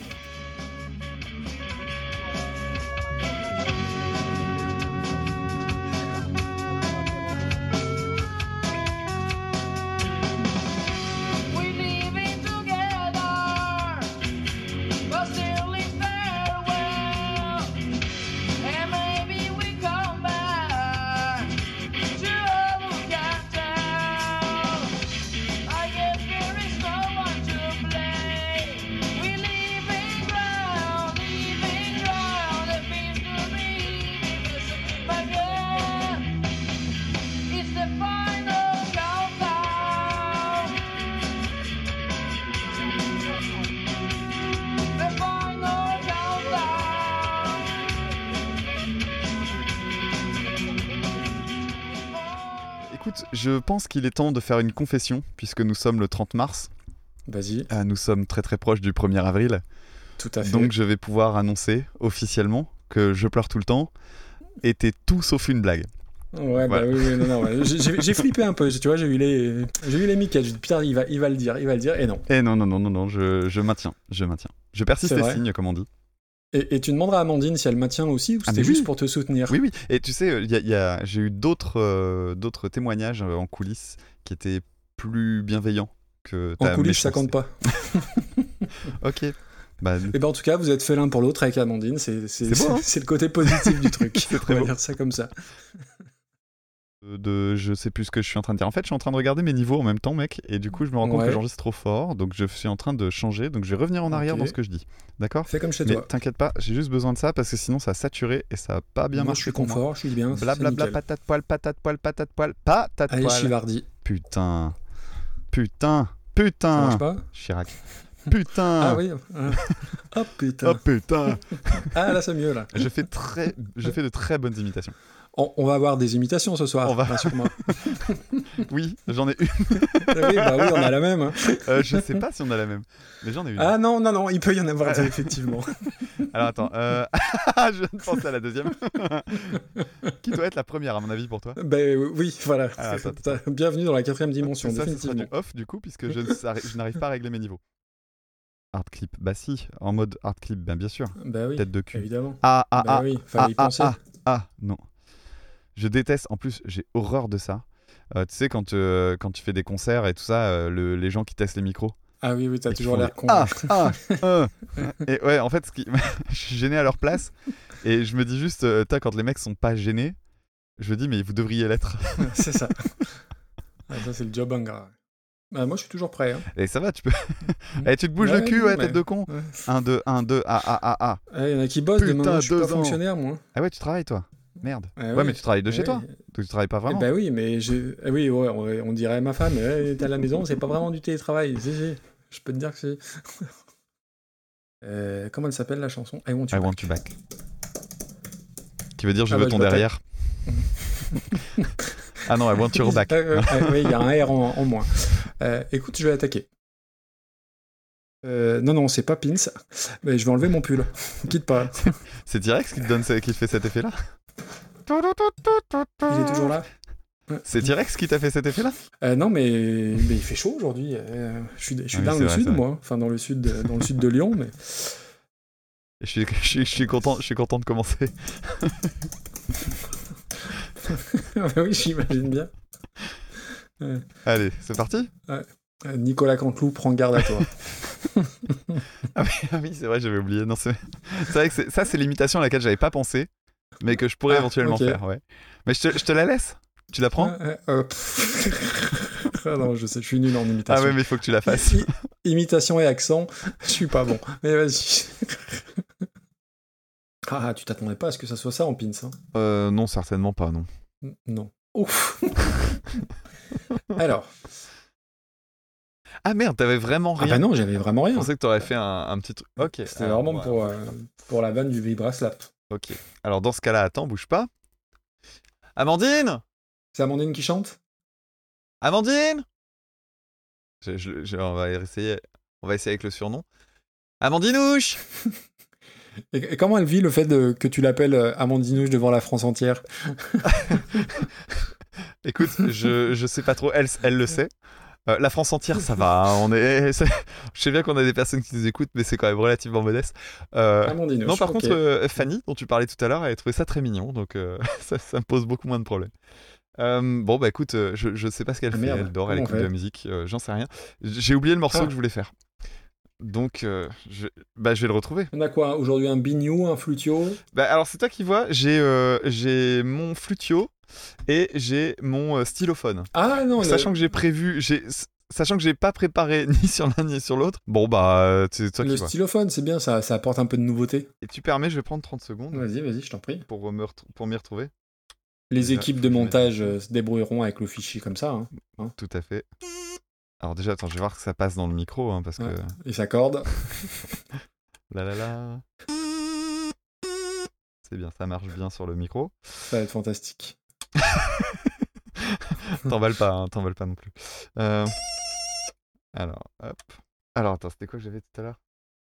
[SPEAKER 3] Je pense qu'il est temps de faire une confession puisque nous sommes le 30 mars.
[SPEAKER 2] Vas-y,
[SPEAKER 3] Ah, nous sommes très très proches du 1er avril.
[SPEAKER 2] tout à fait.
[SPEAKER 3] Donc je vais pouvoir annoncer officiellement que je pleure tout le temps était tout sauf une blague.
[SPEAKER 2] Ouais, bah
[SPEAKER 3] Voilà.
[SPEAKER 2] oui, oui, non, non, *laughs* ouais. J'ai- flippé un peu, tu vois, j'ai eu les, j'ai eu les miquettes. J'ai dit, putain, il va, il va le dire, il va le dire, et non.
[SPEAKER 3] Et non, non, non, non, non, je, je maintiens, je maintiens. Je persiste
[SPEAKER 2] C'est
[SPEAKER 3] et
[SPEAKER 2] vrai
[SPEAKER 3] signe, comme on dit.
[SPEAKER 2] Et, et tu demanderas à Amandine si elle maintient aussi ou
[SPEAKER 3] Ah,
[SPEAKER 2] c'était juste
[SPEAKER 3] oui.
[SPEAKER 2] pour te soutenir?
[SPEAKER 3] Oui, oui. Et tu sais, il y a- il y a- j'ai eu d'autres euh, d'autres témoignages euh, en coulisses qui étaient plus bienveillants que
[SPEAKER 2] En
[SPEAKER 3] ta
[SPEAKER 2] coulisses, ça compte pas. *laughs*
[SPEAKER 3] Ok. Bah,
[SPEAKER 2] Et ben en tout cas, vous êtes fait l'un pour l'autre avec Amandine. C'est c'est-
[SPEAKER 3] C'est beau, hein
[SPEAKER 2] le côté positif du truc. *laughs*
[SPEAKER 3] C'est très
[SPEAKER 2] On va
[SPEAKER 3] beau.
[SPEAKER 2] dire ça comme ça.
[SPEAKER 3] De, je sais plus ce que je suis en train de dire. En fait, je suis en train de regarder mes niveaux en même temps, mec, et du coup, je me rends compte
[SPEAKER 2] Ouais.
[SPEAKER 3] que j'enregistre trop fort, donc je suis en train de changer, donc je vais revenir en arrière dans ce que je dis. D'accord?
[SPEAKER 2] Fais comme chez
[SPEAKER 3] Mais
[SPEAKER 2] toi.
[SPEAKER 3] t'inquiète pas, j'ai juste besoin de ça parce que sinon ça a saturé et ça a pas bien
[SPEAKER 2] Moi,
[SPEAKER 3] marché
[SPEAKER 2] je suis
[SPEAKER 3] moi.
[SPEAKER 2] confort, je suis bien.
[SPEAKER 3] Blablabla, patate poil, patate poil, patate poil, patate
[SPEAKER 2] Allez,
[SPEAKER 3] poil.
[SPEAKER 2] Chivardi.
[SPEAKER 3] Putain, putain,
[SPEAKER 2] Ça
[SPEAKER 3] putain.
[SPEAKER 2] marche pas?
[SPEAKER 3] Chirac. *laughs* Putain.
[SPEAKER 2] Ah oui. Ah putain.
[SPEAKER 3] Oh putain.
[SPEAKER 2] Ah là, c'est mieux là.
[SPEAKER 3] je fais très, je fais de très bonnes imitations.
[SPEAKER 2] On, on va avoir des imitations ce soir.
[SPEAKER 3] On va-. *laughs* Oui, j'en ai une.
[SPEAKER 2] Ah oui, bah oui, on a la même. hein.
[SPEAKER 3] Euh, je sais pas si on a la même, mais j'en ai une.
[SPEAKER 2] Ah non, non, non, il peut y en avoir deux, effectivement. *laughs*
[SPEAKER 3] Alors attends, euh... *laughs* je viens de penser à la deuxième. Qui doit être la première à mon avis pour toi?
[SPEAKER 2] Ben oui, voilà.
[SPEAKER 3] Ah, attends,
[SPEAKER 2] Bienvenue dans la quatrième dimension,
[SPEAKER 3] Ça, ce sera
[SPEAKER 2] définitivement.
[SPEAKER 3] du off du coup, puisque je, n'arrive pas à régler mes niveaux. Hard clip, bah si, en mode hard clip, ben bien sûr.
[SPEAKER 2] Bah oui,
[SPEAKER 3] Tête de cul.
[SPEAKER 2] évidemment.
[SPEAKER 3] Ah, ah,
[SPEAKER 2] bah
[SPEAKER 3] ah,
[SPEAKER 2] oui,
[SPEAKER 3] ah,
[SPEAKER 2] fallait y
[SPEAKER 3] ah,
[SPEAKER 2] penser.
[SPEAKER 3] ah, ah, non. Je déteste, en plus, j'ai horreur de ça. Euh, tu sais, quand, euh, quand tu fais des concerts et tout ça, euh, le- les gens qui testent les micros.
[SPEAKER 2] Ah oui, oui, t'as
[SPEAKER 3] et
[SPEAKER 2] toujours l'air con.
[SPEAKER 3] Ah, ah. *laughs* Et ouais, en fait, ce qui... *laughs* je suis gêné à leur place. Et je me dis juste, euh, t'as, quand les mecs sont pas gênés, je me dis, mais vous devriez l'être. *laughs*
[SPEAKER 2] c'est ça. Ah, ça, c'est le job ingrat. Bah, moi, je suis toujours prêt. hein.
[SPEAKER 3] Et ça va, tu peux. Eh, tu te bouges le cul, ouais, tête de con.
[SPEAKER 2] Ouais.
[SPEAKER 3] 1, 2, 1, 2, ah, ah, ah, ah.
[SPEAKER 2] Ah, Il y en a qui bossent demain.
[SPEAKER 3] Putain,
[SPEAKER 2] Je suis pas
[SPEAKER 3] ans.
[SPEAKER 2] fonctionnaire, moi.
[SPEAKER 3] Ah ouais, tu travailles, toi Merde.
[SPEAKER 2] Ah
[SPEAKER 3] ouais,
[SPEAKER 2] oui.
[SPEAKER 3] mais tu travailles de chez
[SPEAKER 2] Ouais.
[SPEAKER 3] toi. Donc tu travailles pas
[SPEAKER 2] Eh
[SPEAKER 3] vraiment.
[SPEAKER 2] ben oui, mais eh oui, ouais, on, on dirait à ma femme, eh, t'es à la maison, c'est pas vraiment du télétravail. Si, je peux te dire que c'est. *laughs* Euh, comment elle s'appelle la chanson? I Want You
[SPEAKER 3] I
[SPEAKER 2] Back.
[SPEAKER 3] want you back. Qui veut dire je
[SPEAKER 2] Ah
[SPEAKER 3] veux
[SPEAKER 2] bah,
[SPEAKER 3] ton
[SPEAKER 2] je
[SPEAKER 3] derrière? *laughs* ah non, I want your back. *laughs*
[SPEAKER 2] Euh, oui, il y a un R en, en moins. Euh, écoute, je vais attaquer. Euh, non, non, c'est pas Pins, mais je vais enlever mon pull. Quitte pas.
[SPEAKER 3] C'est qui te donne ce- qui te fait cet effet-là?
[SPEAKER 2] Il est toujours là
[SPEAKER 3] C'est T-Rex qui t'a fait cet effet-là?
[SPEAKER 2] Euh, Non, mais, mais il fait chaud aujourd'hui. Euh, je suis, je suis
[SPEAKER 3] Ah
[SPEAKER 2] dans le
[SPEAKER 3] vrai,
[SPEAKER 2] sud, moi. Enfin, dans le sud, de, dans le sud de Lyon, mais.
[SPEAKER 3] je suis, je, suis, je suis content, je suis content de commencer. *laughs*
[SPEAKER 2] Ah oui, j'imagine bien.
[SPEAKER 3] Allez, c'est parti?
[SPEAKER 2] Euh, Nicolas Canteloup prend garde à toi. *laughs*
[SPEAKER 3] Ah oui, ah oui, c'est vrai, j'avais oublié. Non, c'est vrai que ça, c'est l'imitation à laquelle j'avais pas pensé, mais que je pourrais
[SPEAKER 2] Ah,
[SPEAKER 3] éventuellement faire. Ouais. Mais je te, je te la laisse Tu la prends
[SPEAKER 2] Euh, euh, *laughs* ah non, je sais, je suis nul en imitation.
[SPEAKER 3] Ah ouais, mais il faut que tu la fasses.
[SPEAKER 2] I- imitation et accent, je suis pas bon. Mais vas-y. *laughs* ah, tu t'attendais pas à ce que ça soit ça en pins, hein
[SPEAKER 3] Euh, non, certainement pas, non.
[SPEAKER 2] N- Non. Ouf. *laughs* Alors.
[SPEAKER 3] Ah merde, t'avais vraiment
[SPEAKER 2] Ah
[SPEAKER 3] rien.
[SPEAKER 2] bah non, j'avais vraiment
[SPEAKER 3] Je
[SPEAKER 2] rien.
[SPEAKER 3] pensais que t'aurais fait un, un petit truc. Ok.
[SPEAKER 2] C'était vraiment
[SPEAKER 3] ouais.
[SPEAKER 2] pour, euh, pour la vanne du vibra-slap.
[SPEAKER 3] Ok. Alors dans ce cas-là, attends, bouge pas. Amandine
[SPEAKER 2] C'est Amandine qui chante?
[SPEAKER 3] Amandine je, je- je- on va essayer. On va essayer avec le surnom. Amandinouche *laughs*
[SPEAKER 2] et, et comment elle vit le fait de, que tu l'appelles euh, Amandinouche devant la France entière? *laughs*
[SPEAKER 3] Écoute, je, je sais pas trop. Elle, elle le sait. Euh, la France entière, ça va. hein, On est. *laughs* Je sais bien qu'on a des personnes qui nous écoutent, mais c'est quand même relativement modeste. Euh, non, par contre, euh, Fanny, dont tu parlais tout à l'heure, elle a trouvé ça très mignon, donc *laughs* ça, ça me pose beaucoup moins de problèmes. Bon, bah écoute, je, je sais pas ce qu'elle
[SPEAKER 2] Ah,
[SPEAKER 3] fait.
[SPEAKER 2] merde,
[SPEAKER 3] Elle dort, elle écoute de la musique, j'en sais rien. J'ai oublié le morceau
[SPEAKER 2] Ah.
[SPEAKER 3] que je voulais faire. Donc, euh, je, bah, je vais le retrouver.
[SPEAKER 2] On a quoi aujourd'hui Un bignou, un flutio?
[SPEAKER 3] Bah, alors, c'est toi qui vois, j'ai euh, j'ai mon flutio et j'ai mon euh, stylophone.
[SPEAKER 2] Ah non, le-
[SPEAKER 3] Sachant que j'ai prévu, j'ai sachant que j'ai pas préparé *laughs* ni sur l'un ni sur l'autre. Bon bah euh, c'est toi
[SPEAKER 2] le
[SPEAKER 3] qui
[SPEAKER 2] stylophone, c'est bien, ça, ça apporte un peu de nouveauté.
[SPEAKER 3] Et tu permets, je vais prendre 30 secondes
[SPEAKER 2] Vas-y, vas-y, je t'en prie.
[SPEAKER 3] pour me retrou- pour m'y retrouver.
[SPEAKER 2] Les équipes de montage euh, se débrouilleront avec le fichier comme ça. hein.
[SPEAKER 3] Tout à fait. Alors déjà attends, je vais voir que ça passe dans le micro hein, parce
[SPEAKER 2] Ouais.
[SPEAKER 3] que
[SPEAKER 2] Et ça corde. *laughs*
[SPEAKER 3] la la la. C'est bien, ça marche bien sur le micro.
[SPEAKER 2] Ça va être fantastique. *laughs*
[SPEAKER 3] T'emballes pas, hein, t'emballes pas non plus. Euh, Alors, hop. Alors attends, c'était quoi que j'avais tout à l'heure?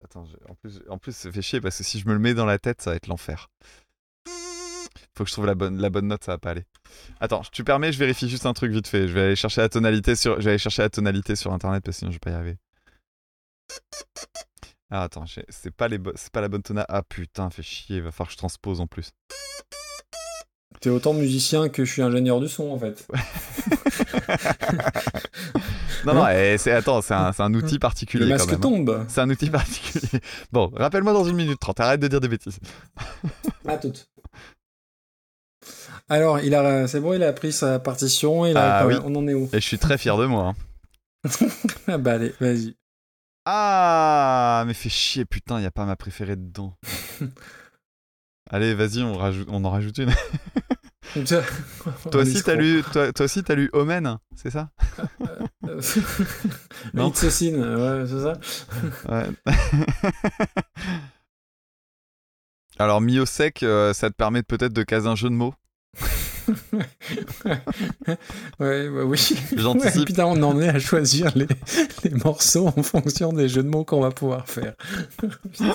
[SPEAKER 3] Attends, en plus, en plus, ça fait chier parce que si je me le mets dans la tête, ça va être l'enfer. Faut que je trouve la bonne, la bonne note, ça va pas aller. Attends, tu permets, je vérifie juste un truc vite fait. Je vais aller chercher la tonalité sur, je vais aller chercher la tonalité sur internet parce que sinon je vais pas y arriver. Ah attends, c'est pas les, bo- pas la bonne tonalité. Ah putain, fait chier, va falloir que je transpose en plus.
[SPEAKER 2] T'es autant musicien que je suis ingénieur du son en fait. *laughs*
[SPEAKER 3] Non, non, eh, c'est attends, c'est un, un outil particulier.
[SPEAKER 6] Le
[SPEAKER 3] quand
[SPEAKER 6] masque
[SPEAKER 3] même, hein.
[SPEAKER 6] tombe.
[SPEAKER 3] C'est un outil particulier. *laughs* Bon, rappelle-moi dans une minute trente. Arrête de dire des bêtises.
[SPEAKER 6] À toutes. Alors, il a, c'est bon, il a pris sa partition. Il a,
[SPEAKER 3] Ah oui.
[SPEAKER 6] On en est où?
[SPEAKER 3] Et je suis très fier de moi. hein. *laughs*
[SPEAKER 6] Ah bah allez, vas-y.
[SPEAKER 3] Ah, mais fais chier, putain, y a pas ma préférée dedans. Allez, vas-y, on, rajoute, on en rajoute une. Toi aussi, t'as lu, toi, toi aussi, t'as lu Omen, c'est ça? Non. *laughs*
[SPEAKER 6] L'Itsocine, ouais, c'est ça
[SPEAKER 3] Ouais. *laughs* Alors, mis au sec, euh, ça te permet peut-être de caser un jeu de mots? *laughs*
[SPEAKER 6] Ouais, bah oui.
[SPEAKER 3] J'anticipe.
[SPEAKER 6] Ouais, putain, on en est à choisir les, les morceaux en fonction des jeux de mots qu'on va pouvoir faire. Putain.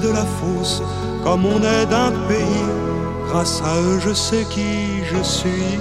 [SPEAKER 11] De la fosse, comme on est d'un pays. Grâce à eux, je sais qui je suis.